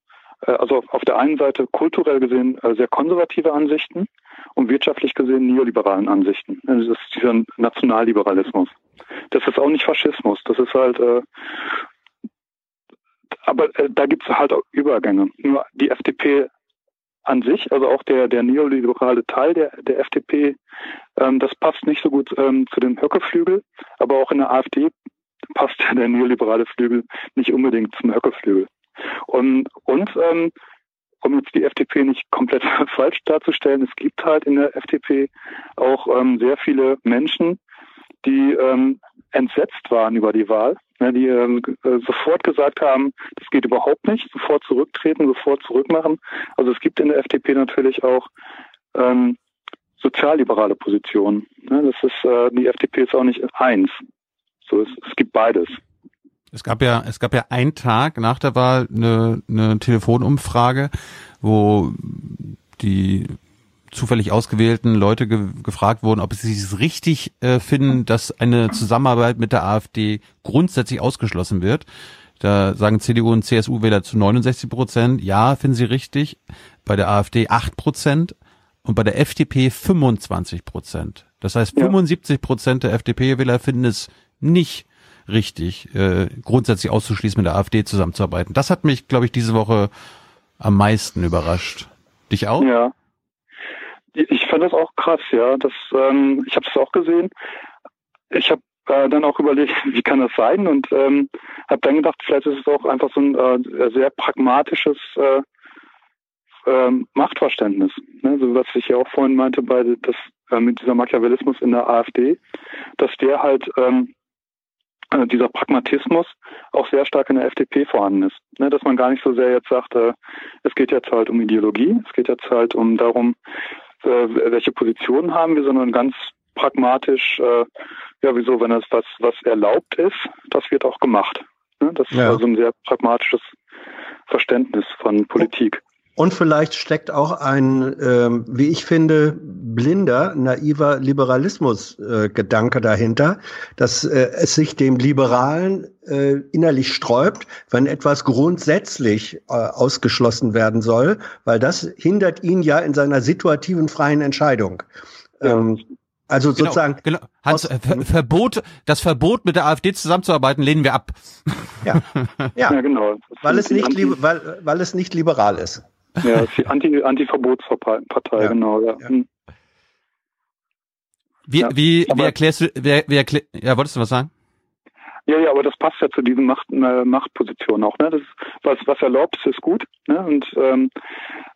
also auf der einen Seite kulturell gesehen äh, sehr konservative Ansichten und wirtschaftlich gesehen neoliberalen Ansichten. Also das ist dieser Nationalliberalismus. Das ist auch nicht Faschismus. Das ist halt, äh, aber äh, da gibt es halt auch Übergänge. Nur die FDP an sich, also auch der, der neoliberale Teil der, der FDP, ähm, das passt nicht so gut ähm, zu dem Höckeflügel, aber auch in der AfD passt der neoliberale Flügel nicht unbedingt zum Höckeflügel. Und, und ähm, um jetzt die FDP nicht komplett falsch darzustellen, es gibt halt in der FDP auch ähm, sehr viele Menschen, die ähm, entsetzt waren über die Wahl, ne, die ähm, äh, sofort gesagt haben, das geht überhaupt nicht, sofort zurücktreten, sofort zurückmachen. Also es gibt in der FDP natürlich auch ähm, sozialliberale Positionen. Ne, das ist äh, die FDP ist auch nicht eins. So es, es gibt beides. Es gab ja, es gab ja einen Tag nach der Wahl eine, eine Telefonumfrage, wo die zufällig ausgewählten Leute ge gefragt wurden, ob sie es richtig äh, finden, dass eine Zusammenarbeit mit der AfD grundsätzlich ausgeschlossen wird. Da sagen CDU und CSU-Wähler zu 69 Prozent, ja, finden sie richtig. Bei der AfD 8 Prozent und bei der FDP 25 Prozent. Das heißt, 75 Prozent der FDP-Wähler finden es nicht richtig, äh, grundsätzlich auszuschließen, mit der AfD zusammenzuarbeiten. Das hat mich, glaube ich, diese Woche am meisten überrascht? Dich auch? Ja. Ich fand das auch krass, ja. Das, ähm, ich habe es auch gesehen. Ich habe äh, dann auch überlegt, wie kann das sein? Und ähm, habe dann gedacht, vielleicht ist es auch einfach so ein äh, sehr pragmatisches äh, ähm, Machtverständnis. Ne? So was ich ja auch vorhin meinte bei das äh, mit dieser Machiavellismus in der AfD, dass der halt ähm, äh, dieser Pragmatismus auch sehr stark in der FDP vorhanden ist. Ne? Dass man gar nicht so sehr jetzt sagt, äh, es geht jetzt halt um Ideologie, es geht jetzt halt um darum, äh, welche Positionen haben wir, sondern ganz pragmatisch, äh, ja, wieso, wenn das was, was erlaubt ist, das wird auch gemacht. Ne? Das Ja. ist also ein sehr pragmatisches Verständnis von Politik. Und vielleicht steckt auch ein, ähm, wie ich finde, blinder, naiver Liberalismus-Gedanke dahinter, dass äh, es sich dem Liberalen äh, innerlich sträubt, wenn etwas grundsätzlich äh, ausgeschlossen werden soll, weil das hindert ihn ja in seiner situativen freien Entscheidung. Ähm, also Genau, sozusagen. Genau. Hans, äh, Ver Verbot, das Verbot mit der AfD zusammenzuarbeiten lehnen wir ab. Ja, ja. genau. Weil es nicht, weil, weil es nicht liberal ist. Ja, die Anti- Anti-Verbotspartei, genau. Ja. Hm. Wie, Ja, wie, wie erklärst du, wer, wie erklär, ja, wolltest du was sagen? Ja, ja, aber das passt ja zu diesen Macht, äh, Machtpositionen auch. Ne? Das was, was erlaubt ist, ist gut. Ne? Und, ähm,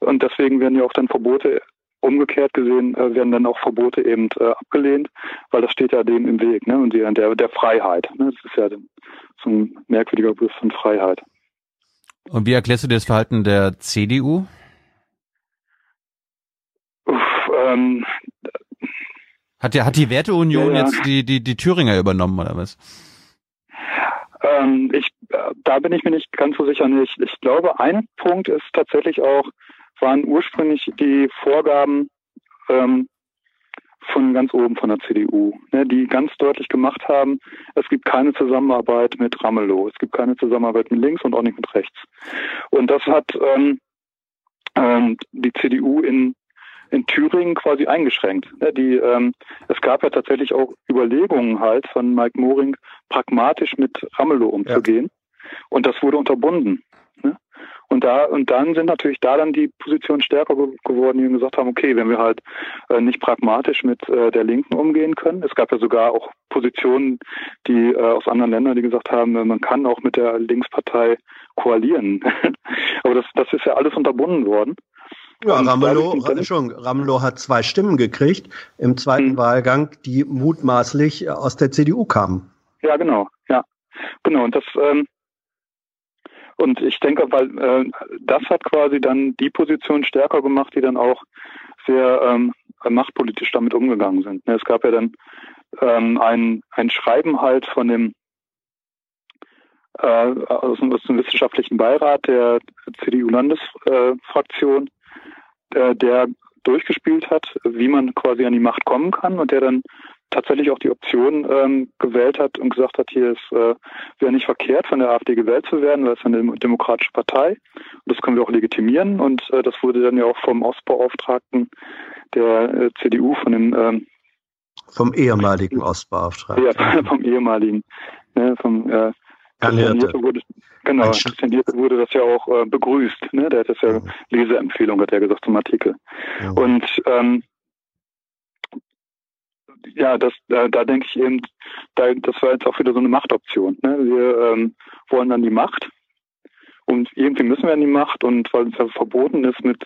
und deswegen werden ja auch dann Verbote umgekehrt gesehen, äh, werden dann auch Verbote eben äh, abgelehnt, weil das steht ja dem im Weg, ne? Und die, der, der Freiheit. Ne? Das ist ja so ein merkwürdiger Begriff von Freiheit. Und wie erklärst du dir das Verhalten der CDU? Uff, ähm, Hat, der, hat die Werteunion Ja, jetzt die, die, die Thüringer übernommen oder was? Ähm, ich, da bin ich mir nicht ganz so sicher. Nicht. Ich glaube, ein Punkt ist tatsächlich auch, waren ursprünglich die Vorgaben ähm, von ganz oben von der CDU, ne, die ganz deutlich gemacht haben, es gibt keine Zusammenarbeit mit Ramelow, es gibt keine Zusammenarbeit mit links und auch nicht mit rechts. Und das hat ähm, ähm, die CDU in in Thüringen quasi eingeschränkt. Ne, Die, ähm, es gab ja tatsächlich auch Überlegungen halt von Mike Moring, pragmatisch mit Ramelow umzugehen. Und das wurde unterbunden. Und da und dann sind natürlich da dann die Positionen stärker ge geworden, die gesagt haben, okay, wenn wir halt äh, nicht pragmatisch mit äh, der Linken umgehen können. Es gab ja sogar auch Positionen, die äh, aus anderen Ländern, die gesagt haben, äh, man kann auch mit der Linkspartei koalieren. Aber das, das ist ja alles unterbunden worden. Ja, Ramelow, Ramelow hat zwei Stimmen gekriegt im zweiten Hm. Wahlgang, die mutmaßlich äh, aus der CDU kamen. Ja, genau, ja. Genau, und das, ähm, und ich denke, weil äh, das hat quasi dann die Position stärker gemacht, die dann auch sehr ähm, machtpolitisch damit umgegangen sind. Ne, Es gab ja dann ähm, ein, ein Schreiben halt von dem äh, aus, dem- aus dem wissenschaftlichen Beirat der CDU-Landesfraktion, äh, der durchgespielt hat, wie man quasi an die Macht kommen kann und der dann tatsächlich auch die Option ähm, gewählt hat und gesagt hat, hier ist äh, wäre nicht verkehrt, von der AfD gewählt zu werden, weil es eine dem- demokratische Partei und das können wir auch legitimieren und äh, das wurde dann ja auch vom Ostbeauftragten der äh, CDU von dem ähm, Vom ehemaligen Ostbeauftragten. ja, vom ehemaligen, ne, vom äh, wurde, genau, Christian wurde das ja auch äh, begrüßt, ne? Der hat das ja Leseempfehlung, hat er gesagt zum Artikel. Und ähm, ja, das, da, da denke ich eben, da, das war jetzt auch wieder so eine Machtoption. Ne? Wir ähm, wollen dann die Macht und irgendwie müssen wir an die Macht und weil es ja verboten ist, mit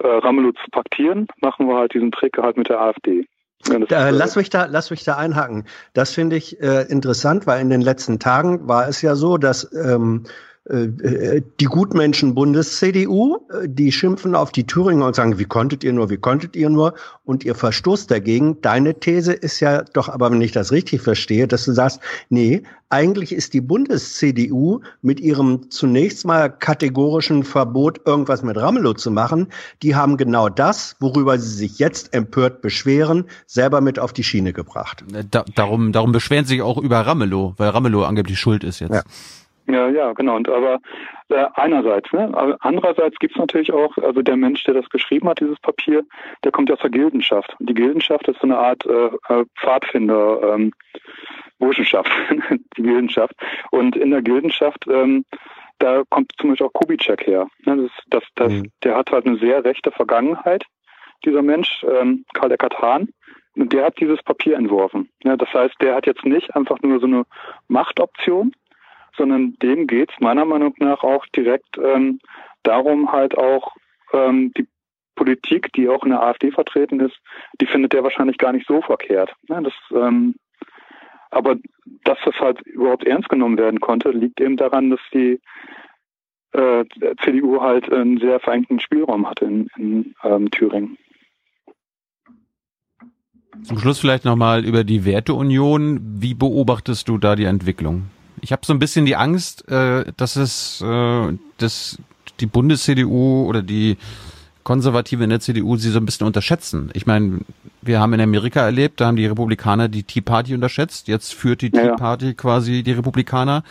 äh, Ramelow zu paktieren, machen wir halt diesen Trick halt mit der AfD. Da, äh, lass mich da, lass mich da einhaken. Das finde ich äh, interessant, weil in den letzten Tagen war es ja so, dass ähm, äh, die Gutmenschen Bundes-CDU, äh, die schimpfen auf die Thüringer und sagen, wie konntet ihr nur, wie konntet ihr nur? Und ihr Verstoß dagegen. Deine These ist ja doch, aber wenn ich das richtig verstehe, dass du sagst, nee, eigentlich ist die Bundes-CDU mit ihrem zunächst mal kategorischen Verbot, irgendwas mit Ramelow zu machen, die haben genau das, worüber sie sich jetzt empört beschweren, selber mit auf die Schiene gebracht. Da, darum, darum beschweren sie sich auch über Ramelow, weil Ramelow angeblich schuld ist jetzt. Ja, ja, genau. Und aber äh, einerseits, ne? Aber andererseits gibt's natürlich auch, also der Mensch, der das geschrieben hat, dieses Papier, der kommt ja aus der Gildenschaft. Und die Gildenschaft ist so eine Art äh, äh, Pfadfinder, ähm, Burschenschaft, die Gildenschaft. Und in der Gildenschaft ähm, da kommt zum Beispiel auch Kubitschek her. Ne, das, das, das, Mhm. Der hat halt eine sehr rechte Vergangenheit, dieser Mensch, ähm, Karl Eckert Hahn. Und der hat dieses Papier entworfen. Ja, das heißt, der hat jetzt nicht einfach nur so eine Machtoption, sondern dem geht's meiner Meinung nach auch direkt ähm, darum, halt auch ähm, die Politik, die auch in der AfD vertreten ist, die findet der wahrscheinlich gar nicht so verkehrt. Ja, das, ähm, aber dass das halt überhaupt ernst genommen werden konnte, liegt eben daran, dass die äh, CDU halt einen sehr verengten Spielraum hatte in, in ähm, Thüringen. Zum Schluss vielleicht nochmal über die Werteunion. Wie beobachtest du da die Entwicklung? Ich habe so ein bisschen die Angst, äh, dass es äh, dass die Bundes-CDU oder die Konservative in der CDU sie so ein bisschen unterschätzen. Ich meine, wir haben in Amerika erlebt, da haben die Republikaner die Tea Party unterschätzt. Jetzt führt die Tea Party quasi die Republikaner.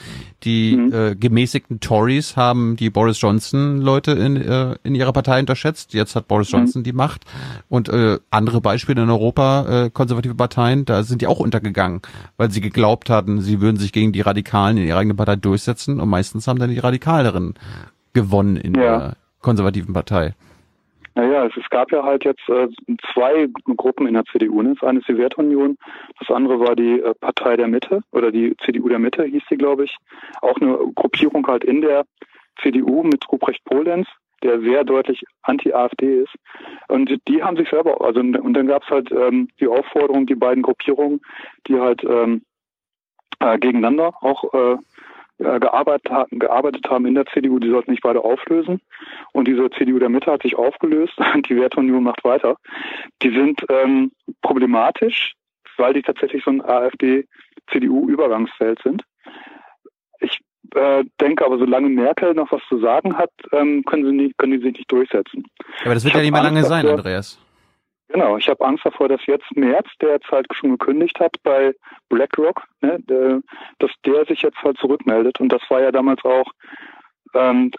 Die äh, gemäßigten Tories haben die Boris Johnson Leute in, äh, in ihrer Partei unterschätzt. Jetzt hat Boris Johnson die Macht. Und äh, andere Beispiele in Europa, äh, konservative Parteien, da sind die auch untergegangen, weil sie geglaubt hatten, sie würden sich gegen die Radikalen in ihrer eigenen Partei durchsetzen. Und meistens haben dann die Radikaleren gewonnen in der konservativen Partei. Naja, es, es gab ja halt jetzt äh, zwei Gruppen in der CDU. Ne? Das eine ist die Wertunion, das andere war die äh, Partei der Mitte oder die CDU der Mitte hieß die, glaube ich. Auch eine Gruppierung halt in der CDU mit Ruprecht Polenz, der sehr deutlich anti-AfD ist. Und die haben sich selber, also und dann gab es halt ähm, die Aufforderung, die beiden Gruppierungen, die halt ähm, äh, gegeneinander auch äh, äh, gearbeitet, gearbeitet haben in der CDU, die sollten sich beide auflösen. Und diese CDU der Mitte hat sich aufgelöst und die Werteunion macht weiter. Die sind ähm, problematisch, weil die tatsächlich so ein AfD-CDU-Übergangsfeld sind. Ich äh, denke aber, solange Merkel noch was zu sagen hat, ähm, können, sie nicht, können die sich nicht durchsetzen. Aber das wird Ich ja nicht mehr lange sein, Andreas. Genau, ich habe Angst davor, dass jetzt Merz, der jetzt halt schon gekündigt hat bei BlackRock, ne, der, dass der sich jetzt halt zurückmeldet. Und das war ja damals auch ähm,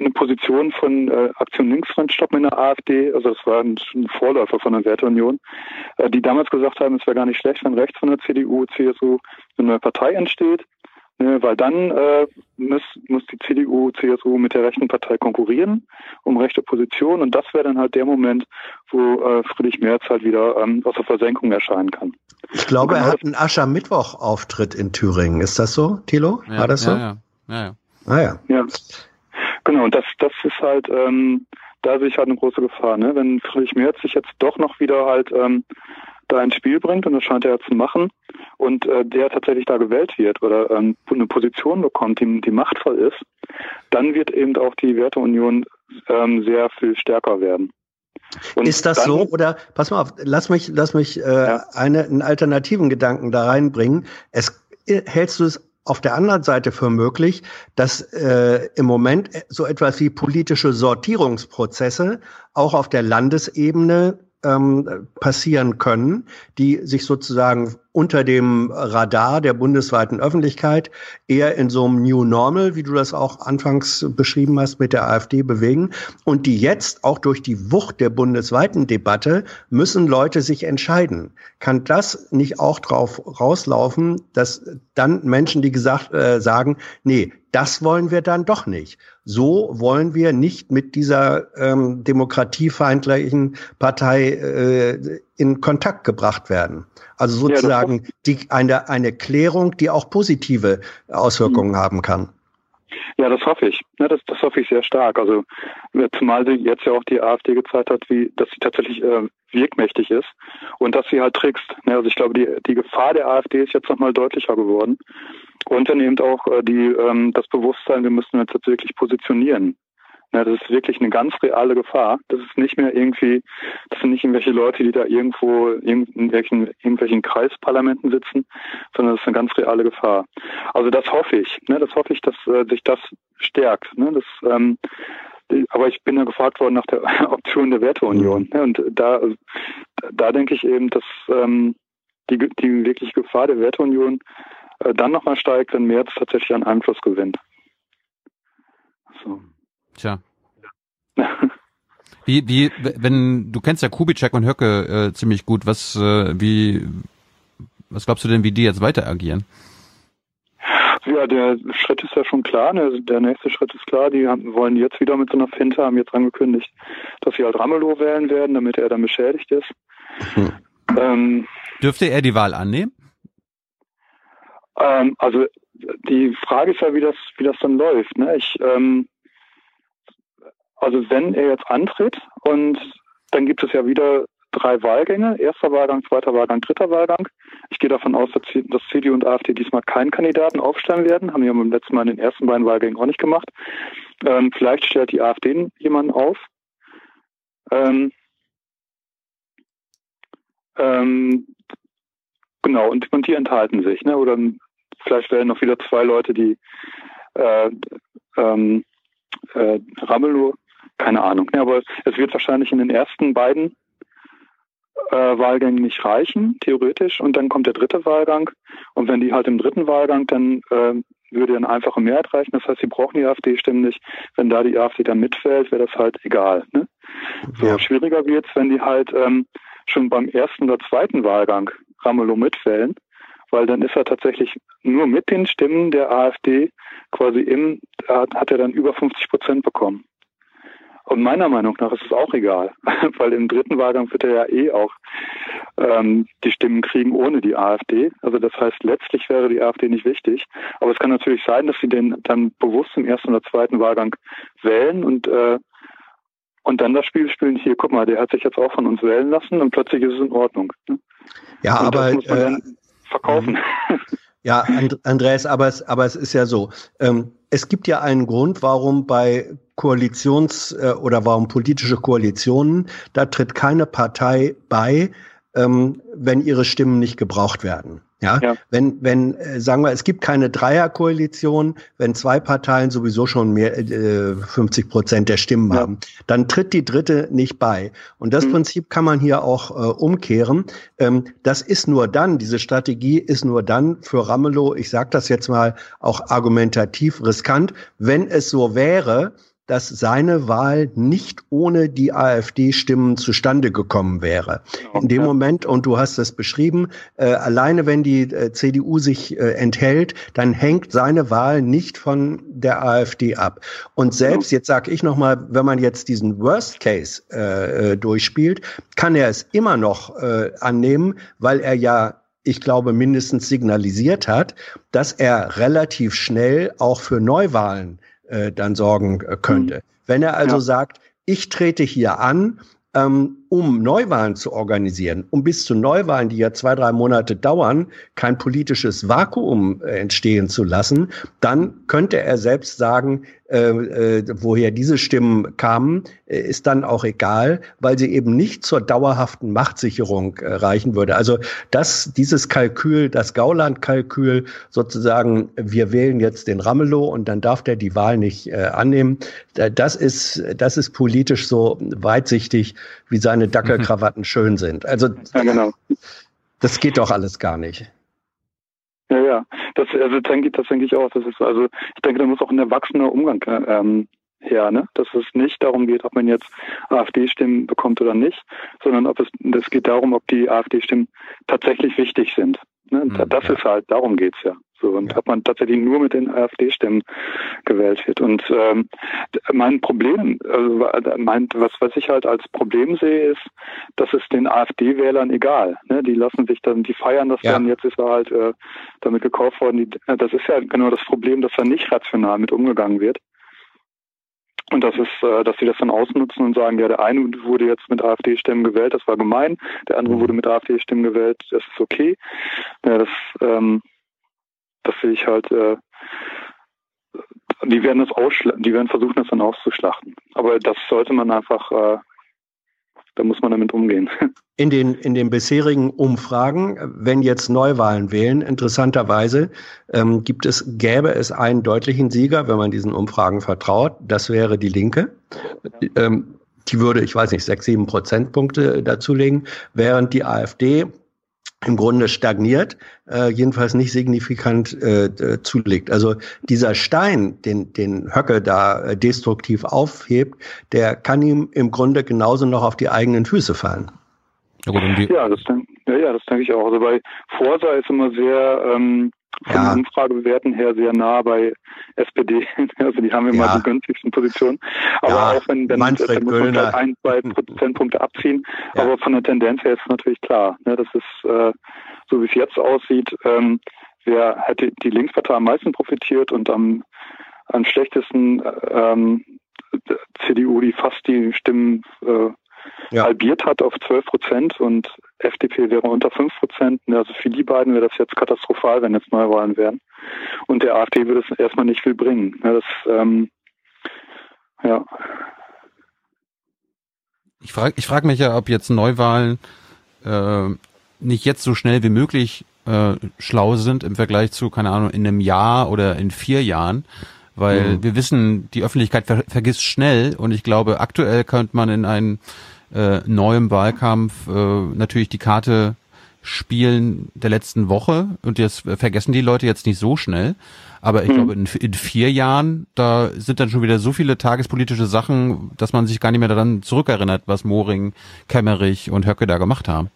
eine Position von äh, Aktion Linksfrontstopp in der AfD, also das war ein, ein Vorläufer von der Werteunion, äh, die damals gesagt haben, es wäre gar nicht schlecht, wenn rechts von der CDU, CSU eine neue Partei entsteht, ne, weil dann äh, muss, muss die CDU, CSU mit der rechten Partei konkurrieren um rechte Position und das wäre dann halt der Moment, wo äh, Friedrich Merz halt wieder ähm, aus der Versenkung erscheinen kann. Ich glaube, Genau er hat einen Aschermittwoch-Auftritt in Thüringen. Ist das so, Thilo? Ja, War das so? ja, ja, ja, ja. Ah ja. Ja, genau. Und das, das ist halt, ähm, da sehe ich halt eine große Gefahr. Ne? Wenn Friedrich Merz sich jetzt doch noch wieder halt ähm, da ins Spiel bringt, und das scheint er ja zu machen, und äh, der tatsächlich da gewählt wird oder ähm, eine Position bekommt, die, die machtvoll ist, dann wird eben auch die Werteunion ähm, sehr viel stärker werden. Und ist das dann- so oder pass mal auf, lass mich, lass mich äh, eine, einen alternativen Gedanken da reinbringen. Es äh, hältst du es auf der anderen Seite für möglich, dass äh, im Moment so etwas wie politische Sortierungsprozesse auch auf der Landesebene ähm, passieren können, die sich sozusagen unter dem Radar der bundesweiten Öffentlichkeit eher in so einem New Normal, wie du das auch anfangs beschrieben hast, mit der AfD bewegen und die jetzt auch durch die Wucht der bundesweiten Debatte müssen Leute sich entscheiden. Kann das nicht auch drauf rauslaufen, dass dann Menschen, die gesagt äh, sagen, nee, das wollen wir dann doch nicht. So wollen wir nicht mit dieser ähm, demokratiefeindlichen Partei äh, in Kontakt gebracht werden. Also Ja, sozusagen die, eine, eine Klärung, die auch positive Auswirkungen haben kann. Ja, das hoffe ich. Ja, das, das hoffe ich sehr stark. Also äh, zumal sie jetzt ja auch die AfD gezeigt hat, wie dass sie tatsächlich äh, wirkmächtig ist und dass sie halt trickst. Ja, also ich glaube, die, die Gefahr der AfD ist jetzt nochmal deutlicher geworden. Und dann eben auch äh, die, ähm, das Bewusstsein, wir müssen uns jetzt wirklich positionieren. Ja, das ist wirklich eine ganz reale Gefahr. Das ist nicht mehr irgendwie, das sind nicht irgendwelche Leute, die da irgendwo in irgendwelchen, irgendwelchen Kreisparlamenten sitzen, sondern das ist eine ganz reale Gefahr. Also das hoffe ich. Ne, das hoffe ich, dass äh, sich das stärkt. Ne, das, ähm, aber ich bin ja gefragt worden nach der Option der Werteunion. Ne, und da, da denke ich eben, dass ähm, die, die wirkliche Gefahr der Werteunion äh, dann nochmal steigt, wenn Merz tatsächlich an Einfluss gewinnt. So. Tja. Wie, wie, wenn, du kennst ja Kubitschek und Höcke äh, ziemlich gut, was, äh, wie, was glaubst du denn, wie die jetzt weiter agieren? Ja, der Schritt ist ja schon klar. Ne? Der nächste Schritt ist klar. Die haben, wollen jetzt wieder mit so einer Finte, haben jetzt angekündigt, dass sie halt Ramelow wählen werden, damit er dann beschädigt ist. Hm. Ähm, Dürfte er die Wahl annehmen? ähm, also die Frage ist ja, wie das, wie das dann läuft. Ne? Ich, ähm, also wenn er jetzt antritt und dann gibt es ja wieder drei Wahlgänge, erster Wahlgang, zweiter Wahlgang, dritter Wahlgang. Ich gehe davon aus, dass CDU und AfD diesmal keinen Kandidaten aufstellen werden. Haben wir beim letzten Mal in den ersten beiden Wahlgängen auch nicht gemacht. Ähm, vielleicht stellt die AfD jemanden auf. Ähm, ähm, genau, und, und die enthalten sich. Ne? Oder vielleicht wählen noch wieder zwei Leute, die äh, ähm, äh, Ramelow, keine Ahnung. Ne? Aber es wird wahrscheinlich in den ersten beiden äh, Wahlgängen nicht reichen, theoretisch. Und dann kommt der dritte Wahlgang. Und wenn die halt im dritten Wahlgang, dann äh, würde eine einfache Mehrheit reichen. Das heißt, sie brauchen die AfD-Stimmen nicht. Wenn da die AfD dann mitfällt, wäre das halt egal. Ne? So schwieriger wird's, wenn die halt ähm, schon beim ersten oder zweiten Wahlgang Ramelow mitwählen, weil dann ist er tatsächlich nur mit den Stimmen der AfD quasi im, hat, hat er dann über 50 Prozent bekommen. Und meiner Meinung nach ist es auch egal, weil im dritten Wahlgang wird er ja eh auch ähm, die Stimmen kriegen ohne die AfD. Also das heißt, letztlich wäre die AfD nicht wichtig. Aber es kann natürlich sein, dass sie den dann bewusst im ersten oder zweiten Wahlgang wählen und äh, und dann das Spiel spielen, hier, guck mal, der hat sich jetzt auch von uns wählen lassen und plötzlich ist es in Ordnung. ne? Ja, und aber äh, verkaufen. Ja, And Andreas, aber es, aber es ist ja so. Ähm, es gibt ja einen Grund, warum bei Koalitions- äh, oder warum politische Koalitionen, da tritt keine Partei bei, ähm, wenn ihre Stimmen nicht gebraucht werden. Ja, wenn, wenn, äh, sagen wir, es gibt keine Dreierkoalition, wenn zwei Parteien sowieso schon mehr äh, 50 Prozent der Stimmen haben, dann tritt die dritte nicht bei. Und das Prinzip kann man hier auch äh, umkehren. Ähm, das ist nur dann, diese Strategie ist nur dann für Ramelow, ich sage das jetzt mal auch argumentativ riskant, wenn es so wäre, dass seine Wahl nicht ohne die AfD-Stimmen zustande gekommen wäre. In dem Moment, und du hast es beschrieben, äh, alleine wenn die äh, CDU sich äh, enthält, dann hängt seine Wahl nicht von der AfD ab. Und selbst, jetzt sage ich nochmal, wenn man jetzt diesen Worst Case äh, äh, durchspielt, kann er es immer noch äh, annehmen, weil er ja ich glaube, mindestens signalisiert hat, dass er relativ schnell auch für Neuwahlen äh, dann sorgen äh, könnte. Wenn er also sagt, ich trete hier an, ähm, um Neuwahlen zu organisieren, um bis zu Neuwahlen, die ja zwei, drei Monate dauern, kein politisches Vakuum äh, entstehen zu lassen, dann könnte er selbst sagen, äh, äh, woher diese Stimmen kamen, äh, ist dann auch egal, weil sie eben nicht zur dauerhaften Machtsicherung äh, reichen würde. Also das, dieses Kalkül, das Gauland-Kalkül, sozusagen, wir wählen jetzt den Ramelow und dann darf der die Wahl nicht äh, annehmen, das ist, das ist politisch so weitsichtig, wie seine Dackelkrawatten schön sind. Also das geht doch alles gar nicht. Ja, ja. Das, also denke, das denke ich auch. Das ist also, ich denke, da muss auch ein erwachsener Umgang ähm, her, ne? Dass es nicht darum geht, ob man jetzt AfD-Stimmen bekommt oder nicht, sondern ob es es geht darum, ob die AfD-Stimmen tatsächlich wichtig sind. Ne? Mhm, das ist halt, darum geht's ja. So, und ob man tatsächlich nur mit den AfD-Stimmen gewählt wird. Und ähm, mein Problem, also mein, was, was ich halt als Problem sehe, ist, dass es den AfD-Wählern egal. Ne? Die lassen sich dann, die feiern das dann, jetzt ist er halt äh, damit gekauft worden. Die, äh, das ist ja genau das Problem, dass da nicht rational mit umgegangen wird. Und das ist, äh, dass sie das dann ausnutzen und sagen, ja, der eine wurde jetzt mit AfD-Stimmen gewählt, das war gemein, der andere wurde mit AfD-Stimmen gewählt, das ist okay. Ja, das, ähm, das sehe ich halt, äh, die werden das ausschlachten, die werden versuchen, das dann auszuschlachten. Aber das sollte man einfach, äh, da muss man damit umgehen. In den, in den bisherigen Umfragen, wenn jetzt Neuwahlen wählen, interessanterweise ähm, gibt es, gäbe es einen deutlichen Sieger, wenn man diesen Umfragen vertraut. Das wäre die Linke. Ähm, die würde, ich weiß nicht, sechs, sieben Prozentpunkte dazulegen, während die AfD im Grunde stagniert, äh, jedenfalls nicht signifikant äh, zulegt. Also dieser Stein, den, den Höcke da äh, destruktiv aufhebt, der kann ihm im Grunde genauso noch auf die eigenen Füße fallen. Ja, das denke ja, ja, das denke ich auch. Also bei Forsa ist immer sehr, ähm, von Ja. Umfragewerten her sehr nah bei SPD. Also die haben immer Ja. die günstigsten Positionen. Aber Ja, auch wenn, wenn Manfred da muss man vielleicht ein, zwei Prozentpunkte abziehen. Aber von der Tendenz her ist es natürlich klar. Ne, das ist, äh, so wie es jetzt aussieht, ähm, wer hätte die Linkspartei am meisten profitiert und am, am schlechtesten äh, ähm, CDU, die fast die Stimmen äh, halbiert hat auf 12 Prozent und FDP wäre unter 5 Prozent. Also für die beiden wäre das jetzt katastrophal, wenn jetzt Neuwahlen wären. Und der AfD würde es erstmal nicht viel bringen. Ja, das, ähm, ja. Ich frage ich frag mich ja, ob jetzt Neuwahlen äh, nicht jetzt so schnell wie möglich äh, schlau sind im Vergleich zu, keine Ahnung, in einem Jahr oder in vier Jahren. Weil Mhm. wir wissen, die Öffentlichkeit ver vergisst schnell und ich glaube, aktuell könnte man in einem äh, neuen Wahlkampf äh, natürlich die Karte spielen der letzten Woche und das vergessen die Leute jetzt nicht so schnell. Aber ich Mhm. glaube, in, in vier Jahren, da sind dann schon wieder so viele tagespolitische Sachen, dass man sich gar nicht mehr daran zurückerinnert, was Moring, Kemmerich und Höcke da gemacht haben.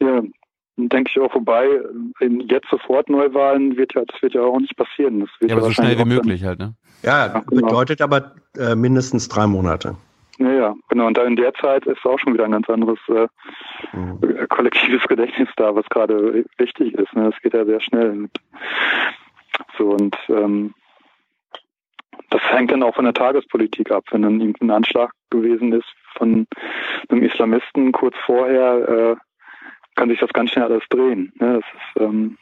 Ja, denke ich auch vorbei. In jetzt sofort Neuwahlen wird ja, das wird ja auch nicht passieren. Das wird Ja, aber so schnell wie möglich halt, ne? Ja, genau. bedeutet aber äh, mindestens drei Monate. Ja, ja, genau. Und in der Zeit ist auch schon wieder ein ganz anderes äh, Mhm. kollektives Gedächtnis da, was gerade wichtig ist. Ne? Das geht ja sehr schnell. So und ähm, das hängt dann auch von der Tagespolitik ab. Wenn dann irgendein Anschlag gewesen ist von einem Islamisten kurz vorher, äh, kann sich das ganz schnell alles drehen. Ne? Das ist ähm,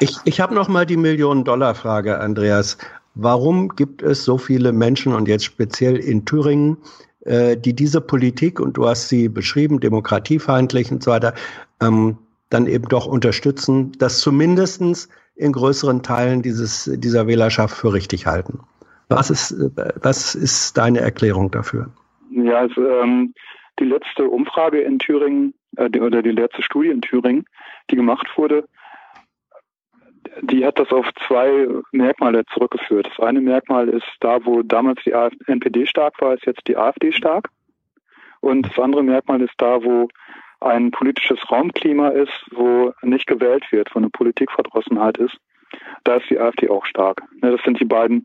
Ich, ich habe noch mal die Millionen-Dollar-Frage, Andreas. Warum gibt es so viele Menschen und jetzt speziell in Thüringen, äh, die diese Politik, und du hast sie beschrieben, demokratiefeindlich und so weiter, ähm, dann eben doch unterstützen, das zumindestens in größeren Teilen dieses, dieser Wählerschaft für richtig halten? Was ist, äh, was ist deine Erklärung dafür? Ja, also, ähm, die letzte Umfrage in Thüringen äh, oder die letzte Studie in Thüringen, die gemacht wurde, die hat das auf zwei Merkmale zurückgeführt. Das eine Merkmal ist da, wo damals die NPD stark war, ist jetzt die AfD stark. Und das andere Merkmal ist da, wo ein politisches Raumklima ist, wo nicht gewählt wird, wo eine Politikverdrossenheit ist. Da ist die AfD auch stark. Das sind die beiden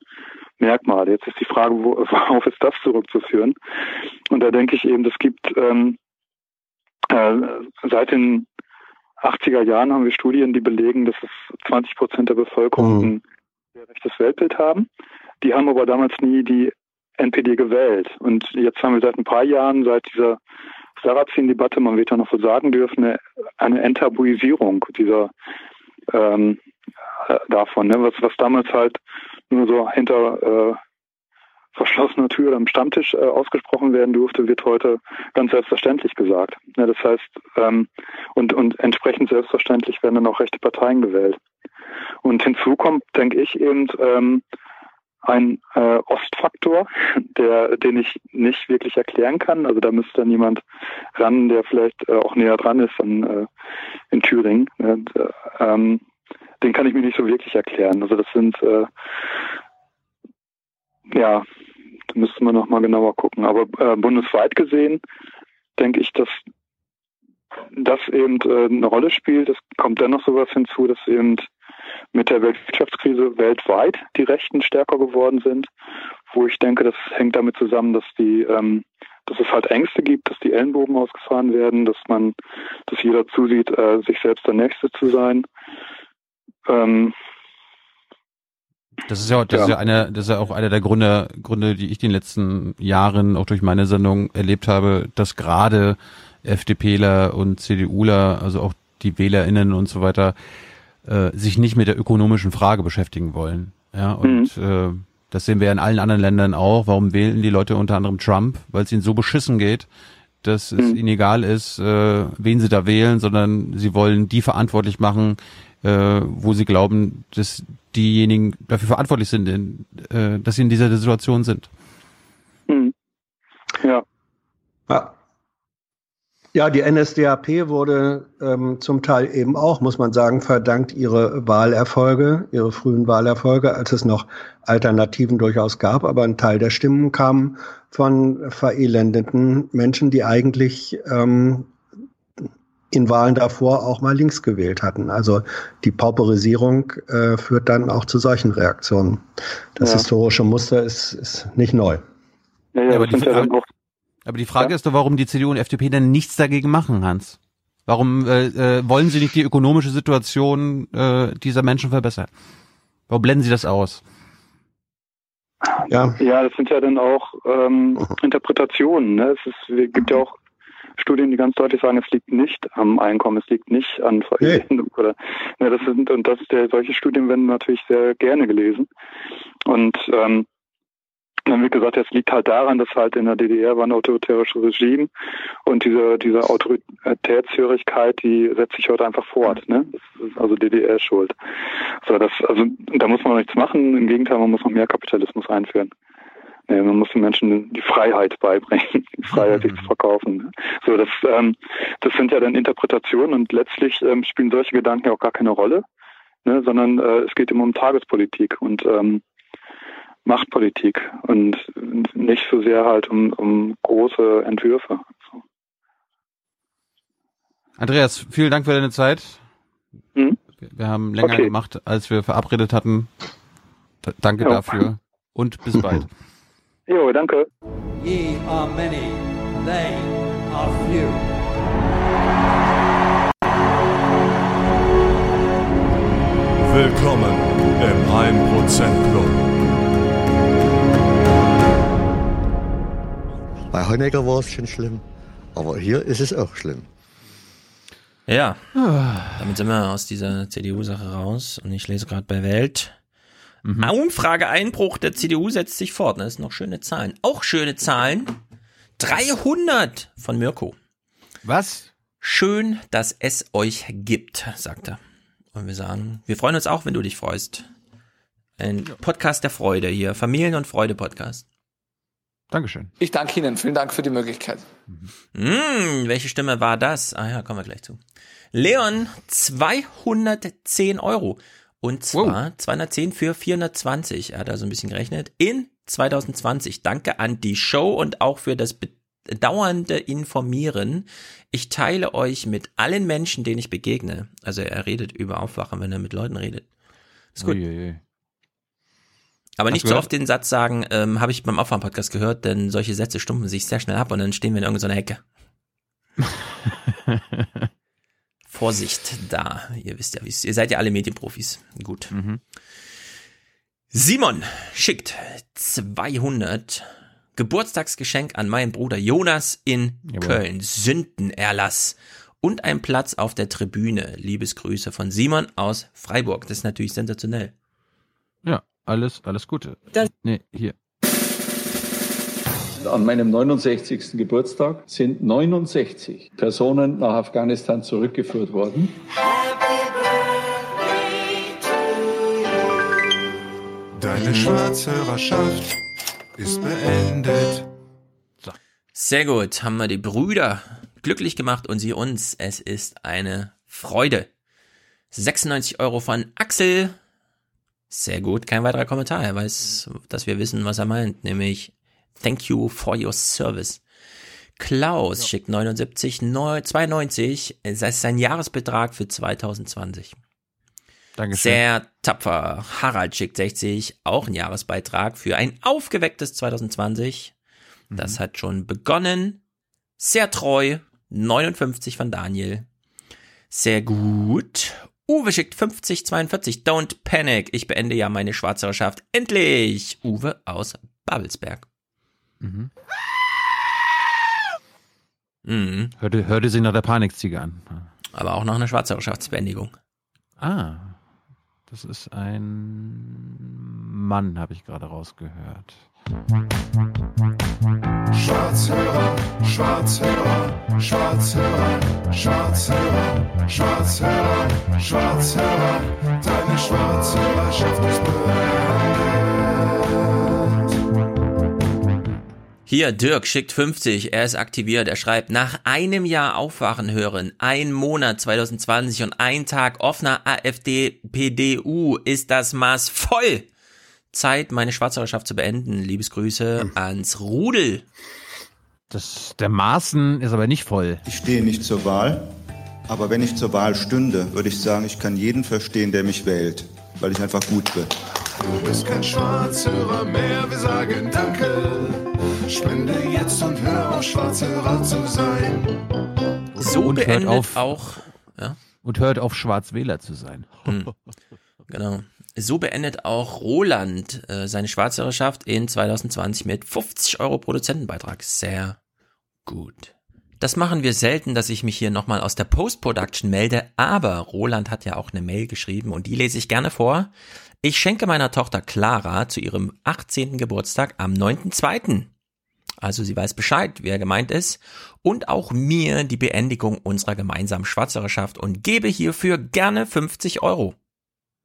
Merkmale. Jetzt ist die Frage, wo, worauf ist das zurückzuführen? Und da denke ich eben, es gibt ähm, äh, seit den 80er Jahren haben wir Studien, die belegen, dass es 20 Prozent der Bevölkerung ein sehr rechtes Weltbild haben. Die haben aber damals nie die NPD gewählt. Und jetzt haben wir seit ein paar Jahren, seit dieser Sarrazin-Debatte, man wird ja noch so sagen dürfen, eine, eine Enttabuisierung dieser ähm, äh, davon, ne? was, was damals halt nur so hinter äh, verschlossener Tür am Stammtisch äh, ausgesprochen werden durfte, wird heute ganz selbstverständlich gesagt. Ja, das heißt, ähm, und, und entsprechend selbstverständlich werden dann auch rechte Parteien gewählt. Und hinzu kommt, denke ich, eben ähm, ein äh, Ostfaktor, der, den ich nicht wirklich erklären kann. Also da müsste dann jemand ran, der vielleicht äh, auch näher dran ist an, äh, in Thüringen. Und, äh, ähm, den kann ich mir nicht so wirklich erklären. Also das sind äh, ja, da müsste man noch mal genauer gucken. Aber äh, bundesweit gesehen denke ich, dass das eben äh, eine Rolle spielt. Es kommt dennoch sowas hinzu, dass eben mit der Weltwirtschaftskrise weltweit die Rechten stärker geworden sind, wo ich denke, das hängt damit zusammen, dass die ähm, dass es halt Ängste gibt, dass die Ellenbogen ausgefahren werden, dass man, dass jeder zusieht, äh, sich selbst der Nächste zu sein. Ähm, Das ist ja, das Ja. ist ja einer, das ist ja auch einer der Gründe, Gründe, die ich in den letzten Jahren auch durch meine Sendung erlebt habe, dass gerade FDPler und CDUler, also auch die WählerInnen und so weiter, äh, sich nicht mit der ökonomischen Frage beschäftigen wollen. Ja, und äh, das sehen wir in allen anderen Ländern auch. Warum wählen die Leute unter anderem Trump? Weil es ihnen so beschissen geht, dass es ihnen egal ist, äh, wen sie da wählen, sondern sie wollen die verantwortlich machen, äh, wo sie glauben, dass diejenigen dafür verantwortlich sind, in, äh, dass sie in dieser Situation sind. hm. Ja. Ja. Ja, die NSDAP wurde ähm, zum Teil eben auch, muss man sagen, verdankt ihre Wahlerfolge, ihre frühen Wahlerfolge, als es noch Alternativen durchaus gab. Aber ein Teil der Stimmen kam von verelendeten Menschen, die eigentlich ähm, in Wahlen davor auch mal links gewählt hatten. Also die Pauperisierung äh, führt dann auch zu solchen Reaktionen. Das Ja. historische Muster ist, ist nicht neu. Ja, Ja, aber, die, aber, aber die Frage ist doch, warum die CDU und FDP denn nichts dagegen machen, Hans? Warum äh, äh, wollen sie nicht die ökonomische Situation äh, dieser Menschen verbessern? Warum blenden sie das aus? Ja. Ja, das sind ja dann auch ähm, Interpretationen. Ne? Es ist, es gibt ja auch Studien, die ganz deutlich sagen, es liegt nicht am Einkommen, es liegt nicht an Veränderung oder ne, das sind und das der, solche Studien werden natürlich sehr gerne gelesen. Und ähm, dann wird gesagt, es liegt halt daran, dass halt in der DDR war ein autoritäres Regime und diese, diese Autoritätshörigkeit, die setzt sich heute einfach fort. Ne? Das ist also DDR schuld. So, das, also da muss man nichts machen. Im Gegenteil, man muss noch mehr Kapitalismus einführen. Nee, man muss den Menschen die Freiheit beibringen, die Freiheit, sich zu verkaufen. ne? So, das, ähm, das sind ja dann Interpretationen und letztlich ähm, spielen solche Gedanken ja auch gar keine Rolle, ne, sondern äh, es geht immer um Tagespolitik und ähm, Machtpolitik und nicht so sehr halt um, um große Entwürfe. Andreas, vielen Dank für deine Zeit. Mhm. Wir haben länger Okay. gemacht, als wir verabredet hatten. Danke Jo. dafür und bis bald. Jo, danke. Ye are many, they are few. Willkommen im 1% Club. Bei Honecker war es schon schlimm, aber hier ist es auch schlimm. Ja, damit sind wir aus dieser CDU-Sache raus. Und ich lese gerade bei Welt. Umfrageeinbruch der CDU setzt sich fort. Das sind noch schöne Zahlen. Auch schöne Zahlen. 300 von Mirko. Was? Schön, dass es euch gibt, sagt er. Und wir sagen, wir freuen uns auch, wenn du dich freust. Ein Podcast der Freude hier. Familien- und Freude-Podcast. Dankeschön. Ich danke Ihnen. Vielen Dank für die Möglichkeit. Hm, welche Stimme war das? Ah ja, kommen wir gleich zu. Leon, 210 Euro. Und zwar 210 für 420. Er hat also ein bisschen gerechnet. In 2020. Danke an die Show und auch für das bedauernde Informieren. Ich teile euch mit allen Menschen, denen ich begegne. Also er redet über Aufwachen, wenn er mit Leuten redet. Ist gut. Uiuiui. Aber Hast nicht so oft den Satz sagen, ähm, habe ich beim Aufwachen-Podcast gehört, denn solche Sätze stumpfen sich sehr schnell ab und dann stehen wir in irgendeiner Hecke. Vorsicht da. Ihr wisst ja, wie's- ihr seid ja alle Medienprofis. Gut. Simon schickt 200 Geburtstagsgeschenk an meinen Bruder Jonas in Jawohl. Köln. Sündenerlass. Und ein Platz auf der Tribüne. Liebesgrüße von Simon aus Freiburg. Das ist natürlich sensationell. Ja, alles, alles Gute. Nee, hier. An meinem 69. Geburtstag sind 69 Personen nach Afghanistan zurückgeführt worden. Deine Schwarzhörerschaft ist beendet. Sehr gut, haben wir die Brüder glücklich gemacht und sie uns. Es ist eine Freude. 96 Euro von Axel. Sehr gut, kein weiterer Kommentar. Er weiß, dass wir wissen, was er meint, nämlich Thank you for your service. Klaus schickt 79, neu- 92. Das ist sein Jahresbetrag für 2020. Dankeschön. Sehr tapfer. Harald schickt 60, auch ein Jahresbeitrag für ein aufgewecktes 2020. Das hat schon begonnen. Sehr treu. 59 von Daniel. Sehr gut. Uwe schickt 50, 42. Don't panic. Ich beende ja meine Schwarzhörerschaft. Endlich. Uwe aus Babelsberg. Mhm. Mhm. Hörte, hörte sich nach der Panikziege an. Aber auch noch eine Schwarzhörerschaftsbeendigung. Ah, das ist ein Mann, habe ich gerade rausgehört. Schwarzhörer, Schwarzhörer, Schwarzhörer, Schwarzhörer, Schwarzhörer, Schwarzhörer. Deine Schwarzhörerschaft ist Hier, Dirk schickt 50, er ist aktiviert, er schreibt, nach einem Jahr Aufwachen hören, ein Monat 2020 und ein Tag offener AfD-PDU ist das Maß voll. Zeit, meine Schwarzhörerschaft zu beenden. Liebesgrüße ans Rudel. Das, der Maßen ist aber nicht voll. Ich stehe nicht zur Wahl, Aber wenn ich zur Wahl stünde, würde ich sagen, ich kann jeden verstehen, der mich wählt, weil ich einfach gut bin. Du bist kein Schwarzhörer mehr, wir sagen Danke. Spende jetzt und hör auf, Schwarzhörer zu sein. So Und hört beendet auf- auch. Ja? Und hört auf, Schwarzwähler zu sein. Hm. Genau. So beendet auch Roland äh, seine Schwarzhörerschaft in 2020 mit 50 Euro Produzentenbeitrag. Sehr gut. Das machen wir selten, dass ich mich hier nochmal aus der Post-Production melde, aber Roland hat ja auch eine Mail geschrieben und die lese ich gerne vor. Ich schenke meiner Tochter Clara zu ihrem 18. Geburtstag am 9.2. Also sie weiß Bescheid, wer gemeint ist. Und auch mir die Beendigung unserer gemeinsamen Schwarzhörerschaft und gebe hierfür gerne 50 Euro.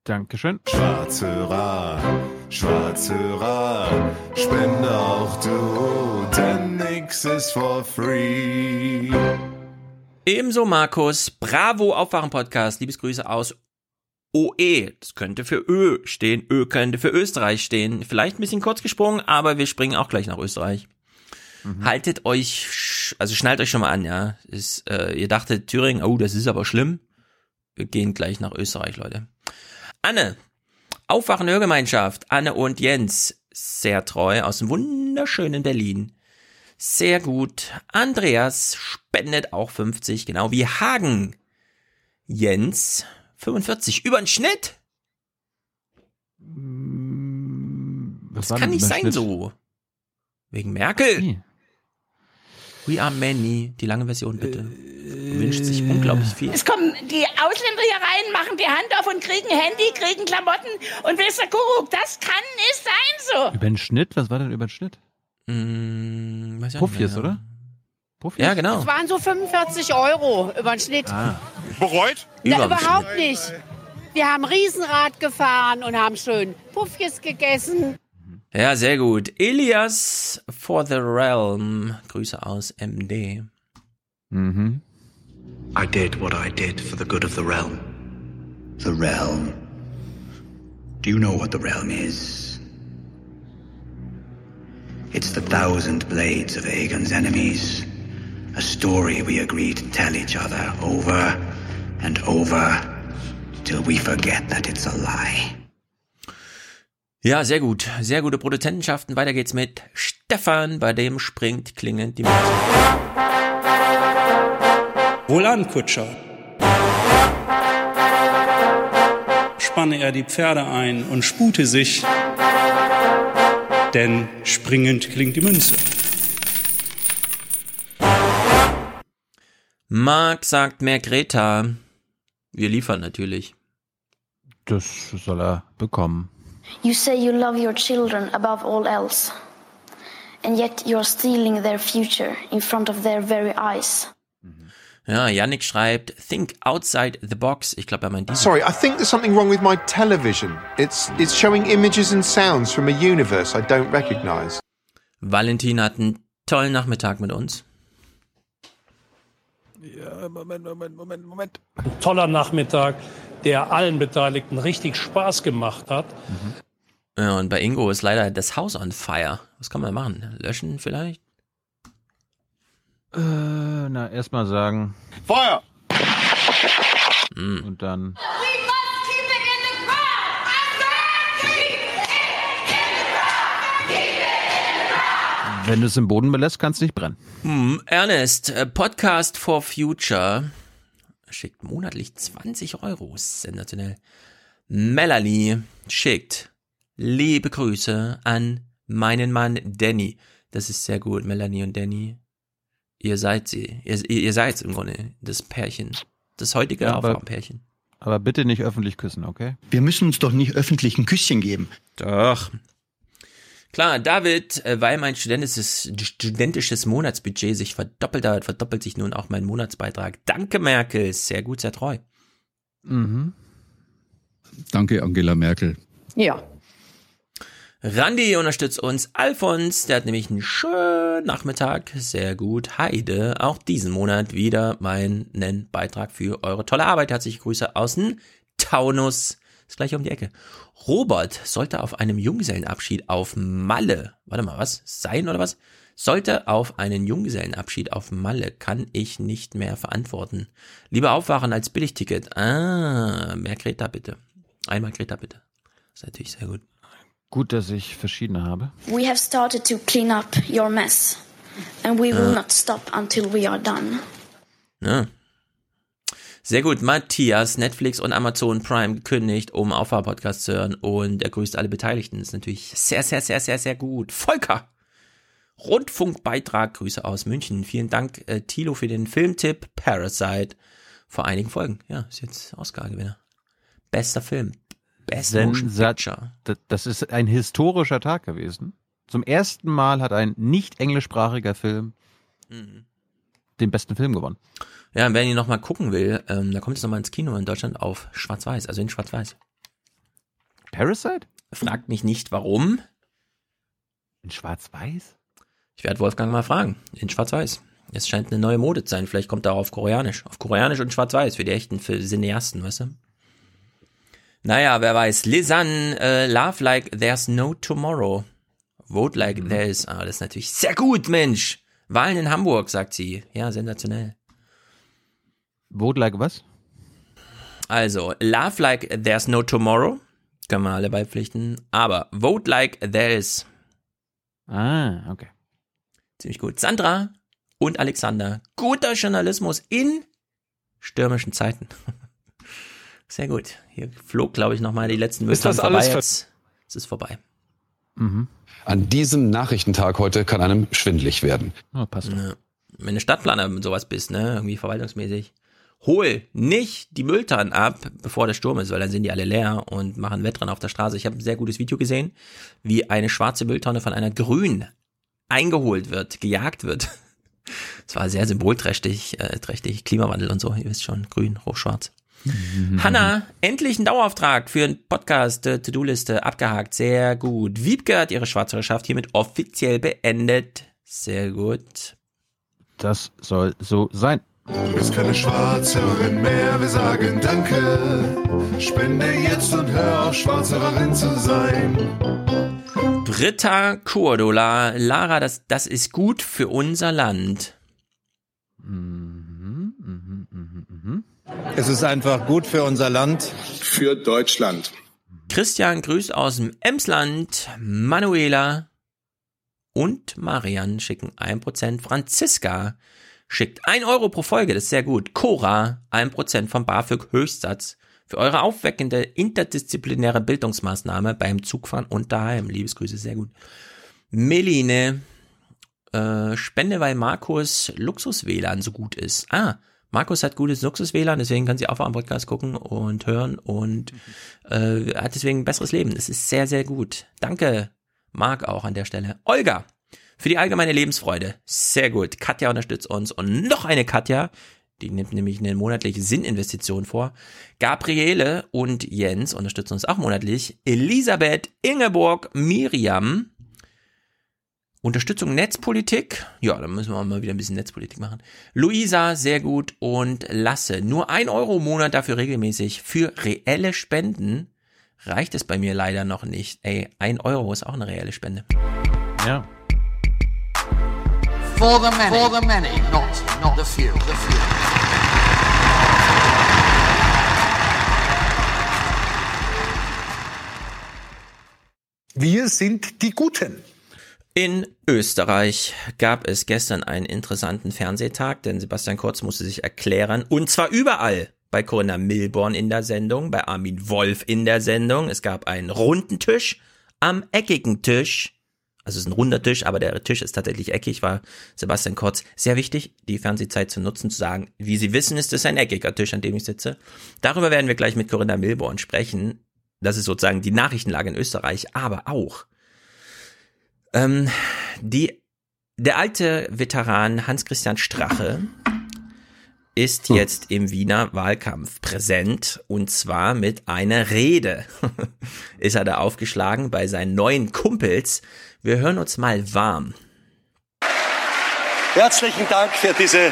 Dankeschön. Schwarzhörer, Schwarzhörer, spende auch du, denn nix ist for free. Ebenso Markus, Bravo Aufwachen Podcast, Liebesgrüße aus OE. Das könnte für Ö stehen, Ö könnte für Österreich stehen. Vielleicht ein bisschen kurz gesprungen, aber wir springen auch gleich nach Österreich. Haltet euch, also schnallt euch schon mal an, ja. Ist, äh, ihr dachtet Thüringen, oh, das ist aber schlimm. Wir gehen gleich nach Österreich, Leute. Anne, Aufwachen Hörgemeinschaft, Anne und Jens, sehr treu aus dem wunderschönen Berlin. Sehr gut. Andreas spendet auch 50, genau wie Hagen. Jens 45, über den Schnitt. Was Das kann nicht sein Schnitt? so. Wegen Merkel. We are many, die lange Version bitte. Wünscht sich unglaublich viel. Es kommen die Ausländer hier rein, machen die Hand auf und kriegen Handy, kriegen Klamotten und ihr, Kuckuck, das kann nicht sein so. Über den Schnitt? Was war denn über den Schnitt? Mm, weiß ich Puffies, mehr. oder? Puffies? Ja, genau. Das waren so 45 Euro über den Schnitt. Ah. Bereut? Überm Na, überhaupt nicht. Wir haben Riesenrad gefahren und haben schön Puffjes gegessen. Ja, sehr gut. Elias for the Realm. Grüße aus MD. Mhm. I did what I did for the good of the realm. The realm. Do you know what the realm is? It's the thousand blades of Aegon's enemies. A story we agreed to tell each other over and over till we forget that it's a lie. Ja, sehr gut. Sehr gute Produzentenschaften. Weiter geht's mit Stefan, bei dem springt klingend die Musik. Wohlan, Kutscher. Spanne er die Pferde ein und spute sich, denn springend klingt die Münze. Marc sagt mehr Greta. Wir liefern natürlich. Das soll er bekommen. You say you love your children above all else, and yet you're stealing their future in front of their very eyes. Ja, Yannick schreibt, think outside the box. Ich glaube, er meint diese. Sorry, I think there's something wrong with my television. It's it's showing images and sounds from a universe I don't recognize. Valentin hat einen tollen Nachmittag mit uns. Ja, Moment, Moment, Moment, Moment. Ein toller Nachmittag, der allen Beteiligten richtig Spaß gemacht hat. Ja, und bei Ingo ist leider das Haus on fire. Was kann man machen? Löschen vielleicht? Äh, na, erstmal sagen. Feuer! Und dann. Wenn du es im Boden belässt, kannst du nicht brennen. Hm, Ernest, äh, Podcast for Future schickt monatlich 20 Euro. Sensationell. Melanie schickt liebe Grüße an meinen Mann Danny. Das ist sehr gut, Melanie und Danny. Ihr seid sie. Ihr, ihr seid im Grunde das Pärchen. Das heutige Ja, aber- Aufwärmpärchen. Aber bitte nicht öffentlich küssen, okay? Wir müssen uns doch nicht öffentlich ein Küsschen geben. Doch. Klar, David, äh, weil mein studentisches, studentisches Monatsbudget sich verdoppelt hat, verdoppelt sich nun auch mein Monatsbeitrag. Danke, Merkel. Sehr gut, sehr treu. Mhm. Danke, Angela Merkel. Ja. Randy unterstützt uns. Alfons, der hat nämlich einen schönen Nachmittag. Sehr gut. Heide, auch diesen Monat wieder meinen Beitrag für eure tolle Arbeit. Herzliche Grüße aus dem Taunus. Ist gleich um die Ecke. Robert sollte auf einem Junggesellenabschied auf Malle, warte mal, was? Sein oder was? Sollte auf einen Junggesellenabschied auf Malle, kann ich nicht mehr verantworten. Lieber aufwachen als Billigticket. Ah, mehr Greta bitte. Einmal Greta bitte. Das ist natürlich sehr gut. Gut, dass ich verschiedene habe. We have started to clean up your mess. And we will Ah. not stop until we are done. Ja. Sehr gut. Matthias, Netflix und Amazon Prime gekündigt, um Aufwahr-Podcast zu hören und er grüßt alle Beteiligten. Das ist natürlich sehr, sehr, sehr, sehr, sehr gut. Volker! Rundfunkbeitrag, Grüße aus München. Vielen Dank, äh, Thilo, für den Filmtipp Parasite vor einigen Folgen. Ja, ist jetzt Oscar-Gewinner. Bester Film. Best Motion Picture. Das- Das ist ein historischer Tag gewesen. Zum ersten Mal hat ein nicht englischsprachiger Film Mhm. den besten Film gewonnen. Ja, und wer ihn nochmal gucken will, ähm, da kommt es nochmal ins Kino in Deutschland auf Schwarz-Weiß, also in Schwarz-Weiß. Parasite? Fragt mich nicht, warum. In Schwarz-Weiß? Ich werde Wolfgang mal fragen. In Schwarz-Weiß. Es scheint eine neue Mode zu sein. Vielleicht kommt auch auf Koreanisch. Auf Koreanisch und Schwarz-Weiß für die echten für Cineasten, weißt du? Naja, wer weiß. Lisanne, äh, Love Like There's No Tomorrow. Vote Like Mhm. There Is. Ah, das ist natürlich sehr gut, Mensch. Wahlen in Hamburg, sagt sie. Ja, sensationell. Vote like was? Also, Love Like There's No Tomorrow. Können wir alle beipflichten. Aber Vote Like There Is. Ah, okay. Ziemlich gut. Sandra und Alexander. Guter Journalismus in stürmischen Zeiten. Sehr gut. Hier flog, glaube ich, nochmal die letzten Ist das alles vorbei. ver- Jetzt es ist vorbei. An diesem Nachrichtentag heute kann einem schwindlig werden. Oh, passt. Ja. Wenn du Stadtplaner mit sowas bist, ne, irgendwie verwaltungsmäßig, hol nicht die Mülltonnen ab, bevor der Sturm ist, weil dann sind die alle leer und machen Wettrennen auf der Straße. Ich habe ein sehr gutes Video gesehen, wie eine schwarze Mülltonne von einer grün eingeholt wird, gejagt wird. Es war sehr symbolträchtig, äh, trächtig, Klimawandel und so, ihr wisst schon, grün, rot-schwarz. Hanna, endlich ein Dauerauftrag für einen Podcast, äh, To-Do-Liste abgehakt. Sehr gut. Wiebke hat ihre Schwarzhörerschaft hiermit offiziell beendet. Sehr gut. Das soll so sein. Du bist keine Schwarzhörerin mehr, wir sagen Danke. Spende jetzt und hör auf, Schwarzhörerin zu sein. Britta Kurdola. Lara, das, das ist gut für unser Land. Es ist einfach gut für unser Land. Für Deutschland. Christian grüßt aus dem Emsland. Manuela und Marian schicken 1%. Franziska schickt 1 Euro pro Folge, das ist sehr gut. Cora, 1% vom BAföG Höchstsatz für eure aufweckende interdisziplinäre Bildungsmaßnahme beim Zugfahren und daheim. Liebesgrüße, sehr gut. Meline, äh, Spende, weil Markus Luxus-WLAN so gut ist. Ah, Markus hat gutes Luxus-WLAN, deswegen kann sie auch am Podcast gucken und hören und äh, hat deswegen ein besseres Leben. Das ist sehr, sehr gut. Danke, Marc auch an der Stelle. Olga, für die allgemeine Lebensfreude. Sehr gut. Katja unterstützt uns und noch eine Katja, die nimmt nämlich eine monatliche Sinninvestition vor. Gabriele und Jens unterstützen uns auch monatlich. Elisabeth, Ingeborg, Miriam, Unterstützung Netzpolitik. Ja, da müssen wir mal wieder ein bisschen Netzpolitik machen. Luisa, sehr gut. Und Lasse, nur ein Euro im Monat dafür regelmäßig. Für reelle Spenden reicht es bei mir leider noch nicht. Ey, ein Euro ist auch eine reelle Spende. Ja. For the many. For the many, not, not the few. The few. Wir sind die Guten. In Österreich gab es gestern einen interessanten Fernsehtag, denn Sebastian Kurz musste sich erklären, und zwar überall. Bei Corinna Milborn in der Sendung, bei Armin Wolf in der Sendung. Es gab einen runden Tisch am eckigen Tisch. Also es ist ein runder Tisch, aber der Tisch ist tatsächlich eckig, war Sebastian Kurz sehr wichtig, die Fernsehzeit zu nutzen, zu sagen, wie Sie wissen, ist es ein eckiger Tisch, an dem ich sitze. Darüber werden wir gleich mit Corinna Milborn sprechen. Das ist sozusagen die Nachrichtenlage in Österreich, aber auch ähm, die, der alte Veteran Hans-Christian Strache ist jetzt im Wiener Wahlkampf präsent und zwar mit einer Rede. ist er da aufgeschlagen bei seinen neuen Kumpels. Wir hören uns mal warm. Herzlichen Dank für diese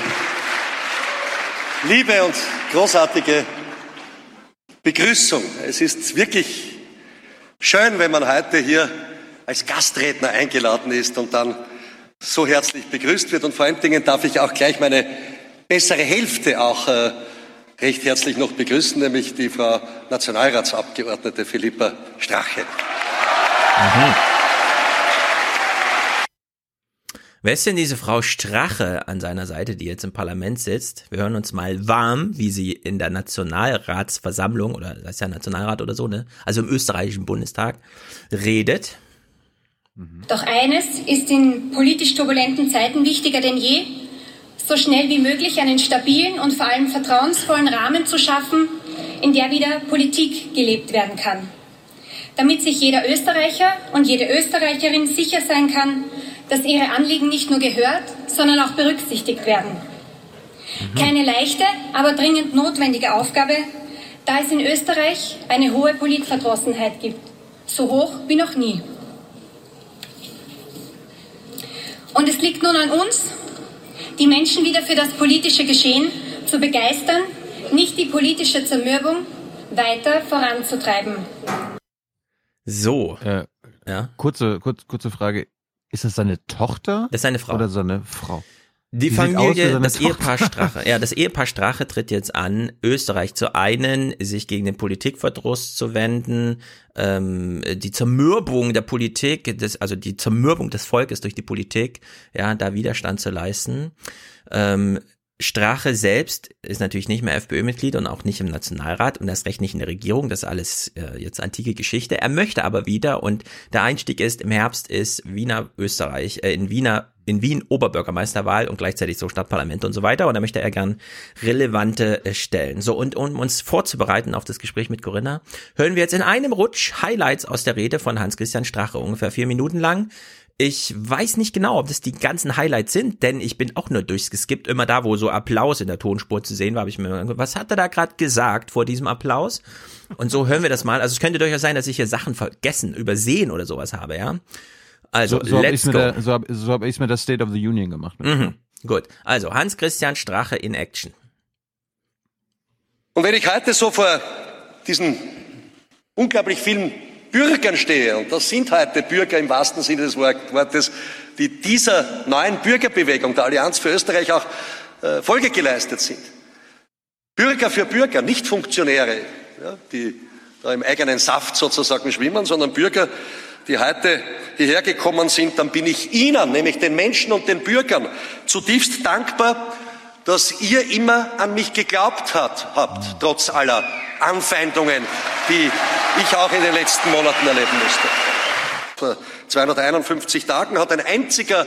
liebe und großartige Begrüßung. Es ist wirklich schön, wenn man heute hier als Gastredner eingeladen ist und dann so herzlich begrüßt wird. Und vor allen Dingen darf ich auch gleich meine bessere Hälfte auch äh, recht herzlich noch begrüßen, nämlich die Frau Nationalratsabgeordnete Philippa Strache. Mhm. Wer ist denn diese Frau Strache an seiner Seite, die jetzt im Parlament sitzt? Wir hören uns mal warm, wie sie in der Nationalratsversammlung oder das ist ja Nationalrat oder so, ne? Also im österreichischen Bundestag redet. Doch eines ist in politisch turbulenten Zeiten wichtiger denn je, so schnell wie möglich einen stabilen und vor allem vertrauensvollen Rahmen zu schaffen, in der wieder Politik gelebt werden kann. Damit sich jeder Österreicher und jede Österreicherin sicher sein kann, dass ihre Anliegen nicht nur gehört, sondern auch berücksichtigt werden. Keine leichte, aber dringend notwendige Aufgabe, da es in Österreich eine hohe Politverdrossenheit gibt, so hoch wie noch nie. Und es liegt nun an uns, die Menschen wieder für das politische Geschehen zu begeistern, nicht die politische Zermürbung weiter voranzutreiben. So. Äh, ja. Kurze, kurz, kurze Frage. Ist das seine Tochter? Das ist seine Frau. Oder seine Frau? Die, Familie, das Tochter. Ehepaar Strache, ja, das Ehepaar Strache tritt jetzt an, Österreich zu einen, sich gegen den Politikverdruss zu wenden, ähm, die Zermürbung der Politik, des, also die Zermürbung des Volkes durch die Politik, ja, da Widerstand zu leisten. Ähm, Strache selbst ist natürlich nicht mehr FPÖ-Mitglied und auch nicht im Nationalrat und das recht nicht in der Regierung. Das ist alles äh, jetzt antike Geschichte. Er möchte aber wieder und der Einstieg ist im Herbst ist Wiener Österreich, äh, in Wiener in Wien Oberbürgermeisterwahl und gleichzeitig so Stadtparlament und so weiter. Und da möchte er gern relevante äh, Stellen. So, und um uns vorzubereiten auf das Gespräch mit Corinna, hören wir jetzt in einem Rutsch Highlights aus der Rede von Hans-Christian Strache, ungefähr vier Minuten lang. Ich weiß nicht genau, ob das die ganzen Highlights sind, denn ich bin auch nur durchgeskippt. Immer da, wo so Applaus in der Tonspur zu sehen war, habe ich mir gedacht, was hat er da gerade gesagt vor diesem Applaus? Und so hören wir das mal. Also es könnte durchaus sein, dass ich hier Sachen vergessen, übersehen oder sowas habe, ja. Also, so, so habe let's ich go. mir, da, so hab, so hab ich's mir das State of the Union gemacht. Mhm. Gut, also Hans-Christian Strache in Action. Und wenn ich heute so vor diesen unglaublich vielen Bürgern stehe, und das sind heute Bürger im wahrsten Sinne des Wort- Wortes, die dieser neuen Bürgerbewegung, der Allianz für Österreich, auch äh, Folge geleistet sind. Bürger für Bürger, nicht Funktionäre, ja, die da im eigenen Saft sozusagen schwimmen, sondern Bürger, die heute hierher gekommen sind, dann bin ich Ihnen, nämlich den Menschen und den Bürgern, zutiefst dankbar, dass ihr immer an mich geglaubt hat, habt, trotz aller Anfeindungen, die ich auch in den letzten Monaten erleben musste. Vor 251 Tagen hat ein einziger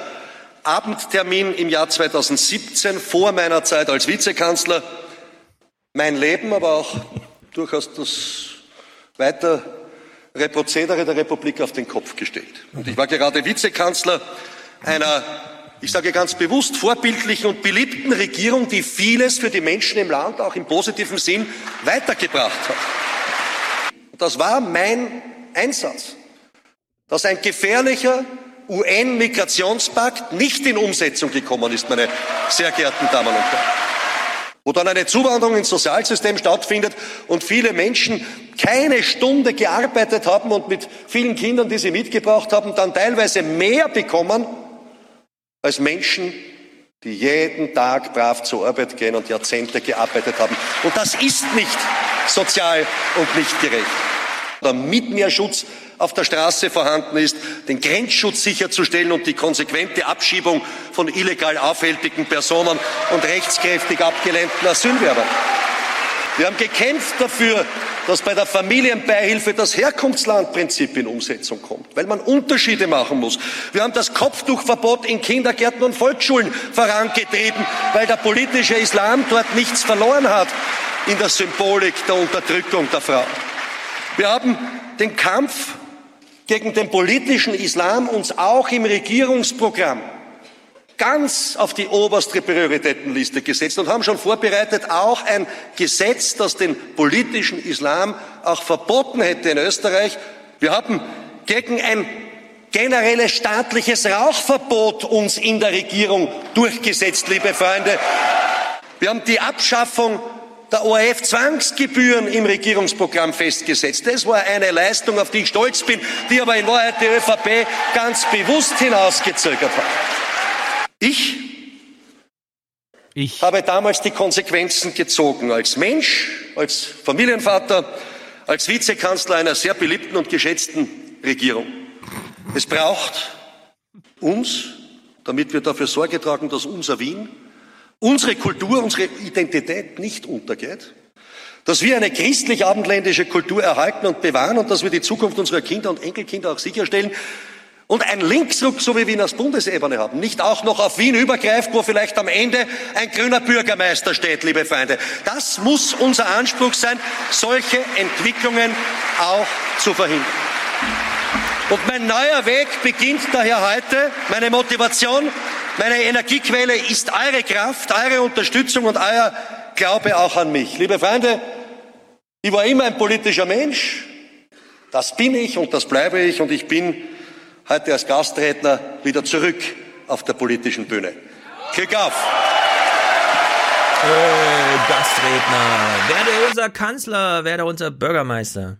Abendtermin im Jahr 2017 vor meiner Zeit als Vizekanzler mein Leben, aber auch durchaus das weitere Prozedere der Republik auf den Kopf gestellt. Und ich war gerade Vizekanzler einer, ich sage ganz bewusst, vorbildlichen und beliebten Regierung, die vieles für die Menschen im Land auch im positiven Sinn weitergebracht hat. Das war mein Einsatz, dass ein gefährlicher UN-Migrationspakt nicht in Umsetzung gekommen ist, meine sehr geehrten Damen und Herren wo dann eine Zuwanderung ins Sozialsystem stattfindet und viele Menschen keine Stunde gearbeitet haben und mit vielen Kindern, die sie mitgebracht haben, dann teilweise mehr bekommen als Menschen, die jeden Tag brav zur Arbeit gehen und Jahrzehnte gearbeitet haben. Und das ist nicht sozial und nicht gerecht. Damit mehr Schutz auf der Straße vorhanden ist, den Grenzschutz sicherzustellen und die konsequente Abschiebung von illegal aufhältigen Personen und rechtskräftig abgelehnten Asylwerbern. Wir haben gekämpft dafür, dass bei der Familienbeihilfe das Herkunftslandprinzip in Umsetzung kommt, weil man Unterschiede machen muss. Wir haben das Kopftuchverbot in Kindergärten und Volksschulen vorangetrieben, weil der politische Islam dort nichts verloren hat in der Symbolik der Unterdrückung der Frau. Wir haben den Kampf gegen den politischen Islam uns auch im Regierungsprogramm ganz auf die oberste Prioritätenliste gesetzt und haben schon vorbereitet auch ein Gesetz, das den politischen Islam auch verboten hätte in Österreich. Wir haben gegen ein generelles staatliches Rauchverbot uns in der Regierung durchgesetzt, liebe Freunde. Wir haben die Abschaffung der ORF-Zwangsgebühren im Regierungsprogramm festgesetzt. Das war eine Leistung, auf die ich stolz bin, die aber in Wahrheit die ÖVP ganz bewusst hinausgezögert hat. Ich, ich habe damals die Konsequenzen gezogen als Mensch, als Familienvater, als Vizekanzler einer sehr beliebten und geschätzten Regierung. Es braucht uns, damit wir dafür Sorge tragen, dass unser Wien, unsere Kultur, unsere Identität nicht untergeht, dass wir eine christlich-abendländische Kultur erhalten und bewahren und dass wir die Zukunft unserer Kinder und Enkelkinder auch sicherstellen und ein Linksruck, so wie wir ihn als Bundesebene haben, nicht auch noch auf Wien übergreift, wo vielleicht am Ende ein grüner Bürgermeister steht, liebe Feinde. Das muss unser Anspruch sein, solche Entwicklungen auch zu verhindern. Und mein neuer Weg beginnt daher heute. Meine Motivation, meine Energiequelle ist eure Kraft, eure Unterstützung und euer Glaube auch an mich. Liebe Freunde, ich war immer ein politischer Mensch. Das bin ich und das bleibe ich und ich bin heute als Gastredner wieder zurück auf der politischen Bühne. Kick off! Äh, Gastredner, werde unser Kanzler, werde unser Bürgermeister.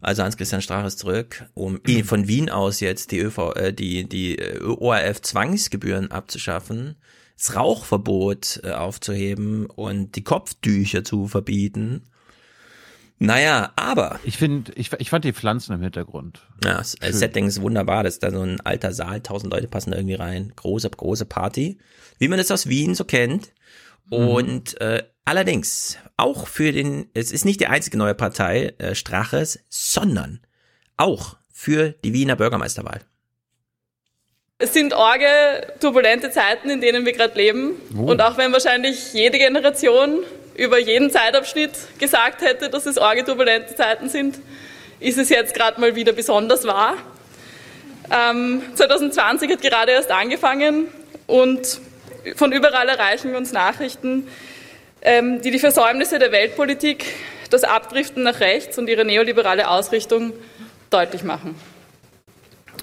Also Hans-Christian Strache ist zurück, um mhm. von Wien aus jetzt die ÖV, äh, die, die äh, ORF Zwangsgebühren abzuschaffen, das Rauchverbot äh, aufzuheben und die Kopftücher zu verbieten naja, aber. Ich finde, ich, ich fand die Pflanzen im Hintergrund. Ja, das Schön. Setting ist wunderbar. Das ist da so ein alter Saal, tausend Leute passen da irgendwie rein. Große, große Party. Wie man es aus Wien so kennt. Mhm. Und äh, allerdings, auch für den, es ist nicht die einzige neue Partei äh, Straches, sondern auch für die Wiener Bürgermeisterwahl. Es sind orge, turbulente Zeiten, in denen wir gerade leben. Oh. Und auch wenn wahrscheinlich jede Generation über jeden Zeitabschnitt gesagt hätte, dass es arge turbulente Zeiten sind, ist es jetzt gerade mal wieder besonders wahr. Ähm, 2020 hat gerade erst angefangen und von überall erreichen uns Nachrichten, die die Versäumnisse der Weltpolitik, das Abdriften nach rechts und ihre neoliberale Ausrichtung deutlich machen.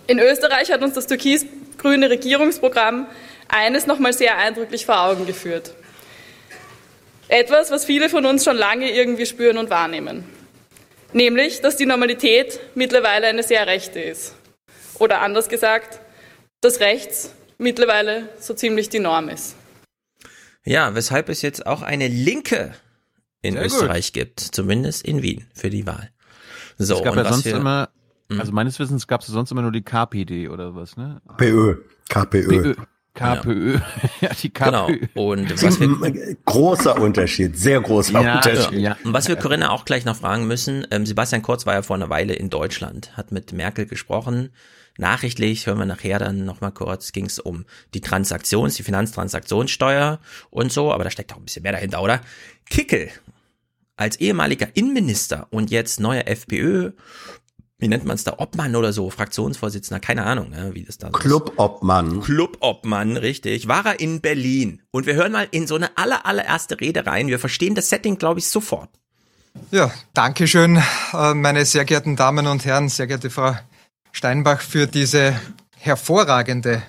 In Österreich hat uns das türkis-grüne Regierungsprogramm eines nochmal sehr eindrücklich vor Augen geführt. Etwas, was viele von uns schon lange irgendwie spüren und wahrnehmen. Nämlich, dass die Normalität mittlerweile eine sehr rechte ist. Oder anders gesagt, dass rechts mittlerweile so ziemlich die Norm ist. Ja, weshalb es jetzt auch eine Linke in sehr Österreich gut. gibt, zumindest in Wien für die Wahl. So, es gab ja sonst wir, immer, hm? also meines Wissens gab es sonst immer nur die KPD oder was, ne? KPÖ. KPÖ. KPÖ. KPÖ. Ja, die KPÖ. Genau. Und was wir, großer Unterschied, sehr großer ja, Unterschied. Ja. Und was wir Corinna auch gleich noch fragen müssen, ähm, Sebastian Kurz war ja vor einer Weile in Deutschland, hat mit Merkel gesprochen. Nachrichtlich, hören wir nachher dann nochmal kurz, ging es um die Transaktions-, die Finanztransaktionssteuer und so, aber da steckt auch ein bisschen mehr dahinter, oder? Kickel, als ehemaliger Innenminister und jetzt neuer FPÖ wie nennt man es da, Obmann oder so, Fraktionsvorsitzender, keine Ahnung, ne, wie das da ist. Club-Obmann. Club-Obmann, richtig. War er in Berlin. Und wir hören mal in so eine aller, allererste Rede rein. Wir verstehen das Setting, glaube ich, sofort. Ja, danke schön, äh, meine sehr geehrten Damen und Herren, sehr geehrte Frau Steinbach, für diese hervorragende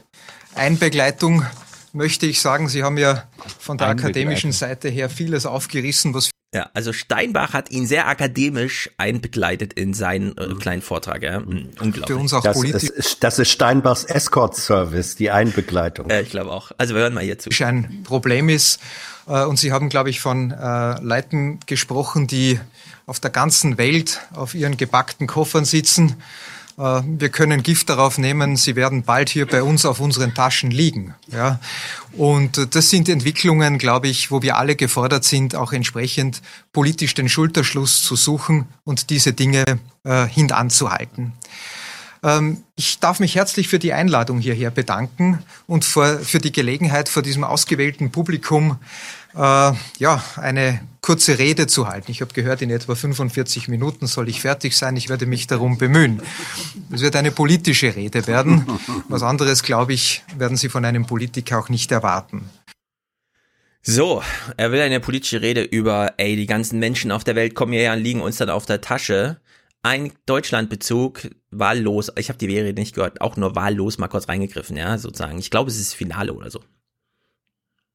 Einbegleitung möchte ich sagen, Sie haben ja von der akademischen Seite her vieles aufgerissen, was ja, also Steinbach hat ihn sehr akademisch einbegleitet in seinen äh, kleinen Vortrag. Ja? Mhm. Unglaublich. Für uns auch das, politisch. Ist, das ist Steinbachs Escort-Service, die Einbegleitung. Ja, ich glaube auch. Also wir hören mal hier zu. Ein Problem ist, äh, und Sie haben, glaube ich, von äh, Leuten gesprochen, die auf der ganzen Welt auf ihren gebackten Koffern sitzen wir können Gift darauf nehmen, sie werden bald hier bei uns auf unseren Taschen liegen. Ja? Und äh, das sind Entwicklungen, glaube ich, wo wir alle gefordert sind, auch entsprechend politisch den Schulterschluss zu suchen und diese Dinge äh, hintanzuhalten. Ähm, ich darf mich herzlich für die Einladung hierher bedanken und für, für die Gelegenheit, vor diesem ausgewählten Publikum äh, ja, eine kurze Rede zu halten. Ich habe gehört, in etwa 45 Minuten soll ich fertig sein. Ich werde mich darum bemühen. Es wird eine politische Rede werden. Was anderes, glaube ich, werden Sie von einem Politiker auch nicht erwarten. So, er will eine politische Rede über, ey, die ganzen Menschen auf der Welt kommen hierher und liegen uns dann auf der Tasche. Ein Deutschlandbezug, wahllos. Ich habe die Rede nicht gehört, auch nur wahllos mal kurz reingegriffen, ja, sozusagen. Ich glaube, es ist das Finale oder so.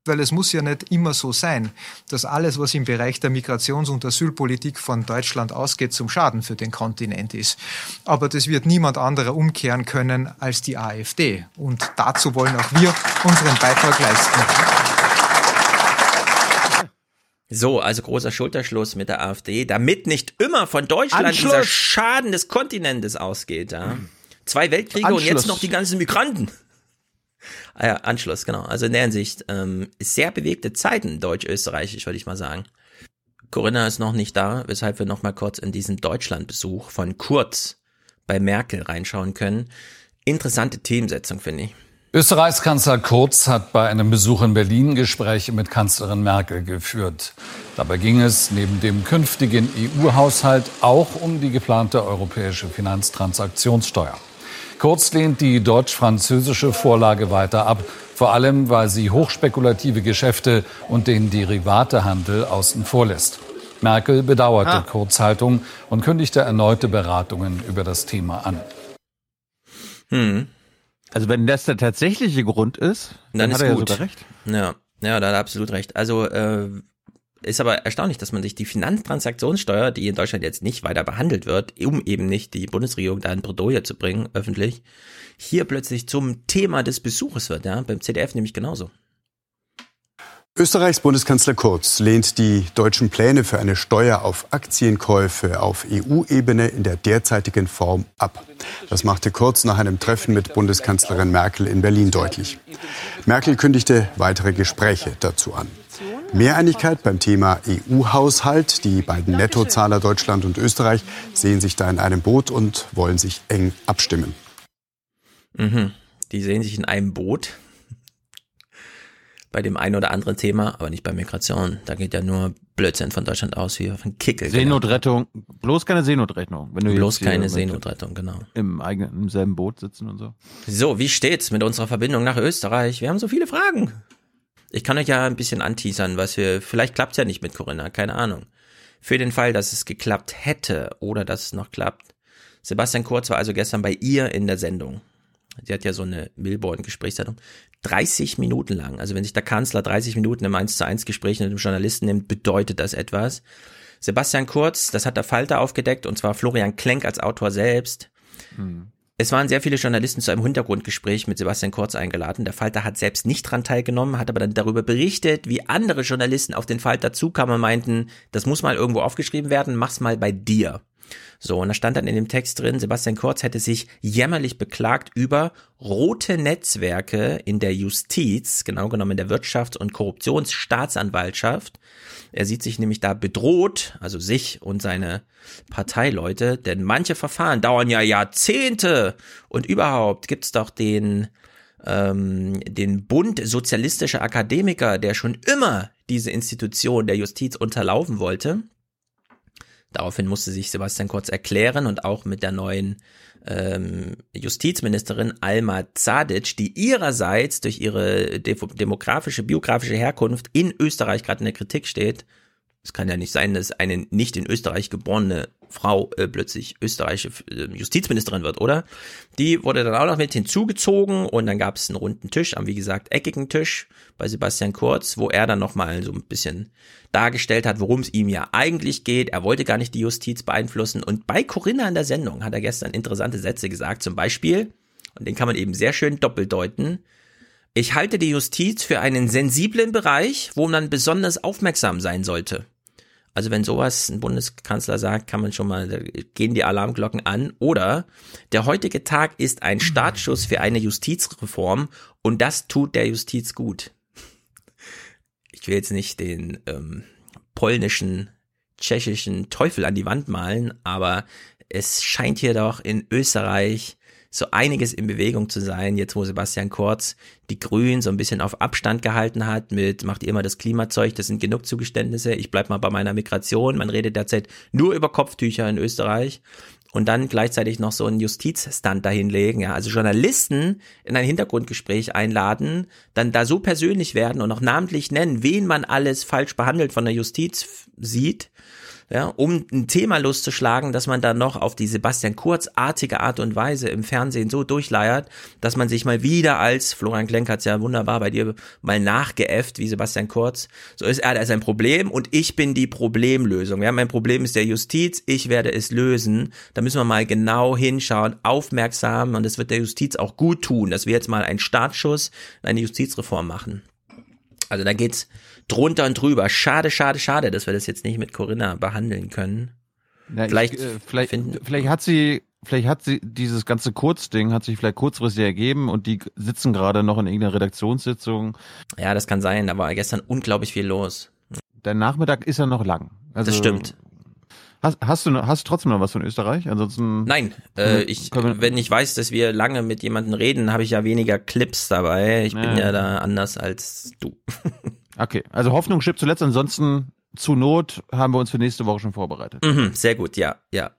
Weil es muss ja nicht immer so sein, dass alles, was im Bereich der Migrations- und Asylpolitik von Deutschland ausgeht, zum Schaden für den Kontinent ist. Aber das wird niemand anderer umkehren können als die AfD. Und dazu wollen auch wir unseren Beitrag leisten. So, also großer Schulterschluss mit der AfD, damit nicht immer von Deutschland Anschluss. dieser Schaden des Kontinentes ausgeht. Ja? Zwei Weltkriege und Anschluss. jetzt noch die ganzen Migranten. Ah ja, Anschluss, genau. Also in der Hinsicht ähm, sehr bewegte Zeiten deutsch-österreichisch, würde ich mal sagen. Corinna ist noch nicht da, weshalb wir noch mal kurz in diesen Deutschlandbesuch von Kurz bei Merkel reinschauen können. Interessante Themensetzung, finde ich. Österreichs Kanzler Kurz hat bei einem Besuch in Berlin Gespräche mit Kanzlerin Merkel geführt. Dabei ging es neben dem künftigen EU-Haushalt auch um die geplante europäische Finanztransaktionssteuer. Kurz lehnt die deutsch-französische Vorlage weiter ab, vor allem weil sie hochspekulative Geschäfte und den Derivatehandel außen vor lässt. Merkel bedauerte Ah. Kurz Haltung und kündigte erneute Beratungen über das Thema an. Hm. Also wenn das der tatsächliche Grund ist, dann, Dann hat ist er gut. ja sogar recht. Ja, ja, da hat er absolut recht. Also äh, ist aber erstaunlich, dass man sich die Finanztransaktionssteuer, die in Deutschland jetzt nicht weiter behandelt wird, um eben nicht die Bundesregierung da in Bredouille zu bringen, öffentlich, hier plötzlich zum Thema des Besuches wird, ja, beim CDF nämlich genauso. Österreichs Bundeskanzler Kurz lehnt die deutschen Pläne für eine Steuer auf Aktienkäufe auf EU-Ebene in der derzeitigen Form ab. Das machte Kurz nach einem Treffen mit Bundeskanzlerin Merkel in Berlin deutlich. Merkel kündigte weitere Gespräche dazu an. Mehreinigkeit beim Thema EU-Haushalt. Die beiden Nettozahler Deutschland und Österreich sehen sich da in einem Boot und wollen sich eng abstimmen. Mhm. Die sehen sich in einem Boot. Bei dem einen oder anderen Thema, aber nicht bei Migration. Da geht ja nur Blödsinn von Deutschland aus, wie auf einen Kickel. Seenotrettung, bloß keine Seenotrettung. Wenn du Bloß hier keine Seenotrettung, genau. Im eigenen, im selben Boot sitzen und so. So, wie steht's mit unserer Verbindung nach Österreich? Wir haben so viele Fragen. Ich kann euch ja ein bisschen anteasern, was wir, vielleicht klappt's ja nicht mit Corinna, keine Ahnung. Für den Fall, dass es geklappt hätte oder dass es noch klappt. Sebastian Kurz war also gestern bei ihr in der Sendung. Sie hat ja so eine Milborn-Gesprächssendung. 30 Minuten lang. Also wenn sich der Kanzler 30 Minuten im 1 zu 1 Gespräch mit einem Journalisten nimmt, bedeutet das etwas. Sebastian Kurz, das hat der Falter aufgedeckt und zwar Florian Klenk als Autor selbst. Es waren sehr viele Journalisten zu einem Hintergrundgespräch mit Sebastian Kurz eingeladen. Der Falter hat selbst nicht dran teilgenommen, hat aber dann darüber berichtet, wie andere Journalisten auf den Falter zukamen und meinten, das muss mal irgendwo aufgeschrieben werden, mach's mal bei dir. So, und da stand dann in dem Text drin, Sebastian Kurz hätte sich jämmerlich beklagt über rote Netzwerke in der Justiz, genau genommen in der Wirtschafts- und Korruptionsstaatsanwaltschaft. Er sieht sich nämlich da bedroht, also sich und seine Parteileute, denn manche Verfahren dauern ja Jahrzehnte und überhaupt gibt's doch den ähm, den Bund sozialistischer Akademiker, der schon immer diese Institution der Justiz unterlaufen wollte. Daraufhin musste sich Sebastian Kurz erklären und auch mit der neuen ähm, Justizministerin Alma Zadic, die ihrerseits durch ihre de demografische, biografische Herkunft in Österreich gerade in der Kritik steht. Es kann ja nicht sein, dass eine nicht in Österreich geborene Frau äh, plötzlich österreichische äh, Justizministerin wird, oder? Die wurde dann auch noch mit hinzugezogen und dann gab es einen runden Tisch, am wie gesagt eckigen Tisch bei Sebastian Kurz, wo er dann nochmal so ein bisschen dargestellt hat, worum es ihm ja eigentlich geht. Er wollte gar nicht die Justiz beeinflussen und bei Corinna in der Sendung hat er gestern interessante Sätze gesagt, zum Beispiel, und den kann man eben sehr schön doppeldeuten, ich halte die Justiz für einen sensiblen Bereich, wo man besonders aufmerksam sein sollte. Also wenn sowas ein Bundeskanzler sagt, kann man schon mal, da gehen die Alarmglocken an. Oder der heutige Tag ist ein Startschuss für eine Justizreform und das tut der Justiz gut. Ich will jetzt nicht den ähm, polnischen, tschechischen Teufel an die Wand malen, aber es scheint hier doch in Österreich so einiges in Bewegung zu sein, jetzt wo Sebastian Kurz die Grünen so ein bisschen auf Abstand gehalten hat mit, macht ihr immer das Klimazeug, das sind genug Zugeständnisse, ich bleib mal bei meiner Migration, man redet derzeit nur über Kopftücher in Österreich und dann gleichzeitig noch so einen Justizstand dahinlegen, ja, also Journalisten in ein Hintergrundgespräch einladen, dann da so persönlich werden und auch namentlich nennen, wen man alles falsch behandelt von der Justiz sieht, ja, um ein Thema loszuschlagen, dass man dann noch auf die Sebastian Kurz-artige Art und Weise im Fernsehen so durchleiert, dass man sich mal wieder als, Florian Klenk hat's ja wunderbar bei dir mal nachgeäfft, wie Sebastian Kurz, so ist er, er ist ein Problem und ich bin die Problemlösung. Ja, mein Problem ist der Justiz, ich werde es lösen. Da müssen wir mal genau hinschauen, aufmerksam und es wird der Justiz auch gut tun, dass wir jetzt mal einen Startschuss, eine Justizreform machen. Also da geht's drunter und drüber. Schade, schade, schade, dass wir das jetzt nicht mit Corinna behandeln können. Ja, vielleicht, ich, äh, vielleicht, vielleicht hat sie, vielleicht hat sie dieses ganze Kurzding hat sich vielleicht kurzfristig ergeben und die sitzen gerade noch in irgendeiner Redaktionssitzung. Ja, das kann sein. Da war gestern unglaublich viel los. Der Nachmittag ist ja noch lang. Also, das stimmt. Hast, hast du hast du trotzdem noch was von Österreich? Ansonsten Nein, äh, ich wenn ich weiß, dass wir lange mit jemandem reden, habe ich ja weniger Clips dabei. Ich ja. bin ja da anders als du. okay, also Hoffnung stirbt zuletzt. Ansonsten zu Not haben wir uns für nächste Woche schon vorbereitet. Mhm, sehr gut, ja, ja.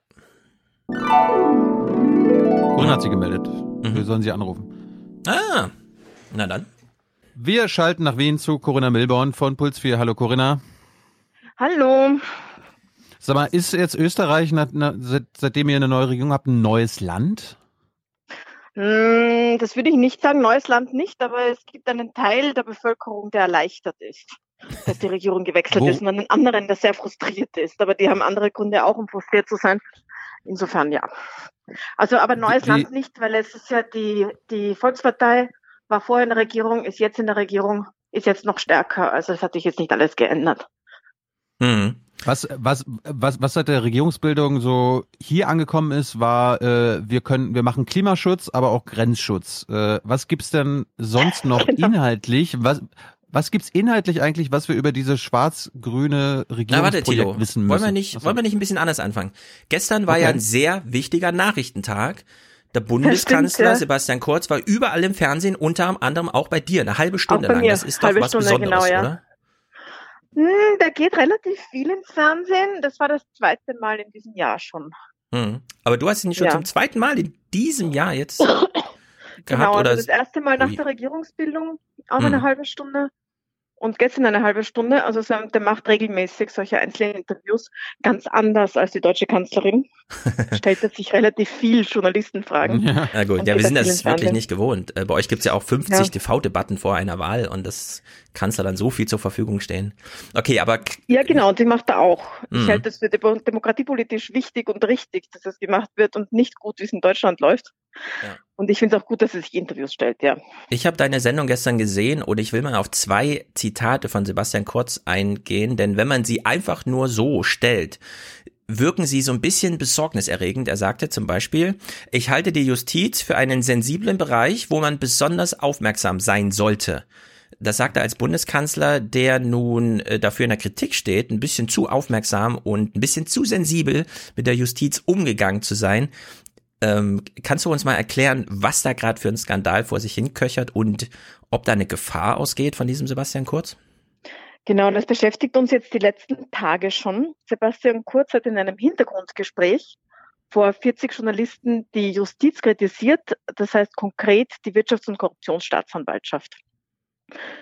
Corinna hat sie gemeldet. Mhm. Wir sollen sie anrufen. Ah, na dann. Wir schalten nach Wien zu Corinna Milborn von Puls 4. Hallo Corinna. Hallo. Sag mal, ist jetzt Österreich, seit, seitdem ihr eine neue Regierung habt, ein neues Land? Hm, das würde ich nicht sagen, neues Land nicht, aber es gibt einen Teil der Bevölkerung, der erleichtert ist, dass die Regierung gewechselt Wo? ist und einen anderen, der sehr frustriert ist. Aber die haben andere Gründe auch, um frustriert zu sein. Insofern ja. Also aber neues die, Land nicht, weil es ist ja die, die Volkspartei war vorher in der Regierung, ist jetzt in der Regierung, ist jetzt noch stärker. Also es hat sich jetzt nicht alles geändert. Mhm. Was, was, was, was seit der Regierungsbildung so hier angekommen ist, war, äh, wir können, wir machen Klimaschutz, aber auch Grenzschutz. Äh, was gibt's denn sonst noch genau. inhaltlich? Was, was gibt's inhaltlich eigentlich, was wir über diese schwarz-grüne Regierungsprojekt wissen müssen? Wollen wir nicht, wollen wir nicht ein bisschen anders anfangen? Gestern war okay. ja ein sehr wichtiger Nachrichtentag. Der Bundeskanzler stimmt, ja. Sebastian Kurz war überall im Fernsehen, unter anderem auch bei dir, eine halbe Stunde lang. Das ist doch was Stunde, Besonderes, genau, ja. oder? Hm, der geht relativ viel ins Fernsehen. Das war das zweite Mal in diesem Jahr schon. Hm. Aber du hast ihn schon ja. zum zweiten Mal in diesem Jahr jetzt gehabt, genau, also oder? das erste Mal nach der Regierungsbildung, auch hm. eine halbe Stunde. Und gestern eine halbe Stunde, also der macht regelmäßig solche einzelnen Interviews, ganz anders als die deutsche Kanzlerin. Stellt er sich relativ viel Journalistenfragen. Ja, ja gut, ja, wir sind das wirklich nicht gewohnt. Äh, bei euch gibt's ja auch 50 ja. TV-Debatten vor einer Wahl und das Kanzler dann so viel zur Verfügung stehen. Okay, aber. Ja, genau, und die macht er auch. Mhm. Ich halte es für demokratiepolitisch wichtig und richtig, dass das gemacht wird und nicht gut, wie es in Deutschland läuft. Ja. Und ich finde es auch gut, dass er sich Interviews stellt, ja. Ich habe deine Sendung gestern gesehen und ich will mal auf zwei Zitate von Sebastian Kurz eingehen, denn wenn man sie einfach nur so stellt, wirken sie so ein bisschen besorgniserregend. Er sagte zum Beispiel, ich halte die Justiz für einen sensiblen Bereich, wo man besonders aufmerksam sein sollte. Das sagt er als Bundeskanzler, der nun äh, dafür in der Kritik steht, ein bisschen zu aufmerksam und ein bisschen zu sensibel mit der Justiz umgegangen zu sein. Ähm, kannst du uns mal erklären, was da gerade für ein Skandal vor sich hinköchert und ob da eine Gefahr ausgeht von diesem Sebastian Kurz? Genau, das beschäftigt uns jetzt die letzten Tage schon. Sebastian Kurz hat in einem Hintergrundgespräch vor 40 Journalisten die Justiz kritisiert, das heißt konkret die Wirtschafts- und Korruptionsstaatsanwaltschaft.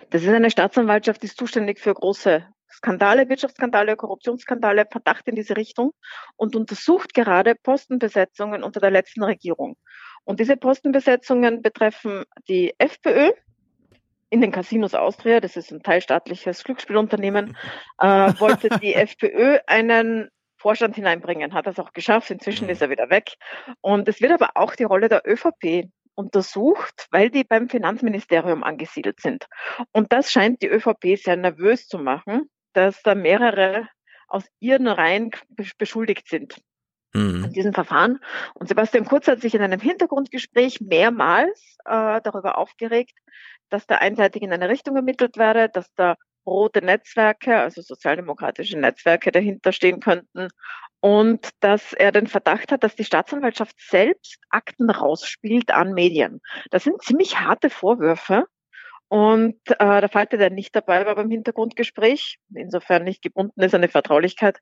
Das ist eine Staatsanwaltschaft, die ist zuständig für große Skandale, Wirtschaftsskandale, Korruptionsskandale, Verdacht in diese Richtung und untersucht gerade Postenbesetzungen unter der letzten Regierung. Und diese Postenbesetzungen betreffen die FPÖ in den Casinos Austria, das ist ein teilstaatliches Glücksspielunternehmen, äh, wollte die FPÖ einen Vorstand hineinbringen, hat das auch geschafft, inzwischen ist er wieder weg. Und es wird aber auch die Rolle der ÖVP untersucht, weil die beim Finanzministerium angesiedelt sind. Und das scheint die ÖVP sehr nervös zu machen, dass da mehrere aus ihren Reihen beschuldigt sind mhm. in diesem Verfahren. Und Sebastian Kurz hat sich in einem Hintergrundgespräch mehrmals äh, darüber aufgeregt, dass da einseitig in eine Richtung ermittelt werde, dass da rote Netzwerke, also sozialdemokratische Netzwerke dahinter stehen könnten und dass er den Verdacht hat, dass die Staatsanwaltschaft selbst Akten rausspielt an Medien. Das sind ziemlich harte Vorwürfe und äh, der Falter, der nicht dabei war beim Hintergrundgespräch, insofern nicht gebunden ist an die Vertraulichkeit,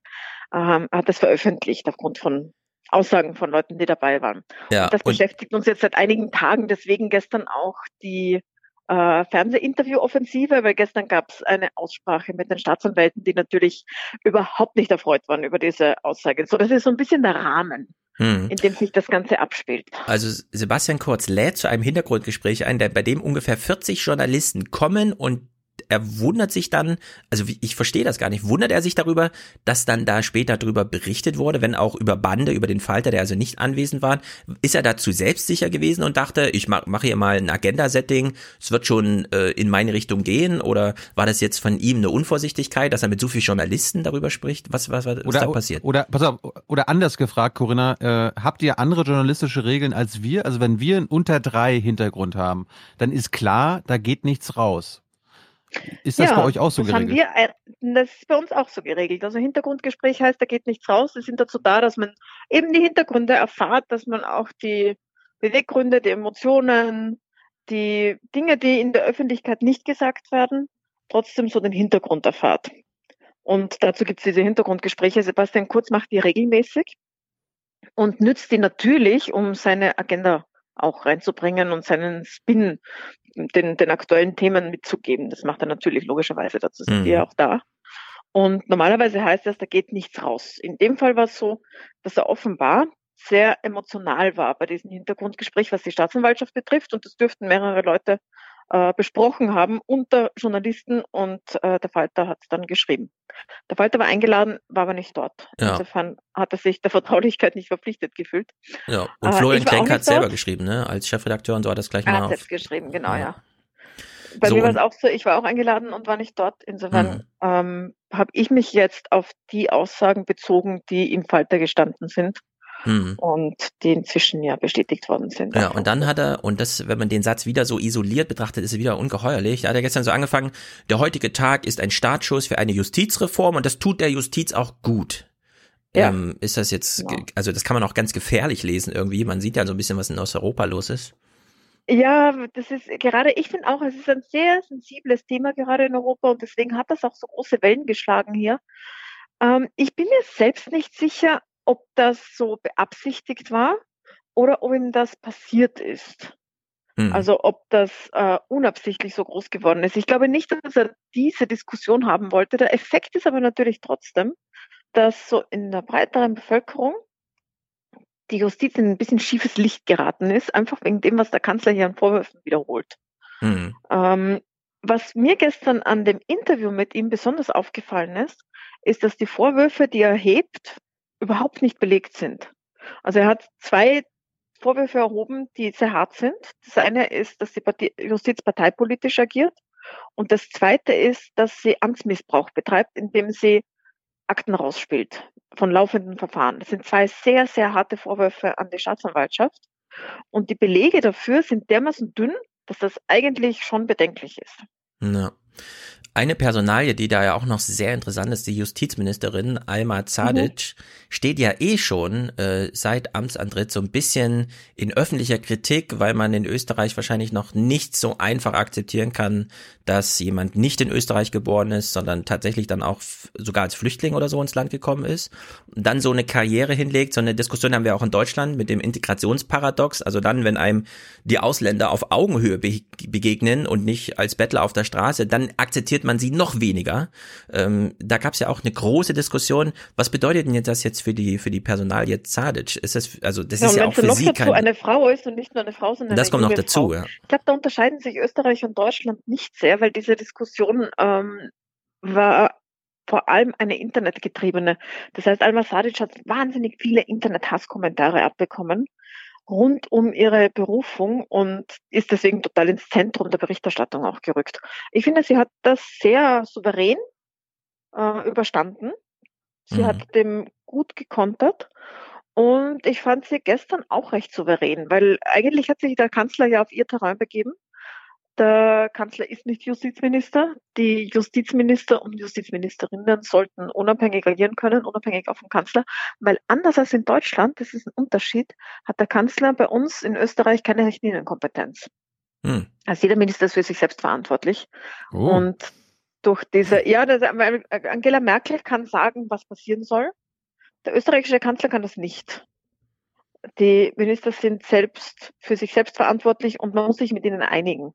ähm, hat das veröffentlicht aufgrund von Aussagen von Leuten, die dabei waren. Ja, und das und beschäftigt uns jetzt seit einigen Tagen, deswegen gestern auch die äh, Fernsehinterview-Offensive, weil gestern gab es eine Aussprache mit den Staatsanwälten, die natürlich überhaupt nicht erfreut waren über diese Aussage. So, das ist so ein bisschen der Rahmen. Hm. in dem sich das Ganze abspielt. Also Sebastian Kurz lädt zu einem Hintergrundgespräch ein, bei dem ungefähr 40 Journalisten kommen und er wundert sich dann, also ich verstehe das gar nicht, wundert er sich darüber, dass dann da später darüber berichtet wurde, wenn auch über Bande, über den Falter, der also nicht anwesend war. Ist er dazu selbstsicher gewesen und dachte, ich mache mach hier mal ein Agenda-Setting, es wird schon äh, in meine Richtung gehen? Oder war das jetzt von ihm eine Unvorsichtigkeit, dass er mit so vielen Journalisten darüber spricht? Was, was, was ist da passiert? Oder, pass auf, oder anders gefragt, Corinna, äh, habt ihr andere journalistische Regeln als wir? Also wenn wir einen unter drei Hintergrund haben, dann ist klar, da geht nichts raus. Ist das ja, bei euch auch so das geregelt? Wir, ein- das ist bei uns auch so geregelt. Also Hintergrundgespräch heißt, da geht nichts raus. Sie sind dazu da, dass man eben die Hintergründe erfahrt, dass man auch die Beweggründe, die Emotionen, die Dinge, die in der Öffentlichkeit nicht gesagt werden, trotzdem so den Hintergrund erfahrt. Und dazu gibt es diese Hintergrundgespräche. Sebastian Kurz macht die regelmäßig und nützt die natürlich, um seine Agenda auch reinzubringen und seinen Spin den, den aktuellen Themen mitzugeben. Das macht er natürlich logischerweise, dazu sind Mhm. wir auch da. Und normalerweise heißt das, da geht nichts raus. In dem Fall war es so, dass er offenbar sehr emotional war bei diesem Hintergrundgespräch, was die Staatsanwaltschaft betrifft. Und das dürften mehrere Leute äh, besprochen haben unter Journalisten und äh, der Falter hat es dann geschrieben. Der Falter war eingeladen, war aber nicht dort. Ja. Insofern hat er sich der Vertraulichkeit nicht verpflichtet gefühlt. Ja, und Äh, Florian auch Klenk hat selber geschrieben, ne? Als Chefredakteur und so hat das gleich Er mal hat selbst geschrieben, genau, Ja. ja. Bei So, mir war es auch so, ich war auch eingeladen und war nicht dort. Insofern Mhm. ähm, habe ich mich jetzt auf die Aussagen bezogen, die im Falter gestanden sind Hm. und die inzwischen ja bestätigt worden sind. Ja, und dann hat er, und das, wenn man den Satz wieder so isoliert betrachtet, ist er wieder ungeheuerlich. Da hat er gestern so angefangen, der heutige Tag ist ein Startschuss für eine Justizreform und das tut der Justiz auch gut. Ja. Ähm, ist das jetzt, ge- also das kann man auch ganz gefährlich lesen irgendwie. Man sieht ja so ein bisschen, was in Osteuropa los ist. Ja, das ist gerade, ich finde auch, es ist ein sehr sensibles Thema gerade in Europa und deswegen hat das auch so große Wellen geschlagen hier. Ähm, ich bin mir selbst nicht sicher, ob das so beabsichtigt war oder ob ihm das passiert ist. Hm. Also ob das äh, unabsichtlich so groß geworden ist. Ich glaube nicht, dass er diese Diskussion haben wollte. Der Effekt ist aber natürlich trotzdem, dass so in der breiteren Bevölkerung die Justiz in ein bisschen schiefes Licht geraten ist, einfach wegen dem, was der Kanzler hier an Vorwürfen wiederholt. Hm. Ähm, was mir gestern an dem Interview mit ihm besonders aufgefallen ist, ist, dass die Vorwürfe, die er hebt, überhaupt nicht belegt sind. Also er hat zwei Vorwürfe erhoben, die sehr hart sind. Das eine ist, dass die Parti Justiz parteipolitisch agiert. Und das zweite ist, dass sie Amtsmissbrauch betreibt, indem sie Akten rausspielt von laufenden Verfahren. Das sind zwei sehr, sehr harte Vorwürfe an die Staatsanwaltschaft. Und die Belege dafür sind dermaßen dünn, dass das eigentlich schon bedenklich ist. Ja. Eine Personalie, die da ja auch noch sehr interessant ist, die Justizministerin Alma Zadic, steht ja eh schon äh, seit Amtsantritt so ein bisschen in öffentlicher Kritik, weil man in Österreich wahrscheinlich noch nicht so einfach akzeptieren kann, dass jemand nicht in Österreich geboren ist, sondern tatsächlich dann auch sogar als Flüchtling oder so ins Land gekommen ist, und dann so eine Karriere hinlegt. So eine Diskussion haben wir auch in Deutschland mit dem Integrationsparadox. Also dann, wenn einem die Ausländer auf Augenhöhe be begegnen und nicht als Bettler auf der Straße, dann akzeptiert man sie noch weniger. Ähm, da gab es ja auch eine große Diskussion. Was bedeutet denn jetzt das jetzt für die für die Personalie Zadic? Ist das also das Ja, ist ja auch für noch sie dazu kein eine Frau ist und nicht nur eine Frau, sondern das eine kommt noch dazu, Frau. ja. Ich glaube, da unterscheiden sich Österreich und Deutschland nicht sehr, weil diese Diskussion ähm, war vor allem eine internetgetriebene. Das heißt, Alma Sadic hat wahnsinnig viele Internet-Hasskommentare abbekommen rund um ihre Berufung und ist deswegen total ins Zentrum der Berichterstattung auch gerückt. Ich finde, sie hat das sehr souverän äh, überstanden. Sie Mhm. hat dem gut gekontert. Und ich fand sie gestern auch recht souverän, weil eigentlich hat sich der Kanzler ja auf ihr Terrain begeben. Der Kanzler ist nicht Justizminister. Die Justizminister und Justizministerinnen sollten unabhängig agieren können, unabhängig auch vom Kanzler, weil anders als in Deutschland, das ist ein Unterschied, hat der Kanzler bei uns in Österreich keine Richtlinienkompetenz. Hm. Also jeder Minister ist für sich selbst verantwortlich. Oh. Und durch diese, ja, Angela Merkel kann sagen, was passieren soll. Der österreichische Kanzler kann das nicht. Die Minister sind selbst für sich selbst verantwortlich und man muss sich mit ihnen einigen.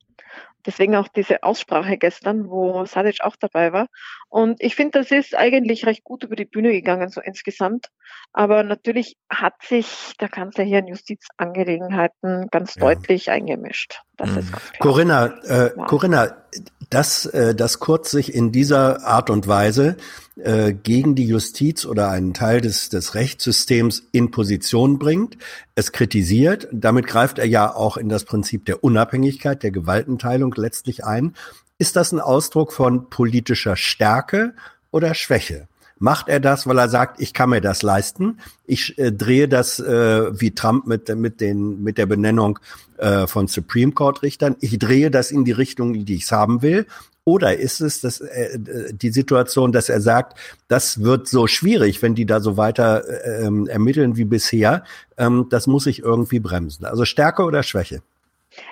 Deswegen auch diese Aussprache gestern, wo Sadic auch dabei war. Und ich finde, das ist eigentlich recht gut über die Bühne gegangen, so insgesamt. Aber natürlich hat sich der Kanzler hier in Justizangelegenheiten ganz Ja. deutlich eingemischt. Das ist ganz klar. Corinna, äh, Corinna, dass, äh, dass Kurz sich in dieser Art und Weise äh, gegen die Justiz oder einen Teil des, des Rechtssystems in Position bringt, es kritisiert, damit greift er ja auch in das Prinzip der Unabhängigkeit, der Gewaltenteilung letztlich ein. Ist das ein Ausdruck von politischer Stärke oder Schwäche? Macht er das, weil er sagt, ich kann mir das leisten? Ich äh, drehe das äh, wie Trump mit, mit, den, mit der Benennung äh, von Supreme Court Richtern. Ich drehe das in die Richtung, die ich es haben will. Oder ist es das, äh, die Situation, dass er sagt, das wird so schwierig, wenn die da so weiter äh, ähm, ermitteln wie bisher, ähm, das muss ich irgendwie bremsen. Also Stärke oder Schwäche?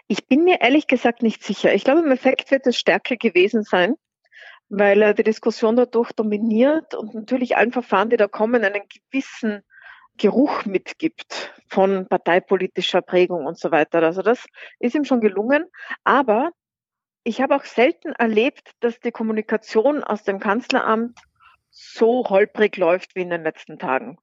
Ich bin mir ehrlich gesagt nicht sicher. Ich glaube, im Effekt wird es Stärke gewesen sein, weil er die Diskussion dadurch dominiert und natürlich allen Verfahren, die da kommen, einen gewissen Geruch mitgibt von parteipolitischer Prägung und so weiter. Also das ist ihm schon gelungen. Aber ich habe auch selten erlebt, dass die Kommunikation aus dem Kanzleramt so holprig läuft wie in den letzten Tagen.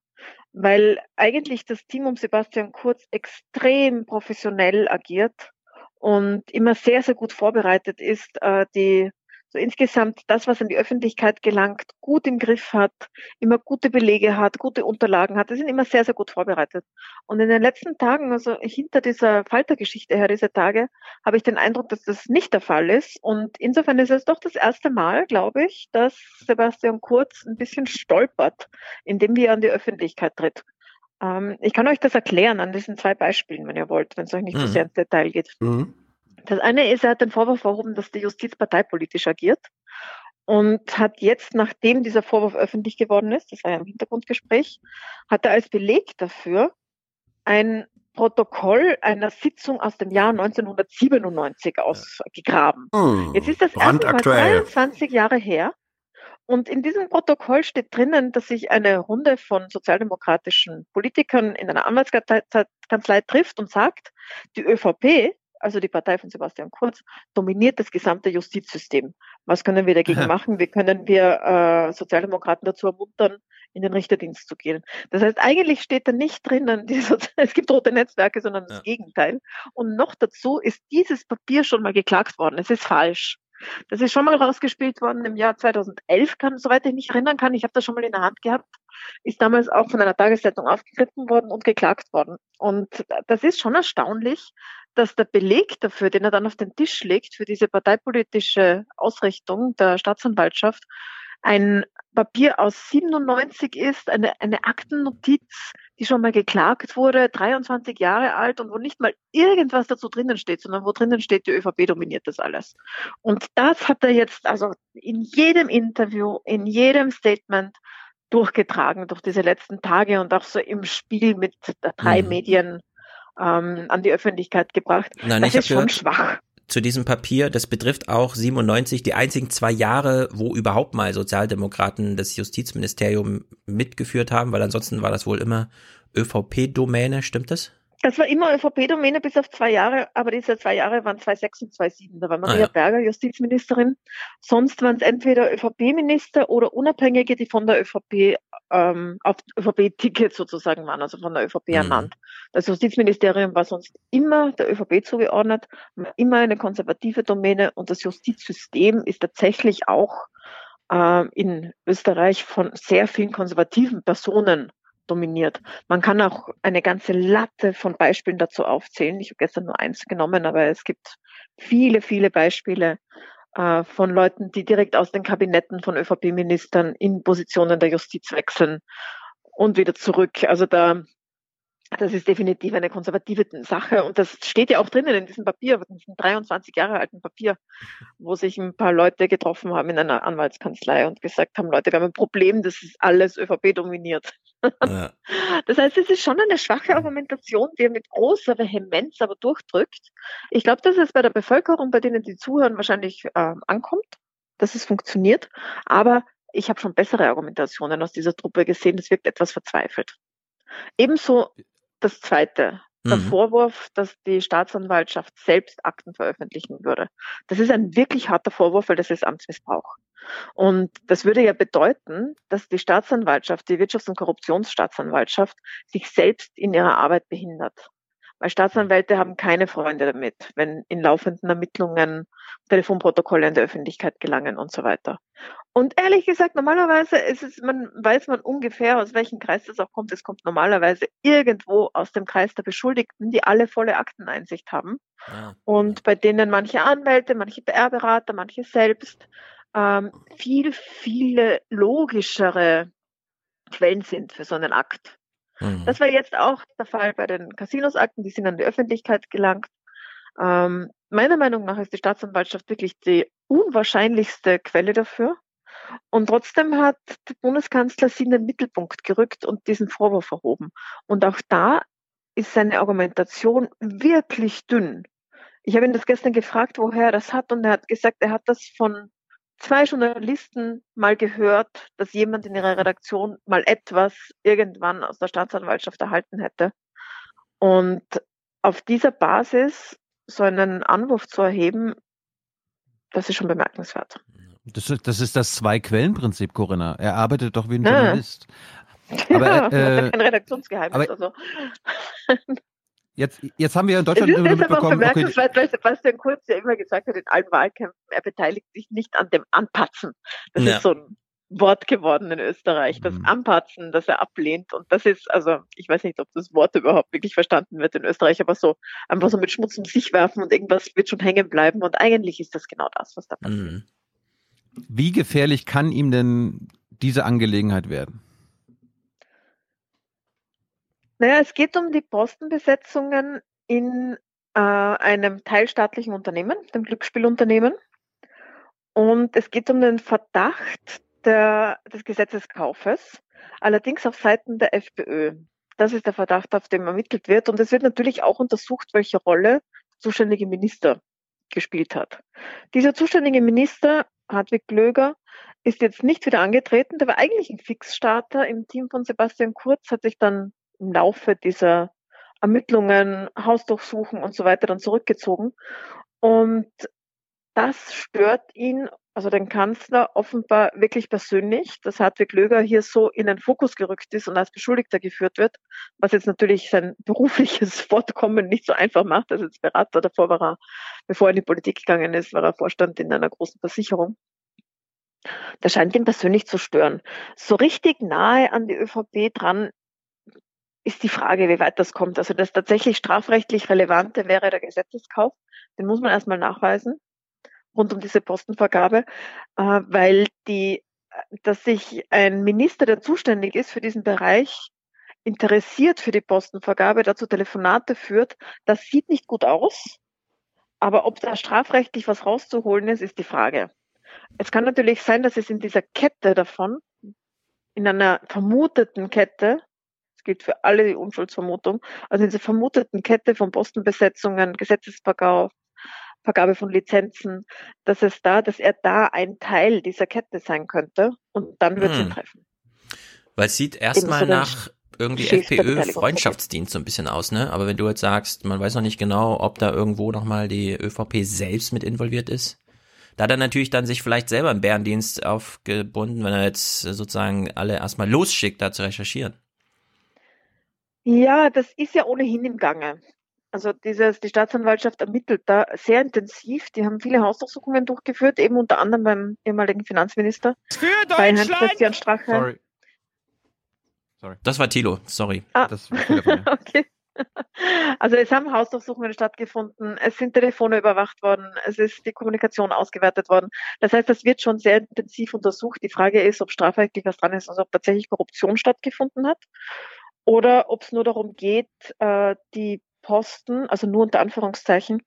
Weil eigentlich das Team um Sebastian Kurz extrem professionell agiert und immer sehr, sehr gut vorbereitet ist, äh, die so insgesamt das, was an die Öffentlichkeit gelangt, gut im Griff hat, immer gute Belege hat, gute Unterlagen hat. Die sind immer sehr, sehr gut vorbereitet. Und in den letzten Tagen, also hinter dieser Faltergeschichte her, diese Tage, habe ich den Eindruck, dass das nicht der Fall ist. Und insofern ist es doch das erste Mal, glaube ich, dass Sebastian Kurz ein bisschen stolpert, indem er an die Öffentlichkeit tritt. Ähm, ich kann euch das erklären an diesen zwei Beispielen, wenn ihr wollt, wenn es euch nicht zu Mhm. sehr ins Detail geht. Das eine ist, er hat den Vorwurf erhoben, dass die Justiz parteipolitisch agiert und hat jetzt, nachdem dieser Vorwurf öffentlich geworden ist, das war ja im Hintergrundgespräch, hat er als Beleg dafür ein Protokoll einer Sitzung aus dem Jahr 1997 ausgegraben. Hm, Jetzt ist das Mal brandaktuell. 23 Jahre her. Und in diesem Protokoll steht drinnen, dass sich eine Runde von sozialdemokratischen Politikern in einer Anwaltskanzlei trifft und sagt, die ÖVP, also die Partei von Sebastian Kurz, dominiert das gesamte Justizsystem. Was können wir dagegen machen? Wie können wir äh, Sozialdemokraten dazu ermuntern, in den Richterdienst zu gehen? Das heißt, eigentlich steht da nicht drinnen, es gibt rote Netzwerke, sondern das Gegenteil. Und noch dazu ist dieses Papier schon mal geklagt worden. Es ist falsch. Das ist schon mal rausgespielt worden im Jahr 2011, kann, soweit ich mich erinnern kann. Ich habe das schon mal in der Hand gehabt. Ist damals auch von einer Tageszeitung aufgegriffen worden und geklagt worden. Und das ist schon erstaunlich, dass der Beleg dafür, den er dann auf den Tisch legt, für diese parteipolitische Ausrichtung der Staatsanwaltschaft, ein Papier aus 97 ist, eine, eine Aktennotiz, die schon mal geklagt wurde, 23 Jahre alt und wo nicht mal irgendwas dazu drinnen steht, sondern wo drinnen steht, die ÖVP dominiert das alles. Und das hat er jetzt also in jedem Interview, in jedem Statement durchgetragen durch diese letzten Tage und auch so im Spiel mit drei Mhm. Medien ähm, an die Öffentlichkeit gebracht. Nein, das ist schon gehört, schwach. Zu diesem Papier, das betrifft auch 97, die einzigen zwei Jahre, wo überhaupt mal Sozialdemokraten das Justizministerium mitgeführt haben, weil ansonsten war das wohl immer ÖVP-Domäne, stimmt das? Das war immer ÖVP-Domäne bis auf zwei Jahre, aber diese zwei Jahre waren 2006 und 2007. Da war Maria Ah, ja. Berger Justizministerin. Sonst waren es entweder ÖVP-Minister oder Unabhängige, die von der ÖVP ähm, auf ÖVP-Ticket sozusagen waren, also von der ÖVP Mhm. ernannt. Das Justizministerium war sonst immer der ÖVP zugeordnet, immer eine konservative Domäne und das Justizsystem ist tatsächlich auch ähm, in Österreich von sehr vielen konservativen Personen dominiert. Man kann auch eine ganze Latte von Beispielen dazu aufzählen. Ich habe gestern nur eins genommen, aber es gibt viele, viele Beispiele äh, von Leuten, die direkt aus den Kabinetten von ÖVP-Ministern in Positionen der Justiz wechseln und wieder zurück. Also da, das ist definitiv eine konservative Sache und das steht ja auch drinnen in diesem Papier, in diesem 23 Jahre alten Papier, wo sich ein paar Leute getroffen haben in einer Anwaltskanzlei und gesagt haben, Leute, wir haben ein Problem, das ist alles ÖVP dominiert. Ja. Das heißt, es ist schon eine schwache Argumentation, die er mit großer Vehemenz aber durchdrückt. Ich glaube, dass es bei der Bevölkerung, bei denen die zuhören, wahrscheinlich äh, ankommt, dass es funktioniert. Aber ich habe schon bessere Argumentationen aus dieser Truppe gesehen. Es wirkt etwas verzweifelt. Ebenso das Zweite, der Mhm. Vorwurf, dass die Staatsanwaltschaft selbst Akten veröffentlichen würde. Das ist ein wirklich harter Vorwurf, weil das ist Amtsmissbrauch. Und das würde ja bedeuten, dass die Staatsanwaltschaft, die Wirtschafts- und Korruptionsstaatsanwaltschaft, sich selbst in ihrer Arbeit behindert. Weil Staatsanwälte haben keine Freunde damit, wenn in laufenden Ermittlungen Telefonprotokolle in der Öffentlichkeit gelangen und so weiter. Und ehrlich gesagt, normalerweise ist es, man weiß man ungefähr, aus welchem Kreis das auch kommt. Es kommt normalerweise irgendwo aus dem Kreis der Beschuldigten, die alle volle Akteneinsicht haben. Und bei denen manche Anwälte, manche PR-Berater, manche selbst ähm, viel, viele logischere Quellen sind für so einen Akt. Mhm. Das war jetzt auch der Fall bei den Casinos-Akten, die sind an die Öffentlichkeit gelangt. Ähm, meiner Meinung nach ist die Staatsanwaltschaft wirklich die unwahrscheinlichste Quelle dafür. Und trotzdem hat der Bundeskanzler sie in den Mittelpunkt gerückt und diesen Vorwurf erhoben. Und auch da ist seine Argumentation wirklich dünn. Ich habe ihn das gestern gefragt, woher er das hat, und er hat gesagt, er hat das von zwei Journalisten mal gehört, dass jemand in ihrer Redaktion mal etwas irgendwann aus der Staatsanwaltschaft erhalten hätte. Und auf dieser Basis so einen Anwurf zu erheben, das ist schon bemerkenswert. Das ist, das ist das Zwei-Quellen-Prinzip, Corinna. Er arbeitet doch wie ein Ja. Journalist. Aber, ja, äh, kein Redaktionsgeheimnis. aber- also. Jetzt, jetzt haben wir in Es Deutschland ist immer deshalb auch mitbekommen, okay, bemerkenswert, weil Sebastian Kurz ja immer gesagt hat in allen Wahlkämpfen, er beteiligt sich nicht an dem Anpatzen. Das Ja. ist so ein Wort geworden in Österreich, das Anpatzen, das er ablehnt. Und das ist, also ich weiß nicht, ob das Wort überhaupt wirklich verstanden wird in Österreich, aber so einfach so mit Schmutz um sich werfen und irgendwas wird schon hängen bleiben. Und eigentlich ist das genau das, was da passiert. Mhm. wie gefährlich kann ihm denn diese Angelegenheit werden? Naja, es geht um die Postenbesetzungen in äh, einem teilstaatlichen Unternehmen, dem Glücksspielunternehmen. Und es geht um den Verdacht der, des Gesetzeskaufes, allerdings auf Seiten der FPÖ. Das ist der Verdacht, auf dem ermittelt wird. Und es wird natürlich auch untersucht, welche Rolle der zuständige Minister gespielt hat. Dieser zuständige Minister, Hartwig Glöger, ist jetzt nicht wieder angetreten. Der war eigentlich ein Fixstarter im Team von Sebastian Kurz, hat sich dann im Laufe dieser Ermittlungen, Hausdurchsuchen und so weiter dann zurückgezogen. Und das stört ihn, also den Kanzler, offenbar wirklich persönlich, dass Hartwig Löger hier so in den Fokus gerückt ist und als Beschuldigter geführt wird, was jetzt natürlich sein berufliches Fortkommen nicht so einfach macht. Also als Berater davor war er, bevor er in die Politik gegangen ist, war er Vorstand in einer großen Versicherung. Das scheint ihn persönlich zu stören. So richtig nahe an die ÖVP dran ist die Frage, wie weit das kommt. Also das tatsächlich strafrechtlich Relevante wäre der Gesetzeskauf. Den muss man erstmal nachweisen rund um diese Postenvergabe, äh, weil die, dass sich ein Minister, der zuständig ist für diesen Bereich, interessiert für die Postenvergabe, dazu Telefonate führt, das sieht nicht gut aus. Aber ob da strafrechtlich was rauszuholen ist, ist die Frage. Es kann natürlich sein, dass es in dieser Kette davon, in einer vermuteten Kette, das gilt für alle die Unschuldsvermutung, also in dieser vermuteten Kette von Postenbesetzungen, Gesetzesverkauf, Vergabe von Lizenzen, dass es da, dass er da ein Teil dieser Kette sein könnte und dann wird es ihn Hm. treffen. Weil es sieht erstmal nach irgendwie Schiff der FPÖ Beteiligung. Freundschaftsdienst so ein bisschen aus, ne? Aber wenn du jetzt sagst, man weiß noch nicht genau, ob da irgendwo nochmal die ÖVP selbst mit involviert ist. Da hat er natürlich dann sich vielleicht selber einen Bärendienst aufgebunden, wenn er jetzt sozusagen alle erstmal losschickt, da zu recherchieren. Ja, das ist ja ohnehin im Gange. Also dieses, die Staatsanwaltschaft ermittelt da sehr intensiv. Die haben viele Hausdurchsuchungen durchgeführt, eben unter anderem beim ehemaligen Finanzminister. Für bei Heinz-Christian Strache. Sorry. Das war Thilo, sorry. Ah. Das war okay. Also es haben Hausdurchsuchungen stattgefunden, es sind Telefone überwacht worden, es ist die Kommunikation ausgewertet worden. Das heißt, das wird schon sehr intensiv untersucht. Die Frage ist, ob strafrechtlich was dran ist, also ob tatsächlich Korruption stattgefunden hat oder ob es nur darum geht, äh, die Posten, also nur unter Anführungszeichen,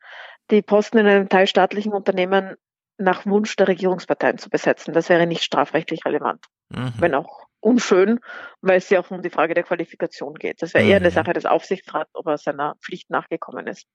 die Posten in einem teilstaatlichen Unternehmen nach Wunsch der Regierungsparteien zu besetzen. Das wäre nicht strafrechtlich relevant, Mhm. wenn auch unschön, weil es ja auch um die Frage der Qualifikation geht. Das wäre eher eine Mhm. Sache des Aufsichtsrats, ob er seiner Pflicht nachgekommen ist.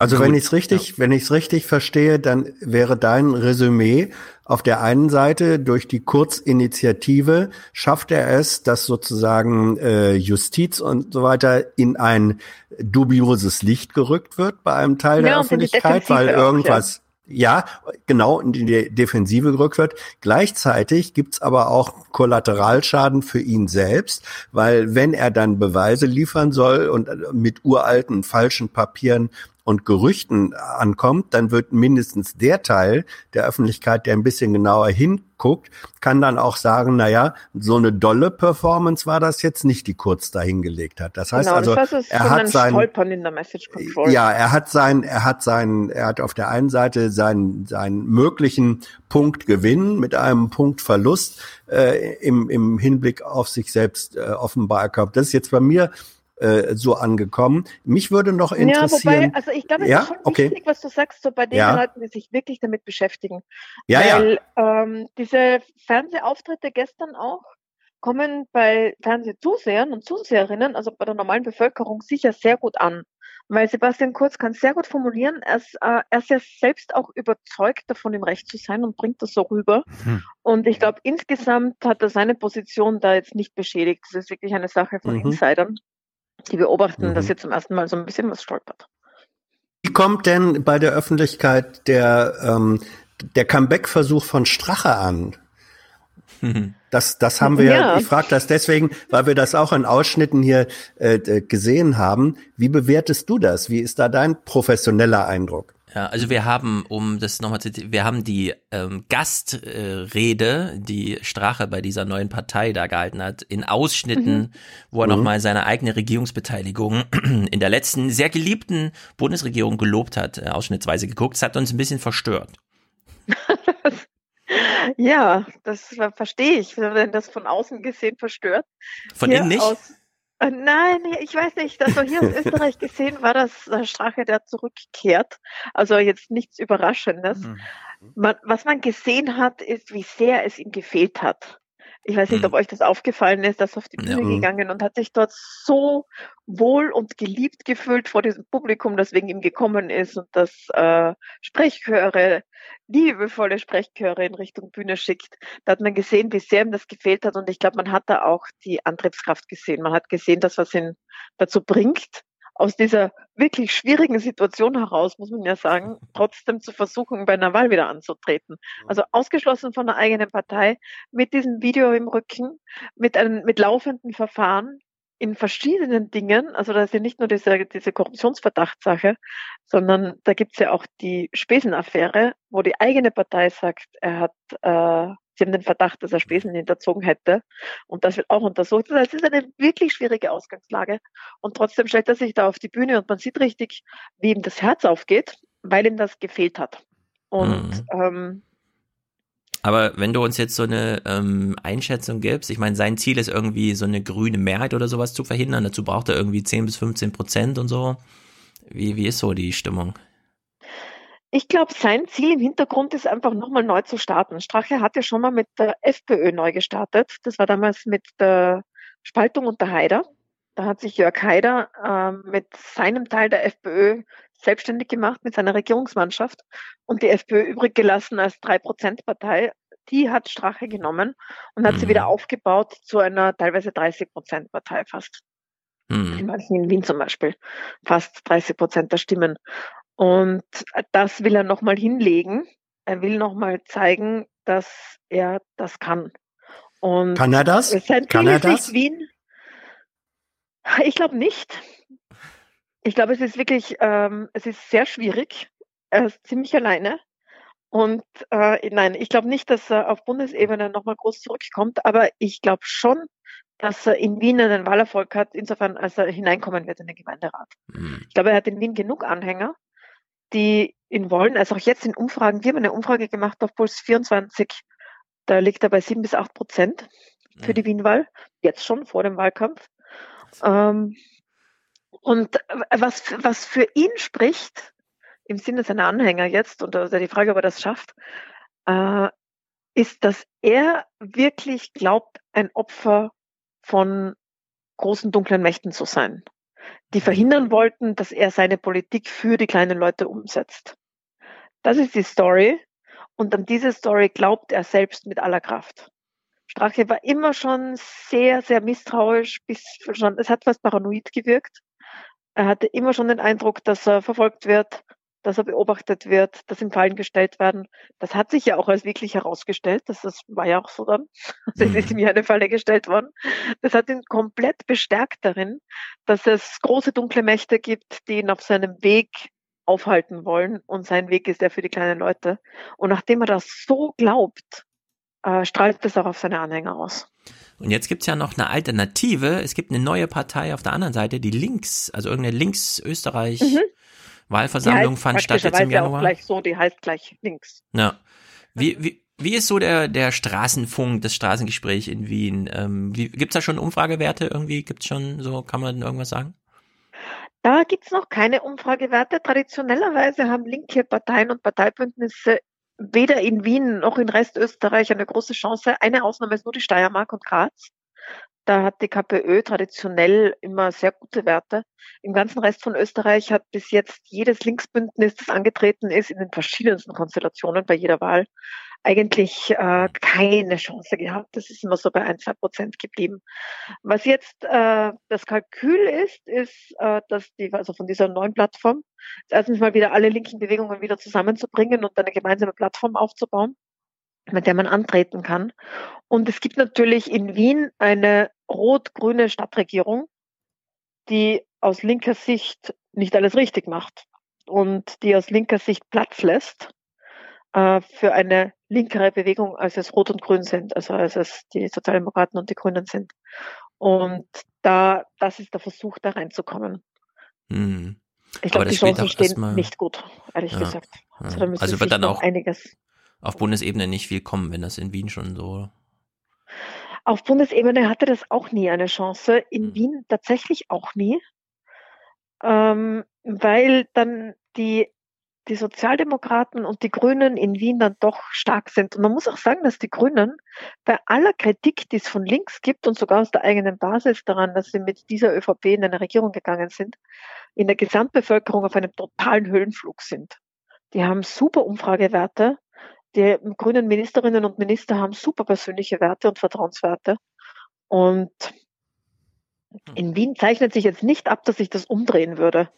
Also wenn ich es richtig, ja. wenn ich es richtig verstehe, dann wäre dein Resümee auf der einen Seite durch die Kurzinitiative schafft er es, dass sozusagen äh, Justiz und so weiter in ein dubioses Licht gerückt wird bei einem Teil ja, der Öffentlichkeit, weil irgendwas ja. Ja, genau, in die Defensive gerückt wird. Gleichzeitig gibt's aber auch Kollateralschaden für ihn selbst, weil wenn er dann Beweise liefern soll und mit uralten falschen Papieren und Gerüchten ankommt, dann wird mindestens der Teil der Öffentlichkeit, der ein bisschen genauer hinguckt, kann dann auch sagen, na ja, so eine dolle Performance war das jetzt nicht, die Kurz dahingelegt hat. Das heißt genau, also, das heißt, er hat sein, ja, er hat sein, er hat sein, er hat auf der einen Seite seinen, seinen möglichen Punktgewinn mit einem Punktverlust äh, im, im Hinblick auf sich selbst äh, offenbar gehabt. Das ist jetzt bei mir äh, so angekommen. Mich würde noch interessieren. Ja, wobei, also ich glaube, es ja? ist schon okay. wichtig, was du sagst, so bei den ja. Leuten, die sich wirklich damit beschäftigen. Ja, Weil ja. Ähm, diese Fernsehauftritte gestern auch kommen bei Fernsehzusehern und Zuseherinnen, also bei der normalen Bevölkerung, sicher sehr gut an. Weil Sebastian Kurz kann sehr gut formulieren, er ist, äh, er ist ja selbst auch überzeugt davon, im Recht zu sein und bringt das so rüber. Hm. Und ich glaube, insgesamt hat er seine Position da jetzt nicht beschädigt. Das ist wirklich eine Sache von mhm. Insidern die beobachten, mhm. dass hier zum ersten Mal so ein bisschen was stolpert. Wie kommt denn bei der Öffentlichkeit der, ähm, der Comeback-Versuch von Strache an? Das, das haben wir, ja. ich frage das deswegen, weil wir das auch in Ausschnitten hier äh, gesehen haben. Wie bewertest du das? Wie ist da dein professioneller Eindruck? Ja, also wir haben, um das nochmal zu, wir haben die ähm, Gastrede, äh, die Strache bei dieser neuen Partei da gehalten hat, in Ausschnitten, mhm. wo er mhm. nochmal seine eigene Regierungsbeteiligung in der letzten sehr geliebten Bundesregierung gelobt hat, äh, ausschnittsweise geguckt. Das hat uns ein bisschen verstört. ja, das verstehe ich, wenn das von außen gesehen verstört. Von innen nicht? Aus, nein, ich weiß nicht. Also hier in Österreich gesehen war das äh, Strache, der zurückkehrt. Also jetzt nichts Überraschendes. Mhm. Man, was man gesehen hat, ist, wie sehr es ihm gefehlt hat. Ich weiß nicht, ob mhm. euch das aufgefallen ist, dass auf die Bühne ja. gegangen und hat sich dort so wohl und geliebt gefühlt vor diesem Publikum, das wegen ihm gekommen ist und das äh, Sprechchöre, liebevolle Sprechchöre in Richtung Bühne schickt. Da hat man gesehen, wie sehr ihm das gefehlt hat und ich glaube, man hat da auch die Antriebskraft gesehen. Man hat gesehen, dass was ihn dazu bringt, aus dieser wirklich schwierigen Situation heraus, muss man ja sagen, trotzdem zu versuchen, bei einer Wahl wieder anzutreten. Also ausgeschlossen von der eigenen Partei, mit diesem Video im Rücken, mit einem, mit laufenden Verfahren in verschiedenen Dingen. Also da ist ja nicht nur diese, diese Korruptionsverdachtssache, sondern da gibt es ja auch die Spesenaffäre, wo die eigene Partei sagt, er hat äh, Sie haben den Verdacht, dass er Spesen hinterzogen hätte. Und das wird auch untersucht. Das es ist eine wirklich schwierige Ausgangslage. Und trotzdem stellt er sich da auf die Bühne und man sieht richtig, wie ihm das Herz aufgeht, weil ihm das gefehlt hat. Und mhm. ähm, aber wenn du uns jetzt so eine ähm, Einschätzung gibst, ich meine, sein Ziel ist irgendwie so eine grüne Mehrheit oder sowas zu verhindern. Dazu braucht er irgendwie 10 bis 15 Prozent und so. Wie, wie ist so die Stimmung? Ich glaube, sein Ziel im Hintergrund ist einfach nochmal neu zu starten. Strache hat ja schon mal mit der FPÖ neu gestartet. Das war damals mit der Spaltung unter Haider. Da hat sich Jörg Haider äh, mit seinem Teil der FPÖ selbstständig gemacht, mit seiner Regierungsmannschaft und die FPÖ übrig gelassen als Drei-Prozent-Partei. Die hat Strache genommen und hat mhm. sie wieder aufgebaut zu einer teilweise 30-Prozent-Partei fast. Mhm. In manchen in Wien zum Beispiel. Fast 30 Prozent der Stimmen. Und das will er nochmal hinlegen. Er will nochmal zeigen, dass er das kann. Und kann er das? Kann er das? Wien. Ich glaube nicht. Ich glaube, es ist wirklich, ähm, es ist sehr schwierig. Er ist ziemlich alleine. Und äh, nein, ich glaube nicht, dass er auf Bundesebene nochmal groß zurückkommt, aber ich glaube schon, dass er in Wien einen Wahlerfolg hat, insofern als er hineinkommen wird in den Gemeinderat. Mhm. Ich glaube, er hat in Wien genug Anhänger, die ihn wollen. Also auch jetzt in Umfragen, wir haben eine Umfrage gemacht auf Puls 24, da liegt er bei sieben bis acht Prozent für die Wienwahl, jetzt schon vor dem Wahlkampf. Ähm, und was, was für ihn spricht, im Sinne seiner Anhänger jetzt, und also die Frage, ob er das schafft, äh, ist, dass er wirklich glaubt, ein Opfer von großen dunklen Mächten zu sein die verhindern wollten, dass er seine Politik für die kleinen Leute umsetzt. Das ist die Story. Und an diese Story glaubt er selbst mit aller Kraft. Strache war immer schon sehr, sehr misstrauisch, bis schon, es hat fast paranoid gewirkt. Er hatte immer schon den Eindruck, dass er verfolgt wird, dass er beobachtet wird, dass ihm Fallen gestellt werden. Das hat sich ja auch als wirklich herausgestellt. Das, das war ja auch so dann. Es ist ihm ja eine Falle gestellt worden. Das hat ihn komplett bestärkt darin, dass es große dunkle Mächte gibt, die ihn auf seinem Weg aufhalten wollen. Und sein Weg ist der für die kleinen Leute. Und nachdem er das so glaubt, äh, strahlt das auch auf seine Anhänger aus. Und jetzt gibt's ja noch eine Alternative. Es gibt eine neue Partei auf der anderen Seite, die Links, also irgendeine Links-Österreich Mhm. Wahlversammlung fand statt jetzt im praktischerweise auch Januar. gleich so, die heißt gleich links. Ja. Wie, wie, wie ist so der, der Straßenfunk, das Straßengespräch in Wien? Ähm, wie, gibt's da schon Umfragewerte irgendwie? Gibt's schon so, kann man irgendwas sagen? Da gibt's noch keine Umfragewerte. Traditionellerweise haben linke Parteien und Parteibündnisse weder in Wien noch in Rest Österreich eine große Chance. Eine Ausnahme ist nur die Steiermark und Graz. Da hat die KPÖ traditionell immer sehr gute Werte. Im ganzen Rest von Österreich hat bis jetzt jedes Linksbündnis, das angetreten ist, in den verschiedensten Konstellationen bei jeder Wahl, eigentlich äh, keine Chance gehabt. Das ist immer so bei ein, zwei Prozent geblieben. Was jetzt äh, das Kalkül ist, ist, äh, dass die, also von dieser neuen Plattform, erstens mal wieder alle linken Bewegungen wieder zusammenzubringen und eine gemeinsame Plattform aufzubauen, mit der man antreten kann. Und es gibt natürlich in Wien eine rot-grüne Stadtregierung, die aus linker Sicht nicht alles richtig macht und die aus linker Sicht Platz lässt äh, für eine linkere Bewegung, als es Rot und Grün sind, also als es die Sozialdemokraten und die Grünen sind. Und da, das ist der Versuch, da reinzukommen. Hm. Ich glaube, die Chancen stehen nicht gut, ehrlich Ja, gesagt. Also, Also wird dann auch einiges auf Bundesebene nicht viel kommen, wenn das in Wien schon so. Auf Bundesebene hatte das auch nie eine Chance, in Wien tatsächlich auch nie, ähm, weil dann die, die Sozialdemokraten und die Grünen in Wien dann doch stark sind. Und man muss auch sagen, dass die Grünen bei aller Kritik, die es von links gibt und sogar aus der eigenen Basis daran, dass sie mit dieser ÖVP in eine Regierung gegangen sind, in der Gesamtbevölkerung auf einem totalen Höhenflug sind. Die haben super Umfragewerte. Die grünen Ministerinnen und Minister haben super persönliche Werte und Vertrauenswerte. Und in Wien zeichnet sich jetzt nicht ab, dass sich das umdrehen würde.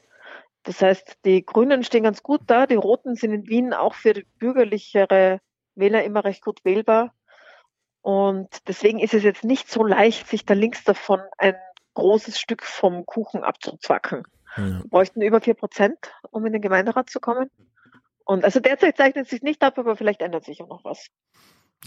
Das heißt, die Grünen stehen ganz gut da, die Roten sind in Wien auch für bürgerlichere Wähler immer recht gut wählbar. Und deswegen ist es jetzt nicht so leicht, sich da links davon ein großes Stück vom Kuchen abzuzwacken. Wir bräuchten über vier Prozent, um in den Gemeinderat zu kommen. Und also derzeit zeichnet es sich nicht ab, aber vielleicht ändert sich auch noch was.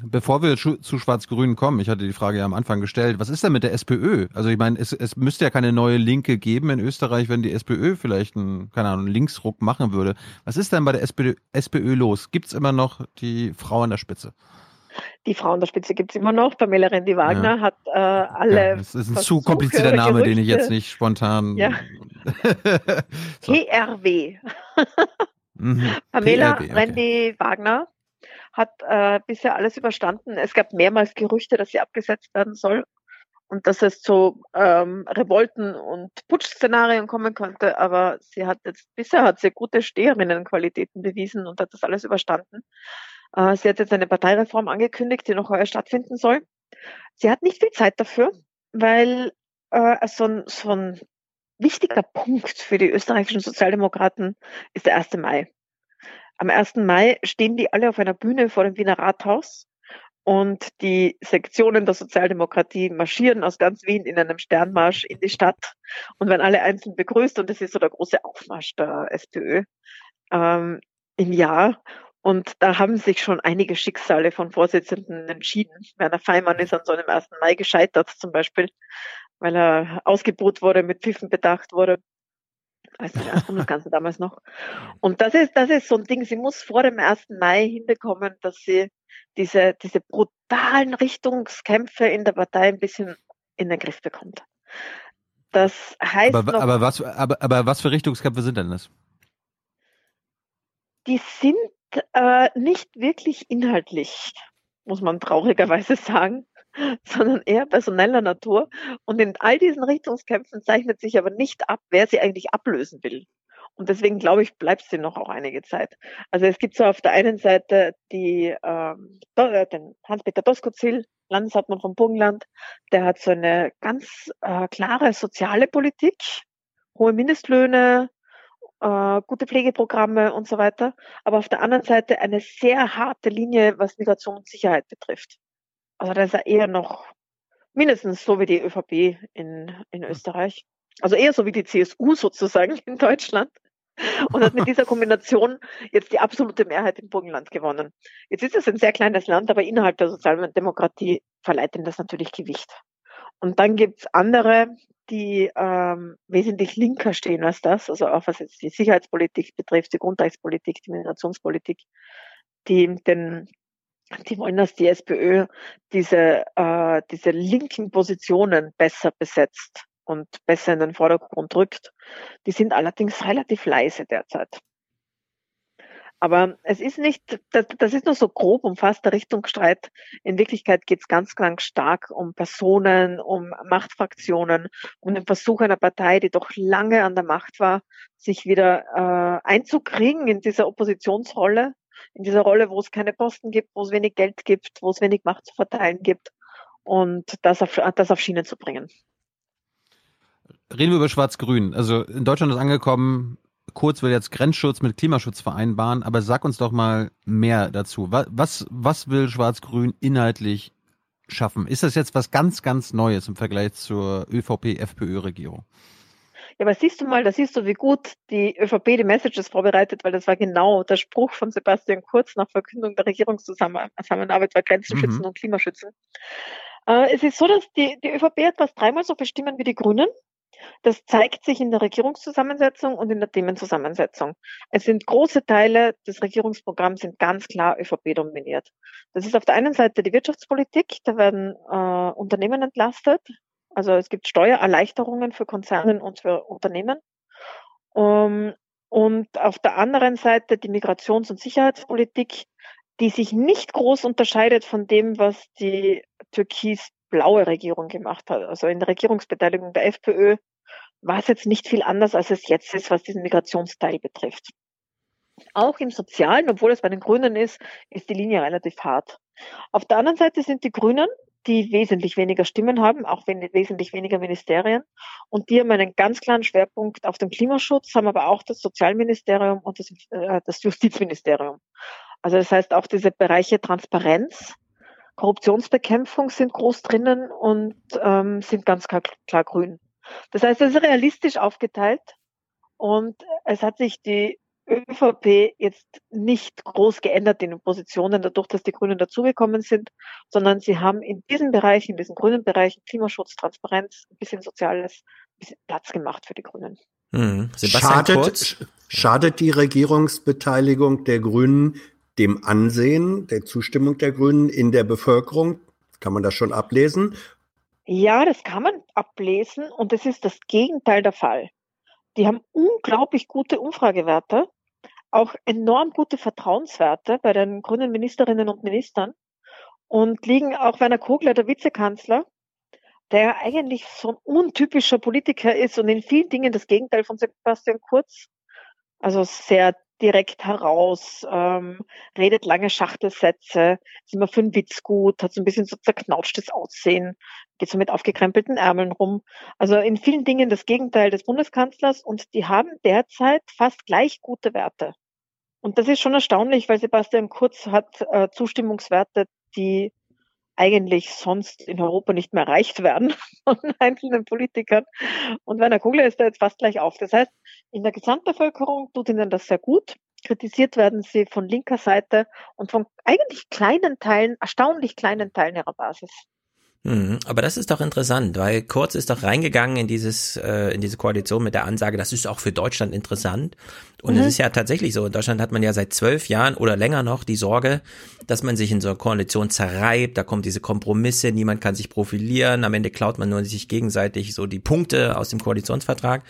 Bevor wir zu, Schwarz-Grün kommen, ich hatte die Frage ja am Anfang gestellt, was ist denn mit der SPÖ? Also ich meine, es, es müsste ja keine neue Linke geben in Österreich, wenn die SPÖ vielleicht einen, keine Ahnung, einen Linksruck machen würde. Was ist denn bei der SPÖ, SPÖ los? Gibt's immer noch die Frau an der Spitze? Die Frau an der Spitze gibt's immer noch. Pamela Rendi Wagner hat äh, alle. Ja, das ist ein Versuche, zu komplizierter Name, den ich jetzt Gerüchte- nicht spontan. Ja. So. PRW. Mhm. Pamela PRW, okay. Rendi Wagner hat äh, bisher alles überstanden. Es gab mehrmals Gerüchte, dass sie abgesetzt werden soll und dass es zu ähm, Revolten und Putschszenarien kommen konnte. Aber sie hat jetzt bisher hat sie gute Steherinnenqualitäten bewiesen und hat das alles überstanden. Äh, sie hat jetzt eine Parteireform angekündigt, die noch heuer stattfinden soll. Sie hat nicht viel Zeit dafür, weil äh, so, ein, so ein wichtiger Punkt für die österreichischen Sozialdemokraten ist der 1. Mai. Am 1. Mai stehen die alle auf einer Bühne vor dem Wiener Rathaus und die Sektionen der Sozialdemokratie marschieren aus ganz Wien in einem Sternmarsch in die Stadt und werden alle einzeln begrüßt und das ist so der große Aufmarsch der SPÖ ähm, im Jahr. Und da haben sich schon einige Schicksale von Vorsitzenden entschieden. Werner Feimann ist an so einem 1. Mai gescheitert zum Beispiel, weil er ausgebuht wurde, mit Pfiffen bedacht wurde als Bundeskanzler damals noch. Und das ist, das ist so ein Ding, sie muss vor dem 1. Mai hinbekommen, dass sie diese, diese brutalen Richtungskämpfe in der Partei ein bisschen in den Griff bekommt. Das heißt Aber, noch, aber, was, aber, aber was für Richtungskämpfe sind denn das? die sind äh, nicht wirklich inhaltlich, muss man traurigerweise sagen. sondern eher personeller Natur. Und in all diesen Richtungskämpfen zeichnet sich aber nicht ab, wer sie eigentlich ablösen will. Und deswegen glaube ich, bleibt sie noch auch einige Zeit. Also es gibt so auf der einen Seite die, ähm, äh, den Hans-Peter Doskozil, Landeshauptmann vom Burgenland, der hat so eine ganz äh, klare soziale Politik, hohe Mindestlöhne, äh, gute Pflegeprogramme und so weiter. Aber auf der anderen Seite eine sehr harte Linie, was Migration und Sicherheit betrifft. Also da ist er eher noch mindestens so wie die ÖVP in, in Österreich. Also eher so wie die CSU sozusagen in Deutschland. Und hat mit dieser Kombination jetzt die absolute Mehrheit im Burgenland gewonnen. Jetzt ist es ein sehr kleines Land, aber innerhalb der Sozialdemokratie verleiht ihm das natürlich Gewicht. Und dann gibt's andere, die ähm, wesentlich linker stehen als das, also auch was jetzt die Sicherheitspolitik betrifft, die Grundrechtspolitik, die Migrationspolitik, die den die wollen, dass die SPÖ diese, äh, diese linken Positionen besser besetzt und besser in den Vordergrund rückt. Die sind allerdings relativ leise derzeit. Aber es ist nicht, das, ist nur so grob umfasst der Richtungsstreit. In Wirklichkeit geht es ganz, ganz stark um Personen, um Machtfraktionen, um den Versuch einer Partei, die doch lange an der Macht war, sich wieder äh, einzukriegen in dieser Oppositionsrolle, in dieser Rolle, wo es keine Posten gibt, wo es wenig Geld gibt, wo es wenig Macht zu verteilen gibt und das auf, das auf Schienen zu bringen. Reden wir über Schwarz-Grün. Also in Deutschland ist angekommen, Kurz will jetzt Grenzschutz mit Klimaschutz vereinbaren, aber sag uns doch mal mehr dazu. Was, was will Schwarz-Grün inhaltlich schaffen? Ist das jetzt was ganz, ganz Neues im Vergleich zur ÖVP-FPÖ-Regierung? Ja, aber siehst du mal, da siehst du, wie gut die ÖVP die Messages vorbereitet, weil das war genau der Spruch von Sebastian Kurz nach Verkündung der Regierungszusammenarbeit war Grenzen schützen mhm. und Klimaschützen. Äh, es ist so, dass die, die ÖVP etwas dreimal so viele Stimmen wie die Grünen. Das zeigt sich in der Regierungszusammensetzung und in der Themenzusammensetzung. Es sind große Teile des Regierungsprogramms sind ganz klar ÖVP dominiert. Das ist auf der einen Seite die Wirtschaftspolitik, da werden äh, Unternehmen entlastet. Also es gibt Steuererleichterungen für Konzerne und für Unternehmen. Um, und auf der anderen Seite die Migrations- und Sicherheitspolitik, die sich nicht groß unterscheidet von dem, was die türkis blaue Regierung gemacht hat. Also in der Regierungsbeteiligung der FPÖ war es jetzt nicht viel anders, als es jetzt ist, was diesen Migrationsteil betrifft. Auch im Sozialen, obwohl es bei den Grünen ist, ist die Linie relativ hart. Auf der anderen Seite sind die Grünen, die wesentlich weniger Stimmen haben, auch wesentlich weniger Ministerien. Und die haben einen ganz klaren Schwerpunkt auf dem Klimaschutz, haben aber auch das Sozialministerium und das, äh, das Justizministerium. Also das heißt auch diese Bereiche Transparenz, Korruptionsbekämpfung sind groß drinnen und ähm, sind ganz klar, klar grün. Das heißt, es ist realistisch aufgeteilt und es hat sich die ÖVP jetzt nicht groß geändert in den Positionen, dadurch, dass die Grünen dazugekommen sind, sondern sie haben in diesen Bereichen, in diesen grünen Bereichen, Klimaschutz, Transparenz, ein bisschen Soziales, ein bisschen Platz gemacht für die Grünen. Hm. Schadet, schadet die Regierungsbeteiligung der Grünen dem Ansehen, der Zustimmung der Grünen in der Bevölkerung? Kann man das schon ablesen? Ja, das kann man ablesen und es ist das Gegenteil der Fall. Die haben unglaublich gute Umfragewerte, auch enorm gute Vertrauenswerte bei den grünen Ministerinnen und Ministern und liegen auch Werner Kogler, der Vizekanzler, der eigentlich so ein untypischer Politiker ist und in vielen Dingen das Gegenteil von Sebastian Kurz. Also sehr direkt heraus, ähm, redet lange Schachtelsätze, ist immer für einen Witz gut, hat so ein bisschen so zerknautschtes Aussehen, geht so mit aufgekrempelten Ärmeln rum. Also in vielen Dingen das Gegenteil des Bundeskanzlers und die haben derzeit fast gleich gute Werte. Und das ist schon erstaunlich, weil Sebastian Kurz hat äh, Zustimmungswerte, die eigentlich sonst in Europa nicht mehr erreicht werden von einzelnen Politikern. Und Werner Kugler ist da jetzt fast gleich auf. Das heißt, in der Gesamtbevölkerung tut ihnen das sehr gut. Kritisiert werden sie von linker Seite und von eigentlich kleinen Teilen, erstaunlich kleinen Teilen ihrer Basis. Mhm, aber das ist doch interessant, weil Kurz ist doch reingegangen in dieses äh, in diese Koalition mit der Ansage, das ist auch für Deutschland interessant. Und mhm. es ist ja tatsächlich so. In Deutschland hat man ja seit zwölf Jahren oder länger noch die Sorge, dass man sich in so einer Koalition zerreibt. Da kommen diese Kompromisse, niemand kann sich profilieren. Am Ende klaut man nur sich gegenseitig so die Punkte aus dem Koalitionsvertrag.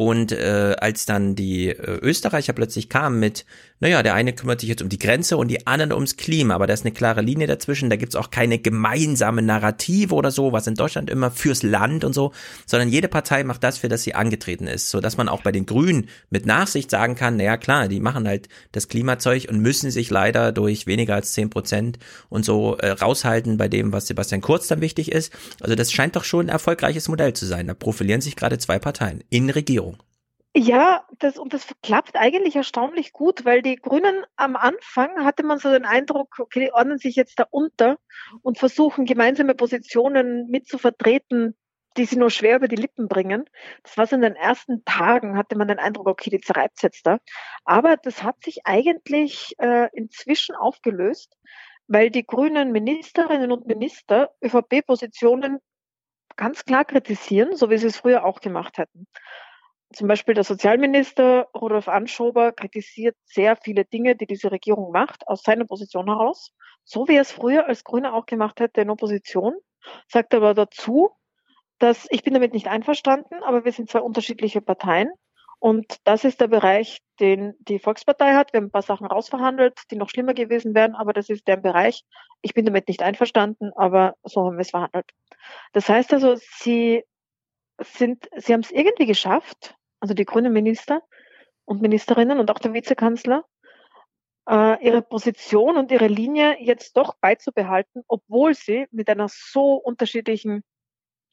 Und äh, als dann die äh, Österreicher plötzlich kamen mit, naja, der eine kümmert sich jetzt um die Grenze und die anderen ums Klima, aber da ist eine klare Linie dazwischen, da gibt's auch keine gemeinsame Narrative oder so, was in Deutschland immer fürs Land und so, sondern jede Partei macht das, für das sie angetreten ist, so dass man auch bei den Grünen mit Nachsicht sagen kann, naja klar, die machen halt das Klimazeug und müssen sich leider durch weniger als zehn Prozent und so äh, raushalten bei dem, was Sebastian Kurz dann wichtig ist. Also das scheint doch schon ein erfolgreiches Modell zu sein. Da profilieren sich gerade zwei Parteien in Regierung. Ja, das, und das klappt eigentlich erstaunlich gut, weil die Grünen am Anfang hatte man so den Eindruck, okay, die ordnen sich jetzt da unter und versuchen gemeinsame Positionen mit zu vertreten, die sie nur schwer über die Lippen bringen. Das war so in den ersten Tagen, hatte man den Eindruck, okay, die zerreibt jetzt da. Aber das hat sich eigentlich äh, inzwischen aufgelöst, weil die grünen Ministerinnen und Minister ÖVP-Positionen ganz klar kritisieren, so wie sie es früher auch gemacht hätten. Zum Beispiel der Sozialminister Rudolf Anschober kritisiert sehr viele Dinge, die diese Regierung macht, aus seiner Position heraus, so wie er es früher als Grüner auch gemacht hätte in Opposition, sagt aber dazu, dass ich bin damit nicht einverstanden, aber wir sind zwei unterschiedliche Parteien und das ist der Bereich, den die Volkspartei hat. Wir haben ein paar Sachen rausverhandelt, die noch schlimmer gewesen wären, aber das ist der Bereich. Ich bin damit nicht einverstanden, aber so haben wir es verhandelt. Das heißt also, sie sind, sie haben es irgendwie geschafft, also die grünen Minister und Ministerinnen und auch der Vizekanzler, äh, ihre Position und ihre Linie jetzt doch beizubehalten, obwohl sie mit einer so unterschiedlichen,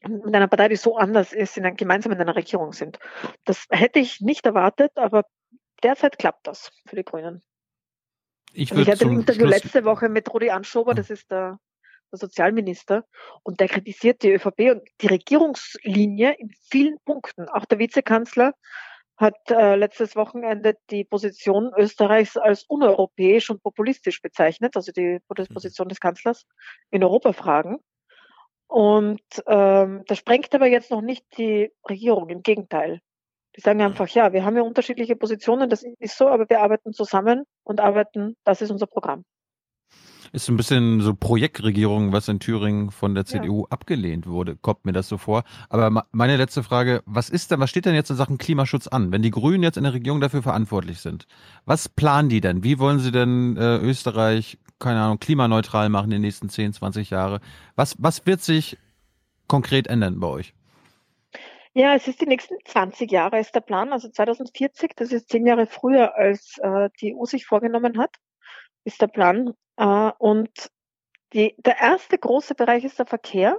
mit einer Partei, die so anders ist, in ein, gemeinsam in einer Regierung sind. Das hätte ich nicht erwartet, aber derzeit klappt das für die Grünen. Ich, ich hatte ein Interview Schluss letzte Woche mit Rudi Anschober, das ist der der Sozialminister, und der kritisiert die ÖVP und die Regierungslinie in vielen Punkten. Auch der Vizekanzler hat äh, letztes Wochenende die Position Österreichs als uneuropäisch und populistisch bezeichnet, also die mhm. Position des Kanzlers in Europafragen. Und ähm, das sprengt aber jetzt noch nicht die Regierung, im Gegenteil. Die sagen einfach, ja, wir haben ja unterschiedliche Positionen, das ist so, aber wir arbeiten zusammen und arbeiten, das ist unser Programm. Ist so ein bisschen so Projektregierung, was in Thüringen von der CDU ja. abgelehnt wurde, kommt mir das so vor. Aber meine letzte Frage, was ist denn, was steht denn jetzt in Sachen Klimaschutz an? Wenn die Grünen jetzt in der Regierung dafür verantwortlich sind, was planen die denn? Wie wollen sie denn äh, Österreich, keine Ahnung, klimaneutral machen in den nächsten 10, 20 Jahre? Was, was wird sich konkret ändern bei euch? Ja, es ist die nächsten 20 Jahre ist der Plan, also 2040, das ist zehn Jahre früher, als äh, die EU sich vorgenommen hat, ist der Plan. Äh, und die, der erste große Bereich ist der Verkehr.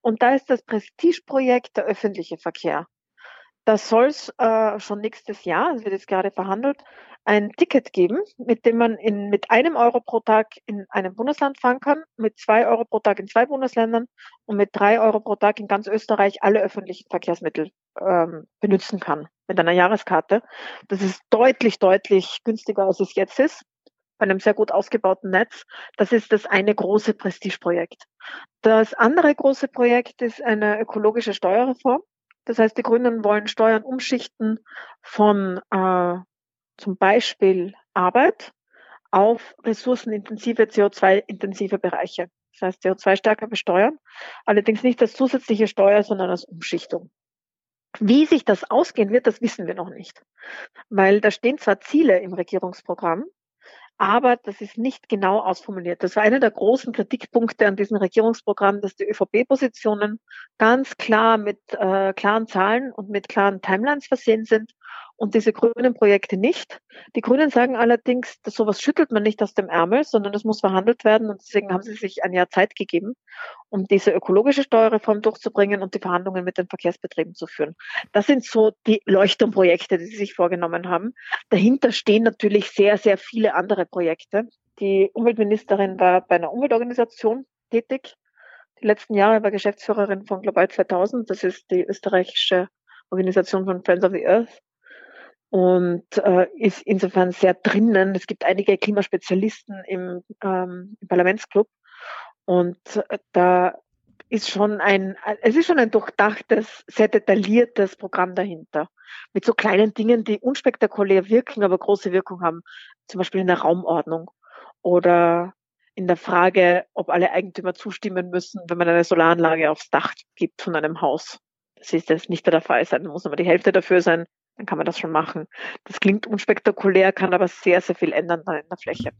Und da ist das Prestigeprojekt der öffentliche Verkehr. Da soll es äh, schon nächstes Jahr, es wird jetzt gerade verhandelt, ein Ticket geben, mit dem man in, mit einem Euro pro Tag in einem Bundesland fahren kann, mit zwei Euro pro Tag in zwei Bundesländern und mit drei Euro pro Tag in ganz Österreich alle öffentlichen Verkehrsmittel ähm, benutzen kann mit einer Jahreskarte. Das ist deutlich, deutlich günstiger, als es jetzt ist bei einem sehr gut ausgebauten Netz. Das ist das eine große Prestigeprojekt. Das andere große Projekt ist eine ökologische Steuerreform. Das heißt, die Grünen wollen Steuern umschichten von äh, zum Beispiel Arbeit auf ressourcenintensive, CO2-intensive Bereiche. Das heißt, CO2 stärker besteuern. Allerdings nicht als zusätzliche Steuer, sondern als Umschichtung. Wie sich das ausgehen wird, das wissen wir noch nicht. Weil da stehen zwar Ziele im Regierungsprogramm, aber das ist nicht genau ausformuliert. Das war einer der großen Kritikpunkte an diesem Regierungsprogramm, dass die ÖVP-Positionen ganz klar mit äh, klaren Zahlen und mit klaren Timelines versehen sind und diese grünen Projekte nicht. Die Grünen sagen allerdings, dass sowas schüttelt man nicht aus dem Ärmel, sondern es muss verhandelt werden und deswegen haben sie sich ein Jahr Zeit gegeben, um diese ökologische Steuerreform durchzubringen und die Verhandlungen mit den Verkehrsbetrieben zu führen. Das sind so die Leuchtturmprojekte, die sie sich vorgenommen haben. Dahinter stehen natürlich sehr, sehr viele andere Projekte. Die Umweltministerin war bei einer Umweltorganisation tätig. Die letzten Jahre war Geschäftsführerin von Global 2000. Das ist die österreichische Organisation von Friends of the Earth und äh, ist insofern sehr drinnen. Es gibt einige Klimaspezialisten im, ähm, im Parlamentsclub und äh, da ist schon ein, es ist schon ein durchdachtes, sehr detailliertes Programm dahinter. Mit so kleinen Dingen, die unspektakulär wirken, aber große Wirkung haben. Zum Beispiel in der Raumordnung oder in der Frage, ob alle Eigentümer zustimmen müssen, wenn man eine Solaranlage aufs Dach gibt von einem Haus. Das ist jetzt nicht der Fall sein. Da muss aber die Hälfte dafür sein, dann kann man das schon machen. Das klingt unspektakulär, kann aber sehr, sehr viel ändern dann in der Fläche.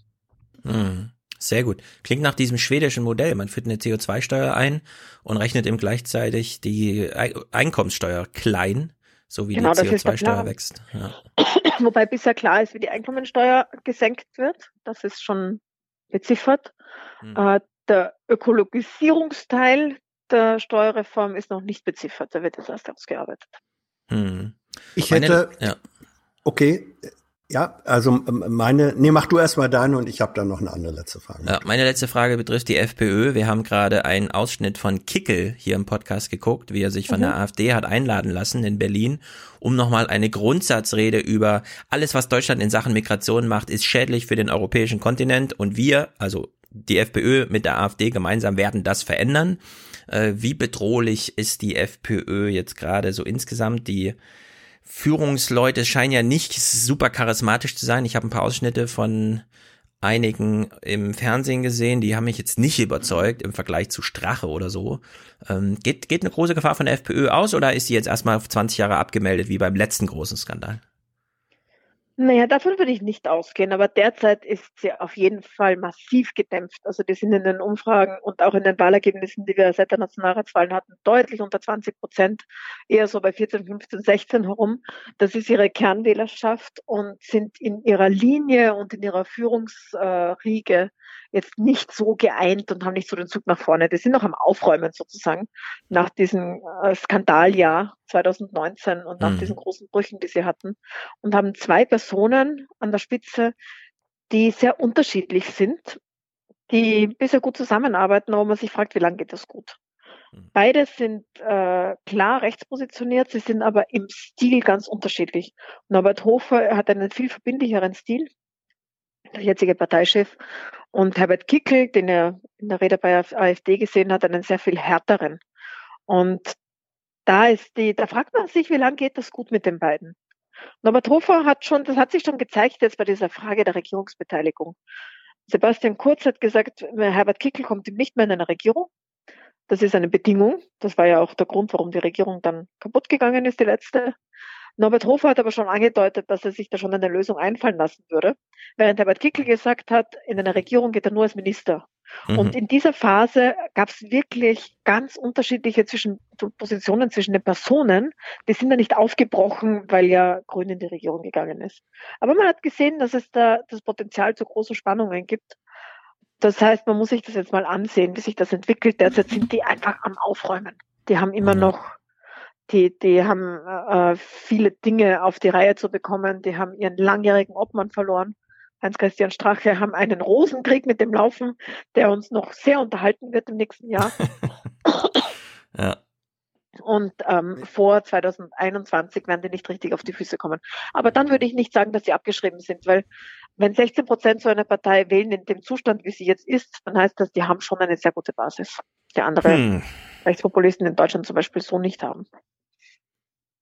Hm. Sehr gut. Klingt nach diesem schwedischen Modell. Man führt eine CO2-Steuer ein und rechnet ihm gleichzeitig die Einkommenssteuer klein, so wie Genau, die das ist der CO2-Steuer Plan. wächst. Ja. Wobei bisher klar ist, wie die Einkommensteuer gesenkt wird. Das ist schon beziffert. Hm. Der Ökologisierungsteil der Steuerreform ist noch nicht beziffert. Da wird jetzt erst ausgearbeitet. Hm. Ich Meine- hätte, ja. okay, ja, also ähm, meine, nee, mach du erstmal deine und ich habe dann noch eine andere letzte Frage. Ja, meine letzte Frage betrifft die FPÖ. Wir haben gerade einen Ausschnitt von Kickel hier im Podcast geguckt, wie er sich von Mhm. der AfD hat einladen lassen in Berlin, um nochmal eine Grundsatzrede über alles, was Deutschland in Sachen Migration macht, ist schädlich für den europäischen Kontinent und wir, also die FPÖ mit der AfD gemeinsam werden das verändern. Äh, wie bedrohlich ist die FPÖ jetzt gerade so insgesamt? Die Führungsleute scheinen ja nicht super charismatisch zu sein. Ich habe ein paar Ausschnitte von einigen im Fernsehen gesehen, die haben mich jetzt nicht überzeugt im Vergleich zu Strache oder so. Ähm, geht, geht eine große Gefahr von der FPÖ aus oder ist sie jetzt erstmal auf 20 Jahre abgemeldet wie beim letzten großen Skandal? Naja, davon würde ich nicht ausgehen, aber derzeit ist sie auf jeden Fall massiv gedämpft. Also die sind in den Umfragen und auch in den Wahlergebnissen, die wir seit der Nationalratswahlen hatten, deutlich unter 20 Prozent, eher so bei 14, 15, 16 herum. Das ist ihre Kernwählerschaft und sind in ihrer Linie und in ihrer Führungsriege jetzt nicht so geeint und haben nicht so den Zug nach vorne. Die sind noch am Aufräumen sozusagen nach diesem äh, Skandaljahr 2019 und nach Mhm. diesen großen Brüchen, die sie hatten und haben zwei Personen an der Spitze, die sehr unterschiedlich sind, die bisher gut zusammenarbeiten, aber man sich fragt, wie lange geht das gut? Beide sind äh, klar rechtspositioniert, sie sind aber im Stil ganz unterschiedlich. Norbert Hofer hat einen viel verbindlicheren Stil, der jetzige Parteichef, und Herbert Kickel, den er in der Rede bei AfD gesehen hat, einen sehr viel härteren. Und da ist die, da fragt man sich, wie lange geht das gut mit den beiden? Norbert Hofer hat schon, das hat sich schon gezeigt jetzt bei dieser Frage der Regierungsbeteiligung. Sebastian Kurz hat gesagt, Herbert Kickel kommt nicht mehr in eine Regierung. Das ist eine Bedingung. Das war ja auch der Grund, warum die Regierung dann kaputt gegangen ist, die letzte. Norbert Hofer hat aber schon angedeutet, dass er sich da schon eine Lösung einfallen lassen würde, während Herbert Kickel gesagt hat, in einer Regierung geht er nur als Minister. Mhm. Und in dieser Phase gab es wirklich ganz unterschiedliche zwischen, Positionen zwischen den Personen. Die sind ja nicht aufgebrochen, weil ja Grün in die Regierung gegangen ist. Aber man hat gesehen, dass es da das Potenzial zu großen Spannungen gibt. Das heißt, man muss sich das jetzt mal ansehen, wie sich das entwickelt. Derzeit sind die einfach am Aufräumen. Die haben immer noch, die, die haben äh, viele Dinge auf die Reihe zu bekommen. Die haben ihren langjährigen Obmann verloren. Heinz-Christian Strache haben einen Rosenkrieg mit dem Laufen, der uns noch sehr unterhalten wird im nächsten Jahr. Ja. Und ähm, vor 2021 werden die nicht richtig auf die Füße kommen. Aber dann würde ich nicht sagen, dass sie abgeschrieben sind, weil wenn 16 Prozent so eine Partei wählen in dem Zustand, wie sie jetzt ist, dann heißt das, die haben schon eine sehr gute Basis, die andere Hm. Rechtspopulisten in Deutschland zum Beispiel so nicht haben.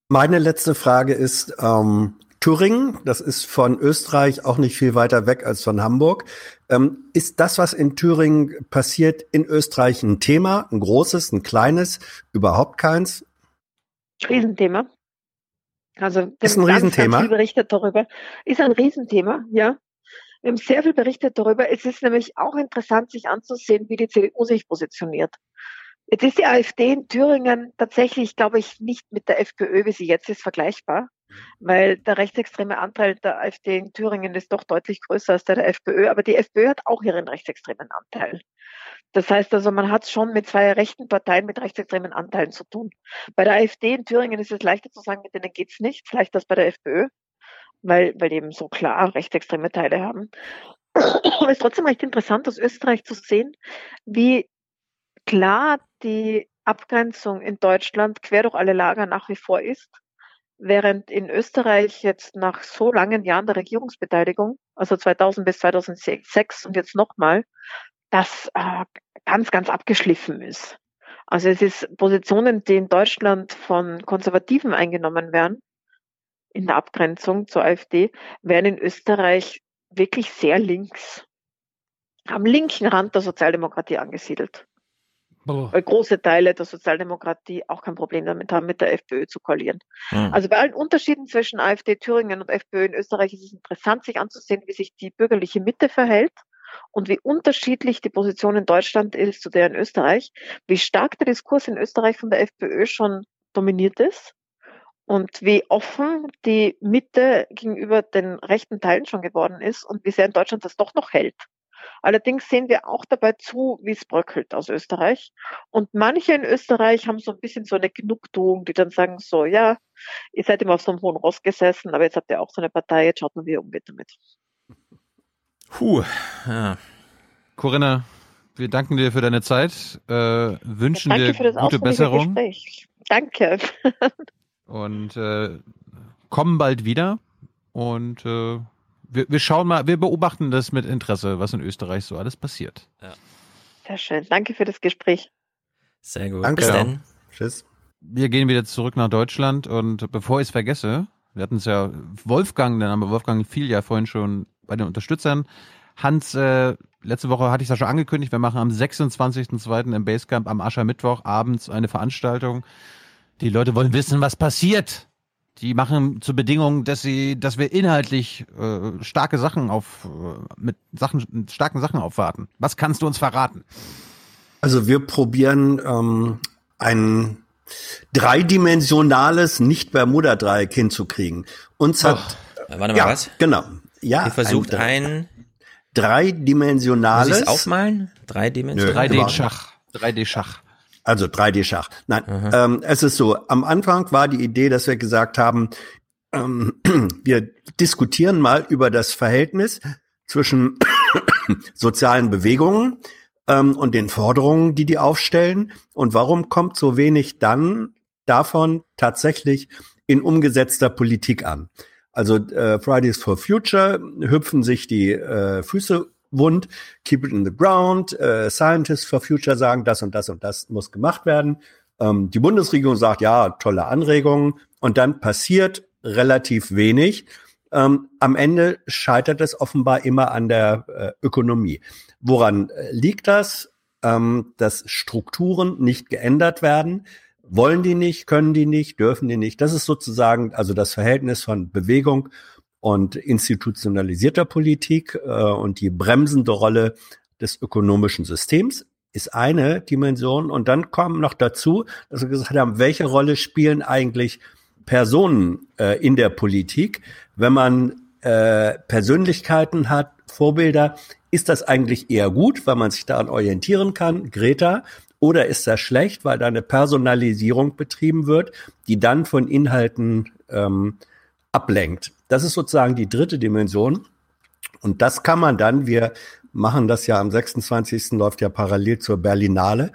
Meine letzte Frage ist ähm, Thüringen. Das ist von Österreich auch nicht viel weiter weg als von Hamburg. Ähm, ist das, was in Thüringen passiert, in Österreich ein Thema, ein großes, ein kleines, überhaupt keins? Riesenthema. Also wir Ist ein ganz, Riesenthema? Ganz viel berichtet darüber. Ist ein Riesenthema, ja. Wir haben sehr viel berichtet darüber. Es ist nämlich auch interessant, sich anzusehen, wie die CDU sich positioniert. Jetzt ist die AfD in Thüringen tatsächlich, glaube ich, nicht mit der FPÖ, wie sie jetzt ist, vergleichbar, weil der rechtsextreme Anteil der AfD in Thüringen ist doch deutlich größer als der der FPÖ, aber die FPÖ hat auch ihren rechtsextremen Anteil. Das heißt also, man hat es schon mit zwei rechten Parteien mit rechtsextremen Anteilen zu tun. Bei der AfD in Thüringen ist es leichter zu sagen, mit denen geht's nicht, vielleicht als bei der FPÖ, weil, weil die eben so klar rechtsextreme Teile haben. Aber es ist trotzdem recht interessant, aus Österreich zu sehen, wie klar die Abgrenzung in Deutschland quer durch alle Lager nach wie vor ist, während in Österreich jetzt nach so langen Jahren der Regierungsbeteiligung, also 2000 bis 2006 und jetzt nochmal, das äh, ganz, ganz abgeschliffen ist. Also es ist Positionen, die in Deutschland von Konservativen eingenommen werden, in der Abgrenzung zur AfD, werden in Österreich wirklich sehr links, am linken Rand der Sozialdemokratie angesiedelt. Weil große Teile der Sozialdemokratie auch kein Problem damit haben, mit der FPÖ zu koalieren. Hm. Also bei allen Unterschieden zwischen AfD Thüringen und FPÖ in Österreich ist es interessant, sich anzusehen, wie sich die bürgerliche Mitte verhält und wie unterschiedlich die Position in Deutschland ist zu der in Österreich, wie stark der Diskurs in Österreich von der FPÖ schon dominiert ist und wie offen die Mitte gegenüber den rechten Teilen schon geworden ist und wie sehr in Deutschland das doch noch hält. Allerdings sehen wir auch dabei zu, wie es bröckelt aus Österreich. Und manche in Österreich haben so ein bisschen so eine Genugtuung, die dann sagen so, ja, ihr seid immer auf so einem hohen Ross gesessen, aber jetzt habt ihr auch so eine Partei, jetzt schaut mal, wie ihr umgeht damit. Puh. Ja. Corinna, wir danken dir für deine Zeit, äh, wünschen Danke dir für das gute Besserung Gespräch. Danke. und äh, kommen bald wieder. Und äh, wir, wir schauen mal, wir beobachten das mit Interesse, was in Österreich so alles passiert. Sehr schön. Danke für das Gespräch. Sehr gut. Danke. Bis dann. Tschüss. Wir gehen wieder zurück nach Deutschland und bevor ich es vergesse, wir hatten es ja, Wolfgang, der Name Wolfgang fiel ja vorhin schon bei den Unterstützern. Hans, äh, letzte Woche hatte ich das schon angekündigt, wir machen am 26.02. im Basecamp am Aschermittwoch abends eine Veranstaltung. Die Leute wollen wissen, was passiert. Die machen zur Bedingung, dass sie, dass wir inhaltlich äh, starke Sachen auf, äh, mit Sachen, mit starken Sachen aufwarten. Was kannst du uns verraten? Also wir probieren ähm, ein dreidimensionales Nicht-Bermuda-Dreieck hinzukriegen. Uns hat Äh, Warte mal, ja, was? Genau. Ja, Ihr versucht ein, ein, dreidimensionales. muss aufmalen? Drei Dimensionen? Nö, 3D-Schach. 3D-Schach. Also 3D-Schach. Nein, ähm, es ist so, am Anfang war die Idee, dass wir gesagt haben, ähm, wir diskutieren mal über das Verhältnis zwischen sozialen Bewegungen ähm, und den Forderungen, die die aufstellen und warum kommt so wenig dann davon tatsächlich in umgesetzter Politik an. Also äh, Fridays for Future hüpfen sich die äh, Füße wund, keep it in the ground, äh, Scientists for Future sagen, das und das und das muss gemacht werden. Ähm, die Bundesregierung sagt, ja, tolle Anregungen und dann passiert relativ wenig. Ähm, am Ende scheitert es offenbar immer an der äh, Ökonomie. Woran äh, liegt das? Ähm, dass Strukturen nicht geändert werden. Wollen die nicht, können die nicht, dürfen die nicht. Das ist sozusagen also das Verhältnis von Bewegung und institutionalisierter Politik äh, und die bremsende Rolle des ökonomischen Systems ist eine Dimension. Und dann kommen noch dazu, dass wir gesagt haben, welche Rolle spielen eigentlich Personen äh, in der Politik? Wenn man äh, Persönlichkeiten hat, Vorbilder, ist das eigentlich eher gut, weil man sich daran orientieren kann, Greta, oder ist das schlecht, weil da eine Personalisierung betrieben wird, die dann von Inhalten ähm, ablenkt? Das ist sozusagen die dritte Dimension. Und das kann man dann, wir machen das ja am 26. läuft ja parallel zur Berlinale.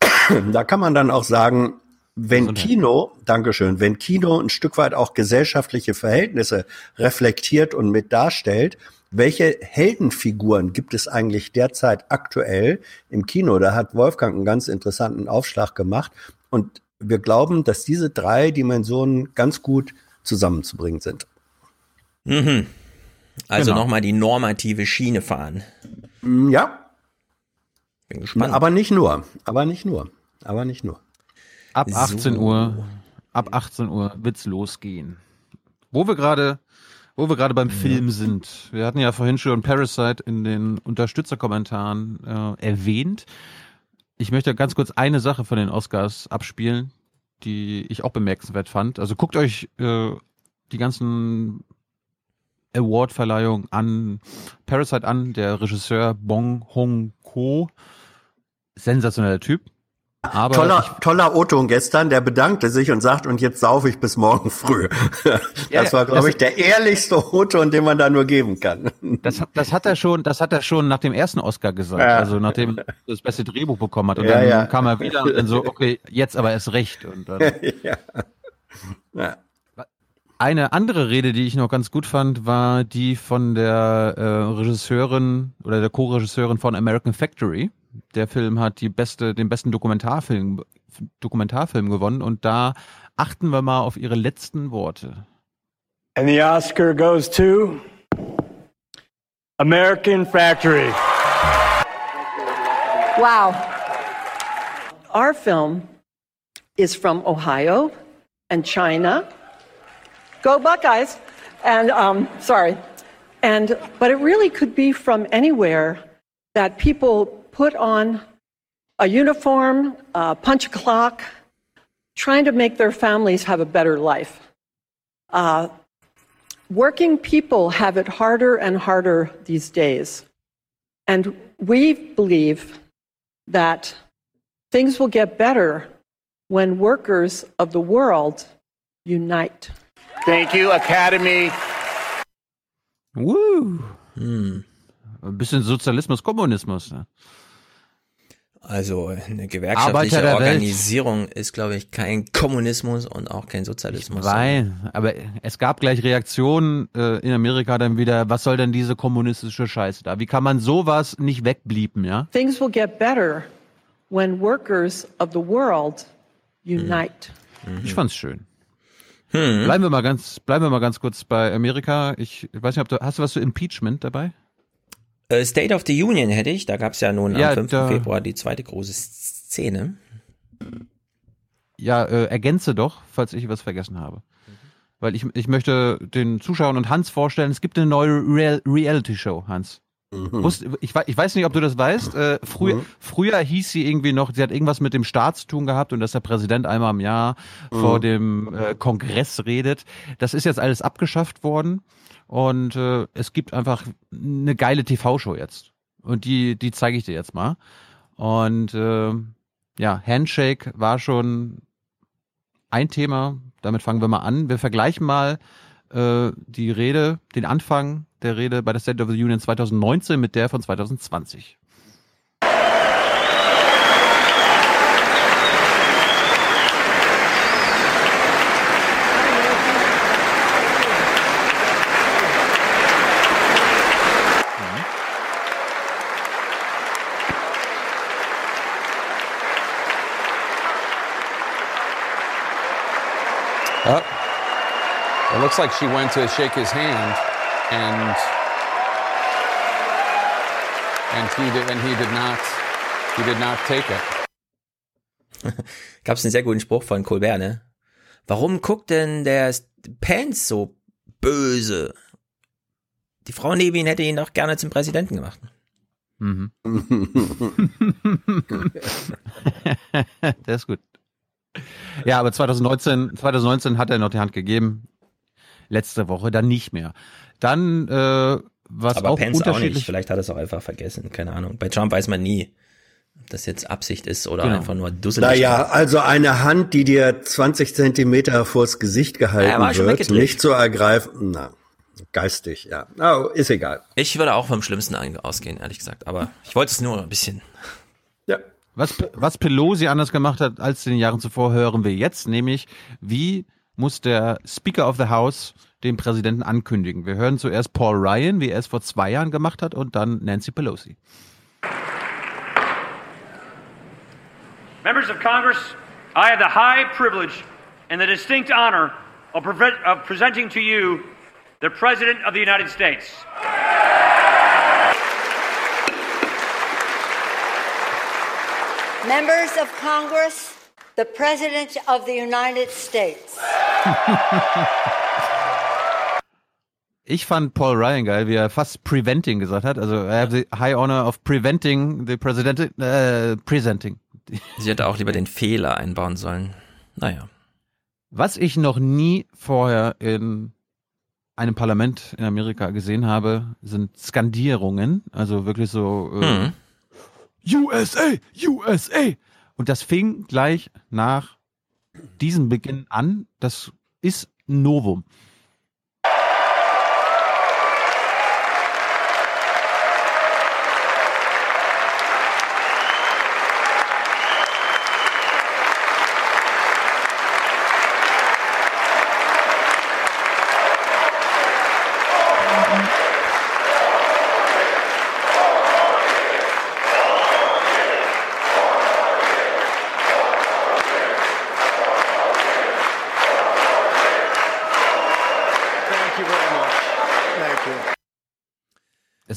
Da kann man dann auch sagen, wenn Kino, Dankeschön, wenn Kino ein Stück weit auch gesellschaftliche Verhältnisse reflektiert und mit darstellt, welche Heldenfiguren gibt es eigentlich derzeit aktuell im Kino? Da hat Wolfgang einen ganz interessanten Aufschlag gemacht. Und wir glauben, dass diese drei Dimensionen ganz gut zusammenzubringen sind. Mhm. Also Genau. nochmal die normative Schiene fahren. Mm, Ja, Bin gespannt. aber nicht nur, aber nicht nur, aber nicht nur. Ab So. 18 Uhr, ab 18 Uhr wird's losgehen. Wo wir gerade, wo wir gerade beim Film sind. Wir hatten ja vorhin schon Parasite in den Unterstützerkommentaren äh, erwähnt. Ich möchte ganz kurz eine Sache von den Oscars abspielen, die ich auch bemerkenswert fand. Also guckt euch äh, die ganzen Award-Verleihungen an Parasite an, der Regisseur Bong Hong-ko. Sensationeller Typ. Aber toller, toller O-Ton gestern, der bedankte sich und sagt, und jetzt saufe ich bis morgen früh. Ja, Das war, glaube ich, der ehrlichste O-Ton, den man da nur geben kann. Das, hat- das hat er schon, das hat er schon nach dem ersten Oscar gesagt, Ja. also nachdem er das beste Drehbuch bekommen hat und Ja, dann ja. kam er wieder und dann so, okay, jetzt aber erst recht und dann ja. Eine andere Rede, die ich noch ganz gut fand, war die von der äh, Regisseurin oder der Co-Regisseurin von American Factory. Der Film hat die beste, den besten Dokumentarfilm, Dokumentarfilm gewonnen und da achten wir mal auf ihre letzten Worte. And the Oscar goes to American Factory. Wow. our film is from Ohio and China. Go Buckeyes! And um, sorry, and but it really could be from anywhere that people put on a uniform, uh, punch a clock, trying to make their families have a better life. Uh, working people have it harder and harder these days. And we believe that things will get better when workers of the world unite. Thank you, Academy. Woo. Ein bisschen Sozialismus, Kommunismus. Ne? Also eine gewerkschaftliche der Welt. Organisierung ist, glaube ich, kein Kommunismus und auch kein Sozialismus. Nein, aber es gab gleich Reaktionen äh, in Amerika dann wieder, was soll denn diese kommunistische Scheiße da? Wie kann man sowas nicht wegblieben, ja? Things will get better when workers of the world unite. Ich fand's schön. Bleiben wir mal ganz, bleiben wir mal ganz kurz bei Amerika. Ich weiß nicht, ob du, hast du was zu Impeachment dabei? Äh, State of the Union hätte ich, da gab es ja nun Ja, am 5. da- Februar die zweite große Szene. Ja, äh, ergänze doch, falls ich was vergessen habe. Weil ich, ich möchte den Zuschauern und Hans vorstellen, es gibt eine neue Real Reality-Show, Hans. Wusst, ich, ich weiß nicht, ob du das weißt. Äh, früher, Mhm. früher hieß sie irgendwie noch, sie hat irgendwas mit dem Staat zu tun gehabt und dass der Präsident einmal im Jahr Mhm. vor dem äh, Kongress redet. Das ist jetzt alles abgeschafft worden und äh, es gibt einfach eine geile TV-Show jetzt. Und die, die zeige ich dir jetzt mal. Und äh, ja, Handshake war schon ein Thema. Damit fangen wir mal an. Wir vergleichen mal äh, die Rede, den Anfang der Rede bei der State of the Union 2019 mit der von 2020. Oh. It looks like she went to shake his hand and and he did and he did not he did not take it. Gab es einen sehr guten Spruch von Colbert, ne? Warum guckt denn der Pence so böse? Die Frau neben ihm hätte ihn doch gerne zum Präsidenten gemacht. Mhm. der ist gut. Ja, aber 2019, 2019 hat er noch die Hand gegeben. Letzte Woche dann nicht mehr. Dann, äh, was Aber auch Pence auch unterschiedlich nicht. Vielleicht hat er es auch einfach vergessen. Keine Ahnung. Bei Trump weiß man nie, ob das jetzt Absicht ist oder Genau. einfach nur dusselig. Naja, also eine Hand, die dir 20 Zentimeter vors Gesicht Ja, gehalten schon wird, nicht zu ergreifen, na, geistig, ja. Oh, ist egal. Ich würde auch vom Schlimmsten ausgehen, ehrlich gesagt. Aber ich wollte es nur ein bisschen. Was, was Pelosi anders gemacht hat als in den Jahren zuvor, hören wir jetzt, nämlich wie muss der Speaker of the House den Präsidenten ankündigen. Wir hören zuerst Paul Ryan, wie er es vor zwei Jahren gemacht hat, und dann Nancy Pelosi. Members of Congress, I have the high privilege and the distinct honor of, preve- of presenting to you the President of the United States. Members of Congress, the President of the United States. Ich fand Paul Ryan geil, wie er fast preventing gesagt hat. Also I have the high honor of preventing the president, äh, presenting. Sie hätte auch lieber den Fehler einbauen sollen. Naja. Was ich noch nie vorher in einem Parlament in Amerika gesehen habe, sind Skandierungen. Also wirklich so äh, Hm. USA, USA. Und das fing gleich nach diesem Beginn an. Das ist ein Novum.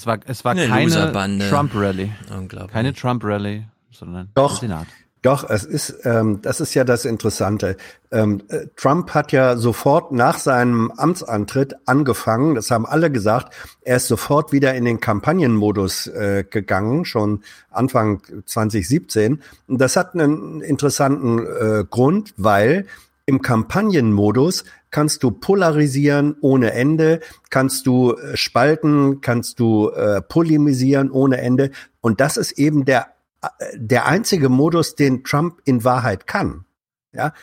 War, es war Eine keine. Trump-Rally. Unglaublich. Keine Trump-Rally, sondern Doch. Senat. Doch, es ist, ähm, das ist ja das Interessante. Ähm, äh, Trump hat ja sofort nach seinem Amtsantritt angefangen, das haben alle gesagt, er ist sofort wieder in den Kampagnenmodus äh, gegangen, schon Anfang 2017. Und das hat einen interessanten äh, Grund, weil im Kampagnenmodus kannst du polarisieren ohne Ende, kannst du äh, spalten, kannst du äh, polemisieren ohne Ende. Und das ist eben der der einzige Modus, den Trump in Wahrheit kann. Ja,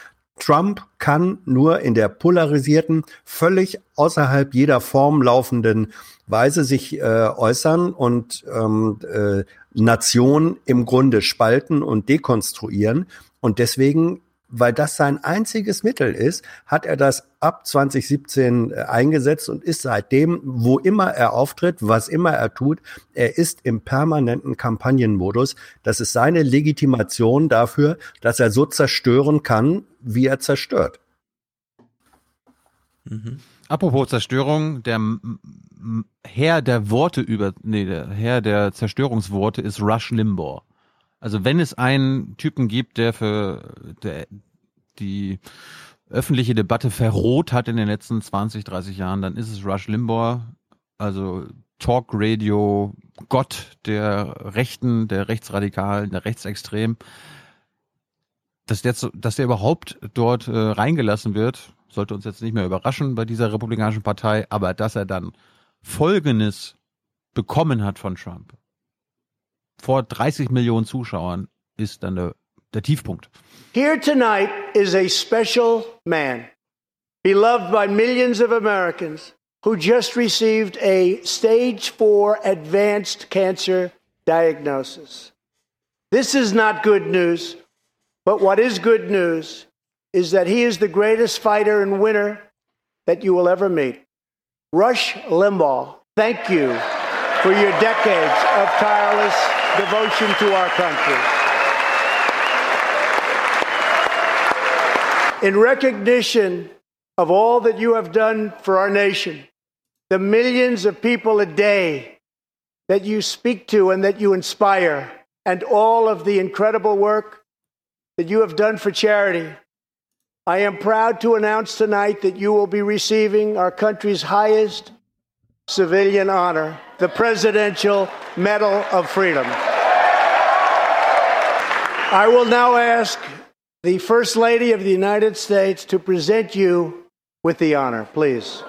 Trump kann nur in der polarisierten, völlig außerhalb jeder Form laufenden Weise sich äh, äußern und ähm, äh, Nation im Grunde spalten und dekonstruieren. Und deswegen weil das sein einziges Mittel ist, hat er das ab 2017 äh, eingesetzt und ist seitdem, wo immer er auftritt, was immer er tut, er ist im permanenten Kampagnenmodus. Das ist seine Legitimation dafür, dass er so zerstören kann, wie er zerstört. Mhm. Apropos Zerstörung, der Herr der Worte über, nee, der Herr der Zerstörungsworte ist Rush Limbaugh. Also wenn es einen Typen gibt, der für der, die öffentliche Debatte verroht hat in den letzten 20, 30 Jahren, dann ist es Rush Limbaugh, also Talk Radio, Gott der Rechten, der Rechtsradikalen, der Rechtsextremen. Dass der, dass der überhaupt dort äh, reingelassen wird, sollte uns jetzt nicht mehr überraschen bei dieser Republikanischen Partei, aber dass er dann Folgendes bekommen hat von Trump, vor 30 Millionen Zuschauern ist dann der, der Tiefpunkt. Here tonight is a special man, beloved by millions of Americans, who just received a stage four advanced cancer diagnosis. This is not good news, but what is good news is that he is the greatest fighter and winner that you will ever meet. Rush Limbaugh, thank you for your decades of tireless devotion to our country. In recognition of all that you have done for our nation, the millions of people a day that you speak to and that you inspire, and all of the incredible work that you have done for charity, I am proud to announce tonight that you will be receiving our country's highest civilian honor, the Presidential Medal of Freedom. I will now ask the First Lady of the United States to present you with the honor, please.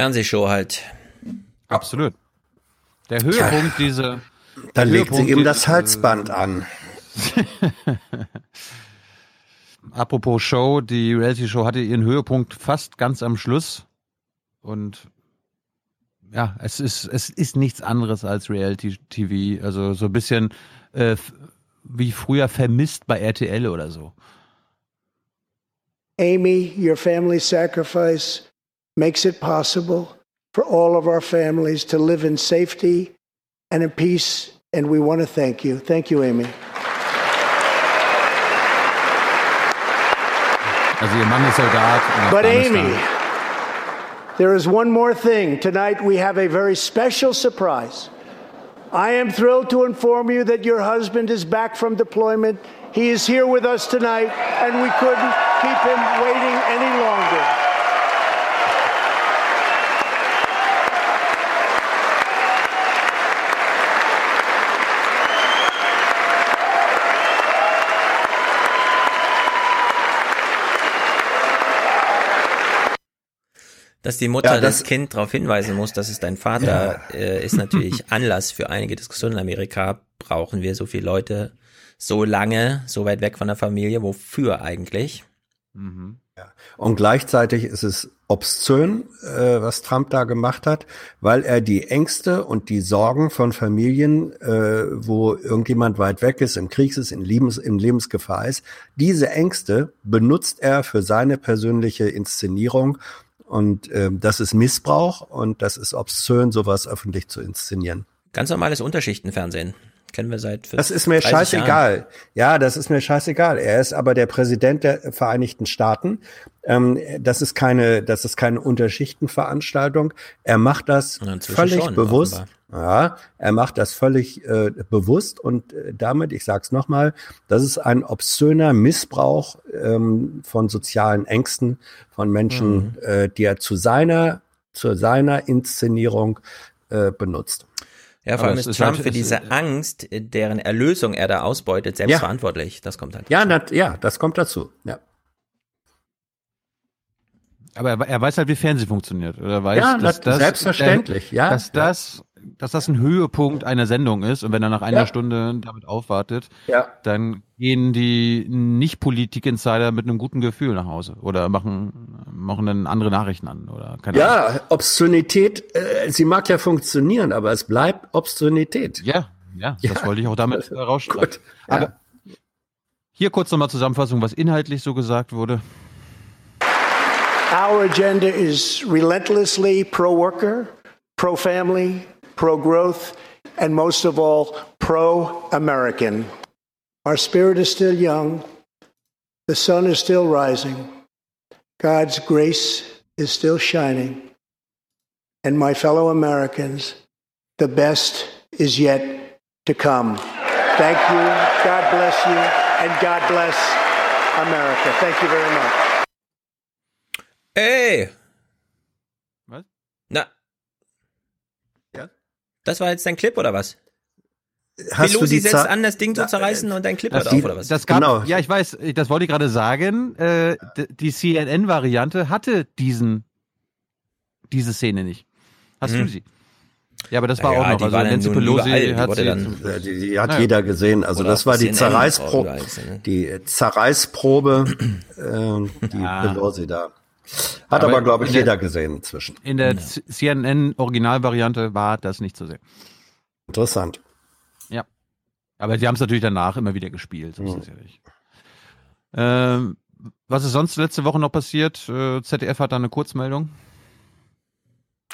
Fernsehshow halt. Absolut. Der Höhepunkt ja, dieser. Da legt sie ihm das Halsband an. Apropos Show, die Reality-Show hatte ihren Höhepunkt fast ganz am Schluss. Und ja, es ist, es ist nichts anderes als Reality-TV. Also so ein bisschen äh, wie früher vermisst bei RTL oder so. Amy, your family sacrifice makes it possible for all of our families to live in safety and in peace. And we want to thank you. Thank you, Amy. Also ihr Mann ist Soldat. But Amy, there is one more thing. Tonight we have a very special surprise. I am thrilled to inform you that your husband is back from deployment. He is here with us tonight, and we couldn't keep him waiting any longer. Dass die Mutter ja, das, das, Kind darauf hinweisen muss, dass es dein Vater ja. äh, ist natürlich Anlass für einige Diskussionen in Amerika. Brauchen wir so viele Leute so lange, so weit weg von der Familie? Wofür eigentlich? Mhm. Ja. Und gleichzeitig ist es obszön, äh, was Trump da gemacht hat, weil er die Ängste und die Sorgen von Familien, äh, wo irgendjemand weit weg ist, im Krieg ist, in, Lebens, in Lebensgefahr ist, diese Ängste benutzt er für seine persönliche Inszenierung Und ähm, das ist Missbrauch und das ist obszön, sowas öffentlich zu inszenieren. Ganz normales Unterschichtenfernsehen. Kennen wir seit Das ist mir scheißegal. Jahren. Ja, das ist mir scheißegal. Er ist aber der Präsident der Vereinigten Staaten. Ähm, das ist keine, das ist keine Unterschichtenveranstaltung. Er macht das völlig schon, bewusst. offenbar. Ja, er macht das völlig äh, bewusst und äh, damit, ich sag's nochmal, das ist ein obszöner Missbrauch ähm, von sozialen Ängsten von Menschen, Mhm. äh, die er zu seiner, zu seiner Inszenierung äh, benutzt. Ja, vor Aber allem ist ist Trump halt- für es- diese Angst, deren Erlösung er da ausbeutet, selbst Ja. verantwortlich. Das kommt halt. Ja, nat, ja, das kommt dazu. Ja. Aber er, er weiß halt, wie Fernsehen funktioniert. Oder weiß, Ja, dass das, selbstverständlich, ja. Dass das, dass das ein Höhepunkt einer Sendung ist und wenn er nach einer Ja. Stunde damit aufwartet, Ja. dann gehen die Nicht-Politik-Insider mit einem guten Gefühl nach Hause oder machen, machen dann andere Nachrichten an oder keine Ahnung. Ja, Obszönität, äh, sie mag ja funktionieren, aber es bleibt Obszönität. Ja, ja, das Ja. wollte ich auch damit äh, rausstreichen. Aber hier kurz nochmal Zusammenfassung, was inhaltlich so gesagt wurde. Our agenda is relentlessly pro worker, pro family, pro growth, and most of all, pro American. Our spirit is still young, the sun is still rising, God's grace is still shining, and my fellow Americans, the best is yet to come. Thank you, God bless you, and God bless America. Thank you very much. Ey! What? Na. Ja? Das war jetzt dein Clip oder was? Hast du Pelosi die setzt Za- an, das Ding zu zerreißen und dein Clip hört auf oder was? das gab, Genau. Ja, ich weiß, das wollte ich gerade sagen. Äh, die CNN-Variante hatte diesen, diese Szene nicht. Hast Mhm. du sie? Ja, aber das war Naja, auch noch. die Also Nancy Pelosi hat sie dann- zum- Ja, die, die hat Naja. jeder gesehen. Also Oder das war die Zerreißprobe, ne? die Zerreißprobe, äh, die Ja. Pelosi da. Hat Aber aber, glaube ich, in der- jeder gesehen inzwischen. In der CNN-Originalvariante war das nicht zu sehen. Interessant. Ja. Aber die haben es natürlich danach immer wieder gespielt. So ist es ja nicht. Ähm, was ist sonst letzte Woche noch passiert? Äh, ZDF hat da eine Kurzmeldung.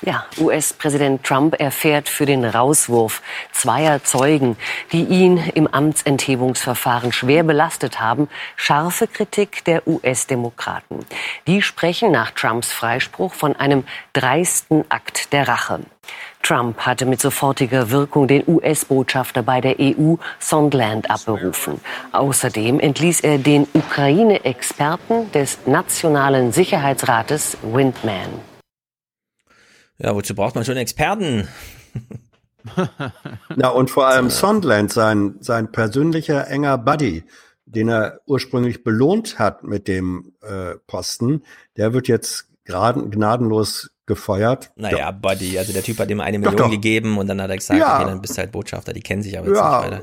Ja, US-Präsident Trump erfährt für den Rauswurf zweier Zeugen, die ihn im Amtsenthebungsverfahren schwer belastet haben, scharfe Kritik der US-Demokraten. Die sprechen nach Trumps Freispruch von einem dreisten Akt der Rache. Trump hatte mit sofortiger Wirkung den US-Botschafter bei der EU Sondland abberufen. Außerdem entließ er den Ukraine-Experten des Nationalen Sicherheitsrates Windman. Ja, wozu braucht man schon Experten? Na, und vor allem Sondland, sein, sein persönlicher enger Buddy, den er ursprünglich belohnt hat mit dem äh, Posten, der wird jetzt graden, gnadenlos gefeuert. Naja, Buddy, also der Typ hat ihm eine Doch, Million doch. gegeben und dann hat er gesagt, Ja. okay, dann bist du halt Botschafter, die kennen sich aber jetzt Ja, nicht weiter.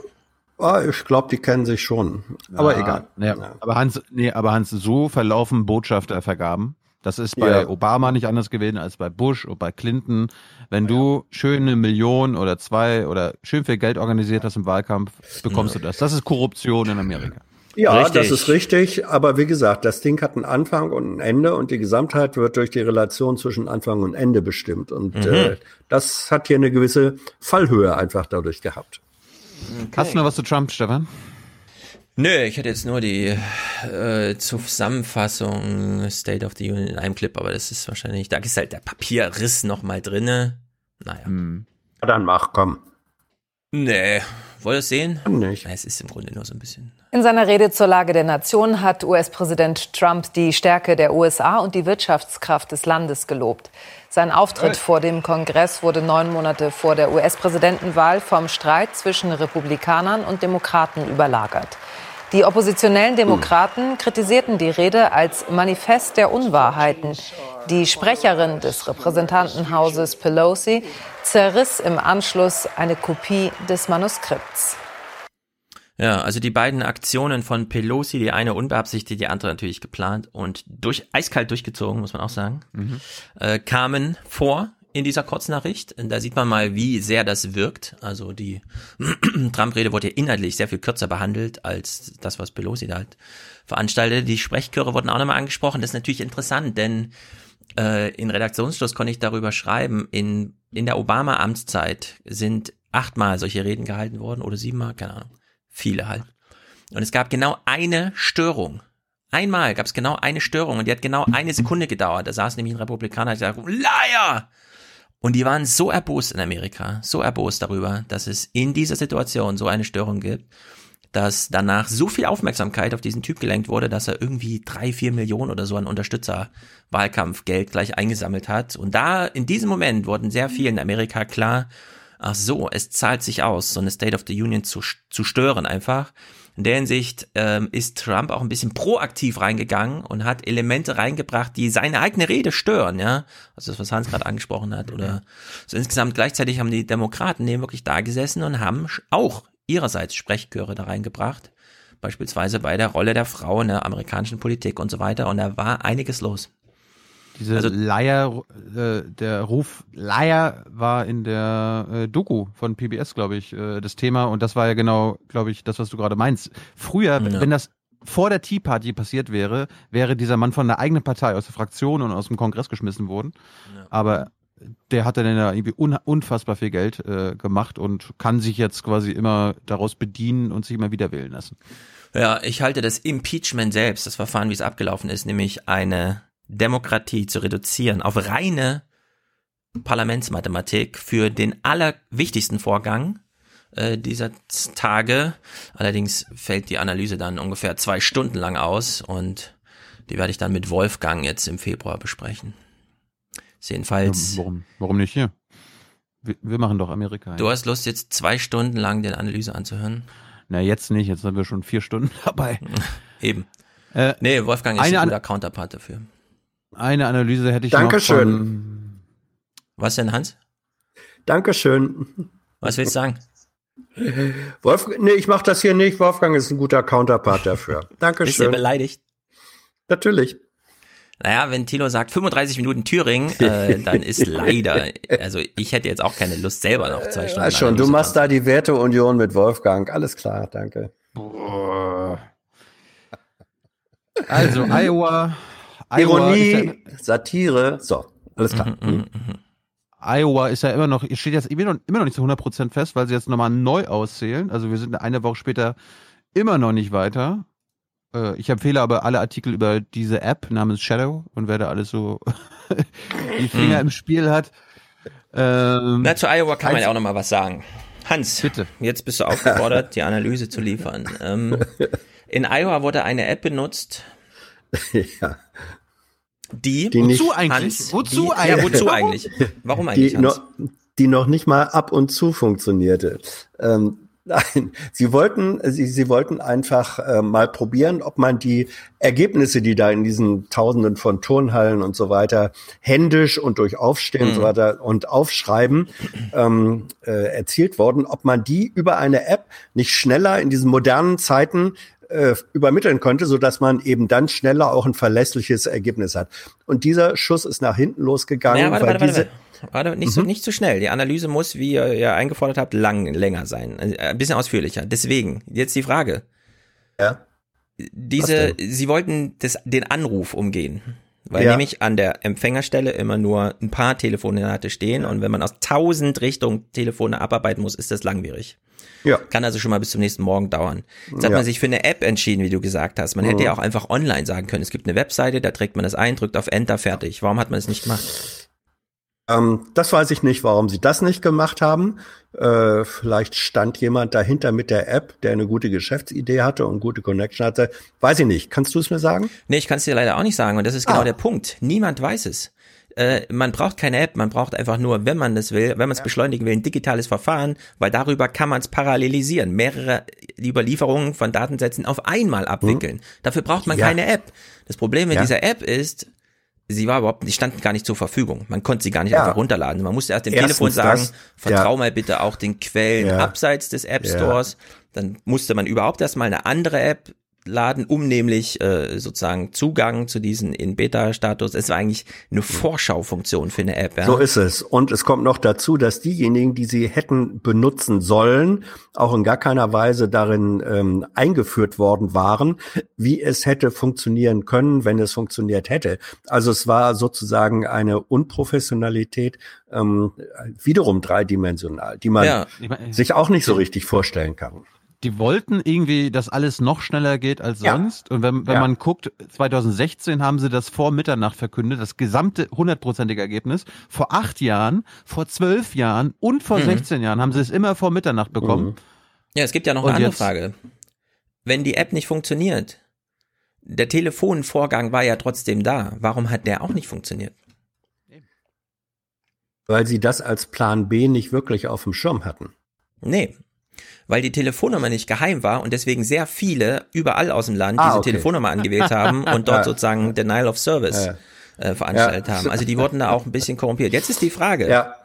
ah, ich glaube, die kennen sich schon. Aber Ja, egal. Ja. Aber Hans, nee, aber Hans, so verlaufen Botschaftervergaben. Das ist bei Ja. Obama nicht anders gewesen als bei Bush und bei Clinton. Wenn du schön eine Million oder zwei oder schön viel Geld organisiert hast im Wahlkampf, bekommst du das. Das ist Korruption in Amerika. Ja, Richtig. das ist richtig. Aber wie gesagt, das Ding hat einen Anfang und ein Ende und die Gesamtheit wird durch die Relation zwischen Anfang und Ende bestimmt. Und Mhm. äh, das hat hier eine gewisse Fallhöhe einfach dadurch gehabt. Hast du noch was zu Trump, Stefan? Nö, ich hätte jetzt nur die äh, Zusammenfassung State of the Union in einem Clip, aber das ist wahrscheinlich, da ist halt der Papierriss noch mal drinne. Naja. Hm. Ja, dann mach, komm. Nee, wollt ihr es sehen? Nicht. Es ist im Grunde nur so ein bisschen. In seiner Rede zur Lage der Nation hat US-Präsident Trump die Stärke der USA und die Wirtschaftskraft des Landes gelobt. Sein Auftritt vor dem Kongress wurde neun Monate vor der US-Präsidentenwahl vom Streit zwischen Republikanern und Demokraten überlagert. Die oppositionellen Demokraten kritisierten die Rede als Manifest der Unwahrheiten. Die Sprecherin des Repräsentantenhauses Pelosi zerriss im Anschluss eine Kopie des Manuskripts. Ja, also die beiden Aktionen von Pelosi, die eine unbeabsichtigt, die andere natürlich geplant und durch eiskalt durchgezogen, muss man auch sagen, Mhm. äh, kamen vor in dieser Kurznachricht. Und Da sieht man mal, wie sehr das wirkt. Also die Trump-Rede wurde ja inhaltlich sehr viel kürzer behandelt als das, was Pelosi da halt veranstaltete. Die Sprechchöre wurden auch nochmal angesprochen. Das ist natürlich interessant, denn äh, in Redaktionsschluss konnte ich darüber schreiben, in, in der Obama-Amtszeit sind achtmal solche Reden gehalten worden oder siebenmal, keine Ahnung. Viele halt. Und es gab genau eine Störung. Einmal gab es genau eine Störung und die hat genau eine Sekunde gedauert. Da saß nämlich ein Republikaner und gesagt, Liar! Und die waren so erbost in Amerika, so erbost darüber, dass es in dieser Situation so eine Störung gibt, dass danach so viel Aufmerksamkeit auf diesen Typ gelenkt wurde, dass er irgendwie drei, vier Millionen oder so an Unterstützerwahlkampfgeld gleich eingesammelt hat. Und da, in diesem Moment wurden sehr vielen in Amerika klar, ach so, es zahlt sich aus, so eine State of the Union zu, zu stören einfach. In der Hinsicht ähm, ist Trump auch ein bisschen proaktiv reingegangen und hat Elemente reingebracht, die seine eigene Rede stören, ja. Also das, was Hans gerade angesprochen hat. Oder so insgesamt gleichzeitig haben die Demokraten neben wirklich da gesessen und haben auch ihrerseits Sprechchöre da reingebracht. Beispielsweise bei der Rolle der Frau in der amerikanischen Politik und so weiter. Und da war einiges los. Diese also, Leier, äh, der Ruf Leier war in der äh, Doku von PBS, glaube ich, äh, das Thema. Und das war ja genau, glaube ich, das, was du gerade meinst. Früher, ja. wenn das vor der Tea Party passiert wäre, wäre dieser Mann von der eigenen Partei aus der Fraktion und aus dem Kongress geschmissen worden. Ja. Aber der hat dann ja irgendwie un unfassbar viel Geld äh, gemacht und kann sich jetzt quasi immer daraus bedienen und sich immer wieder wählen lassen. Ja, ich halte das Impeachment selbst, das Verfahren, wie es abgelaufen ist, nämlich eine Demokratie zu reduzieren auf reine Parlamentsmathematik für den allerwichtigsten Vorgang äh, dieser Tage. Allerdings fällt die Analyse dann ungefähr zwei Stunden lang aus und die werde ich dann mit Wolfgang jetzt im Februar besprechen. Jedenfalls. Ja, warum, warum nicht hier? Wir, wir machen doch Amerika. Du hast Lust, jetzt zwei Stunden lang den Analyse anzuhören? Na, jetzt nicht. Jetzt sind wir schon vier Stunden dabei. Eben. Äh, nee, Wolfgang ist ein guter Counterpart dafür. Eine Analyse hätte ich Dankeschön. noch von Was denn, Hans? Dankeschön. Was willst du sagen? Wolf, nee, ich mache das hier nicht. Wolfgang ist ein guter Counterpart dafür. Dankeschön. Bist du beleidigt? Natürlich. Naja, wenn Tilo sagt 35 Minuten Thüringen, äh, dann ist leider, also ich hätte jetzt auch keine Lust selber noch zwei Stunden. Ja, schon, du machst da die Werteunion mit Wolfgang. Alles klar, danke. Also Iowa, Ironie, Satire, so, alles klar. Mhm, mhm, Iowa ist ja immer noch, steht jetzt immer noch, immer noch nicht zu 100% fest, weil sie jetzt nochmal neu auszählen. Also wir sind eine Woche später immer noch nicht weiter. Äh, ich empfehle aber alle Artikel über diese App namens Shadow und wer da alles so die Finger im Spiel hat. Ähm, Na, zu Iowa kann man ja auch nochmal was sagen. Hans, bitte. Jetzt bist du aufgefordert, die Analyse zu liefern. Ähm, in Iowa wurde eine App benutzt, ja. Die, Die nicht- wozu eigentlich? Hans, wozu die, eigentlich? Ja, wozu eigentlich? Warum eigentlich, die, Hans? noch, die noch nicht mal ab und zu funktionierte. Ähm, nein, sie wollten, sie, sie wollten einfach äh, mal probieren, ob man die Ergebnisse, die da in diesen Tausenden von Turnhallen und so weiter händisch und durch Aufstehen und so Mhm. weiter und Aufschreiben ähm, äh, erzielt worden, ob man die über eine App nicht schneller in diesen modernen Zeiten äh, übermitteln könnte, so dass man eben dann schneller auch ein verlässliches Ergebnis hat. Und dieser Schuss ist nach hinten losgegangen, Naja, warte, weil warte, diese warte. Warte, nicht, so, nicht so schnell. Die Analyse muss, wie ihr ja eingefordert habt, lang, länger sein. Also, Ein bisschen ausführlicher. Deswegen, jetzt die Frage. Ja. Diese, sie wollten das, den Anruf umgehen. Weil Ja. nämlich an der Empfängerstelle immer nur ein paar Telefonate stehen und wenn man aus tausend Richtungen Telefone abarbeiten muss, ist das langwierig. Ja. Kann also schon mal bis zum nächsten Morgen dauern. Jetzt hat Ja. man sich für eine App entschieden, wie du gesagt hast. Man hätte Mhm. ja auch einfach online sagen können. Es gibt eine Webseite, da trägt man das ein, drückt auf Enter, fertig. Warum hat man es nicht gemacht? Ähm, das weiß ich nicht, warum sie das nicht gemacht haben. Äh, vielleicht stand jemand dahinter mit der App, der eine gute Geschäftsidee hatte und gute Connection hatte. Weiß ich nicht. Kannst du es mir sagen? Nee, ich kann es dir leider auch nicht sagen. Und das ist genau Ah. der Punkt. Niemand weiß es. Äh, man braucht keine App, man braucht einfach nur, wenn man das will, wenn man es beschleunigen will, ein digitales Verfahren, weil darüber kann man es parallelisieren, mehrere Überlieferungen von Datensätzen auf einmal abwickeln. Dafür braucht man Ja. keine App. Das Problem mit Ja. dieser App ist, sie war überhaupt, die standen gar nicht zur Verfügung. Man konnte sie gar nicht Ja. einfach runterladen. Man musste erst dem Erstens Telefon sagen, das, vertrau ja. mal bitte auch den Quellen Ja. abseits des App Ja. Stores. Dann musste man überhaupt erstmal eine andere App runterzuladen, um nämlich äh, sozusagen Zugang zu diesen in Beta-Status. Es war eigentlich eine Vorschaufunktion für eine App. Ja? So ist es. Und es kommt noch dazu, dass diejenigen, die sie hätten benutzen sollen, auch in gar keiner Weise darin ähm, eingeführt worden waren, wie es hätte funktionieren können, wenn es funktioniert hätte. Also es war sozusagen eine Unprofessionalität, ähm, wiederum dreidimensional, die man Ja. sich auch nicht so richtig vorstellen kann. Die wollten irgendwie, dass alles noch schneller geht als Ja. sonst. Und wenn, wenn Ja. man guckt, 2016 haben sie das vor Mitternacht verkündet, das gesamte hundertprozentige Ergebnis. Vor acht Jahren, vor zwölf Jahren und vor Mhm. 16 Jahren haben sie es immer vor Mitternacht bekommen. Ja, es gibt ja noch Und eine andere jetzt- Frage. Wenn die App nicht funktioniert, der Telefonvorgang war ja trotzdem da. Warum hat der auch nicht funktioniert? Weil sie das als Plan B nicht wirklich auf dem Schirm hatten. Nee. Weil die Telefonnummer nicht geheim war und deswegen sehr viele überall aus dem Land Ah, diese okay. Telefonnummer angewählt haben und dort Ja. sozusagen Denial of Service Ja. äh, veranstaltet Ja. haben. Also die wurden da auch ein bisschen korrumpiert. Jetzt ist die Frage. Ja.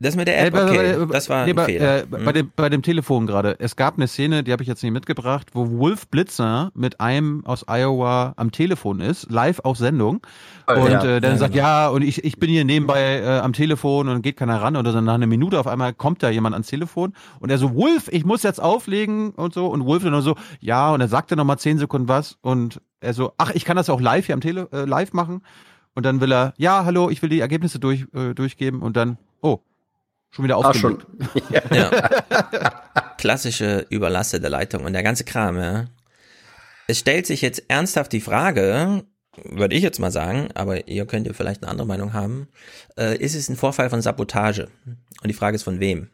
Das mit der Äh, App, okay, bei- das war nee, ein bei, Fehler. Äh, Hm. bei, dem, bei dem Telefon gerade. Es gab eine Szene, die habe ich jetzt nicht mitgebracht, wo Wolf Blitzer mit einem aus Iowa am Telefon ist, live auf Sendung. Oh, und ja. äh, dann Ja, sagt, genau. ja, und ich, ich bin hier nebenbei äh, am Telefon und geht keiner ran. Und dann nach einer Minute auf einmal kommt da jemand ans Telefon und er so, Wolf, ich muss jetzt auflegen und so. Und Wolf dann so, ja, und er sagte noch mal zehn Sekunden was und er so, ach, ich kann das auch live hier am Tele äh, live machen. Und dann will er, ja, hallo, ich will die Ergebnisse durch, äh, durchgeben und dann, oh, schon wieder Ah, aufgelegt. schon. Ja. Klassische überlastete Leitung und der ganze Kram, ja. Es stellt sich jetzt ernsthaft die Frage, würde ich jetzt mal sagen, aber ihr könnt ja vielleicht eine andere Meinung haben, äh, ist es ein Vorfall von Sabotage? Und die Frage ist von wem?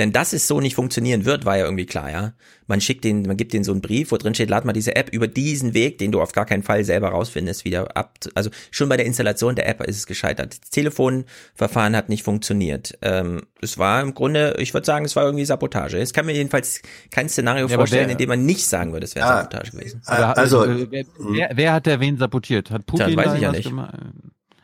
Denn dass es so nicht funktionieren wird, war ja irgendwie klar, ja. Man schickt den, man gibt denen so einen Brief, wo drin steht, lad mal diese App über diesen Weg, den du auf gar keinen Fall selber rausfindest, wieder ab. Also schon bei der Installation der App ist es gescheitert. Das Telefonverfahren hat nicht funktioniert. Ähm, es war im Grunde, ich würde sagen, es war irgendwie Sabotage. Es kann mir jedenfalls kein Szenario Ja, vorstellen, wer- in dem man nicht sagen würde, es wäre Ah, Sabotage gewesen. Also- äh, wer, wer, wer hat der wen sabotiert? Hat Putin Tja, weiß ich ja nicht. gemacht?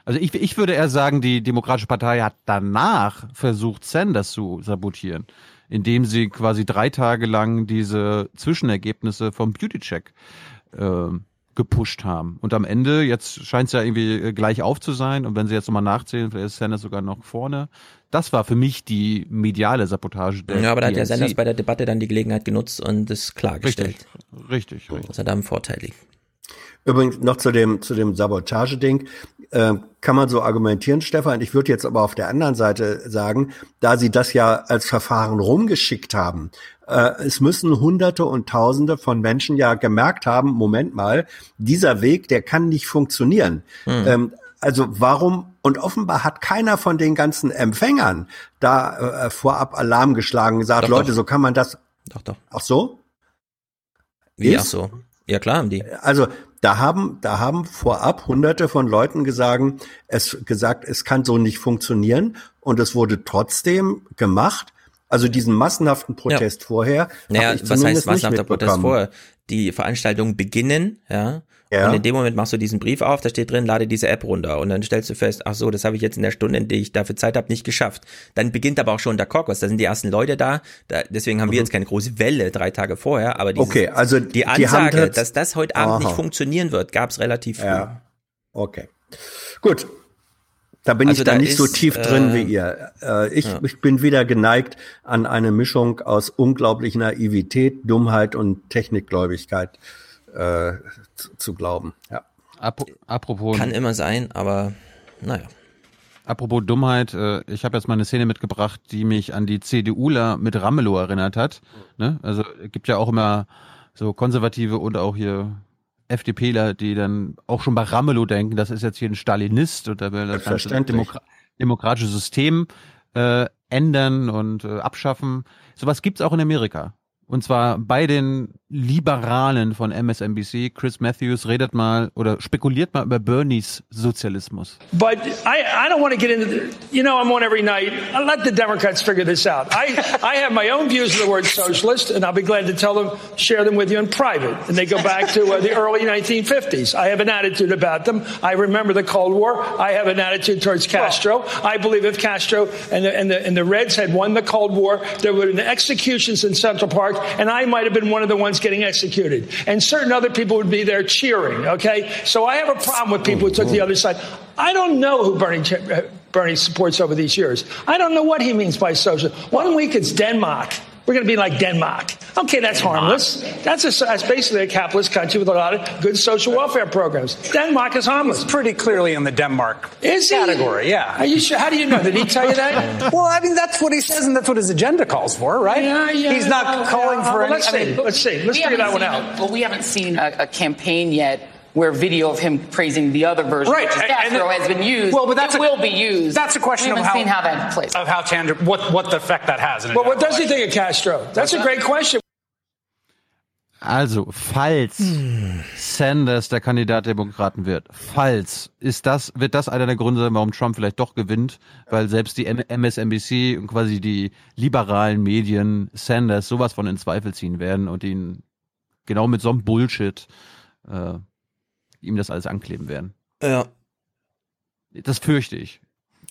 Also ich, ich würde eher sagen, die Demokratische Partei hat danach versucht, Sanders zu sabotieren, indem sie quasi drei Tage lang diese Zwischenergebnisse vom Beauty-Check äh, gepusht haben. Und am Ende, jetzt scheint es ja irgendwie äh, gleich auf zu sein, und wenn sie jetzt nochmal nachzählen, vielleicht ist Sanders sogar noch vorne. Das war für mich die mediale Sabotage der Ja, aber da hat DNC. Sanders bei der Debatte dann die Gelegenheit genutzt und es klargestellt. Richtig, richtig, richtig. Dass er da im Vorteil liegt. Übrigens noch zu dem, zu dem Sabotage-Ding. Äh, kann man so argumentieren, Stefan. Ich würde jetzt aber auf der anderen Seite sagen, da Sie das ja als Verfahren rumgeschickt haben, äh, es müssen Hunderte und Tausende von Menschen ja gemerkt haben, Moment mal, dieser Weg, der kann nicht funktionieren. Hm. Ähm, also warum, und offenbar hat keiner von den ganzen Empfängern da äh, vorab Alarm geschlagen, gesagt, Doch, Leute, doch. so kann man das. Doch, doch. Ach so? Wie, Ist? ach so. Ja, klar haben die. Also da haben, da haben vorab hunderte von Leuten gesagt, es gesagt, es kann so nicht funktionieren und es wurde trotzdem gemacht. Also diesen massenhaften Protest vorher. Naja, ich was heißt massenhafter Protest vorher? Die Veranstaltungen beginnen, ja. Ja. Und in dem Moment machst du diesen Brief auf, da steht drin, lade diese App runter. Und dann stellst du fest, ach so, das habe ich jetzt in der Stunde, in der ich dafür Zeit habe, nicht geschafft. Dann beginnt aber auch schon der Caucus, da sind die ersten Leute da. da deswegen haben wir jetzt keine große Welle drei Tage vorher, aber dieses, Mhm. Okay, also die die Ansage, jetzt- dass das heute Abend Aha. nicht funktionieren wird, gab es relativ früh. Ja. Okay. Gut. Da bin Also ich da da nicht so ist, tief drin äh, wie ihr. Äh, ich, ja. ich bin wieder geneigt an eine Mischung aus unglaublicher Naivität, Dummheit und Technikgläubigkeit äh, zu, zu glauben. Ja. Ap apropos, Kann immer sein, aber naja. apropos Dummheit, äh, ich habe jetzt mal eine Szene mitgebracht, die mich an die CDUler mit Ramelow erinnert hat. Ne? Also es gibt ja auch immer so Konservative und auch hier FDPler, die dann auch schon bei Ramelow denken, das ist jetzt hier ein Stalinist und da will das ganze. Demokra demokratische System äh, ändern und äh, abschaffen. Sowas gibt's auch in Amerika. Und zwar bei den Liberalen von MSNBC. Chris Matthews redet mal oder spekuliert mal über Bernies Sozialismus. But I, I don't want to get into the, you know, I'm on every night. I let the Democrats figure this out. I, I have my own views of the word socialist, and I'll be glad to tell them, share them with you in private. And they go back to uh, the early 1950s. I have an attitude about them. I remember the Cold War. I have an attitude towards Castro. I believe if Castro and the, and the, and the Reds had won the Cold War, there would have been executions in Central Park, and I might have been one of the ones one's getting executed. And certain other people would be there cheering, okay? So I have a problem with people who took the other side. I don't know who Bernie, uh, Bernie supports over these years. I don't know what he means by social. One week it's Denmark. We're going to be like Denmark. Okay, that's harmless. That's, a, that's basically a capitalist country with a lot of good social welfare programs. Denmark is harmless. It's pretty clearly in the Denmark is category, yeah. Are you sure? How do you know? Did he tell you that? well, I mean, that's what he says, and that's what his agenda calls for, right? Yeah, yeah. He's not yeah, calling yeah. for Well, any. let's I see. let's see. Let's We figure that haven't one out. A, well, we haven't seen a, a campaign yet where video of him praising the other version, Right, which Castro, has been used. Well, but that's it a- will be used. That's a question we of haven't how seen how that plays. of how tender what what the effect that has. In Well, what does he think of Castro? That's a great question. Also, falls Sanders der Kandidat der Demokraten wird, falls, ist das, wird das einer der Gründe sein, warum Trump vielleicht doch gewinnt, weil selbst die MSNBC und quasi die liberalen Medien Sanders sowas von in Zweifel ziehen werden und ihn genau mit so einem Bullshit äh, ihm das alles ankleben werden. Ja. Das fürchte ich.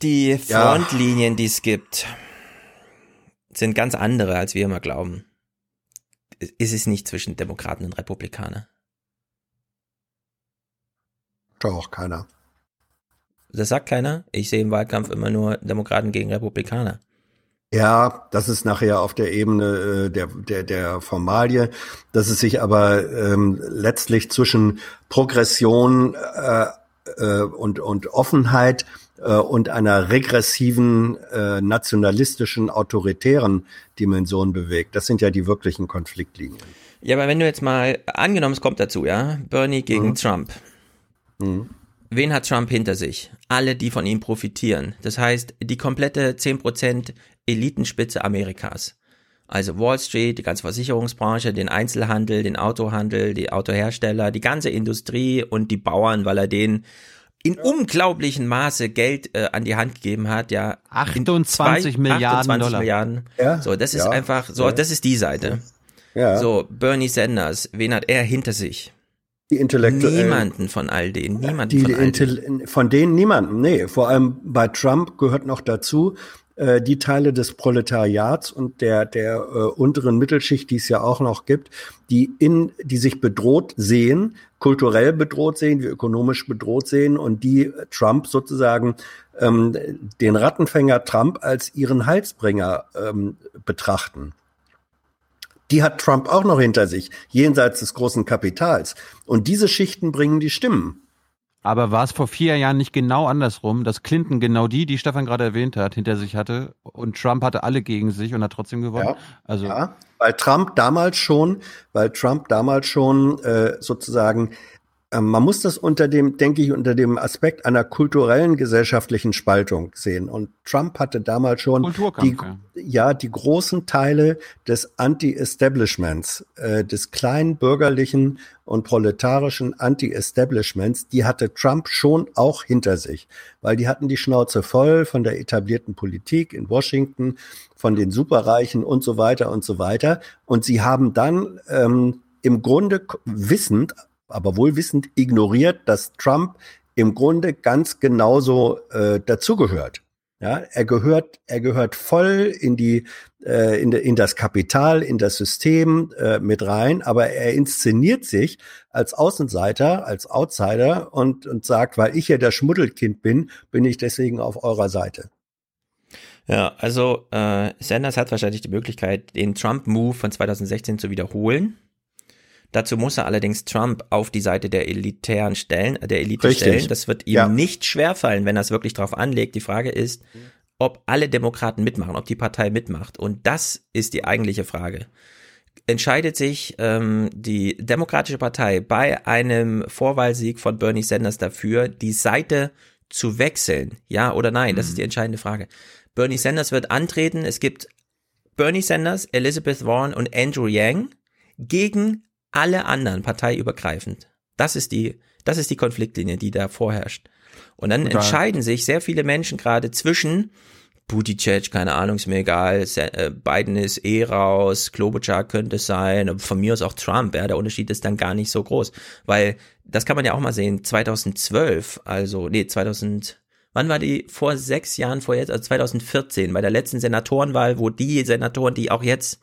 Die Ja. Frontlinien, die es gibt, sind ganz andere, als wir immer glauben. Ist es nicht zwischen Demokraten und Republikanern? Doch, keiner. Das sagt keiner. Ich sehe im Wahlkampf immer nur Demokraten gegen Republikaner. Ja, das ist nachher auf der Ebene äh, der, der, der Formalie, dass es sich aber ähm, letztlich zwischen Progression äh, äh, und, und Offenheit äh, und einer regressiven, äh, nationalistischen, autoritären Dimension bewegt. Das sind ja die wirklichen Konfliktlinien. Ja, aber wenn du jetzt mal, angenommen, es kommt dazu, ja, Bernie gegen Mhm. Trump. Mhm. Wen hat Trump hinter sich? Alle, die von ihm profitieren. Das heißt, die komplette 10% Elitenspitze Amerikas. Also Wall Street, die ganze Versicherungsbranche, den Einzelhandel, den Autohandel, die Autohersteller, die ganze Industrie und die Bauern, weil er denen in unglaublichem Maße Geld äh, an die Hand gegeben hat, ja. In 28 Milliarden 28 Dollar. Milliarden. Ja, so, das ist ja, einfach, so, ja. das ist die Seite. Ja. So, Bernie Sanders, wen hat er hinter sich? Die Intellektuellen. Niemanden von all denen, niemanden Die, von all denen. Von denen niemanden, nee. Vor allem bei Trump gehört noch dazu, äh, die Teile des Proletariats und der, der äh, unteren Mittelschicht, die es ja auch noch gibt, die in, die sich bedroht sehen, kulturell bedroht sehen, wie ökonomisch bedroht sehen und die Trump sozusagen ähm, den Rattenfänger Trump als ihren Heilsbringer ähm, betrachten die hat Trump auch noch hinter sich, jenseits des großen Kapitals. Und diese Schichten bringen die Stimmen. Aber war es vor vier Jahren nicht genau andersrum, dass Clinton genau die, die Stefan gerade erwähnt hat, hinter sich hatte und Trump hatte alle gegen sich und hat trotzdem gewonnen? Ja. Also Ja, weil Trump damals schon, weil Trump damals schon äh, sozusagen, man muss das unter dem, denke ich, unter dem Aspekt einer kulturellen gesellschaftlichen Spaltung sehen. Und Trump hatte damals schon die, ja. die großen Teile des Anti-Establishments, äh, des kleinen bürgerlichen und proletarischen Anti-Establishments, die hatte Trump schon auch hinter sich, weil die hatten die Schnauze voll von der etablierten Politik in Washington, von den Superreichen und so weiter und so weiter. Und sie haben dann ähm, im Grunde wissend, aber wohl wissend ignoriert, dass Trump im Grunde ganz genauso äh, dazugehört. Ja, er gehört, er gehört voll in die, äh, in, de, in das Kapital, in das System äh, mit rein, aber er inszeniert sich als Außenseiter, als Outsider und, und sagt, weil ich ja das Schmuddelkind bin, bin ich deswegen auf eurer Seite. Ja, also äh, Sanders hat wahrscheinlich die Möglichkeit, den Trump-Move von 2016 zu wiederholen. Dazu muss er allerdings Trump auf die Seite der elitären Stellen, äh, der Elite Richtig. stellen. Das wird ihm Ja. nicht schwerfallen, wenn er es wirklich drauf anlegt. Die Frage ist, ob alle Demokraten mitmachen, ob die Partei mitmacht. Und das ist die eigentliche Frage. Entscheidet sich ähm, die Demokratische Partei bei einem Vorwahlsieg von Bernie Sanders dafür, die Seite zu wechseln? Ja oder nein? Das ist die entscheidende Frage. Bernie Sanders wird antreten. Es gibt Bernie Sanders, Elizabeth Warren und Andrew Yang gegen alle anderen parteiübergreifend. Das ist die, das ist die Konfliktlinie, die da vorherrscht. Und dann Total. entscheiden sich sehr viele Menschen gerade zwischen Buttigieg, keine Ahnung, ist mir egal, äh, Biden ist eh raus, Klobuchar könnte es sein, von mir aus auch Trump, ja, der Unterschied ist dann gar nicht so groß, weil das kann man ja auch mal sehen, 2012, also, nee, 2000, wann war die, vor sechs Jahren, vor jetzt, also 2014, bei der letzten Senatorenwahl, wo die Senatoren, die auch jetzt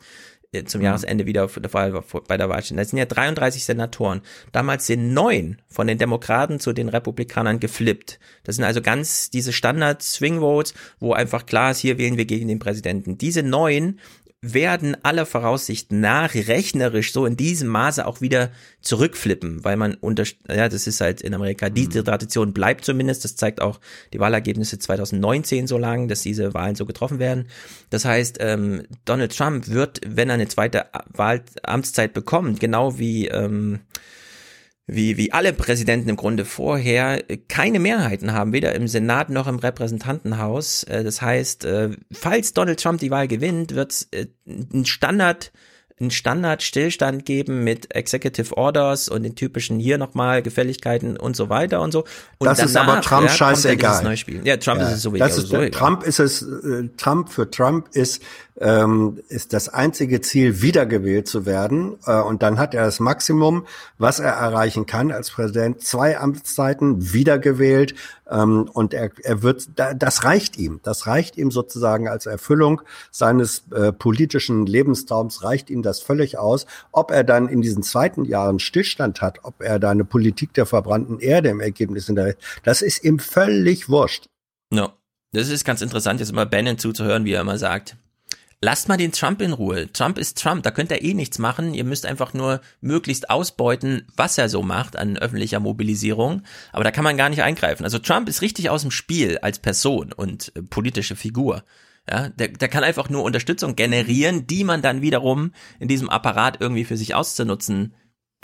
äh, zum Jahresende wieder bei der Wahl stehen. Das sind ja 33 Senatoren. Damals sind neun von den Demokraten zu den Republikanern geflippt. Das sind also ganz diese Standard-Swing-Votes, wo einfach klar ist, hier wählen wir gegen den Präsidenten. Diese neun werden aller Voraussicht nach rechnerisch so in diesem Maße auch wieder zurückflippen, weil man unter, ja, das ist halt in Amerika, diese mhm. Tradition bleibt zumindest, das zeigt auch die Wahlergebnisse 2019 so lang, dass diese Wahlen so getroffen werden. Das heißt, ähm, Donald Trump wird, wenn er eine zweite Wahl, Amtszeit bekommt, genau wie, ähm, wie, wie alle Präsidenten im Grunde vorher keine Mehrheiten haben, weder im Senat noch im Repräsentantenhaus. Äh, das heißt, äh, falls Donald Trump die Wahl gewinnt, wird es äh, ein Standard einen Standard-Stillstand geben mit Executive Orders und den typischen hier nochmal Gefälligkeiten und so weiter und so. Und das danach, ist aber Trump ja, scheißegal. Ja, Trump ja, ist es sowieso. Das ist, so Trump ist es, äh, Trump für Trump ist ähm, ist das einzige Ziel, wiedergewählt zu werden. Äh, und dann hat er das Maximum, was er erreichen kann als Präsident. Zwei Amtszeiten wiedergewählt. Ähm, und er, er wird, das reicht ihm. Das reicht ihm sozusagen als Erfüllung seines äh, politischen Lebenstraums, reicht ihm das völlig aus. Ob er dann in diesen zweiten Jahren Stillstand hat, ob er da eine Politik der verbrannten Erde im Ergebnis hinterher, das ist ihm völlig wurscht. No. Das ist ganz interessant, jetzt immer Bannon zuzuhören, wie er immer sagt, lasst mal den Trump in Ruhe. Trump ist Trump, da könnt ihr eh nichts machen. Ihr müsst einfach nur möglichst ausbeuten, was er so macht an öffentlicher Mobilisierung. Aber da kann man gar nicht eingreifen. Also Trump ist richtig aus dem Spiel als Person und äh, politische Figur. Ja, der, der kann einfach nur Unterstützung generieren, die man dann wiederum in diesem Apparat irgendwie für sich auszunutzen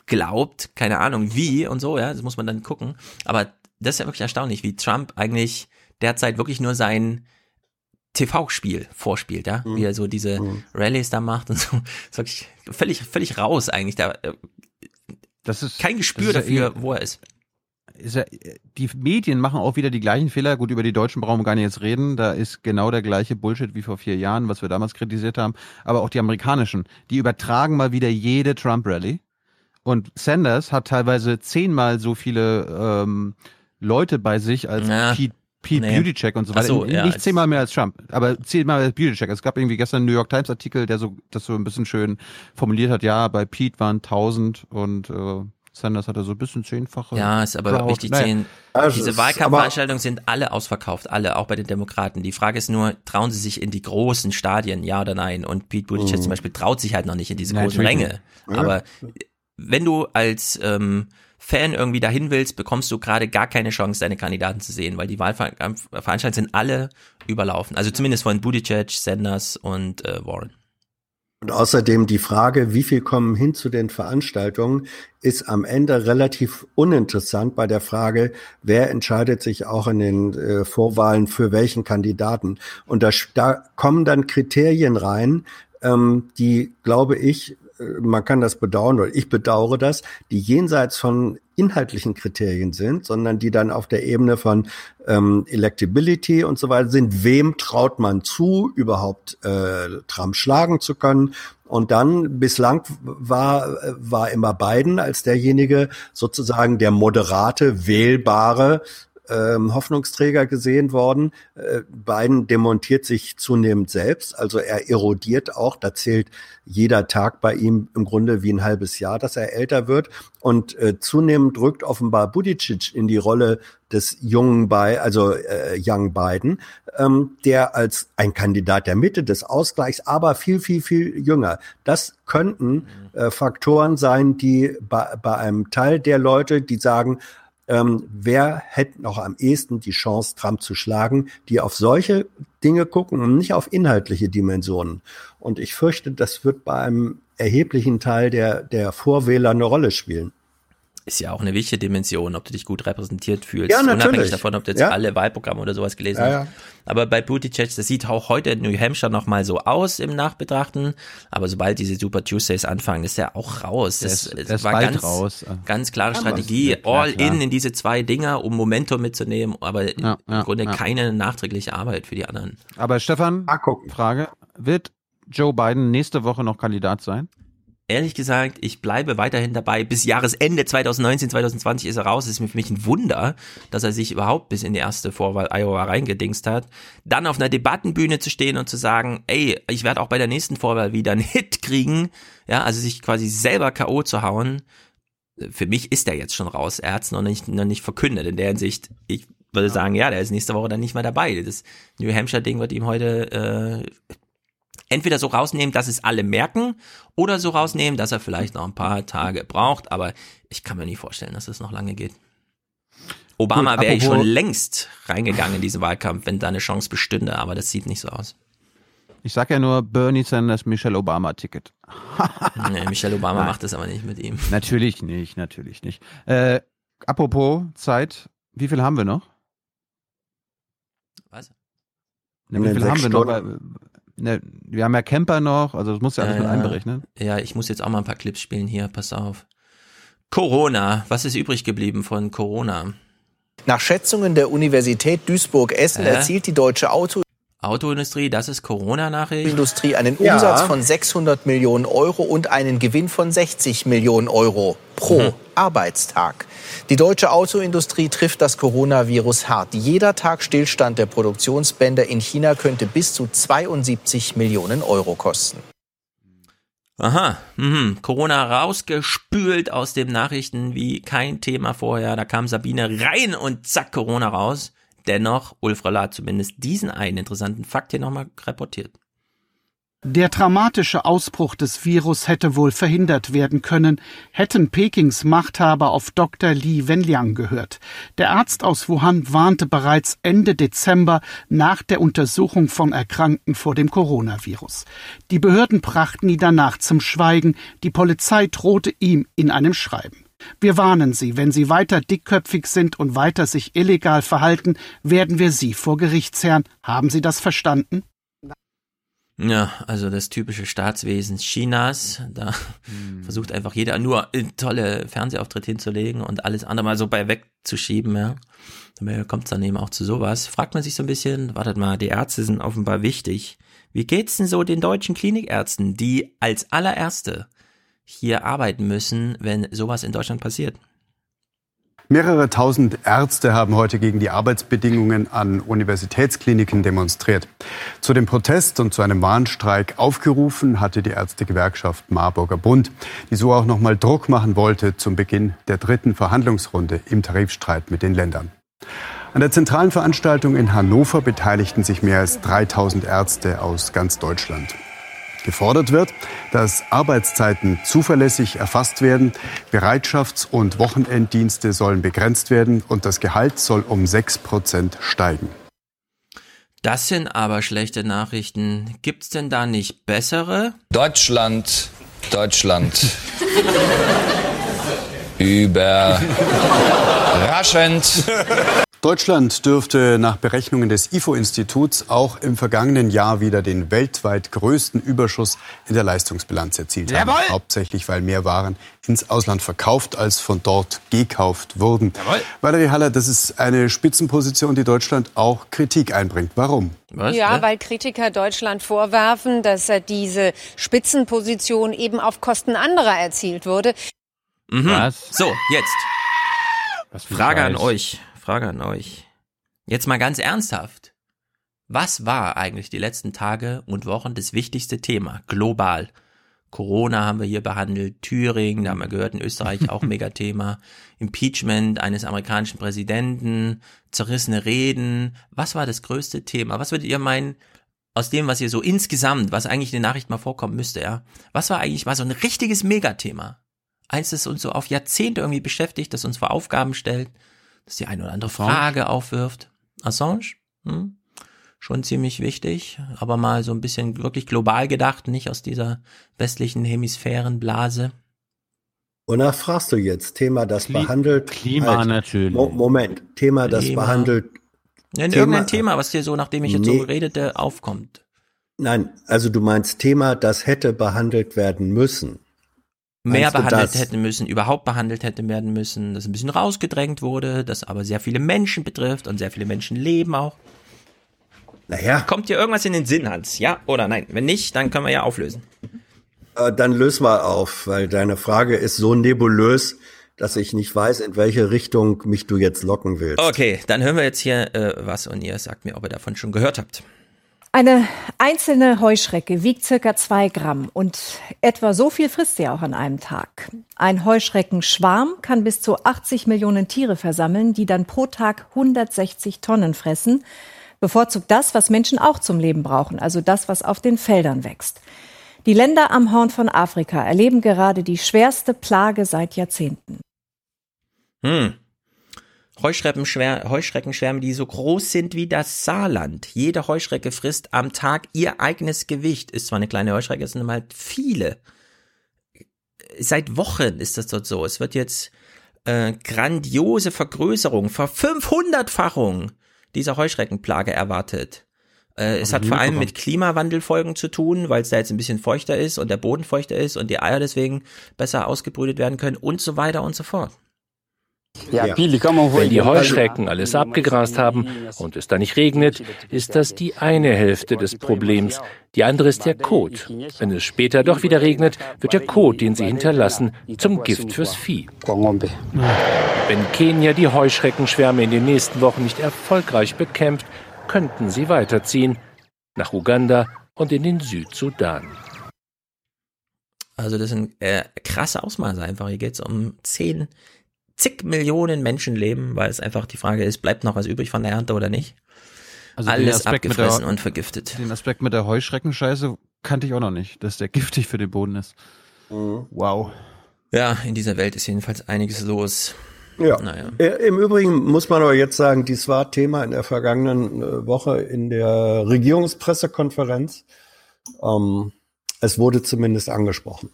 glaubt. Keine Ahnung wie und so, ja, das muss man dann gucken. Aber das ist ja wirklich erstaunlich, wie Trump eigentlich derzeit wirklich nur sein, TV-Spiel vorspielt, ja, mhm. wie er so diese mhm. Rallyes da macht und so, sag ich, völlig, völlig raus eigentlich, da, äh, das ist kein Gespür ist dafür, ja wo er ist. Ist ja, die Medien machen auch wieder die gleichen Fehler. Gut, über die Deutschen brauchen wir gar nicht jetzt reden. Da ist genau der gleiche Bullshit wie vor vier Jahren, was wir damals kritisiert haben. Aber auch die amerikanischen, die übertragen mal wieder jede Trump-Rally. Und Sanders hat teilweise zehnmal so viele ähm, Leute bei sich als ja. Pete Pete nee. Beautycheck und so weiter. So, ja, nicht zehnmal mehr als Trump, aber zehnmal als Beautycheck. Es gab irgendwie gestern einen New York Times Artikel, der so das so ein bisschen schön formuliert hat. Ja, bei Pete waren 1000 und äh, Sanders hatte so ein bisschen zehnfache. Ja, ist aber Crowd. richtig zehn. Also Diese Wahlkampfveranstaltungen sind alle ausverkauft, alle, auch bei den Demokraten. Die Frage ist nur, trauen sie sich in die großen Stadien, ja oder nein? Und Pete Buttigieg mhm. zum Beispiel traut sich halt noch nicht in diese großen Ränge. Aber wenn du als ähm, Fan irgendwie dahin willst, bekommst du gerade gar keine Chance, deine Kandidaten zu sehen, weil die Wahlveranstaltungen sind alle überlaufen. Also zumindest von Buttigieg, Sanders und äh, Warren. Und außerdem die Frage, wie viel kommen hin zu den Veranstaltungen, ist am Ende relativ uninteressant bei der Frage, wer entscheidet sich auch in den äh, Vorwahlen für welchen Kandidaten. Und da, da kommen dann Kriterien rein, ähm, die, glaube ich, man kann das bedauern oder ich bedauere das, die jenseits von inhaltlichen Kriterien sind, sondern die dann auf der Ebene von ähm, Electability und so weiter sind. Wem traut man zu, überhaupt äh, Trump schlagen zu können? Und dann bislang war, war immer Biden als derjenige sozusagen der moderate, wählbare ähm, Hoffnungsträger gesehen worden. Äh, Biden demontiert sich zunehmend selbst, also er erodiert auch. Da zählt jeder Tag bei ihm im Grunde wie ein halbes Jahr, dass er älter wird. Und äh, zunehmend drückt offenbar Buttigieg in die Rolle des jungen bei, also äh, Young Biden, ähm, der als ein Kandidat der Mitte des Ausgleichs, aber viel, viel, viel jünger. Das könnten äh, Faktoren sein, die bei, bei einem Teil der Leute, die sagen, ähm, wer hätte noch am ehesten die Chance, Trump zu schlagen, die auf solche Dinge gucken und nicht auf inhaltliche Dimensionen. Und ich fürchte, das wird bei einem erheblichen Teil der, der Vorwähler eine Rolle spielen ist ja auch eine wichtige Dimension, ob du dich gut repräsentiert fühlst, ja, unabhängig davon, ob du jetzt ja. alle Wahlprogramme oder sowas gelesen ja, hast. Aber bei Buttigieg, das sieht auch heute in New Hampshire nochmal so aus im Nachbetrachten, aber sobald diese Super Tuesdays anfangen, ist er auch raus. Das, das, das war ganz, raus. ganz klare Strategie, all in in diese zwei Dinger, um Momentum mitzunehmen, aber im Grunde keine nachträgliche Arbeit für die anderen. Aber Stefan, Frage, wird Joe Biden nächste Woche noch Kandidat sein? Ehrlich gesagt, ich bleibe weiterhin dabei. Bis Jahresende 2019, 2020 ist er raus. Es ist für mich ein Wunder, dass er sich überhaupt bis in die erste Vorwahl Iowa reingedingst hat. Dann auf einer Debattenbühne zu stehen und zu sagen, ey, ich werde auch bei der nächsten Vorwahl wieder einen Hit kriegen. Ja, also sich quasi selber K.O. zu hauen. Für mich ist er jetzt schon raus. Er hat es noch nicht, noch nicht verkündet. In der Hinsicht, ich würde sagen, ja, der ist nächste Woche dann nicht mehr dabei. Das New Hampshire-Ding wird ihm heute äh, entweder so rausnehmen, dass es alle merken, oder so rausnehmen, dass er vielleicht noch ein paar Tage braucht. Aber ich kann mir nicht vorstellen, dass es noch lange geht. Obama wäre ich schon längst reingegangen in diesen Wahlkampf, wenn da eine Chance bestünde, aber das sieht nicht so aus. Ich sag ja nur Bernie Sanders Michelle Obama Ticket. nee, Michelle Obama Nein. macht das aber nicht mit ihm. Natürlich nicht, natürlich nicht. Äh, apropos Zeit, wie viel haben wir noch? Was? Ne, wie viel haben wir noch? Ne, wir haben ja Camper noch, also das muss ja alles ja, mit einberechnen. Ja, ich muss jetzt auch mal ein paar Clips spielen hier, pass auf. Corona, was ist übrig geblieben von Corona? Nach Schätzungen der Universität Duisburg-Essen äh? erzielt die deutsche Auto Autoindustrie, das ist Corona-Nachricht. Industrie einen ja. Umsatz von 600 Millionen Euro und einen Gewinn von 60 Millionen Euro pro mhm. Arbeitstag. Die deutsche Autoindustrie trifft das Coronavirus hart. Jeder Tag Stillstand der Produktionsbänder in China könnte bis zu 72 Millionen Euro kosten. Aha, mhm. Corona rausgespült aus den Nachrichten wie kein Thema vorher. Da kam Sabine rein und zack, Corona raus. Dennoch, Ulf Röller hat zumindest diesen einen interessanten Fakt hier nochmal reportiert. Der dramatische Ausbruch des Virus hätte wohl verhindert werden können, hätten Pekings Machthaber auf Dr. Li Wenliang gehört. Der Arzt aus Wuhan warnte bereits Ende Dezember nach der Untersuchung von Erkrankten vor dem Coronavirus. Die Behörden brachten ihn danach zum Schweigen, die Polizei drohte ihm in einem Schreiben. Wir warnen Sie, wenn Sie weiter dickköpfig sind und weiter sich illegal verhalten, werden wir Sie vor Gericht zerren. Haben Sie das verstanden? Ja, also das typische Staatswesen Chinas, da hm. versucht einfach jeder nur tolle Fernsehauftritte hinzulegen und alles andere mal so bei wegzuschieben, ja. Dabei kommt es dann eben auch zu sowas. Fragt man sich so ein bisschen, wartet mal, die Ärzte sind offenbar wichtig. Wie geht's denn so den deutschen Klinikärzten, die als allererste hier arbeiten müssen, wenn sowas in Deutschland passiert. Mehrere tausend Ärzte haben heute gegen die Arbeitsbedingungen an Universitätskliniken demonstriert. Zu dem Protest und zu einem Warnstreik aufgerufen hatte die Ärztegewerkschaft Marburger Bund, die so auch noch mal Druck machen wollte zum Beginn der dritten Verhandlungsrunde im Tarifstreit mit den Ländern. An der zentralen Veranstaltung in Hannover beteiligten sich mehr als 3000 Ärzte aus ganz Deutschland. Gefordert wird, dass Arbeitszeiten zuverlässig erfasst werden, Bereitschafts- und Wochenenddienste sollen begrenzt werden und das Gehalt soll um 6 Prozent steigen. Das sind aber schlechte Nachrichten. Gibt's denn da nicht bessere? Deutschland, Deutschland. Überraschend. Deutschland dürfte nach Berechnungen des IFO-Instituts auch im vergangenen Jahr wieder den weltweit größten Überschuss in der Leistungsbilanz erzielt haben. Jawohl. Hauptsächlich, weil mehr Waren ins Ausland verkauft als von dort gekauft wurden. Jawohl. Valerie Haller, das ist eine Spitzenposition, die Deutschland auch Kritik einbringt. Warum? Was? Ja, weil Kritiker Deutschland vorwerfen, dass diese Spitzenposition eben auf Kosten anderer erzielt wurde. Mhm. Was? So, jetzt. Frage an euch. Frage an euch. Jetzt mal ganz ernsthaft. Was war eigentlich die letzten Tage und Wochen das wichtigste Thema global? Corona haben wir hier behandelt, Thüringen, da haben wir gehört, in Österreich auch Megathema, Impeachment eines amerikanischen Präsidenten, zerrissene Reden. Was war das größte Thema? Was würdet ihr meinen, aus dem, was ihr so insgesamt, was eigentlich in den Nachrichten mal vorkommen müsste, ja? Was war eigentlich mal so ein richtiges Megathema? Eins, das uns so auf Jahrzehnte irgendwie beschäftigt, das uns vor Aufgaben stellt, dass die eine oder andere. Frage aufwirft. Assange? Hm? Schon ziemlich wichtig, aber mal so ein bisschen wirklich global gedacht, nicht aus dieser westlichen Hemisphärenblase. Wonach fragst du jetzt? Thema, das Kli behandelt. Klima halt, natürlich. Mo Moment, Thema, das Klima. behandelt. Ja, Thema, irgendein Thema, was dir so, nachdem ich jetzt nee. so redete, aufkommt. Nein, also du meinst Thema, das hätte behandelt werden müssen mehr behandelt hätte müssen, überhaupt behandelt hätte werden müssen, dass ein bisschen rausgedrängt wurde, das aber sehr viele Menschen betrifft und sehr viele Menschen leben auch. Naja. Kommt dir irgendwas in den Sinn, Hans? Ja oder nein? Wenn nicht, dann können wir ja auflösen. Äh, dann löse mal auf, weil deine Frage ist so nebulös, dass ich nicht weiß, in welche Richtung mich du jetzt locken willst. Okay, dann hören wir jetzt hier äh, was und ihr sagt mir, ob ihr davon schon gehört habt. Eine einzelne Heuschrecke wiegt circa zwei Gramm und etwa so viel frisst sie auch an einem Tag. Ein Heuschreckenschwarm kann bis zu 80 Millionen Tiere versammeln, die dann pro Tag 160 Tonnen fressen. Bevorzugt das, was Menschen auch zum Leben brauchen, also das, was auf den Feldern wächst. Die Länder am Horn von Afrika erleben gerade die schwerste Plage seit Jahrzehnten. Hm. Heuschreckenschwärme, die so groß sind wie das Saarland. Jede Heuschrecke frisst am Tag ihr eigenes Gewicht. Ist zwar eine kleine Heuschrecke, es sind halt viele. Seit Wochen ist das dort so. Es wird jetzt äh, grandiose Vergrößerung, Ver-500-Fachung dieser Heuschreckenplage erwartet. Äh, es hat vor allem mit Klimawandelfolgen zu tun, weil es da jetzt ein bisschen feuchter ist und der Boden feuchter ist und die Eier deswegen besser ausgebrütet werden können und so weiter und so fort. Wenn die Heuschrecken alles abgegrast haben und es da nicht regnet, ist das die eine Hälfte des Problems. Die andere ist der Kot. Wenn es später doch wieder regnet, wird der Kot, den sie hinterlassen, zum Gift fürs Vieh. Wenn Kenia die Heuschreckenschwärme in den nächsten Wochen nicht erfolgreich bekämpft, könnten sie weiterziehen nach Uganda und in den Südsudan. Also das sind äh, krasse Ausmaße einfach. Hier geht es um zehn zig Millionen Menschenleben, weil es einfach die Frage ist, bleibt noch was übrig von der Ernte oder nicht? Also Alles abgefressen der, und vergiftet. Den Aspekt mit der Heuschreckenscheiße kannte ich auch noch nicht, dass der giftig für den Boden ist. Mhm. Wow. Ja, in dieser Welt ist jedenfalls einiges los. Ja. Naja. Im Übrigen muss man aber jetzt sagen, dies war Thema in der vergangenen äh, Woche in der Regierungspressekonferenz. Ähm, es wurde zumindest angesprochen.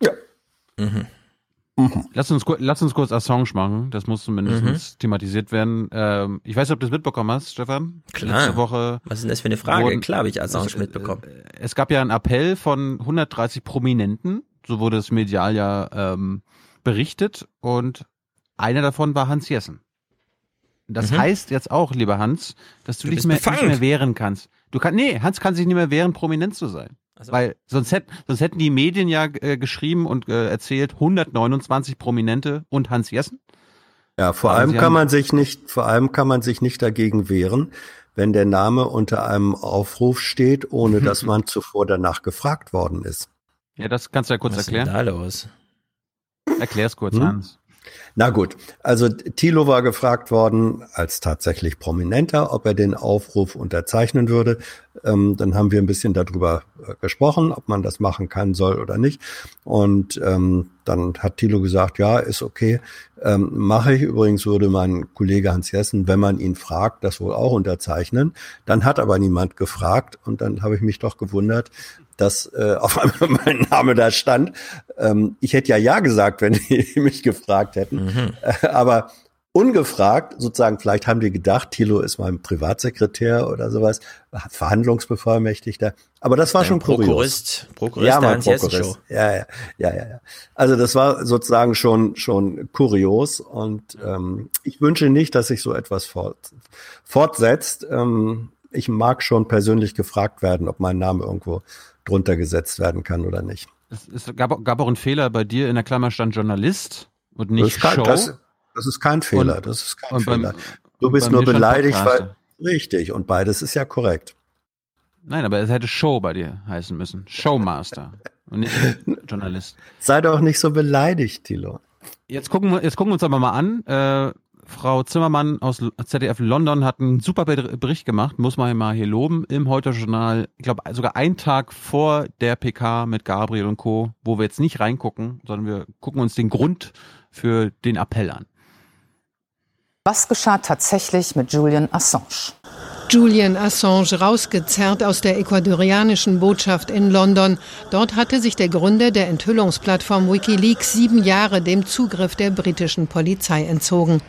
Ja. Mhm. Mhm. Lass, uns, lass uns kurz Assange machen. Das muss zumindest mhm. thematisiert werden. Ähm, ich weiß nicht, ob du das mitbekommen hast, Stefan. Klar. Letzte Woche Was ist denn das für eine Frage? Wurden, Klar habe ich Assange es, mitbekommen. Äh, es gab ja einen Appell von 130 Prominenten. So wurde es medial ja ähm, berichtet. Und einer davon war Hans Jessen. Das mhm. heißt jetzt auch, lieber Hans, dass du, du dich mehr, nicht mehr wehren kannst. Du kannst, nee, Hans kann sich nicht mehr wehren, prominent zu sein. Also, Weil sonst, hätt, sonst hätten die Medien ja äh, geschrieben und äh, erzählt 129 Prominente und Hans Jessen. Ja, vor Aber allem kann man sich nicht, vor allem kann man sich nicht dagegen wehren, wenn der Name unter einem Aufruf steht, ohne dass man zuvor danach gefragt worden ist. Ja, das kannst du ja kurz Was erklären. Was ist denn da los? Erklär's kurz, hm? Hans. Na gut, also Thilo war gefragt worden, als tatsächlich Prominenter, ob er den Aufruf unterzeichnen würde. Ähm, dann haben wir ein bisschen darüber äh, gesprochen, ob man das machen kann soll oder nicht. Und ähm, dann hat Thilo gesagt, ja, ist okay, ähm, mache ich. Übrigens würde mein Kollege Hans Jessen, wenn man ihn fragt, das wohl auch unterzeichnen. Dann hat aber niemand gefragt und dann habe ich mich doch gewundert, dass äh, auf einmal mein Name da stand. Ähm, ich hätte ja ja gesagt, wenn die mich gefragt hätten. Mhm. Äh, aber ungefragt, sozusagen, vielleicht haben die gedacht, Thilo ist mein Privatsekretär oder sowas, Verhandlungsbevollmächtigter. Aber das war Ein schon Prokurist, Prokurist ja, mein Prokurist. Ja, ja, ja, ja, ja. Also das war sozusagen schon schon kurios und ähm, ich wünsche nicht, dass sich so etwas fort, fortsetzt. Ähm, ich mag schon persönlich gefragt werden, ob mein Name irgendwo drunter gesetzt werden kann oder nicht. Es, es gab, gab, auch einen Fehler bei dir, in der Klammer stand Journalist und nicht das Show. Das, das, ist kein Fehler, und, das ist kein Fehler. Beim, du bist nur beleidigt, weil, richtig, und beides ist ja korrekt. Nein, aber es hätte Show bei dir heißen müssen. Showmaster und nicht Journalist. Sei doch nicht so beleidigt, Tilo. Jetzt gucken wir, jetzt gucken wir uns aber mal an. Äh, Frau Zimmermann aus ZDF London hat einen super Bericht gemacht, muss man mal hier loben, im Heute-Journal, ich glaube sogar einen Tag vor der PK mit Gabriel und Co., wo wir jetzt nicht reingucken, sondern wir gucken uns den Grund für den Appell an. Was geschah tatsächlich mit Julian Assange? Julian Assange rausgezerrt aus der ecuadorianischen Botschaft in London. Dort hatte sich der Gründer der Enthüllungsplattform Wikileaks sieben Jahre dem Zugriff der britischen Polizei entzogen.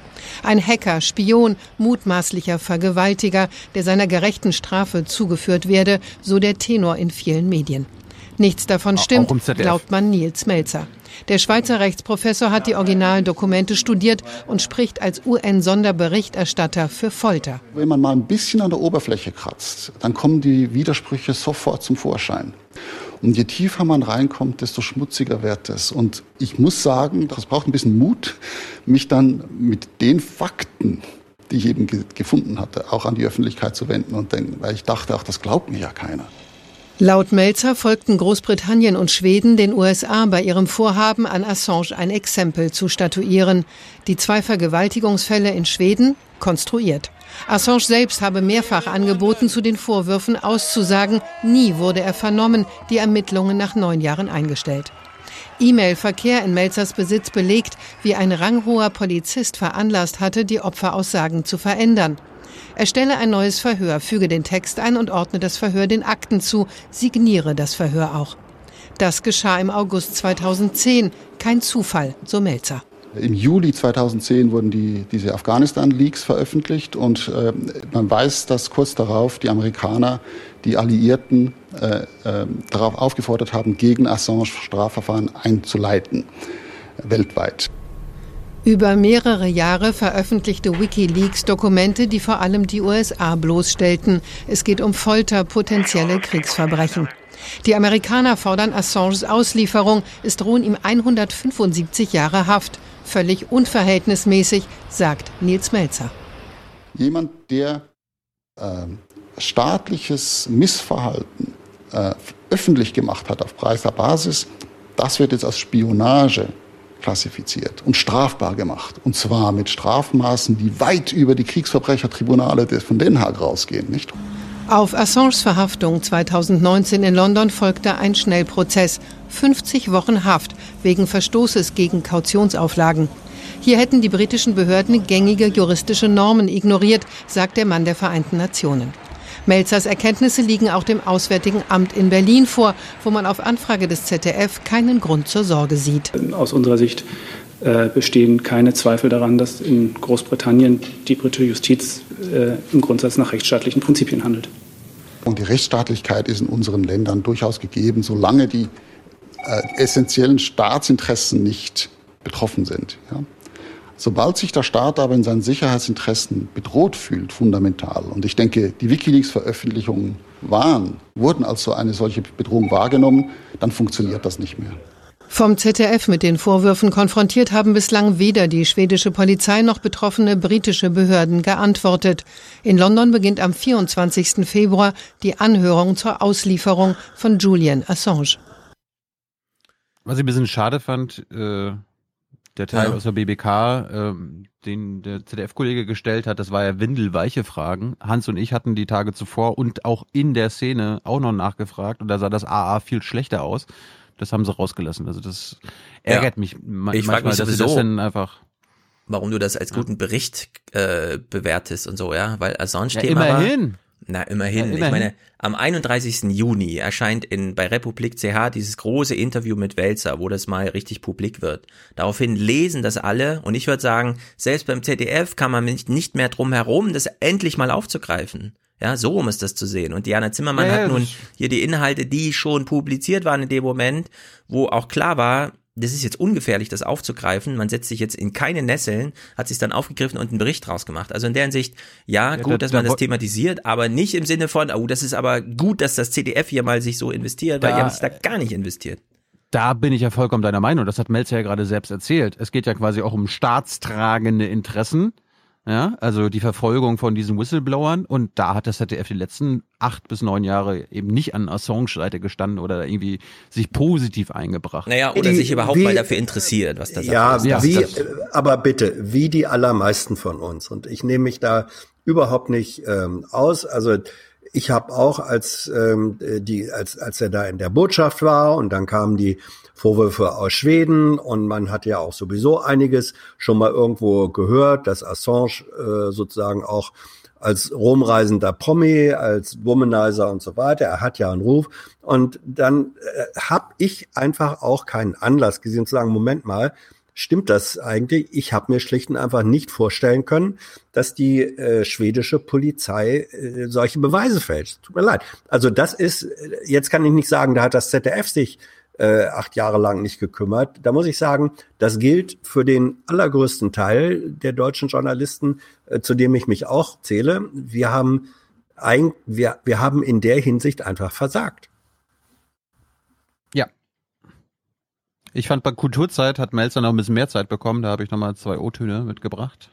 Ein Hacker, Spion, mutmaßlicher Vergewaltiger, der seiner gerechten Strafe zugeführt werde, so der Tenor in vielen Medien. Nichts davon stimmt, glaubt man Nils Melzer. Der Schweizer Rechtsprofessor hat die Originaldokumente studiert und spricht als UN-Sonderberichterstatter für Folter. Wenn man mal ein bisschen an der Oberfläche kratzt, dann kommen die Widersprüche sofort zum Vorschein. Und je tiefer man reinkommt, desto schmutziger wird es. Und ich muss sagen, das braucht ein bisschen Mut, mich dann mit den Fakten, die ich eben ge gefunden hatte, auch an die Öffentlichkeit zu wenden und denken, weil ich dachte, auch das glaubt mir ja keiner. Laut Melzer folgten Großbritannien und Schweden den USA bei ihrem Vorhaben, an Assange ein Exempel zu statuieren. Die zwei Vergewaltigungsfälle in Schweden konstruiert. Assange selbst habe mehrfach angeboten, zu den Vorwürfen auszusagen. Nie wurde er vernommen, die Ermittlungen nach neun Jahren eingestellt. E-Mail-Verkehr in Melzers Besitz belegt, wie ein ranghoher Polizist veranlasst hatte, die Opferaussagen zu verändern. Er stelle ein neues Verhör, füge den Text ein und ordne das Verhör den Akten zu, signiere das Verhör auch. Das geschah im August 2010. Kein Zufall, so Melzer. Im Juli 2010 wurden die, diese Afghanistan-Leaks veröffentlicht und äh, man weiß, dass kurz darauf die Amerikaner die Alliierten äh, äh, darauf aufgefordert haben, gegen Assange Strafverfahren einzuleiten, weltweit. Über mehrere Jahre veröffentlichte Wikileaks Dokumente, die vor allem die USA bloßstellten. Es geht um Folter, potenzielle Kriegsverbrechen. Die Amerikaner fordern Assanges Auslieferung. Es drohen ihm 175 Jahre Haft. Völlig unverhältnismäßig, sagt Nils Melzer. Jemand, der äh, staatliches Missverhalten äh, öffentlich gemacht hat auf preiser Basis, das wird jetzt als Spionage klassifiziert und strafbar gemacht. Und zwar mit Strafmaßen, die weit über die Kriegsverbrechertribunale von Den Haag rausgehen, nicht? Auf Assanges Verhaftung 2019 in London folgte ein Schnellprozess. 50 Wochen Haft wegen Verstoßes gegen Kautionsauflagen. Hier hätten die britischen Behörden gängige juristische Normen ignoriert, sagt der Mann der Vereinten Nationen. Melzers Erkenntnisse liegen auch dem Auswärtigen Amt in Berlin vor, wo man auf Anfrage des ZDF keinen Grund zur Sorge sieht. Aus unserer Sicht äh, bestehen keine Zweifel daran, dass in Großbritannien die britische Justiz äh, im Grundsatz nach rechtsstaatlichen Prinzipien handelt. Und die Rechtsstaatlichkeit ist in unseren Ländern durchaus gegeben, solange die äh, essentiellen Staatsinteressen nicht betroffen sind. Ja. Sobald sich der Staat aber in seinen Sicherheitsinteressen bedroht fühlt, fundamental, und ich denke, die Wikileaks-Veröffentlichungen waren, wurden als so eine solche Bedrohung wahrgenommen, dann funktioniert das nicht mehr. Vom ZDF mit den Vorwürfen konfrontiert haben bislang weder die schwedische Polizei noch betroffene britische Behörden geantwortet. In London beginnt am 24. Februar die Anhörung zur Auslieferung von Julian Assange. Was ich ein bisschen schade fand, äh, der Teil ja. aus der BBK, ähm, den der ZDF-Kollege gestellt hat, das war ja windelweiche Fragen. Hans und ich hatten die Tage zuvor und auch in der Szene auch noch nachgefragt und da sah das AA viel schlechter aus. Das haben sie rausgelassen. Also das ärgert ja. mich ma ich manchmal, mich dass sie das dann einfach warum du das als guten Bericht äh, bewertest und so, ja, weil Assange-Thema ja, immerhin. Na, immerhin. Ja, immerhin. Ich meine, am 31. Juni erscheint in, bei Republik CH dieses große Interview mit Welzer, wo das mal richtig publik wird. Daraufhin lesen das alle und ich würde sagen, selbst beim ZDF kann man nicht, nicht mehr drum herum, das endlich mal aufzugreifen. Ja, so um ist das zu sehen. Und Diana Zimmermann ja, hat nun hier die Inhalte, die schon publiziert waren in dem Moment, wo auch klar war, das ist jetzt ungefährlich, das aufzugreifen. Man setzt sich jetzt in keine Nesseln, hat sich dann aufgegriffen und einen Bericht draus gemacht. Also in der Hinsicht, ja, gut, dass man das thematisiert, aber nicht im Sinne von, oh, das ist aber gut, dass das CDF hier mal sich so investiert, weil die haben sich da gar nicht investiert. Da bin ich ja vollkommen deiner Meinung. Das hat Melzer ja gerade selbst erzählt. Es geht ja quasi auch um staatstragende Interessen ja, also die Verfolgung von diesen Whistleblowern und da hat das ZDF die letzten acht bis neun Jahre eben nicht an Assange-Seite gestanden oder irgendwie sich positiv eingebracht. Naja, oder die, sich überhaupt wie, mal dafür interessiert, was das ja, ist. Ja, wie, aber bitte, wie die allermeisten von uns und ich nehme mich da überhaupt nicht ähm, aus, also ich habe auch, als ähm, die, als als er da in der Botschaft war und dann kamen die Vorwürfe aus Schweden und man hat ja auch sowieso einiges schon mal irgendwo gehört, dass Assange äh, sozusagen auch als rumreisender Promi, als Womanizer und so weiter. Er hat ja einen Ruf. Und dann äh, habe ich einfach auch keinen Anlass gesehen zu sagen, Moment mal, stimmt das eigentlich? Ich habe mir schlicht und einfach nicht vorstellen können, dass die äh, schwedische Polizei äh, solche Beweise fälscht. Tut mir leid. Also das ist, äh, jetzt kann ich nicht sagen, da hat das ZDF sich äh, acht Jahre lang nicht gekümmert. Da muss ich sagen, das gilt für den allergrößten Teil der deutschen Journalisten, äh, zu dem ich mich auch zähle. Wir haben ein, wir, wir haben in der Hinsicht einfach versagt. Ich fand bei Kulturzeit hat Melzer noch ein bisschen mehr Zeit bekommen. Da habe ich nochmal zwei O-Töne mitgebracht.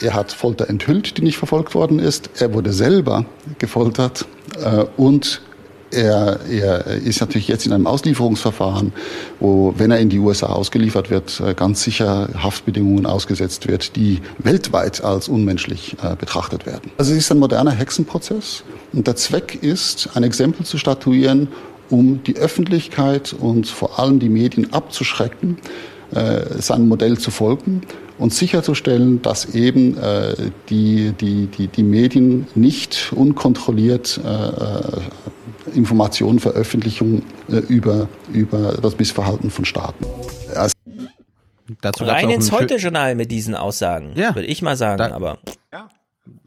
Er hat Folter enthüllt, die nicht verfolgt worden ist. Er wurde selber gefoltert äh, und er, er ist natürlich jetzt in einem Auslieferungsverfahren, wo, wenn er in die USA ausgeliefert wird, äh, ganz sicher Haftbedingungen ausgesetzt wird, die weltweit als unmenschlich äh, betrachtet werden. Also es ist ein moderner Hexenprozess und der Zweck ist, ein Exempel zu statuieren, um die Öffentlichkeit und vor allem die Medien abzuschrecken, äh, seinem Modell zu folgen und sicherzustellen, dass eben äh, die, die, die, die Medien nicht unkontrolliert äh, Informationen veröffentlichen äh, über, über das Missverhalten von Staaten. Also Dazu Rein ins Heute-Journal mit diesen Aussagen, Ja. würde ich mal sagen, Da- aber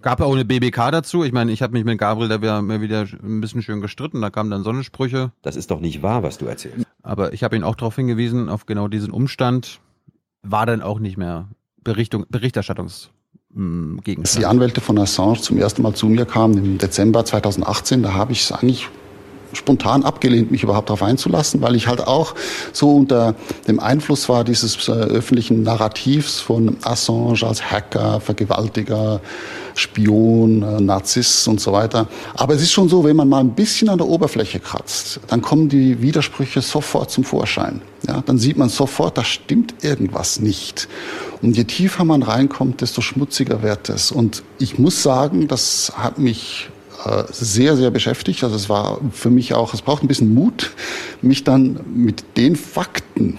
Gab ja auch eine BBK dazu. Ich meine, ich habe mich mit Gabriel da wieder, mir wieder ein bisschen schön gestritten. Da kamen dann Sonnensprüche. Das ist doch nicht wahr, was du erzählst. Aber ich habe ihn auch darauf hingewiesen, auf genau diesen Umstand. War dann auch nicht mehr Berichtung, Berichterstattungs Als Gegenstand. die Anwälte von Assange zum ersten Mal zu mir kamen im Dezember 2018, da habe ich es eigentlich spontan abgelehnt, mich überhaupt darauf einzulassen, weil ich halt auch so unter dem Einfluss war dieses äh, öffentlichen Narrativs von Assange als Hacker, Vergewaltiger, Spion, äh, Narzisst und so weiter. Aber es ist schon so, wenn man mal ein bisschen an der Oberfläche kratzt, dann kommen die Widersprüche sofort zum Vorschein. Ja, dann sieht man sofort, da stimmt irgendwas nicht. Und je tiefer man reinkommt, desto schmutziger wird es. Und ich muss sagen, das hat mich äh, sehr, sehr beschäftigt. Also es war für mich auch, es braucht ein bisschen Mut, mich dann mit den Fakten,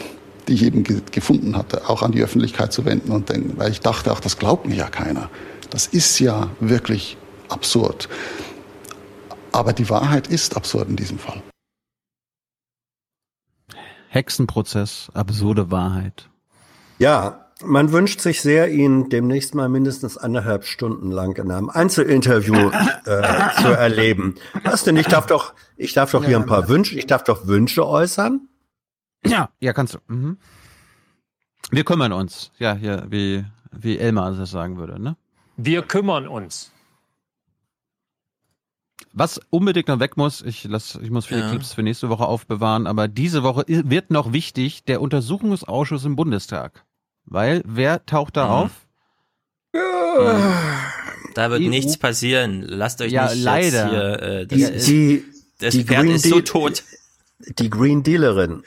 die ich eben ge gefunden hatte, auch an die Öffentlichkeit zu wenden und denken, weil ich dachte auch, das glaubt mir ja keiner. Das ist ja wirklich absurd. Aber die Wahrheit ist absurd in diesem Fall. Hexenprozess, absurde Wahrheit. Ja, man wünscht sich sehr, ihn demnächst mal mindestens anderthalb Stunden lang in einem Einzelinterview äh, zu erleben. Was denn? Ich darf doch, ich darf doch hier ein paar Wünsche, ich darf doch Wünsche äußern. Ja, ja, kannst du. Mhm. Wir kümmern uns. Ja, hier, wie, wie Elmar das sagen würde, ne? Wir kümmern uns. Was unbedingt noch weg muss, ich, lass, ich muss viele Ja. Clips für nächste Woche aufbewahren, aber diese Woche wird noch wichtig, der Untersuchungsausschuss im Bundestag. Weil, wer taucht da Mhm. auf? da wird EU. nichts passieren. Lasst euch Ja, nicht leider. jetzt hier, äh, das Die, ist, die, das die Pferd Green ist so Deal- tot. Die Green Dealerin.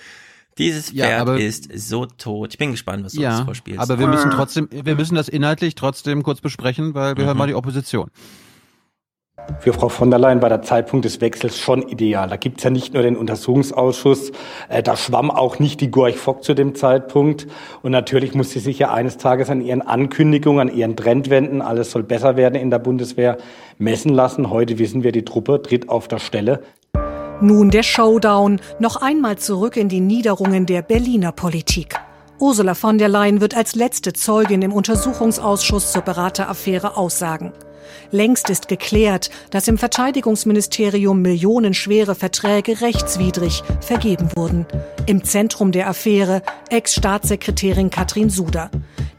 Dieses Ja, Pferd aber- ist so tot. Ich bin gespannt, was du uns Ja, vorspielst. aber wir müssen trotzdem, wir müssen das inhaltlich trotzdem kurz besprechen, weil wir Mhm. hören mal die Opposition. Für Frau von der Leyen war der Zeitpunkt des Wechsels schon ideal. Da gibt's ja nicht nur den Untersuchungsausschuss, äh, da schwamm auch nicht die Gorch Fock zu dem Zeitpunkt. Und natürlich muss sie sich ja eines Tages an ihren Ankündigungen, an ihren Trendwenden, alles soll besser werden in der Bundeswehr, messen lassen. Heute wissen wir, die Truppe tritt auf der Stelle. Nun der Showdown, noch einmal zurück in die Niederungen der Berliner Politik. Ursula von der Leyen wird als letzte Zeugin im Untersuchungsausschuss zur Berateraffäre aussagen. Längst ist geklärt, dass im Verteidigungsministerium millionenschwere Verträge rechtswidrig vergeben wurden. Im Zentrum der Affäre Ex-Staatssekretärin Katrin Suder.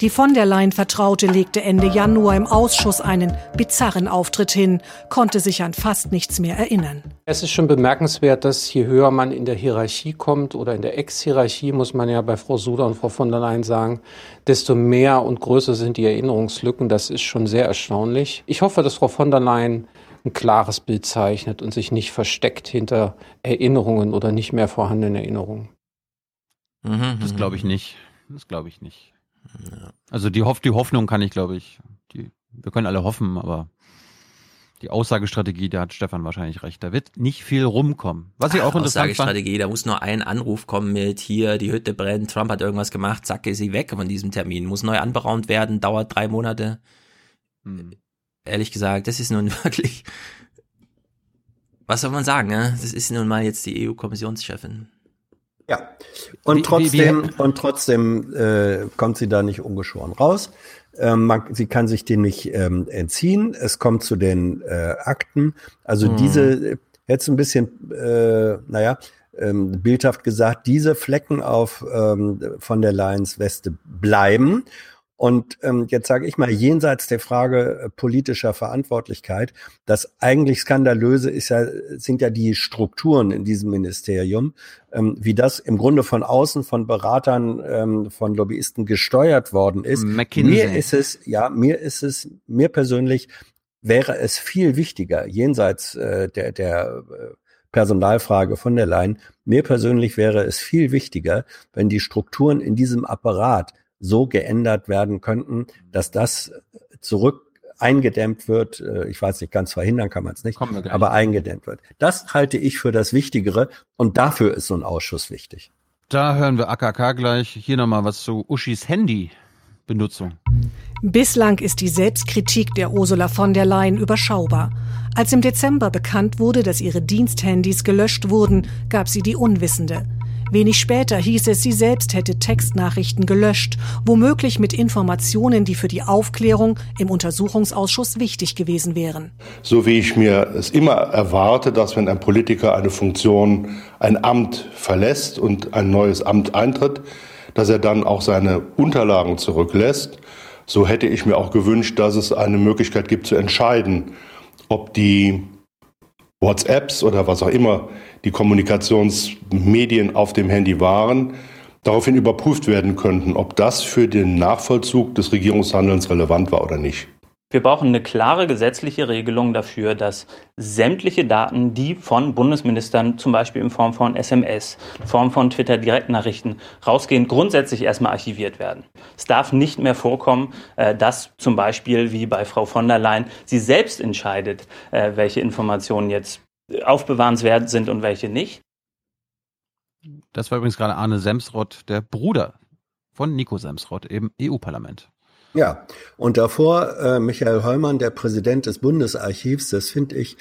Die von der Leyen Vertraute legte Ende Januar im Ausschuss einen bizarren Auftritt hin, konnte sich an fast nichts mehr erinnern. Es ist schon bemerkenswert, dass je höher man in der Hierarchie kommt oder in der Ex-Hierarchie, muss man ja bei Frau Suda und Frau von der Leyen sagen, desto mehr und größer sind die Erinnerungslücken. Das ist schon sehr erstaunlich. Ich hoffe, dass Frau von der Leyen ein klares Bild zeichnet und sich nicht versteckt hinter Erinnerungen oder nicht mehr vorhandenen Erinnerungen. Mhm, Das glaube ich nicht. Das glaube ich nicht. Also die, Hoff die Hoffnung kann ich, glaube ich, die, wir können alle hoffen, aber die Aussagestrategie, da hat Stefan wahrscheinlich recht. Da wird nicht viel rumkommen. Was ich auch interessant fand. Aussagestrategie, da muss nur ein Anruf kommen mit hier, die Hütte brennt, Trump hat irgendwas gemacht, zack, ist sie weg von diesem Termin. Muss neu anberaumt werden, dauert drei Monate. Hm. Ehrlich gesagt, das ist nun wirklich. Was soll man sagen, ne? Das ist nun mal jetzt die EU-Kommissionschefin. Ja. Und Wie- trotzdem, wie- wie- und trotzdem äh, kommt sie da nicht ungeschoren raus. Ähm, man, sie kann sich dem nicht ähm, entziehen. Es kommt zu den äh, Akten. Also Mhm. diese, jetzt ein bisschen, äh, naja, ähm, bildhaft gesagt, diese Flecken auf ähm, von der Lions Weste bleiben. Und ähm, jetzt sage ich mal, jenseits der Frage äh, politischer Verantwortlichkeit, das eigentlich Skandalöse ist ja, sind ja die Strukturen in diesem Ministerium, ähm, wie das im Grunde von außen von Beratern, ähm, von Lobbyisten gesteuert worden ist. McKinsey. Mir ist es, ja, mir ist es, mir persönlich wäre es viel wichtiger, jenseits äh, der, der äh, Personalfrage von der Leyen, mir persönlich wäre es viel wichtiger, wenn die Strukturen in diesem Apparat so geändert werden könnten, dass das zurück eingedämmt wird. Äh, Ich weiß nicht, ganz verhindern kann man es nicht, aber eingedämmt wird. Das halte ich für das Wichtigere und dafür ist so ein Ausschuss wichtig. Da hören wir AKK gleich. Hier nochmal was zu Uschis Handy-Benutzung. Bislang ist die Selbstkritik der Ursula von der Leyen überschaubar. Als im Dezember bekannt wurde, dass ihre Diensthandys gelöscht wurden, gab sie die Unwissende. Wenig später hieß es, sie selbst hätte Textnachrichten gelöscht, womöglich mit Informationen, die für die Aufklärung im Untersuchungsausschuss wichtig gewesen wären. So wie ich mir es immer erwarte, dass wenn ein Politiker eine Funktion, ein Amt verlässt und ein neues Amt eintritt, dass er dann auch seine Unterlagen zurücklässt. So hätte ich mir auch gewünscht, dass es eine Möglichkeit gibt zu entscheiden, ob die WhatsApps oder was auch immer die Kommunikationsmedien auf dem Handy waren, daraufhin überprüft werden könnten, ob das für den Nachvollzug des Regierungshandelns relevant war oder nicht. Wir brauchen eine klare gesetzliche Regelung dafür, dass sämtliche Daten, die von Bundesministern zum Beispiel in Form von SMS, in Form von Twitter-Direktnachrichten rausgehen, grundsätzlich erstmal archiviert werden. Es darf nicht mehr vorkommen, äh, dass zum Beispiel wie bei Frau von der Leyen sie selbst entscheidet, äh, welche Informationen jetzt aufbewahrenswert sind und welche nicht. Das war übrigens gerade Arne Semsrott, der Bruder von Nico Semsrott im EU-Parlament. Ja, und davor äh, Michael Heumann, der Präsident des Bundesarchivs, das finde ich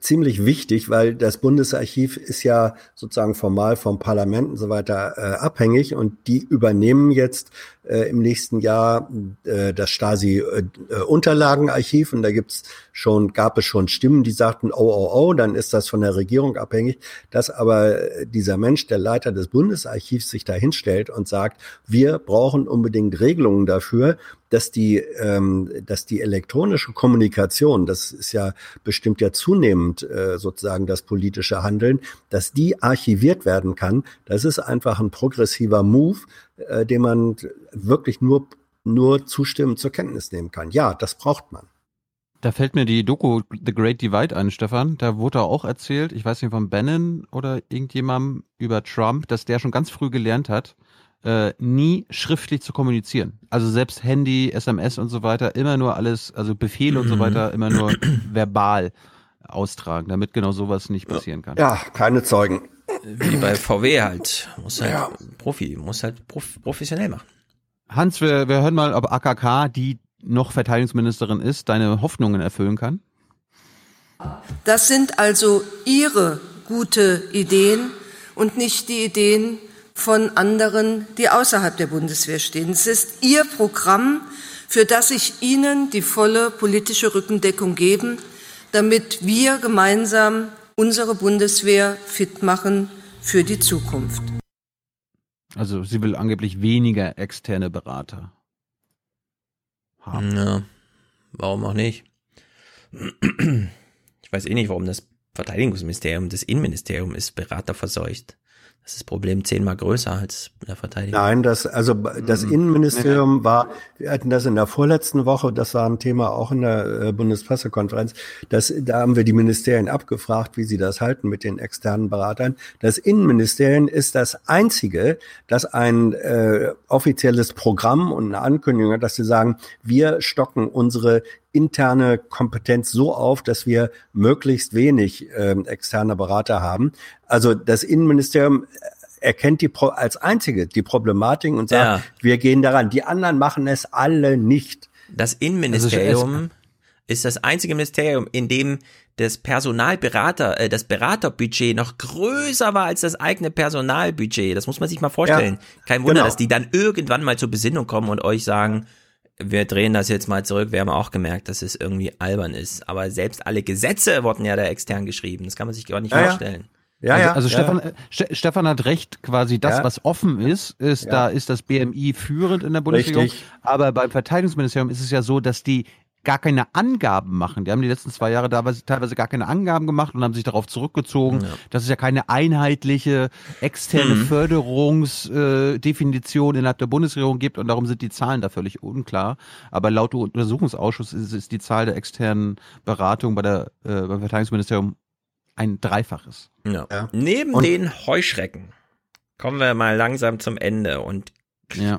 ziemlich wichtig, weil das Bundesarchiv ist ja sozusagen formal vom Parlament und so weiter äh, abhängig und die übernehmen jetzt äh, im nächsten Jahr äh, das Stasi-Unterlagenarchiv und da gibt's schon, gab es schon Stimmen, die sagten, oh, oh, oh, dann ist das von der Regierung abhängig, dass aber dieser Mensch, der Leiter des Bundesarchivs, sich da hinstellt und sagt, wir brauchen unbedingt Regelungen dafür, dass die, ähm, dass die elektronische Kommunikation, das ist ja bestimmt ja zunehmend äh, sozusagen das politische Handeln, dass die archiviert werden kann. Das ist einfach ein progressiver Move, äh, den man wirklich nur, nur zustimmend zur Kenntnis nehmen kann. Ja, das braucht man. Da fällt mir die Doku The Great Divide ein, Stefan. Da wurde auch erzählt, ich weiß nicht, von Bannon oder irgendjemandem über Trump, dass der schon ganz früh gelernt hat, äh, nie schriftlich zu kommunizieren. Also selbst Handy, SMS und so weiter, immer nur alles, also Befehle und so weiter, immer nur verbal austragen, damit genau sowas nicht passieren kann. Ja, keine Zeugen. Wie bei VW halt. Muss halt Ja. Profi, muss halt prof professionell machen. Hans, wir, wir hören mal, ob AKK, die noch Verteidigungsministerin ist, deine Hoffnungen erfüllen kann. Das sind also Ihre gute Ideen und nicht die Ideen von anderen, die außerhalb der Bundeswehr stehen. Es ist Ihr Programm, für das ich Ihnen die volle politische Rückendeckung geben, damit wir gemeinsam unsere Bundeswehr fit machen für die Zukunft. Also sie will angeblich weniger externe Berater. haben. Ja, warum auch nicht? Ich weiß eh nicht, warum das Verteidigungsministerium, das Innenministerium ist beraterverseucht. Das ist das Problem zehnmal größer als in der Verteidigung. Nein, das, also das Innenministerium war, wir hatten das in der vorletzten Woche, das war ein Thema auch in der äh, Bundespressekonferenz, das, da haben wir die Ministerien abgefragt, wie sie das halten mit den externen Beratern. Das Innenministerium ist das einzige, das ein äh, offizielles Programm und eine Ankündigung hat, dass sie sagen, wir stocken unsere interne Kompetenz so auf, dass wir möglichst wenig ähm, externe Berater haben. Also das Innenministerium erkennt die Pro als einzige die Problematik und sagt, Ja. wir gehen daran. Die anderen machen es alle nicht. Das Innenministerium ist das einzige Ministerium, in dem das Personalberater, äh, das Beraterbudget noch größer war als das eigene Personalbudget. Das muss man sich mal vorstellen. Ja, Kein Wunder, genau. dass die dann irgendwann mal zur Besinnung kommen und euch sagen, wir drehen das jetzt mal zurück. Wir haben auch gemerkt, dass es irgendwie albern ist. Aber selbst alle Gesetze wurden ja da extern geschrieben. Das kann man sich gar nicht Ja, vorstellen. Ja, also, ja, also. Stefan, Ste Stefan hat recht, quasi das, Ja. was offen ist, ist, Ja. da ist das BMI führend in der Bundesregierung. Richtig. Aber beim Verteidigungsministerium ist es ja so, dass die gar keine Angaben machen. Die haben die letzten zwei Jahre teilweise, teilweise gar keine Angaben gemacht und haben sich darauf zurückgezogen, dass es ja keine einheitliche externe Mhm. Förderungsdefinition äh, innerhalb der Bundesregierung gibt und darum sind die Zahlen da völlig unklar. Aber laut dem Untersuchungsausschuss ist, ist die Zahl der externen Beratung bei der, äh, beim Verteidigungsministerium ein Dreifaches. Ja. Neben Und- den Heuschrecken kommen wir mal langsam zum Ende und Ja.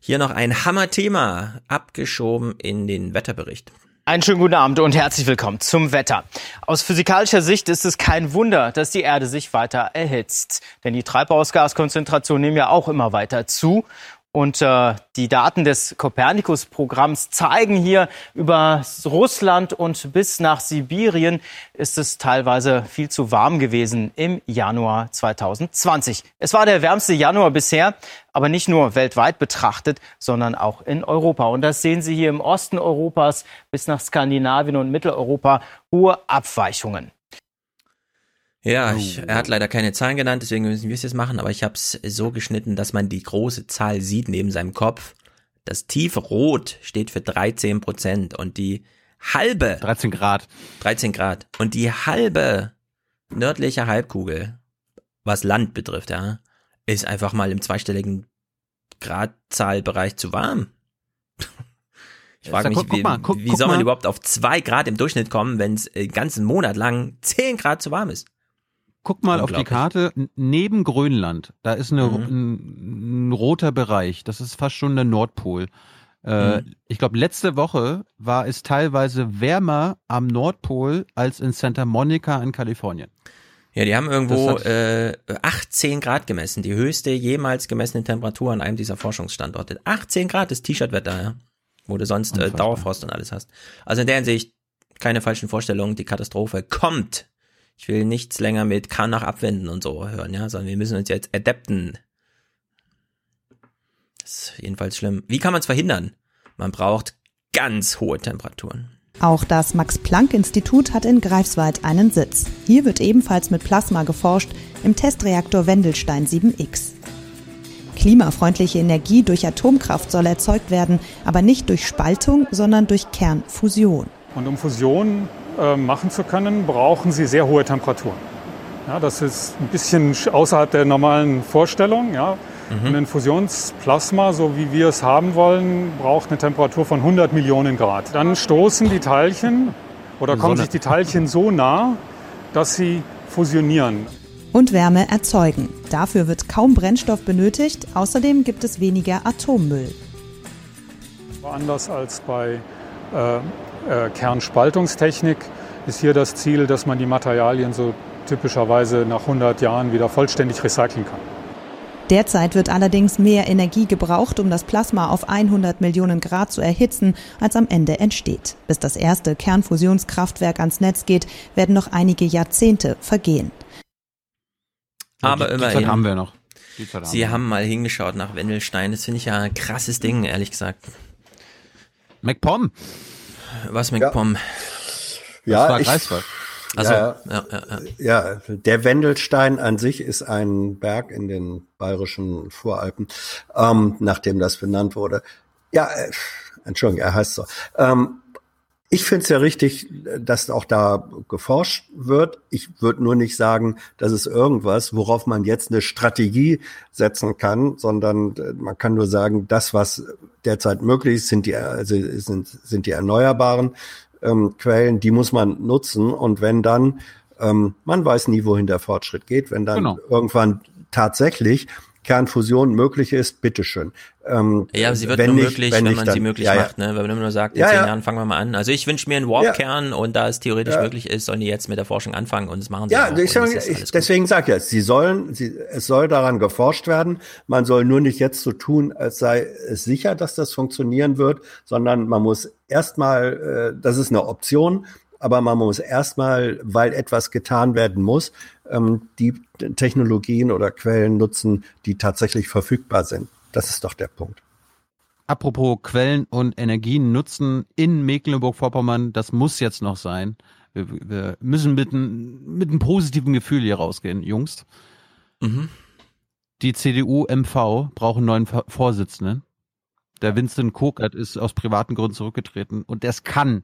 Hier noch ein Hammerthema abgeschoben in den Wetterbericht. Einen schönen guten Abend und herzlich willkommen zum Wetter. Aus physikalischer Sicht ist es kein Wunder, dass die Erde sich weiter erhitzt. Denn die Treibhausgaskonzentrationen nehmen ja auch immer weiter zu. Und äh, die Daten des Copernicus-Programms zeigen hier über Russland und bis nach Sibirien ist es teilweise viel zu warm gewesen im Januar 2020. Es war der wärmste Januar bisher, aber nicht nur weltweit betrachtet, sondern auch in Europa. Und das sehen Sie hier im Osten Europas bis nach Skandinavien und Mitteleuropa hohe Abweichungen. Ja, ich, er hat leider keine Zahlen genannt, deswegen müssen wir es jetzt machen, aber ich habe es so geschnitten, dass man die große Zahl sieht neben seinem Kopf. Das tiefe Rot steht für 13 Prozent und die halbe 13 Grad 13 Grad und die halbe nördliche Halbkugel, was Land betrifft, ja, ist einfach mal im zweistelligen Gradzahlbereich zu warm. Ich frage mich, guck wie, mal, guck- wie soll man mal. überhaupt auf zwei Grad im Durchschnitt kommen, wenn es den ganzen Monat lang 10 Grad zu warm ist? Guck mal auf die. Karte neben Grönland. Da ist eine, Mhm. ein, ein roter Bereich. Das ist fast schon der Nordpol. Äh, Mhm. Ich glaube, letzte Woche war es teilweise wärmer am Nordpol als in Santa Monica in Kalifornien. Ja, die haben irgendwo äh, 18 Grad gemessen, die höchste jemals gemessene Temperatur an einem dieser Forschungsstandorte. 18 Grad ist T-Shirt-Wetter, ja. wo du sonst äh. Dauerfrost und alles hast. Also in der Hinsicht keine falschen Vorstellungen, die Katastrophe kommt. Ich will nichts länger mit kann nach abwenden und so hören, ja, sondern wir müssen uns jetzt adapten. Das ist jedenfalls schlimm. Wie kann man es verhindern? Man braucht ganz hohe Temperaturen. Auch das Max-Planck-Institut hat in Greifswald einen Sitz. Hier wird ebenfalls mit Plasma geforscht im Testreaktor Wendelstein 7X. Klimafreundliche Energie durch Atomkraft soll erzeugt werden, aber nicht durch Spaltung, sondern durch Kernfusion. Und um Fusion äh, machen zu können, brauchen sie sehr hohe Temperaturen. Ja, das ist ein bisschen sch- außerhalb der normalen Vorstellung. Ja. Mhm. Ein Fusionsplasma, so wie wir es haben wollen, braucht eine Temperatur von 100 Millionen Grad. Dann stoßen die Teilchen oder kommen Sonne. sich die Teilchen so nah, dass sie fusionieren. Und Wärme erzeugen. Dafür wird kaum Brennstoff benötigt, außerdem gibt es weniger Atommüll. Anders als bei äh, Kernspaltungstechnik ist hier das Ziel, dass man die Materialien so typischerweise nach 100 Jahren wieder vollständig recyceln kann. Derzeit wird allerdings mehr Energie gebraucht, um das Plasma auf 100 Millionen Grad zu erhitzen, als am Ende entsteht. Bis das erste Kernfusionskraftwerk ans Netz geht, werden noch einige Jahrzehnte vergehen. Aber die, immerhin. Die Zeit haben wir noch. Zeit Sie wir. haben mal hingeschaut nach Wendelstein. Das finde ich ja ein krasses Ding, ehrlich gesagt. MacPom. Was MacPom? Ja, das war ich- Greifswald. Also, ja, ja, ja, ja. ja, der Wendelstein an sich ist ein Berg in den bayerischen Voralpen, ähm, nachdem das benannt wurde. Ja, äh, Entschuldigung, er heißt so. Ähm, ich finde es ja richtig, dass auch da geforscht wird. Ich würde nur nicht sagen, das ist irgendwas, worauf man jetzt eine Strategie setzen kann, sondern äh, man kann nur sagen, das, was derzeit möglich ist, sind die, also sind, sind die erneuerbaren ähm, Quellen, die muss man nutzen. Und wenn dann, ähm, man weiß nie, wohin der Fortschritt geht, wenn dann Genau. irgendwann tatsächlich Kernfusion möglich ist, bitteschön. Ähm, Ja, sie wird wenn nur nicht- möglich, wenn, nicht, man dann- sie möglich ja, macht, ne? Wenn man nur sagt, in Ja, zehn ja. Jahren fangen wir mal an. Also ich wünsche mir einen Warp-Kern und da es theoretisch möglich ist, sollen die jetzt mit der Forschung anfangen und das machen sie Ja, ich, sag, ich, deswegen sage ich jetzt, sie sollen, sie, es soll daran geforscht werden. Man soll nur nicht jetzt so tun, als sei es sicher, dass das funktionieren wird, sondern man muss erstmal, äh, das ist eine Option, aber man muss erstmal, weil etwas getan werden muss, ähm, die Technologien oder Quellen nutzen, die tatsächlich verfügbar sind. Das ist doch der Punkt. Apropos Quellen und Energien nutzen in Mecklenburg-Vorpommern, das muss jetzt noch sein. wir, wir müssen mit, ein, mit einem positiven Gefühl hier rausgehen, Jungs. Mhm. Die CDU-MV braucht einen neuen Vorsitzenden. Der Winston Kokert ist aus privaten Gründen zurückgetreten und es kann,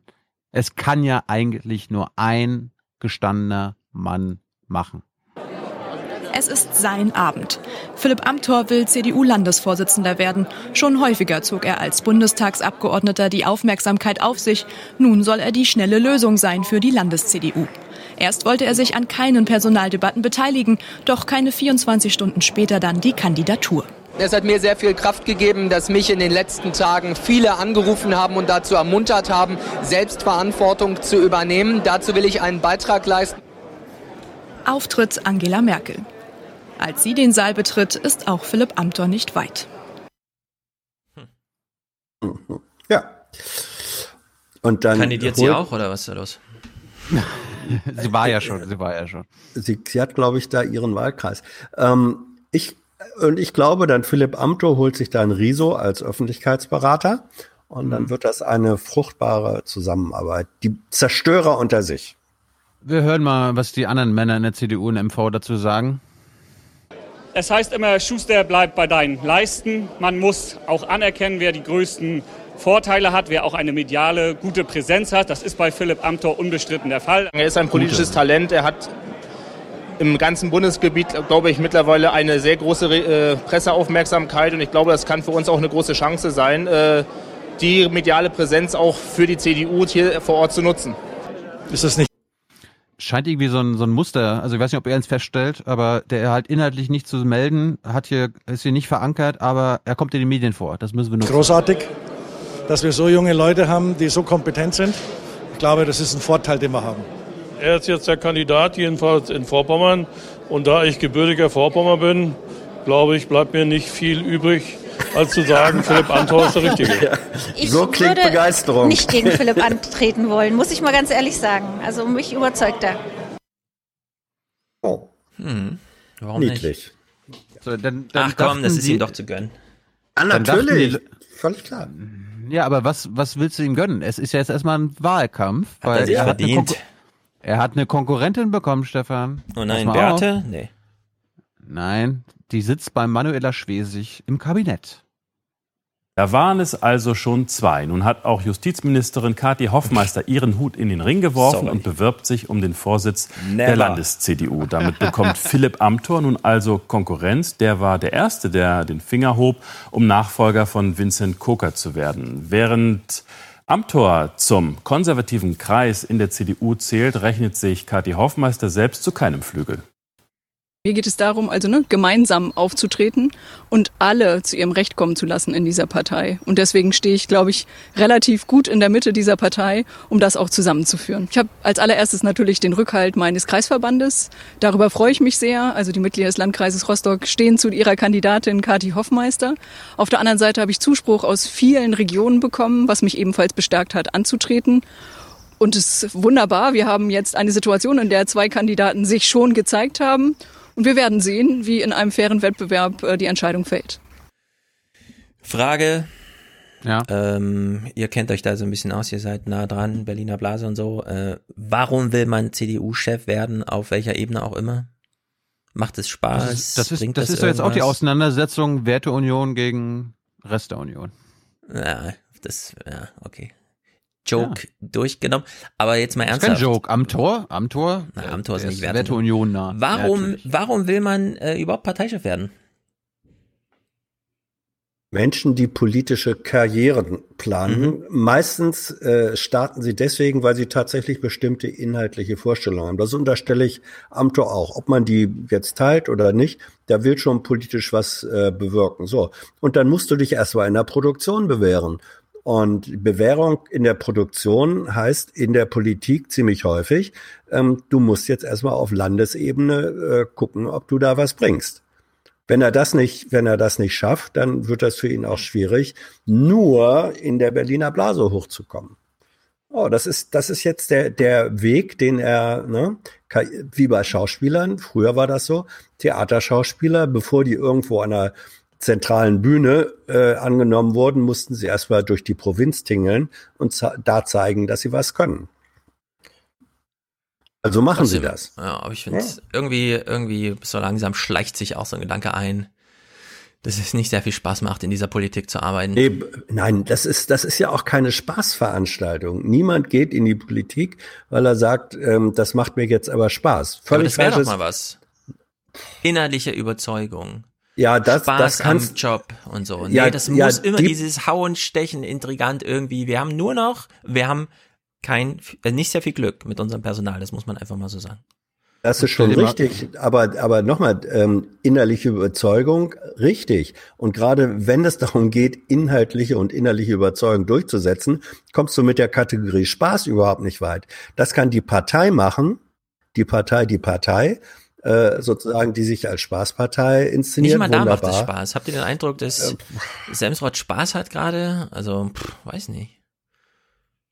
es kann ja eigentlich nur ein gestandener Mann machen. Es ist sein Abend. Philipp Amthor will CDU-Landesvorsitzender werden. Schon häufiger zog er als Bundestagsabgeordneter die Aufmerksamkeit auf sich. Nun soll er die schnelle Lösung sein für die Landes-CDU. Erst wollte er sich an keinen Personaldebatten beteiligen, doch keine 24 Stunden später dann die Kandidatur. Es hat mir sehr viel Kraft gegeben, dass mich in den letzten Tagen viele angerufen haben und dazu ermuntert haben, Selbstverantwortung zu übernehmen. Dazu will ich einen Beitrag leisten. Auftritt Angela Merkel. Als sie den Saal betritt, ist auch Philipp Amthor nicht weit. Ja. Und dann Kandidiert sie auch oder was ist da los? sie war ja schon, sie war ja schon. Sie, sie hat, glaube ich, da ihren Wahlkreis. Ähm, ich, und ich glaube, dann Philipp Amthor holt sich dann Riso als Öffentlichkeitsberater und dann mhm. wird das eine fruchtbare Zusammenarbeit. Die Zerstörer unter sich. Wir hören mal, was die anderen Männer in der CDU und MV dazu sagen. Es heißt immer, Schuster bleibt bei deinen Leisten. Man muss auch anerkennen, wer die größten Vorteile hat, wer auch eine mediale gute Präsenz hat. Das ist bei Philipp Amthor unbestritten der Fall. Er ist ein politisches Talent. Er hat im ganzen Bundesgebiet, glaube ich, mittlerweile eine sehr große äh, Presseaufmerksamkeit. Und ich glaube, das kann für uns auch eine große Chance sein, äh, die mediale Präsenz auch für die CDU hier vor Ort zu nutzen. Ist das nicht scheint irgendwie so ein, so ein Muster, also ich weiß nicht, ob er es feststellt, aber der halt inhaltlich nicht zu melden, hat hier, ist hier nicht verankert, aber er kommt in den Medien vor. Das müssen wir nutzen. Großartig, dass wir so junge Leute haben, die so kompetent sind. Ich glaube, das ist ein Vorteil, den wir haben. Er ist jetzt der Kandidat, jedenfalls in Vorpommern. Und da ich gebürtiger Vorpommer bin, glaube ich, bleibt mir nicht viel übrig, als zu sagen, Philipp Antor ist der Richtige. Ich so klingt würde Begeisterung. nicht gegen Philipp antreten wollen, muss ich mal ganz ehrlich sagen. Also mich überzeugt er. Oh. Hm. Warum Niedlich. nicht? So, dann, dann Ach komm, das ist ihm doch zu gönnen. Ah, natürlich. Völlig klar. Ja, aber was, was willst du ihm gönnen? Es ist ja jetzt erstmal ein Wahlkampf. Hat weil er sich er verdient. Er hat eine Konkurrentin bekommen, Stefan. Oh nein, Beate? Nee. Nein, die sitzt bei Manuela Schwesig im Kabinett. Da waren es also schon zwei. Nun hat auch Justizministerin Kathi Hoffmeister ihren Hut in den Ring geworfen Sorry. und bewirbt sich um den Vorsitz Never. der Landes-CDU. Damit bekommt Philipp Amthor nun also Konkurrenz. Der war der Erste, der den Finger hob, um Nachfolger von Vincent Koker zu werden. Während Amthor zum konservativen Kreis in der CDU zählt, rechnet sich Kathi Hoffmeister selbst zu keinem Flügel. Mir geht es darum, also ne, gemeinsam aufzutreten und alle zu ihrem Recht kommen zu lassen in dieser Partei. Und deswegen stehe ich, glaube ich, relativ gut in der Mitte dieser Partei, um das auch zusammenzuführen. Ich habe als allererstes natürlich den Rückhalt meines Kreisverbandes. Darüber freue ich mich sehr. Also die Mitglieder des Landkreises Rostock stehen zu ihrer Kandidatin Kati Hoffmeister. Auf der anderen Seite habe ich Zuspruch aus vielen Regionen bekommen, was mich ebenfalls bestärkt hat, anzutreten. Und es ist wunderbar. Wir haben jetzt eine Situation, in der zwei Kandidaten sich schon gezeigt haben. Und wir werden sehen, wie in einem fairen Wettbewerb äh, die Entscheidung fällt. Frage. Ja. Ähm, ihr kennt euch da so ein bisschen aus, ihr seid nah dran, Berliner Blase und so. Äh, warum will man CDU-Chef werden, auf welcher Ebene auch immer? Macht es Spaß? Das ist, das ist, das das ist jetzt auch die Auseinandersetzung Werteunion gegen Rest der Union. Ja, das, ja, okay. Joke ja. durchgenommen. Aber jetzt mal ernsthaft. Kein Joke. Am Tor, am Tor. Na, am Tor ist nicht Werte Union nah. Warum, ja, warum will man äh, überhaupt Parteichef werden? Menschen, die politische Karrieren planen. Mhm. Meistens äh, starten sie deswegen, weil sie tatsächlich bestimmte inhaltliche Vorstellungen haben. Das unterstelle ich Amtor auch. Ob man die jetzt teilt oder nicht, da will schon politisch was äh, bewirken. So. Und dann musst du dich erstmal in der Produktion bewähren. Und Bewährung in der Produktion heißt in der Politik ziemlich häufig, ähm, du musst jetzt erstmal auf Landesebene äh, gucken, ob du da was bringst. Wenn er das nicht, wenn er das nicht schafft, dann wird das für ihn auch schwierig, nur in der Berliner Blase hochzukommen. Oh, das ist, das ist jetzt der, der Weg, den er, ne, wie bei Schauspielern, früher war das so, Theaterschauspieler, bevor die irgendwo an einer zentralen Bühne äh, angenommen wurden, mussten sie erstmal durch die Provinz tingeln und da zeigen, dass sie was können. Also machen Trotzdem, Sie das. Ja, aber ich finde ja. irgendwie, irgendwie so langsam schleicht sich auch so ein Gedanke ein, dass es nicht sehr viel Spaß macht, in dieser Politik zu arbeiten. Nee, nein, das ist, das ist ja auch keine Spaßveranstaltung. Niemand geht in die Politik, weil er sagt, ähm, das macht mir jetzt aber Spaß. Völlig aber das wäre doch mal was. Innerliche Überzeugung. Ja, das, Spaß das kannst, am Job und so. Nee, ja, das ja, muss immer die, dieses Hauen, Stechen, intrigant irgendwie. Wir haben nur noch, wir haben kein, äh, nicht sehr viel Glück mit unserem Personal, das muss man einfach mal so sagen. Das ist schon richtig, aber, aber nochmal, ähm, innerliche Überzeugung, richtig. Und gerade wenn es darum geht, inhaltliche und innerliche Überzeugung durchzusetzen, kommst du mit der Kategorie Spaß überhaupt nicht weit. Das kann die Partei machen, die Partei, die Partei, äh, sozusagen, die sich als Spaßpartei inszeniert. Nicht mal da macht es Spaß. Habt ihr den Eindruck, dass äh, Semsrott Spaß hat gerade? Also, pff, weiß nicht.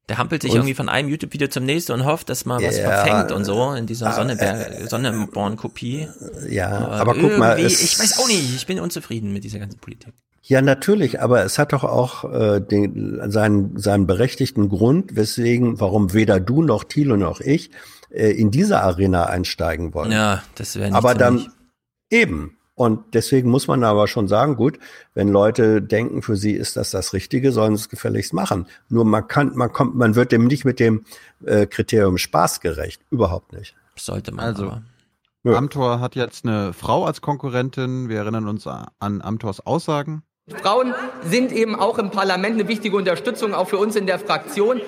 Der hampelt sich und, irgendwie von einem YouTube-Video zum nächsten und hofft, dass man was ja, verfängt und so in dieser Sonneberg, Sonneborn-Kopie. Ja, aber, aber guck mal. Es, ich weiß auch nicht, ich bin unzufrieden mit dieser ganzen Politik. Ja, natürlich, aber es hat doch auch äh, den, seinen, seinen berechtigten Grund, weswegen, warum weder du noch Thilo noch ich äh, in diese Arena einsteigen wollen. Ja, das wäre nicht Aber dann eben. Und deswegen muss man aber schon sagen, gut, wenn Leute denken, für sie ist das das Richtige, sollen sie es gefälligst machen. Nur man kann, man kommt, man wird dem nicht mit dem äh, Kriterium Spaß gerecht. Überhaupt nicht. Sollte man also. Aber. Ja. Amtor hat jetzt eine Frau als Konkurrentin. Wir erinnern uns an Amtors Aussagen. Frauen sind eben auch im Parlament eine wichtige Unterstützung, auch für uns in der Fraktion.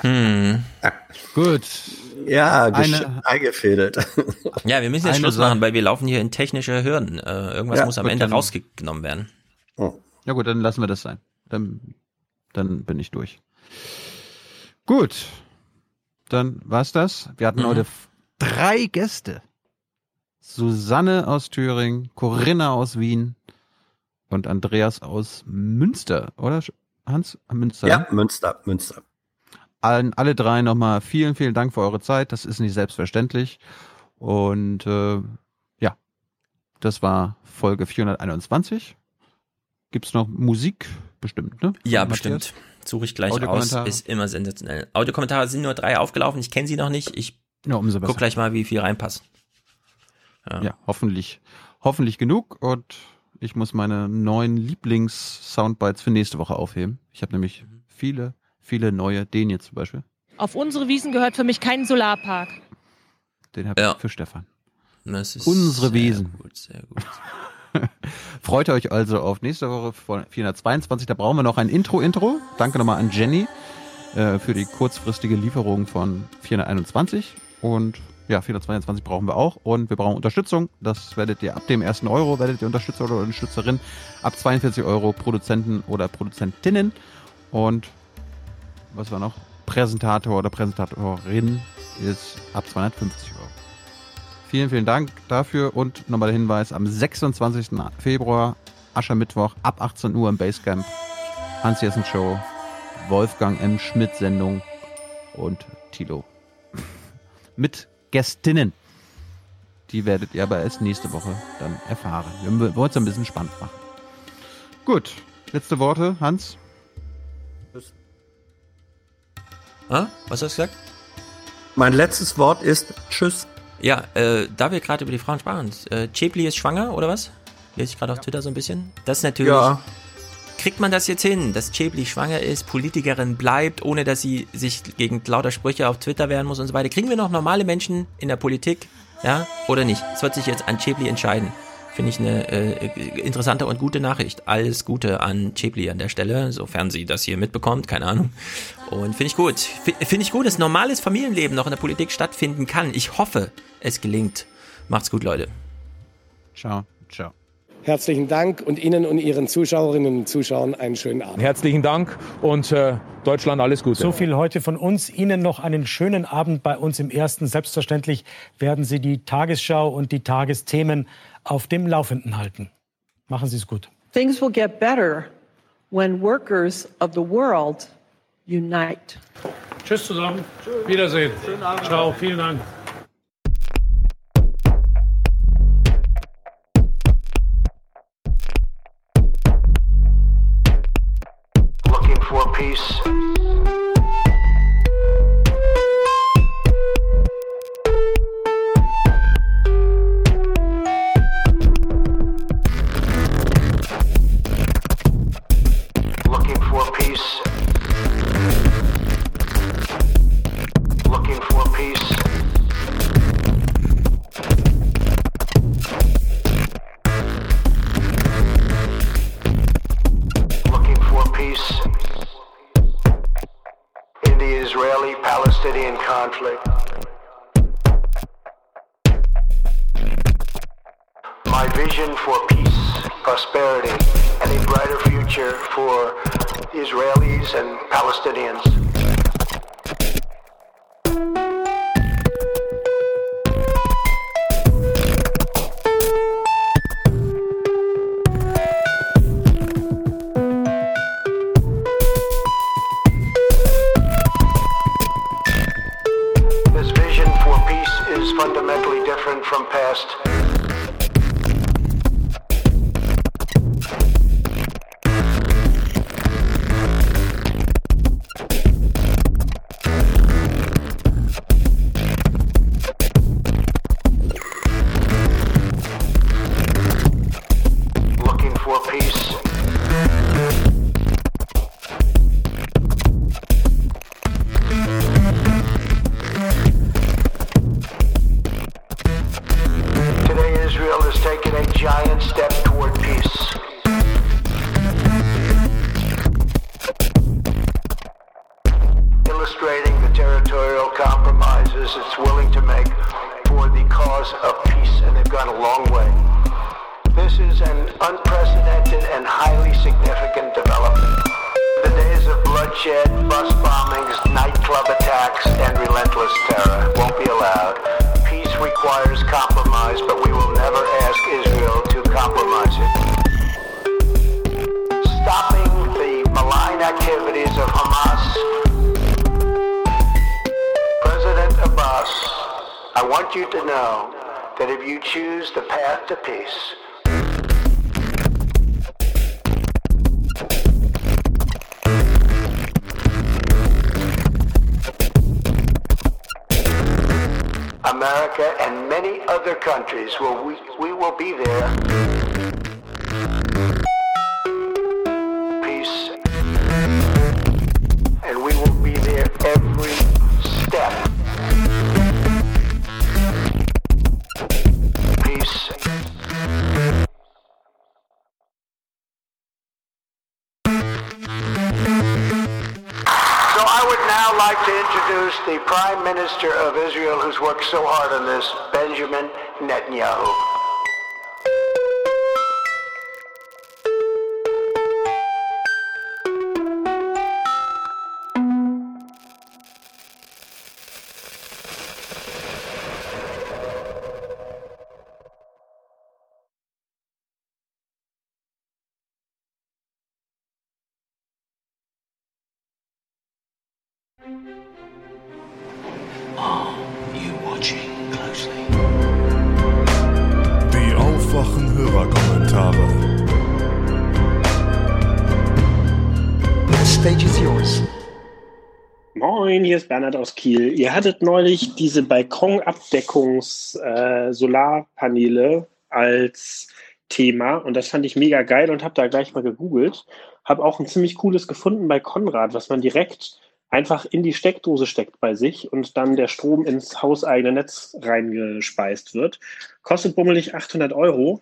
Hm. Gut. Ja, eine, eingefädelt. Ja, wir müssen jetzt Schluss machen, weil wir laufen hier in technische Hürden. Äh, irgendwas ja, muss am Ende dann, rausgenommen werden. Oh. Ja gut, dann lassen wir das sein. Dann, dann bin ich durch. Gut. Dann war's das. Wir hatten mhm. heute drei Gäste. Susanne aus Thüringen, Corinna aus Wien und Andreas aus Münster, oder Hans? Münster. Ja, Münster, Münster allen, alle drei nochmal vielen, vielen Dank für eure Zeit. Das ist nicht selbstverständlich. Und äh, ja, das war Folge 421. Gibt's noch Musik? Bestimmt, ne? Ja, bestimmt. Suche ich gleich aus. Ist immer sensationell. Audiokommentare sind nur drei aufgelaufen. Ich kenne sie noch nicht. Ich ja, guck gleich mal, wie viel reinpasst. Ja. ja, hoffentlich, hoffentlich genug. Und ich muss meine neuen Lieblings-Soundbites für nächste Woche aufheben. Ich habe nämlich viele viele neue, den jetzt zum Beispiel. Auf unsere Wiesen gehört für mich kein Solarpark. Den habe ja. ich für Stefan. unsere Wiesen. Gut, sehr gut. Freut euch also auf nächste Woche von 422. Da brauchen wir noch ein Intro-Intro. Danke nochmal an Jenny äh, für die kurzfristige Lieferung von 421. Und ja, 422 brauchen wir auch. Und wir brauchen Unterstützung. Das werdet ihr ab dem ersten Euro, werdet ihr Unterstützer oder Unterstützerin. Ab 42 Euro Produzenten oder Produzentinnen. Und was war noch? Präsentator oder Präsentatorin ist ab 250 Euro. Vielen, vielen Dank dafür und nochmal der Hinweis, am 26. Februar, Aschermittwoch, ab 18 Uhr im Basecamp, Hans Jessen Show, Wolfgang M. Schmidt Sendung und Tilo. Mit Gästinnen. Die werdet ihr aber erst nächste Woche dann erfahren. Wir wollen es ein bisschen spannend machen. Gut, letzte Worte, Hans. Ah, was hast du gesagt? Mein letztes Wort ist Tschüss. Ja, äh, da wir gerade über die Frauen sprachen, äh, Chepli ist schwanger oder was? Lese ich gerade auf Twitter so ein bisschen. Das ist natürlich. Ja. Kriegt man das jetzt hin, dass Chepli schwanger ist, Politikerin bleibt, ohne dass sie sich gegen lauter Sprüche auf Twitter wehren muss und so weiter? Kriegen wir noch normale Menschen in der Politik? Ja? Oder nicht? Es wird sich jetzt an Chepli entscheiden. Finde ich eine äh, interessante und gute Nachricht. Alles Gute an Chepli an der Stelle, sofern sie das hier mitbekommt, keine Ahnung. Und finde ich gut. Finde ich gut, dass normales Familienleben noch in der Politik stattfinden kann. Ich hoffe, es gelingt. Macht's gut, Leute. Ciao. Ciao. Herzlichen Dank und Ihnen und Ihren Zuschauerinnen und Zuschauern einen schönen Abend. Herzlichen Dank und äh, Deutschland alles Gute. So viel heute von uns. Ihnen noch einen schönen Abend bei uns im Ersten. Selbstverständlich werden Sie die Tagesschau und die Tagesthemen auf dem Laufenden halten. Machen Sie es gut. Things will get better when workers of the world unite. Tschüss zusammen. Tschüss. Wiedersehen. Ciao. Vielen Dank. Bernhard aus Kiel. Ihr hattet neulich diese Balkonabdeckungs-Solarpaneele äh, als Thema und das fand ich mega geil und habe da gleich mal gegoogelt. Habe auch ein ziemlich cooles gefunden bei Konrad, was man direkt einfach in die Steckdose steckt bei sich und dann der Strom ins hauseigene Netz reingespeist wird. Kostet bummelig 800 Euro.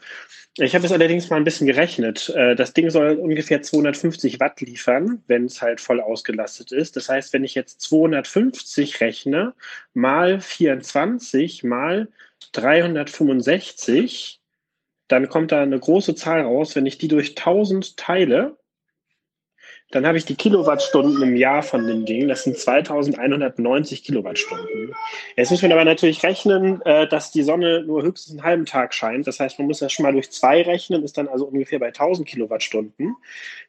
Ich habe es allerdings mal ein bisschen gerechnet. Äh, das Ding soll ungefähr 250 Watt liefern, wenn es halt voll ausgelastet ist. Das heißt, wenn ich jetzt 250 rechne, mal 24 mal 365, dann kommt da eine große Zahl raus. Wenn ich die durch 1000 teile, dann habe ich die Kilowattstunden im Jahr von dem Ding. Das sind 2190 Kilowattstunden. Jetzt muss man aber natürlich rechnen, äh, dass die Sonne nur höchstens einen halben Tag scheint. Das heißt, man muss das schon mal durch zwei rechnen, ist dann also ungefähr bei 1000 Kilowattstunden,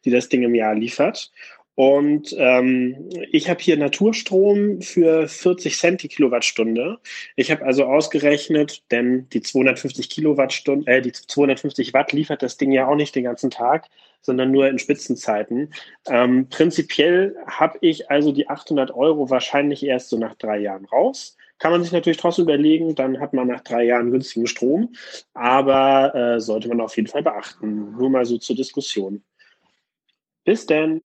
die das Ding im Jahr liefert. Und ähm, ich habe hier Naturstrom für 40 Cent die Kilowattstunde. Ich habe also ausgerechnet, denn die 250 Kilowattstunden, äh, die 250 Watt liefert das Ding ja auch nicht den ganzen Tag, sondern nur in Spitzenzeiten. Ähm, prinzipiell habe ich also die 800 Euro wahrscheinlich erst so nach drei Jahren raus. Kann man sich natürlich trotzdem überlegen, dann hat man nach drei Jahren günstigen Strom, aber äh, sollte man auf jeden Fall beachten. Nur mal so zur Diskussion. Bis denn.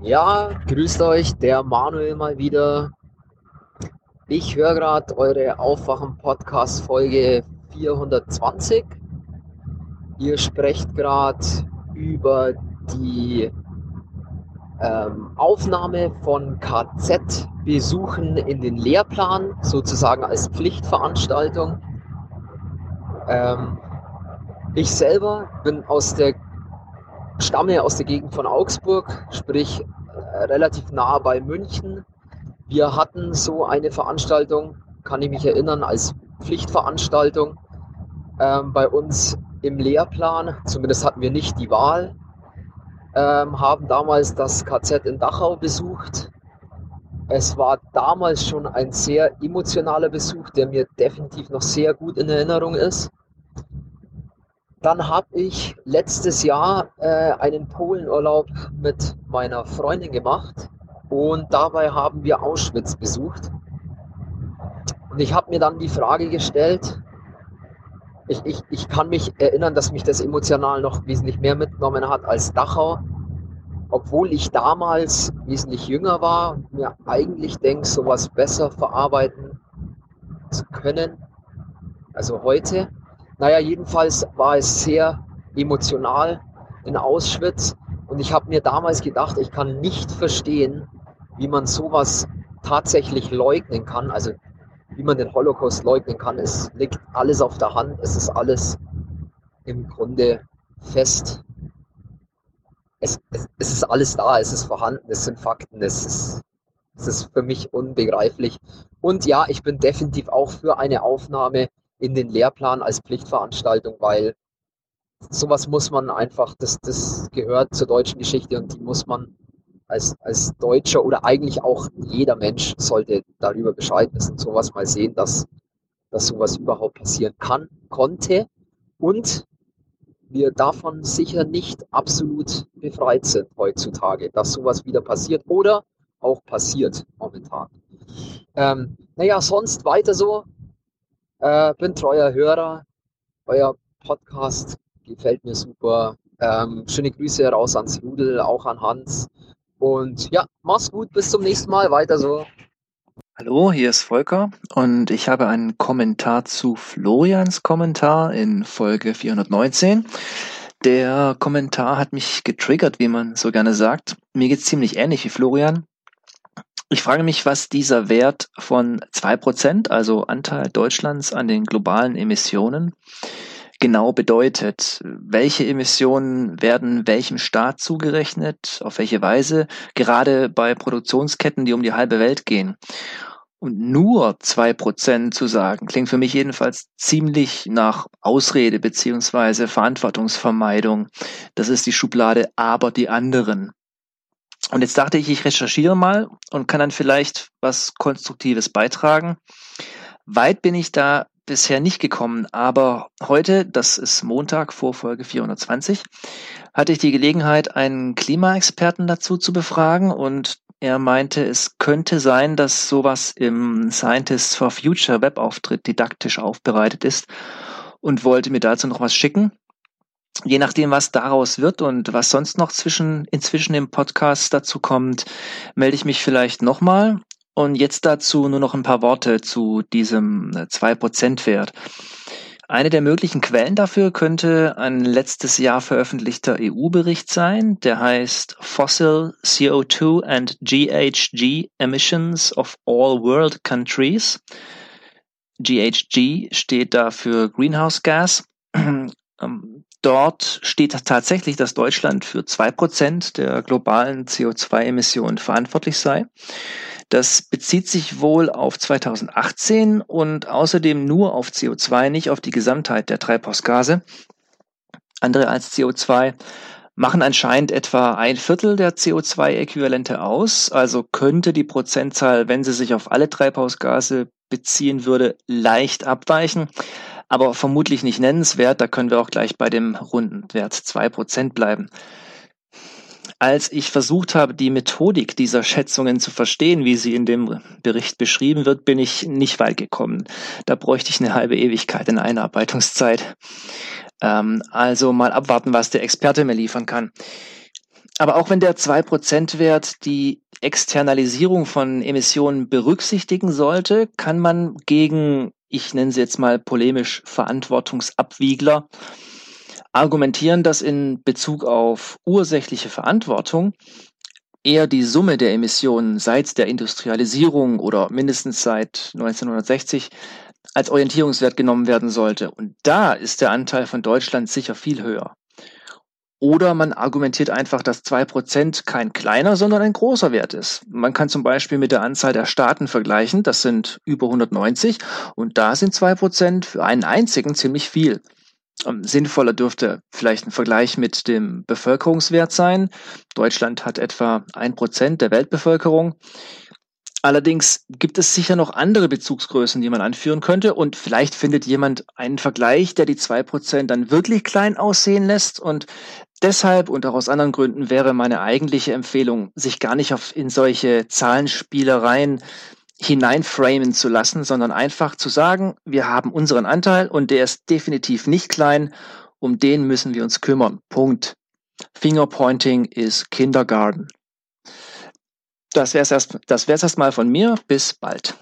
Ja, grüßt euch, der Manuel mal wieder. Ich höre gerade eure Aufwachen-Podcast-Folge 420. Ihr sprecht gerade über die ähm, Aufnahme von KZ-Besuchen in den Lehrplan, sozusagen als Pflichtveranstaltung. Ähm, ich selber bin aus der stamme aus der Gegend von Augsburg, sprich äh, relativ nah bei München. Wir hatten so eine Veranstaltung, kann ich mich erinnern, als Pflichtveranstaltung ähm, bei uns im Lehrplan. Zumindest hatten wir nicht die Wahl. Ähm, haben damals das KZ in Dachau besucht. Es war damals schon ein sehr emotionaler Besuch, der mir definitiv noch sehr gut in Erinnerung ist. Dann habe ich letztes Jahr äh, einen Polenurlaub mit meiner Freundin gemacht und dabei haben wir Auschwitz besucht. Und ich habe mir dann die Frage gestellt, ich, ich, ich kann mich erinnern, dass mich das emotional noch wesentlich mehr mitgenommen hat als Dachau, obwohl ich damals wesentlich jünger war und mir eigentlich denke, sowas besser verarbeiten zu können. Also heute. Naja, jedenfalls war es sehr emotional in Auschwitz und ich habe mir damals gedacht, ich kann nicht verstehen, wie man sowas tatsächlich leugnen kann. Also wie man den Holocaust leugnen kann. Es liegt alles auf der Hand. Es ist alles im Grunde fest. Es, es, es ist alles da, es ist vorhanden, es sind Fakten, es ist, es ist für mich unbegreiflich. Und ja, ich bin definitiv auch für eine Aufnahme in den Lehrplan als Pflichtveranstaltung, weil sowas muss man einfach, das, das gehört zur deutschen Geschichte und die muss man als, als Deutscher oder eigentlich auch jeder Mensch sollte darüber Bescheid wissen, sowas mal sehen, dass, dass sowas überhaupt passieren kann, konnte und wir davon sicher nicht absolut befreit sind heutzutage, dass sowas wieder passiert oder auch passiert momentan. Ähm, naja, sonst weiter so. Äh, bin treuer Hörer. Euer Podcast gefällt mir super. Ähm, schöne Grüße heraus ans Rudel, auch an Hans. Und ja, mach's gut, bis zum nächsten Mal. Weiter so. Hallo, hier ist Volker und ich habe einen Kommentar zu Florians Kommentar in Folge 419. Der Kommentar hat mich getriggert, wie man so gerne sagt. Mir geht's ziemlich ähnlich wie Florian. Ich frage mich, was dieser Wert von zwei Prozent, also Anteil Deutschlands an den globalen Emissionen, genau bedeutet. Welche Emissionen werden welchem Staat zugerechnet, auf welche Weise, gerade bei Produktionsketten, die um die halbe Welt gehen. Und nur zwei Prozent zu sagen, klingt für mich jedenfalls ziemlich nach Ausrede beziehungsweise Verantwortungsvermeidung. Das ist die Schublade, aber die anderen. Und jetzt dachte ich, ich recherchiere mal und kann dann vielleicht was Konstruktives beitragen. Weit bin ich da bisher nicht gekommen, aber heute, das ist Montag vor Folge 420, hatte ich die Gelegenheit, einen Klimaexperten dazu zu befragen und er meinte, es könnte sein, dass sowas im Scientists for Future Webauftritt didaktisch aufbereitet ist und wollte mir dazu noch was schicken je nachdem, was daraus wird und was sonst noch zwischen, inzwischen im Podcast dazu kommt, melde ich mich vielleicht nochmal. Und jetzt dazu nur noch ein paar Worte zu diesem 2%-Wert. Eine der möglichen Quellen dafür könnte ein letztes Jahr veröffentlichter EU-Bericht sein, der heißt Fossil CO2 and GHG Emissions of All World Countries. GHG steht da für Greenhouse Gas. Dort steht tatsächlich, dass Deutschland für zwei Prozent der globalen CO2-Emissionen verantwortlich sei. Das bezieht sich wohl auf 2018 und außerdem nur auf CO2, nicht auf die Gesamtheit der Treibhausgase. Andere als CO2 machen anscheinend etwa ein Viertel der CO2-Äquivalente aus. Also könnte die Prozentzahl, wenn sie sich auf alle Treibhausgase beziehen würde, leicht abweichen aber vermutlich nicht nennenswert. Da können wir auch gleich bei dem runden Wert zwei Prozent bleiben. Als ich versucht habe, die Methodik dieser Schätzungen zu verstehen, wie sie in dem Bericht beschrieben wird, bin ich nicht weit gekommen. Da bräuchte ich eine halbe Ewigkeit in Einarbeitungszeit. Ähm, also mal abwarten, was der Experte mir liefern kann. Aber auch wenn der 2%-Wert die Externalisierung von Emissionen berücksichtigen sollte, kann man gegen ich nenne sie jetzt mal polemisch Verantwortungsabwiegler, argumentieren, dass in Bezug auf ursächliche Verantwortung eher die Summe der Emissionen seit der Industrialisierung oder mindestens seit 1960 als Orientierungswert genommen werden sollte. Und da ist der Anteil von Deutschland sicher viel höher. Oder man argumentiert einfach, dass zwei Prozent kein kleiner, sondern ein großer Wert ist. Man kann zum Beispiel mit der Anzahl der Staaten vergleichen, das sind über 190 und da sind zwei Prozent für einen einzigen ziemlich viel. Ähm, sinnvoller dürfte vielleicht ein Vergleich mit dem Bevölkerungswert sein. Deutschland hat etwa ein Prozent der Weltbevölkerung. Allerdings gibt es sicher noch andere Bezugsgrößen, die man anführen könnte und vielleicht findet jemand einen Vergleich, der die zwei Prozent dann wirklich klein aussehen lässt und deshalb und auch aus anderen Gründen wäre meine eigentliche Empfehlung, sich gar nicht auf, in solche Zahlenspielereien hineinframen zu lassen, sondern einfach zu sagen, wir haben unseren Anteil und der ist definitiv nicht klein, um den müssen wir uns kümmern. Punkt. Fingerpointing ist Kindergarten. Das wäre es erst, das erstmal von mir. Bis bald.